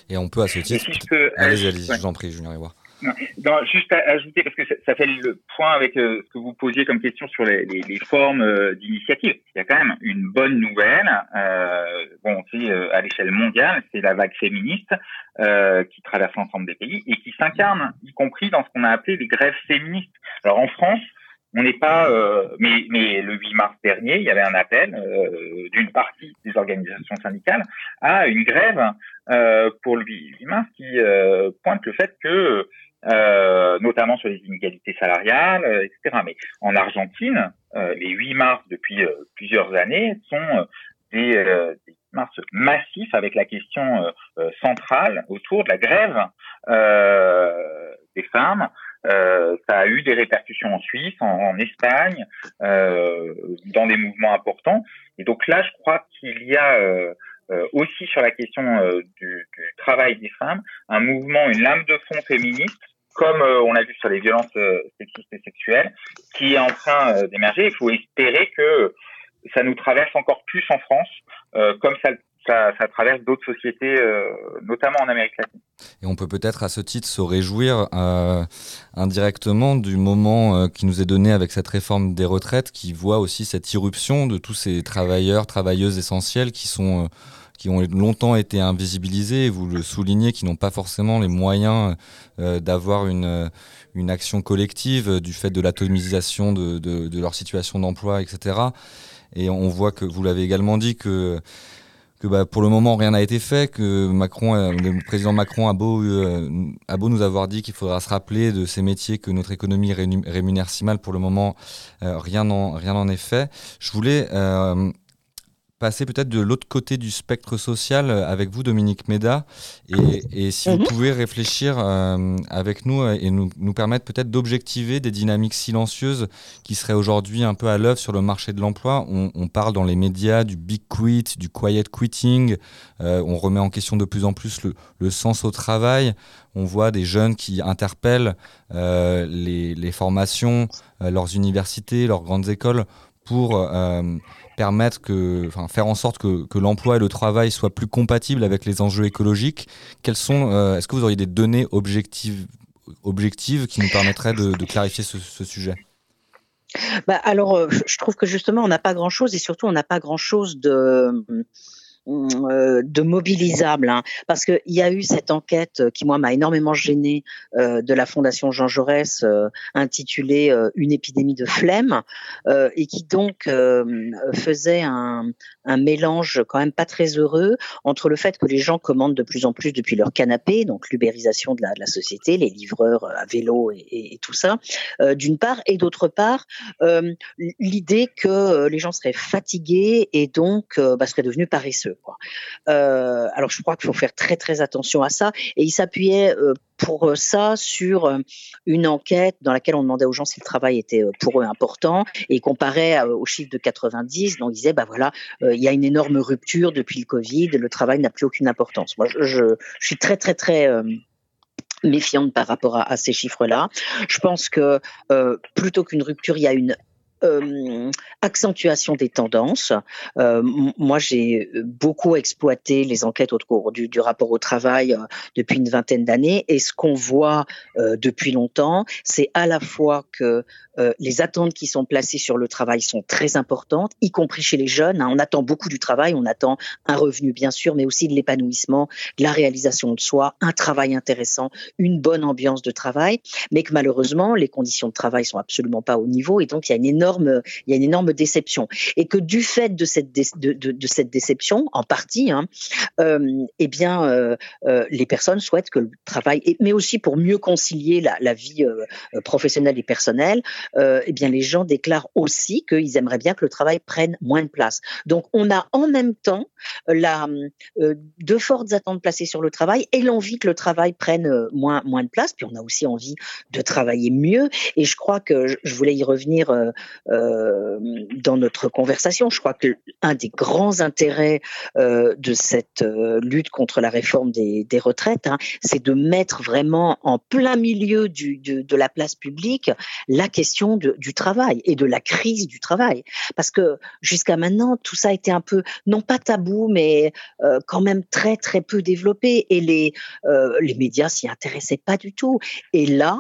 Et on peut à ce titre. si je peux, Allez-y, euh, allez-y, ouais. je vous en prie, Julien Rébois. Non, juste à ajouter, parce que ça, fait le point avec euh, ce que vous posiez comme question sur les, les, les formes euh, d'initiative. Il y a quand même une bonne nouvelle, euh, bon, c'est euh, à l'échelle mondiale, c'est la vague féministe euh, qui traverse l'ensemble des pays et qui s'incarne, y compris dans ce qu'on a appelé les grèves féministes. Alors en France, on n'est pas, euh, mais, mais le 8 mars dernier, il y avait un appel euh, d'une partie des organisations syndicales à une grève euh, pour le 8 mars qui pointe le fait que, euh, notamment sur les inégalités salariales, euh, etc. Mais en Argentine, euh, les 8 mars depuis euh, plusieurs années sont euh, des, euh, des mars massifs avec la question centrale autour de la grève des femmes. Ça a eu des répercussions en Suisse, en, en Espagne, dans des mouvements importants. Et donc là, je crois qu'il y a euh, aussi sur la question euh, du, du travail des femmes un mouvement, une lame de fond féministe, comme euh, on l'a vu sur les violences euh, sexistes et sexuelles, qui est en train euh, d'émerger. Il faut espérer que ça nous traverse encore plus en France, comme ça, traverse d'autres sociétés, notamment en Amérique latine. Et on peut peut-être à ce titre se réjouir indirectement du moment qui nous est donné avec cette réforme des retraites qui voit aussi cette irruption de tous ces travailleurs, travailleuses essentielles qui sont... qui ont longtemps été invisibilisés, vous le soulignez, qui n'ont pas forcément les moyens euh, d'avoir une, euh, une action collective euh, du fait de l'atomisation de, leur situation d'emploi, etc. Et on voit que vous l'avez également dit que bah, pour le moment rien n'a été fait, que Macron, le président Macron a beau, nous avoir dit qu'il faudra se rappeler de ces métiers que notre économie rémunère si mal, pour le moment rien n'en est fait. Je voulais passer peut-être de l'autre côté du spectre social euh, avec vous, Dominique Méda, et, et si vous pouvez réfléchir euh, avec nous euh, et nous, nous permettre peut-être d'objectiver des dynamiques silencieuses qui seraient aujourd'hui un peu à l'œuvre sur le marché de l'emploi. On, on parle dans les médias du big quit, du quiet quitting, euh, on remet en question de plus en plus le, le sens au travail. On voit des jeunes qui interpellent euh, les, les formations, leurs universités, leurs grandes écoles pour permettre que, enfin, faire en sorte que, que l'emploi et le travail soient plus compatibles avec les enjeux écologiques. Quels sont, euh, est-ce que vous auriez des données objectives, objectives qui nous permettraient de, clarifier ce, ce sujet? Bah, alors, euh, je trouve que justement, on n'a pas grand-chose et surtout, on n'a pas grand-chose de de mobilisables, hein, parce qu'il y a eu cette enquête qui moi m'a énormément gênée euh, de la Fondation Jean Jaurès euh, intitulée euh, Une épidémie de flemme euh, et qui donc euh, faisait un, un mélange quand même pas très heureux entre le fait que les gens commandent de plus en plus depuis leur canapé, donc l'ubérisation de la, société, les livreurs à vélo et, tout ça, euh, d'une part, et d'autre part, euh, l'idée que euh, les gens seraient fatigués et donc euh, bah, seraient devenus paresseux. Quoi. Euh, alors je crois qu'il faut faire très très attention à ça. Et il s'appuyait euh, pour euh, ça sur euh, une enquête dans laquelle on demandait aux gens si le travail était euh, pour eux important et euh, aux chiffres de 90. Donc il disait bah voilà, il y a une énorme rupture depuis le Covid, le travail n'a plus aucune importance. Moi je, suis très très très méfiante par rapport à, ces chiffres-là. Je pense que plutôt qu'une rupture, il y a une euh, accentuation des tendances. Euh, moi, j'ai beaucoup exploité les enquêtes au cours du, rapport au travail euh, depuis une vingtaine d'années, et ce qu'on voit depuis longtemps, c'est à la fois que les attentes qui sont placées sur le travail sont très importantes, y compris chez les jeunes. hein. On attend beaucoup du travail, on attend un revenu bien sûr, mais aussi de l'épanouissement, de la réalisation de soi, un travail intéressant, une bonne ambiance de travail, mais que malheureusement les conditions de travail sont absolument pas au niveau, et donc il y a une énorme, il y a une énorme déception, et que du fait de cette déception, en partie, hein, euh, eh bien euh, euh, les personnes souhaitent que le travail, mais aussi pour mieux concilier la, la vie professionnelle et personnelle, eh bien les gens déclarent aussi qu'ils aimeraient bien que le travail prenne moins de place. Donc on a en même temps la, de fortes attentes placées sur le travail et l'envie que le travail prenne moins, moins de place. Puis on a aussi envie de travailler mieux. Et je crois que je voulais y revenir euh, dans notre conversation. Je crois que un des grands intérêts euh, de cette euh, lutte contre la réforme des, des retraites, hein, c'est de mettre vraiment en plein milieu du, du- de la place publique la question de- du travail et de la crise du travail. Parce que jusqu'à maintenant, tout ça a été un peu, non pas tabou, mais euh, quand même très très peu développé. Et les, euh, les médias s'y intéressaient pas du tout. Et là,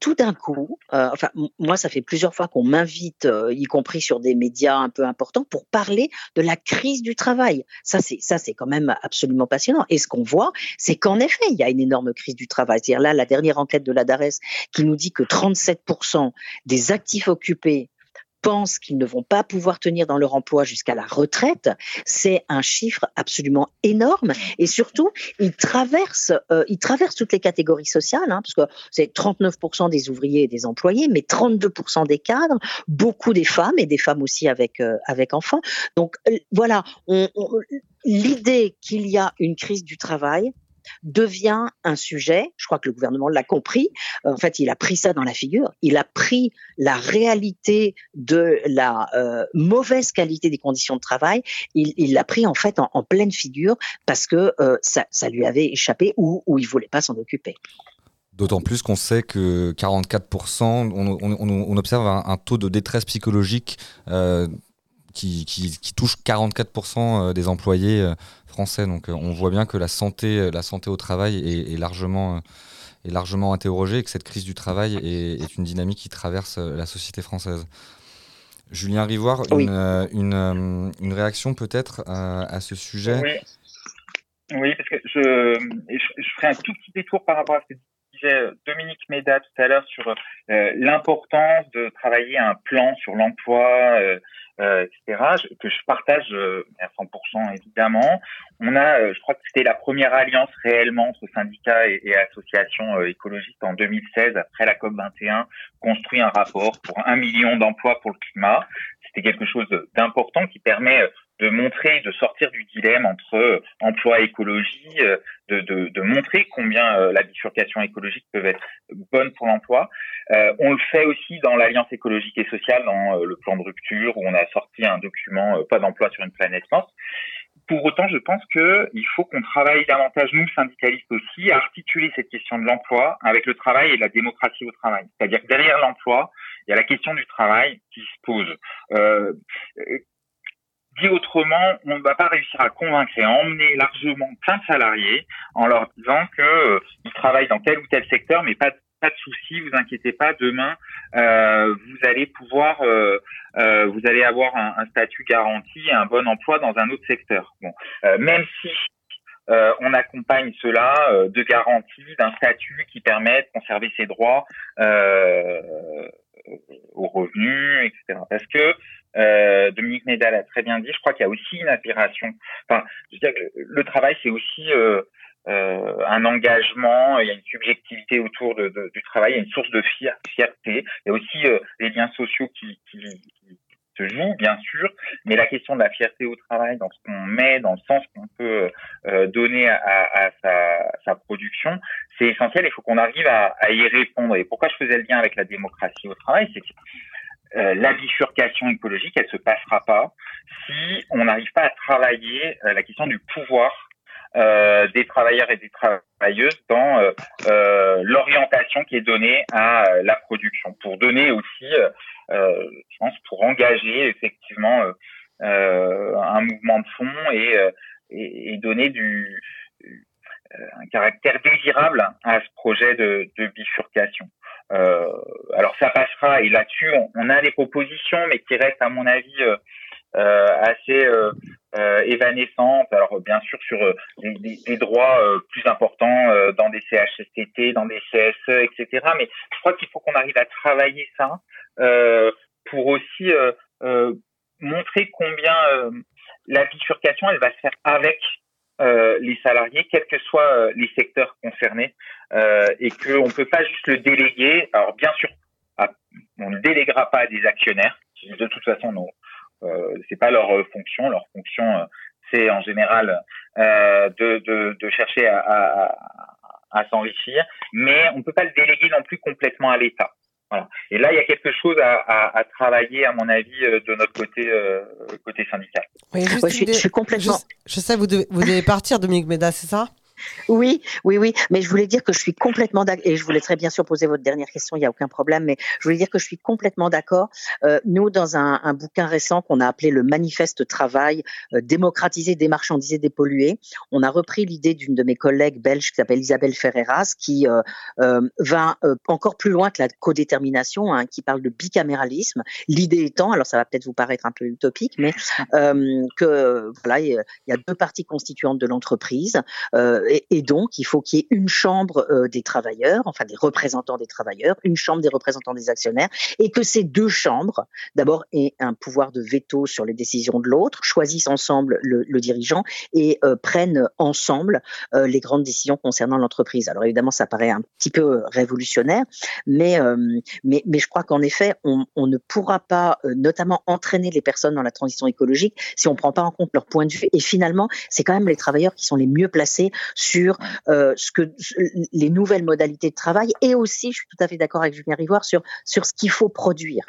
tout d'un coup, euh, enfin moi ça fait plusieurs fois qu'on m'invite, euh, y compris sur des médias un peu importants, pour parler de la crise du travail. Ça c'est ça c'est quand même absolument passionnant. Et ce qu'on voit, c'est qu'en effet il y a une énorme crise du travail. C'est-à-dire là la dernière enquête de la DARES qui nous dit que 37% des actifs occupés pensent qu'ils ne vont pas pouvoir tenir dans leur emploi jusqu'à la retraite, c'est un chiffre absolument énorme. Et surtout, il traverse, euh, il traverse toutes les catégories sociales, hein, parce que c'est 39% des ouvriers et des employés, mais 32% des cadres, beaucoup des femmes et des femmes aussi avec euh, avec enfants. Donc euh, voilà, on- on- l'idée qu'il y a une crise du travail devient un sujet. Je crois que le gouvernement l'a compris. En fait, il a pris ça dans la figure. Il a pris la réalité de la euh, mauvaise qualité des conditions de travail. Il l'a pris en fait en, pleine figure parce que euh, ça, lui avait échappé ou, ou il voulait pas s'en occuper. D'autant plus qu'on sait que 44%, on, on- observe un, taux de détresse psychologique euh, qui, qui- qui touche 44% des employés euh, français. Donc euh, on voit bien que la santé, la santé au travail est, est largement, euh, est largement interrogée et que cette crise du travail est, est une dynamique qui traverse euh, la société française. Julien Rivoire, une, euh, une, euh, une réaction peut-être euh, à ce sujet? Oui. Oui, parce que je, je, je ferai un tout petit détour par rapport à ce que disait euh, Dominique Méda tout à l'heure sur euh, l'importance de travailler un plan sur l'emploi, euh, euh, etc., que je partage euh, à 100% évidemment. On a, euh, je crois que c'était la première alliance réellement entre syndicats et, et associations euh, écologistes en 2016, après la COP 21, construit un rapport pour un million d'emplois pour le climat. C'était quelque chose d'important qui permet euh, de montrer, de sortir du dilemme entre euh, emploi et écologie, euh, de, montrer combien euh, la bifurcation écologique peut être bonne pour l'emploi. On le fait aussi dans l'Alliance écologique et sociale, dans le plan de rupture, où on a sorti un document Pas d'emploi sur une planète morte. Pour autant, je pense qu'il faut qu'on travaille davantage, nous, syndicalistes aussi, à articuler cette question de l'emploi avec le travail et la démocratie au travail. C'est-à-dire que derrière l'emploi, il y a la question du travail qui se pose. Dit autrement, on ne va pas réussir à convaincre et à emmener largement plein de salariés en leur disant que euh, travaillent dans tel ou tel secteur, mais pas pas de souci, vous inquiétez pas, demain euh, vous allez pouvoir, euh, euh, vous allez avoir un, un statut garanti, un bon emploi dans un autre secteur. Bon, euh, même si euh, on accompagne cela euh, de garanties, d'un statut qui permet de conserver ses droits euh, aux revenus, etc. Parce que euh, Dominique Médal a très bien dit, je crois qu'il y a aussi une aspiration. Enfin, je veux dire que le, travail, c'est aussi euh, euh, un engagement, il y a une subjectivité autour du travail, il y a une source de fier- fierté, il y a aussi des liens sociaux qui, qui se jouent, bien sûr, mais la question de la fierté au travail, dans ce qu'on met, dans le sens qu'on peut euh, donner à, à sa, sa production, c'est essentiel, il faut qu'on arrive à, à y répondre. Et pourquoi je faisais le lien avec la démocratie au travail, c'est que euh, la bifurcation écologique, elle se passera pas si on n'arrive pas à travailler euh, la question du pouvoir euh, des travailleurs et des travailleuses dans euh, euh, l'orientation qui est donnée à euh, la production, pour donner aussi, euh, je pense, pour engager effectivement un mouvement de fond et, et, et donner du un caractère désirable à ce projet de, de bifurcation. Euh, alors ça passera et là-dessus on, on a des propositions, mais qui restent à mon avis euh, assez euh, euh, évanescentes. Alors bien sûr sur euh, des, droits euh, plus importants euh, dans des CHSCT, dans des CSE, etc. Mais je crois qu'il faut qu'on arrive à travailler ça euh, pour aussi montrer combien la bifurcation elle va se faire avec les salariés, quels que soient les secteurs concernés, euh, et qu'on ne peut pas juste le déléguer. Alors bien sûr, à- on ne déléguera pas à des actionnaires, de toute façon non, euh, c'est pas leur euh, fonction. Leur fonction, euh, c'est en général euh, de, de, de chercher à, à, à- à s'enrichir, mais on ne peut pas le déléguer non plus complètement à l'État. Voilà. Et là, il y a quelque chose à, à, à travailler, à mon avis, euh, de notre côté, euh, côté syndical. Oui, juste Ouais, je suis- une- je suis complètement- Je, je sais, vous devez, vous devez partir, Dominique Méda, c'est ça? Oui, oui, oui, mais je voulais dire que je suis complètement d'accord, et je vous laisserai bien sûr poser votre dernière question, il n'y a aucun problème, mais je voulais dire que je suis complètement d'accord. Euh, nous, dans un, un bouquin récent qu'on a appelé le Manifeste Travail, euh, démocratiser, démarchandiser, dépolluer, on a repris l'idée d'une de mes collègues belges qui s'appelle Isabelle Ferreras, qui euh, euh, va encore plus loin que la codétermination, hein, qui parle de bicaméralisme. L'idée étant, alors ça va peut-être vous paraître un peu utopique, mais que voilà, il y a- il y a deux parties constituantes de l'entreprise. Euh, et, donc, il faut qu'il y ait une chambre euh, des travailleurs, enfin des représentants des travailleurs, une chambre des représentants des actionnaires, et que ces deux chambres, d'abord, aient un pouvoir de veto sur les décisions de l'autre, choisissent ensemble le, dirigeant et euh, prennent ensemble euh, les grandes décisions concernant l'entreprise. Alors évidemment, ça paraît un petit peu révolutionnaire, mais mais, mais je crois qu'en effet, on, ne pourra pas, notamment entraîner les personnes dans la transition écologique si on prend pas en compte leur point de vue. Et finalement, c'est quand même les travailleurs qui sont les mieux placés sur euh, ce que les nouvelles modalités de travail et aussi, je suis tout à fait d'accord avec Julien Rivoire sur sur ce qu'il faut produire.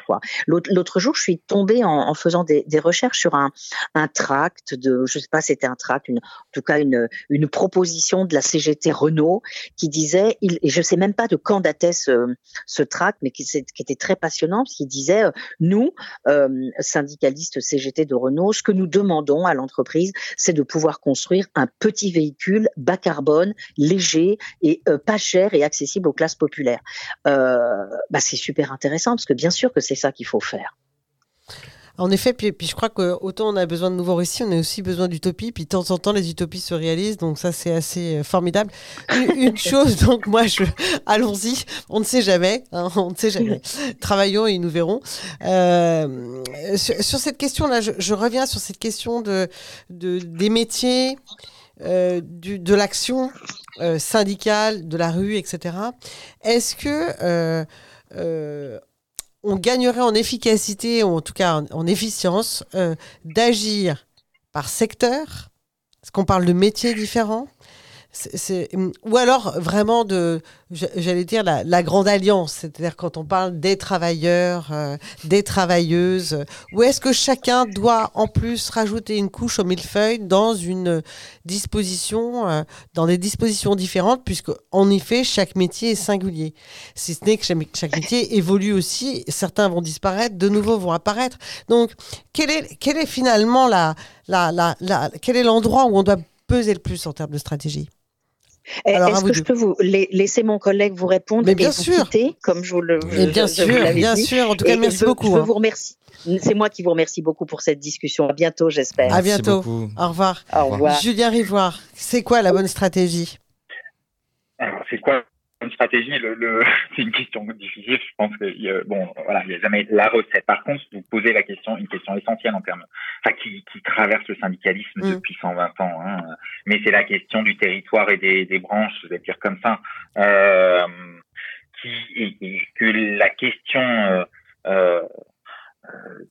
L'autre, jour, je suis tombée en, faisant des, recherches sur un un tract de, je sais pas, c'était un tract, une, en tout cas une une proposition de la CGT Renault qui disait, et je sais même pas de quand datait ce ce tract, mais qui était très passionnant parce qu'il disait, euh, nous, euh, syndicalistes CGT de Renault, ce que nous demandons à l'entreprise, c'est de pouvoir construire un petit véhicule bas carbone, léger et euh, pas cher et accessible aux classes populaires. Euh, bah, c'est super intéressant parce que bien sûr que c'est ça qu'il faut faire. En effet, puis, puis je crois que autant on a besoin de nouveaux récits, on a aussi besoin d'utopie. Puis de temps en temps, les utopies se réalisent, donc ça c'est assez euh, formidable. Une, une chose, donc moi, je, allons-y. On ne sait jamais, hein, on ne sait jamais. Travaillons et nous verrons. Euh, sur, sur cette question-là, je, je reviens sur cette question de, de des métiers. Euh, de l'action euh, syndicale, de la rue, etc. Est-ce que euh, on gagnerait en efficacité, ou en tout cas en, en efficience, d'agir par secteur? Est-ce qu'on parle de métiers différents? C'est- Ou alors vraiment de, j'allais dire, la, grande alliance, c'est-à-dire quand on parle des travailleurs, euh, des travailleuses, ou est-ce que chacun doit en plus rajouter une couche au millefeuille dans une disposition, euh, dans des dispositions différentes, puisque en effet, chaque métier est singulier. Si ce n'est que chaque, métier évolue aussi, certains vont disparaître, de nouveaux vont apparaître. Donc, quel est, quel est finalement la, la, la, quel est l'endroit où on doit peser le plus en termes de stratégie? Est-ce que je peux vous la- laisser mon collègue vous répondre Mais et bien vous sûr. quitter, comme je vous le Mais bien je sûr, bien dit. sûr. En tout cas, Et merci je, beaucoup, Je hein. vous remercier. C'est moi qui vous remercie beaucoup pour cette discussion. À bientôt, j'espère. À bientôt. Au revoir. Au revoir. Julien Rivoire, c'est quoi la bonne stratégie? Alors, c'est quoi une stratégie le, le- C'est une question difficile. Je pense que bon, voilà, il n'y a jamais la recette. Par contre, vous posez la question, une question essentielle en termes, enfin, qui, qui traverse le syndicalisme Mm. depuis 120 ans. hein. Mais c'est la question du territoire et des, des branches, je vais dire comme ça, euh, qui et, et que la question euh, euh,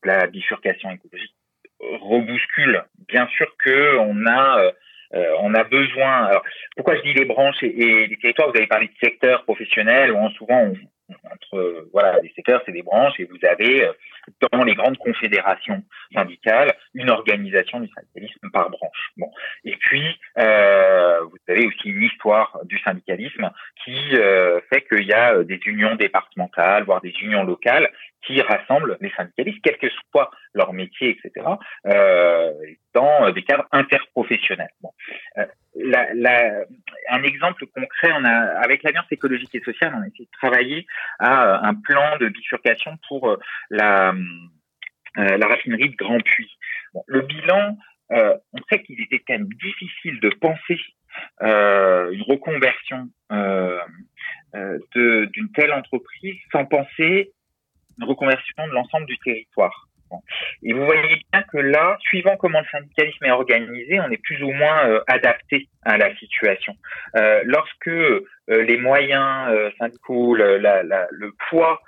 de la bifurcation écologique rebouscule. Bien sûr que on a euh, on a besoin. Alors, pourquoi je dis les branches et, et les territoires? Vous avez parlé de secteurs professionnels. Où on- souvent, on- entre euh, voilà, les secteurs, c'est des branches, et vous avez euh, dans les grandes confédérations syndicales une organisation du syndicalisme par branche. Bon, et puis euh, vous avez aussi une histoire du syndicalisme qui euh, fait qu'il y a euh, des unions départementales, voire des unions locales qui rassemblent les syndicalistes, quel que soit leur métier, etc., euh, dans des cadres interprofessionnels. Bon. La, la, un exemple concret, on a, avec l'Alliance écologique et sociale, on a essayé de travailler à euh, un plan de bifurcation pour euh, la, euh, la raffinerie de Grand Puy. Le bilan, on sait qu'il était quand même difficile de penser une reconversion d'une telle entreprise sans penser une reconversion de l'ensemble du territoire. Et vous voyez bien que là, suivant comment le syndicalisme est organisé, on est plus ou moins euh, adapté à la situation. Euh, lorsque euh, les moyens syndicaux, le, la- la- le poids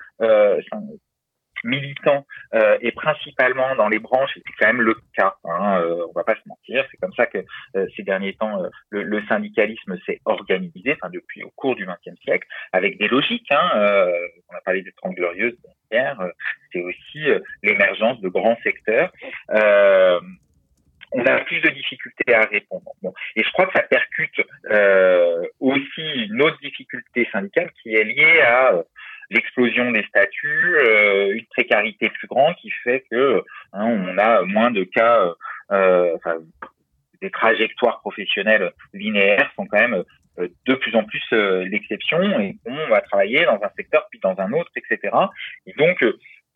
militant euh, est principalement dans les branches, et c'est quand même le cas. Hein, euh, on va pas se mentir, c'est comme ça que euh, ces derniers temps euh, le, le syndicalisme s'est organisé, enfin depuis au cours du XXe siècle, avec des logiques. Hein, euh, on a parlé des Trente Glorieuses hier, euh, c'est aussi l'émergence de grands secteurs. On a plus de difficultés à répondre. Bon. Et je crois que ça percute aussi une autre difficulté syndicale qui est liée à l'explosion des statuts, euh, une précarité plus grande qui fait que hein, on a moins de cas, euh, enfin, des trajectoires professionnelles linéaires sont quand même euh, de plus en plus l'exception et on va travailler dans un secteur puis dans un autre, etc. Et donc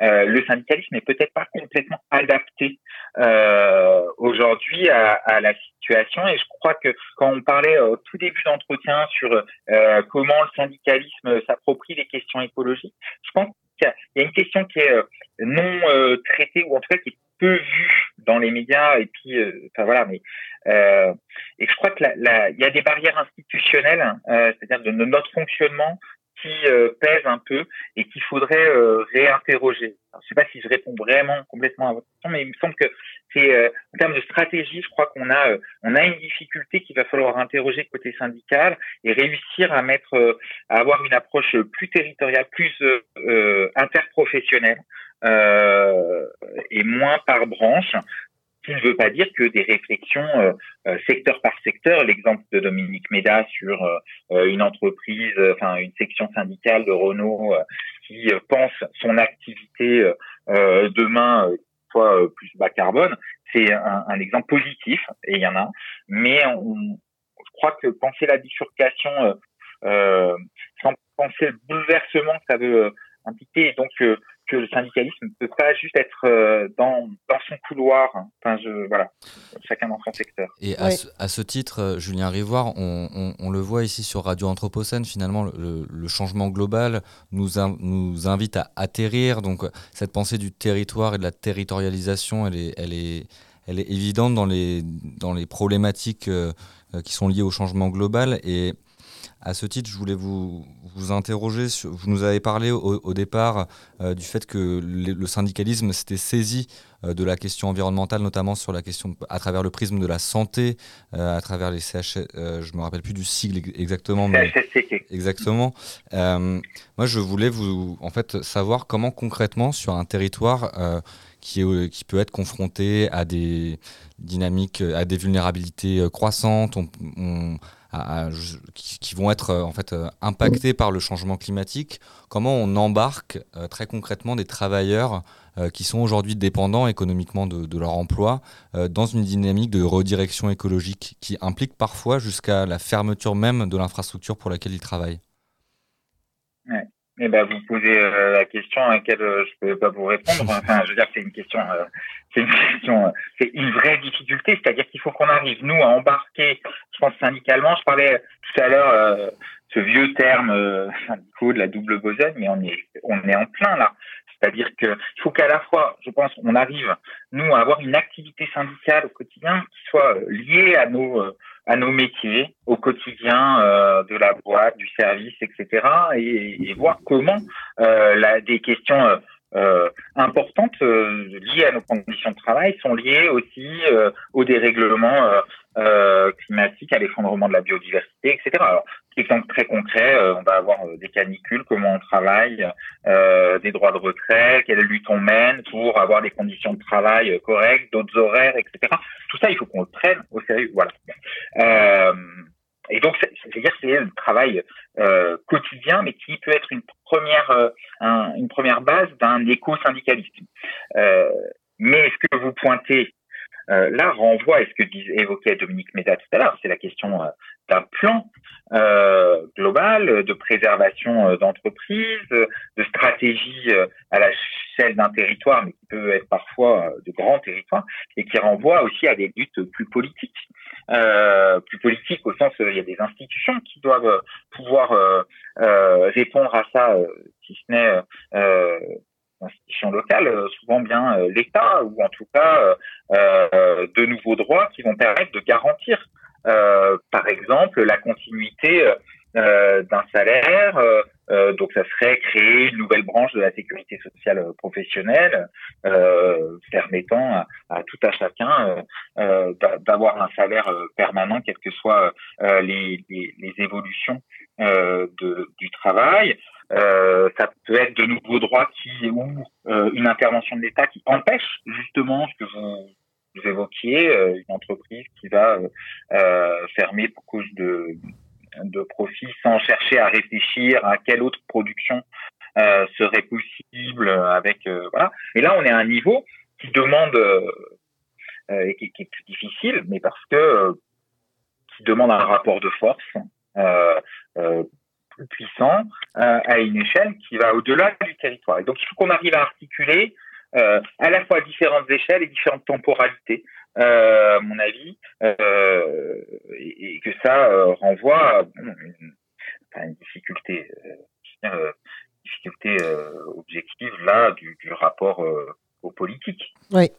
euh, le syndicalisme n'est peut-être pas complètement adapté euh, aujourd'hui à, à la situation. Et je crois que quand on parlait au tout début d'entretien sur euh, comment le syndicalisme s'approprie les questions écologiques, je pense qu'il y a- une question qui est euh, non euh, traitée ou en tout cas qui est peu vue dans les médias. Et puis enfin voilà mais et je crois que il y a des barrières institutionnelles euh, c'est-à-dire de notre fonctionnement qui euh, pèsent un peu et qu'il faudrait euh, réinterroger. Je sais pas si je réponds vraiment complètement à votre question, mais il me semble que c'est euh, en termes de stratégie, je crois qu'on a euh, on a une difficulté qu'il va falloir interroger côté syndical et réussir à mettre euh, à avoir une approche plus territoriale, plus euh, interprofessionnelle et moins par branche. Qui ne veut pas dire que des réflexions euh, euh, secteur par secteur, l'exemple de Dominique Méda sur euh, euh, une entreprise, euh, enfin une section syndicale de Renault euh, qui pense son activité demain soit plus bas carbone, c'est un, un exemple positif et il y en a. Mais on, je crois que penser la bifurcation sans penser le bouleversement que ça veut impliquer, et donc que le syndicalisme ne peut pas juste être euh, dans, dans son couloir. Enfin, je, voilà, chacun dans son secteur. Et à, ce, à ce titre, euh, Julien Rivoire, on, on- on le voit ici sur Radio Anthropocène, finalement, le, le changement global nous, in- nous invite à atterrir. Donc, cette pensée du territoire et de la territorialisation, elle est, elle est, elle est évidente dans les, dans les problématiques euh, qui sont liées au changement global. Et à ce titre, je voulais vous, vous interroger. Sur, vous nous avez parlé au, au départ euh, du fait que le, le syndicalisme s'était saisi euh, de la question environnementale, notamment sur la question à travers le prisme de la santé, euh, à travers les CH. je me rappelle plus du sigle ex- exactement, mais exactement. Moi, je voulais vous, en fait, savoir comment concrètement sur un territoire qui, est, qui peut être confronté à des dynamiques, à des vulnérabilités croissantes, on- on- qui, vont être euh, en fait euh, impactés par le changement climatique. Comment on embarque euh, très concrètement des travailleurs qui sont aujourd'hui dépendants économiquement de, leur emploi dans une dynamique de redirection écologique qui implique parfois jusqu'à la fermeture même de l'infrastructure pour laquelle ils travaillent? Eh ben, vous posez euh, la question à laquelle euh, je peux pas vous répondre. Enfin, je veux dire, c'est une question, euh, c'est une question, c'est une vraie difficulté. C'est-à-dire qu'il faut qu'on arrive nous à embarquer. Je pense syndicalement. Je parlais tout à l'heure ce vieux terme syndicaux de la double besogne, mais on est, on est en plein là. C'est-à-dire que il faut qu'à la fois, je pense, on arrive nous à avoir une activité syndicale au quotidien qui soit liée à nos à nos métiers au quotidien euh, de la boîte, du service, etc. Et, et voir comment euh, la, des questions euh, euh, importantes euh, liées à nos conditions de travail sont liées aussi euh, au dérèglement euh, climatique, à l'effondrement de la biodiversité, etc. Alors, exemple très concret, euh, on va avoir euh, des canicules, comment on travaille, euh, des droits de retrait, quelle lutte on mène pour avoir des conditions de travail euh, correctes, d'autres horaires, etc. Tout ça, il faut qu'on le prenne au sérieux. Voilà. Euh, et donc, c'est- c'est-à-dire c'est un travail quotidien, mais qui peut être une première, un- une première base d'un éco-syndicalisme. Mais ce que vous pointez euh, là renvoie à ce que dis- évoquait Dominique Méda tout à l'heure, c'est la question euh, d'un plan euh, global de préservation euh, d'entreprises, euh, de stratégie euh, à la l'échelle d'un territoire, mais qui peut être parfois euh, de grands territoires, et qui renvoie aussi à des luttes plus politiques. Euh, plus politiques au sens, euh, il y a des institutions qui doivent euh, pouvoir euh, euh, répondre à ça, euh, si ce n'est euh, euh, institutions locales, euh, souvent bien euh, l'État, ou en tout cas euh, de nouveaux droits qui vont permettre de garantir, par exemple, la continuité d'un salaire. donc, ça serait créer une nouvelle branche de la sécurité sociale professionnelle, permettant à, tout à chacun d'a- d'avoir un salaire permanent, quelles que soient les, les, les évolutions de, du travail. Euh, ça peut être de nouveaux droits qui ou euh, une intervention de l'État qui empêche justement ce que vous, évoquiez, euh, une entreprise qui va euh, euh, fermer pour cause de, de profit sans chercher à réfléchir à quelle autre production euh, serait possible avec voilà. Et là, on est à un niveau qui demande et qui, est plus difficile, mais parce que qui demande un rapport de force euh, euh, plus puissant euh, à une échelle qui va au-delà du territoire. Et donc, il faut qu'on arrive à articuler euh, à la fois différentes échelles et différentes temporalités, euh, à mon avis, euh, et, et que ça euh, renvoie à une, difficulté, difficulté objective là du, du rapport aux politiques. Oui.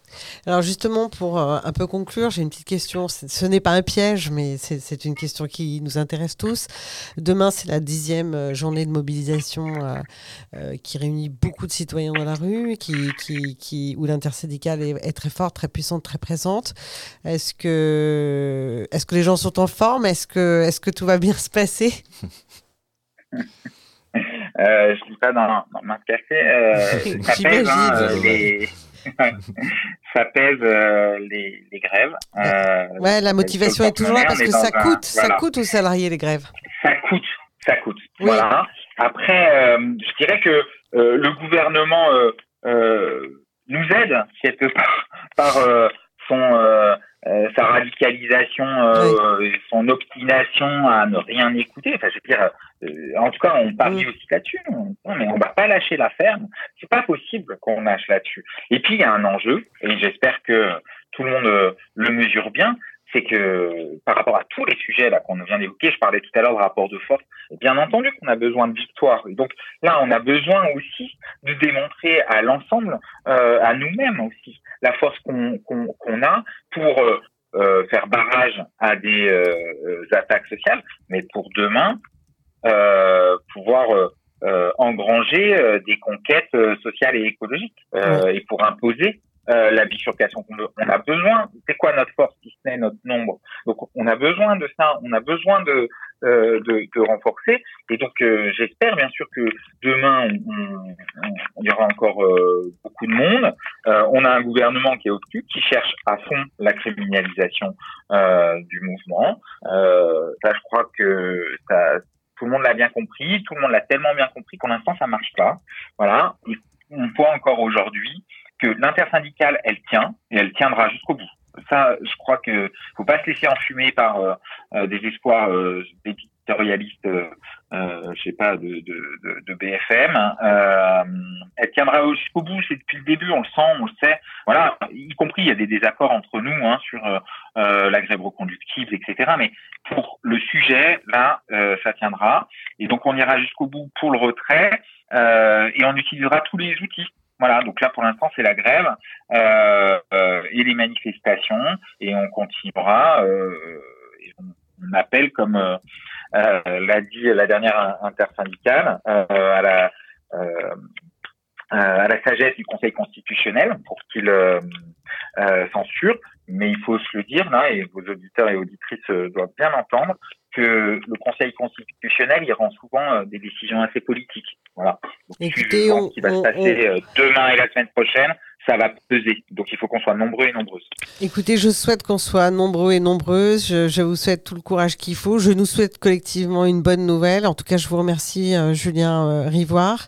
Alors justement, pour euh, un peu conclure, j'ai une petite question. Ce n'est pas un piège, mais c'est une question qui nous intéresse tous. Demain, c'est la dixième euh, journée de mobilisation euh, euh, qui réunit beaucoup de citoyens dans la rue, qui, qui, qui, où l'intersyndicale est, est très forte, très puissante, très présente. Est-ce que, est que les gens sont en forme? Est-ce que, est que tout va bien se passer? Euh, je dis pas dans, dans ma café, euh, ça pèse, hein, euh, les... ça pèse euh, les, les grèves. Euh, Ouais, la motivation est toujours là parce que ça un- coûte, ça voilà. coûte aux salariés les grèves. Ça coûte, ça coûte. Voilà. Après, je dirais que le gouvernement nous aide quelque part par son euh, sa radicalisation, euh, son obstination à ne rien écouter. Enfin, je veux dire, euh, en tout cas, on parie aussi là-dessus. On- Non, mais on va pas lâcher l'affaire. C'est pas possible qu'on lâche là-dessus. Et puis, il y a un enjeu, et j'espère que tout le monde euh, le mesure bien, c'est que par rapport à tous les sujets là qu'on vient d'évoquer, je parlais tout à l'heure de rapport de force, et bien entendu qu'on a besoin de victoire. Et donc là, on a besoin aussi de démontrer à l'ensemble, euh, à nous-mêmes aussi, la force qu'on a pour euh, euh, faire barrage à des euh, euh, attaques sociales, mais pour demain euh, pouvoir engranger des conquêtes sociales et écologiques euh, et pour imposer euh, la bifurcation qu'on. On a besoin. C'est quoi notre force si ce n'est notre nombre? Donc on a besoin de ça. On a besoin de euh, de, de renforcer. Et donc euh, j'espère bien sûr que demain on, on- on- y aura encore euh, beaucoup de monde. Euh, on a un gouvernement qui est au-dessus, qui cherche à fond la criminalisation euh, du mouvement. Ça, je crois que ça, tout le monde l'a bien compris. Tout le monde l'a tellement bien compris qu'en l'instant ça marche pas. Voilà. On voit encore aujourd'hui que l'intersyndicale, elle tient et elle tiendra jusqu'au bout. Ça, je crois que faut pas se laisser enfumer par euh, euh, des espoirs euh, d'éditorialistes, euh, euh, je sais pas, de, de, de, BFM. Euh, elle tiendra jusqu'au bout. C'est depuis le début, on le sent, on le sait. Voilà, y compris il y a des désaccords entre nous hein, sur la grève reconductible, etc. Mais pour le sujet, là, ça tiendra. Et donc on ira jusqu'au bout pour le retrait et on utilisera tous les outils. Voilà, donc là pour l'instant c'est la grève euh, euh, et les manifestations et on continuera. Euh, et on, on appelle comme euh, euh, l'a dit la dernière intersyndicale à la à la sagesse du Conseil constitutionnel pour qu'il euh, euh, censure. Mais il faut se le dire là, et vos auditeurs et auditrices euh, doivent bien entendre que le Conseil constitutionnel il rend souvent euh, des décisions assez politiques. Voilà. Donc, Écoutez, on- ce qui va se passer euh, demain et la semaine prochaine, ça va peser. Donc il faut qu'on soit nombreux et nombreuses. Écoutez, je souhaite qu'on soit nombreux et nombreuses. Je, vous souhaite tout le courage qu'il faut. Je nous souhaite collectivement une bonne nouvelle. En tout cas, je vous remercie, euh, Julien euh, Rivoire.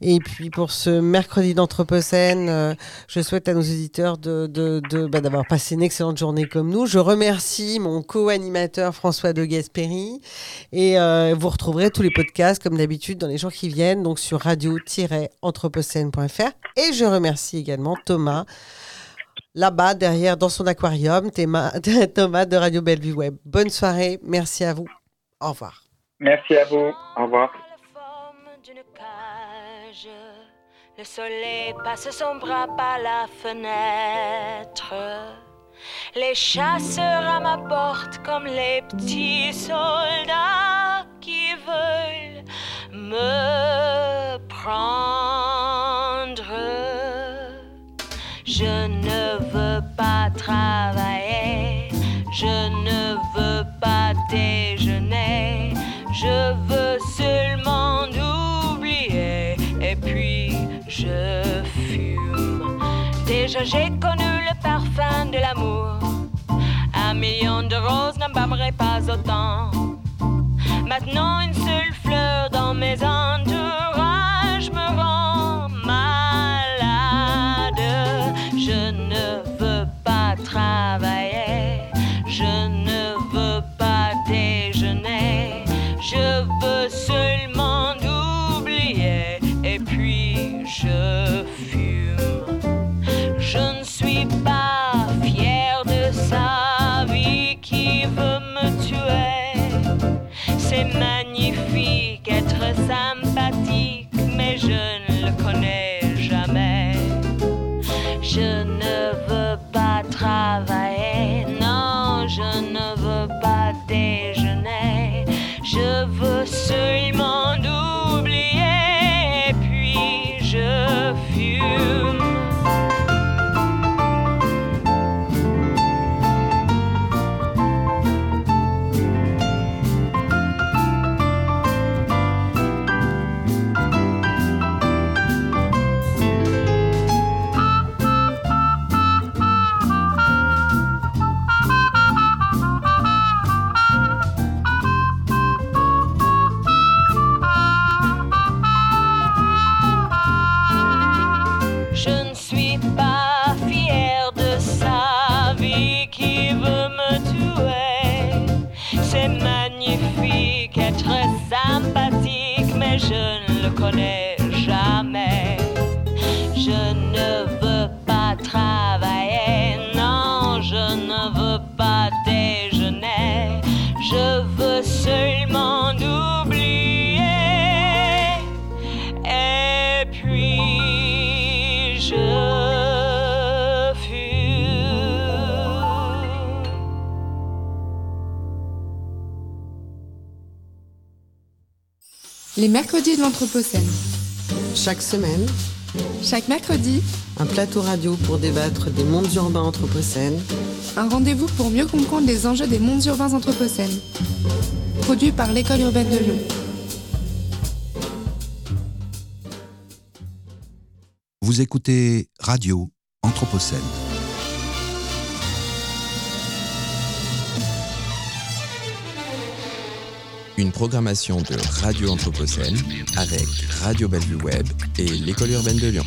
Et puis pour ce mercredi d'Anthropocène, euh, je souhaite à nos de, de- bah, d'avoir passé une excellente journée comme nous. Je remercie mon co-animateur François de Gasperi. Et euh, vous retrouverez tous les podcasts, comme d'habitude, dans les jours qui viennent, donc sur radio-anthropocène.fr. Et je remercie également Thomas là-bas, derrière, dans son aquarium, Thomas de Radio Bellevue Web. Bonne soirée, merci à vous. Au revoir. Merci à vous. Au revoir. Le soleil passe son bras par la fenêtre. Les chasseurs à ma porte comme les petits soldats qui veulent me prendre. Je ne veux pas travailler, je ne veux pas déjeuner, je veux seulement oublier et puis je fume. Déjà j'ai connu le parfum de l'amour, un million de roses n'embâmerait pas autant. Maintenant une seule fleur dans mes entourages me rend je ne veux pas déjeuner, je veux seulement oublier et puis je fume. Je ne suis pas fière de sa vie qui veut me tuer. C'est magnifique être sympathique, mais je ne le connais jamais. Je ne veux pas travailler, je Les mercredis de l'Anthropocène. Chaque semaine, Chaque mercredi, Un plateau radio pour débattre des mondes urbains anthropocènes. un rendez-vous pour mieux comprendre les enjeux des mondes urbains anthropocènes. Produit par l'École urbaine de Lyon. Vous écoutez Radio Anthropocène. Une programmation de Radio Anthropocène avec Radio Bellevue Web et l'École urbaine de Lyon.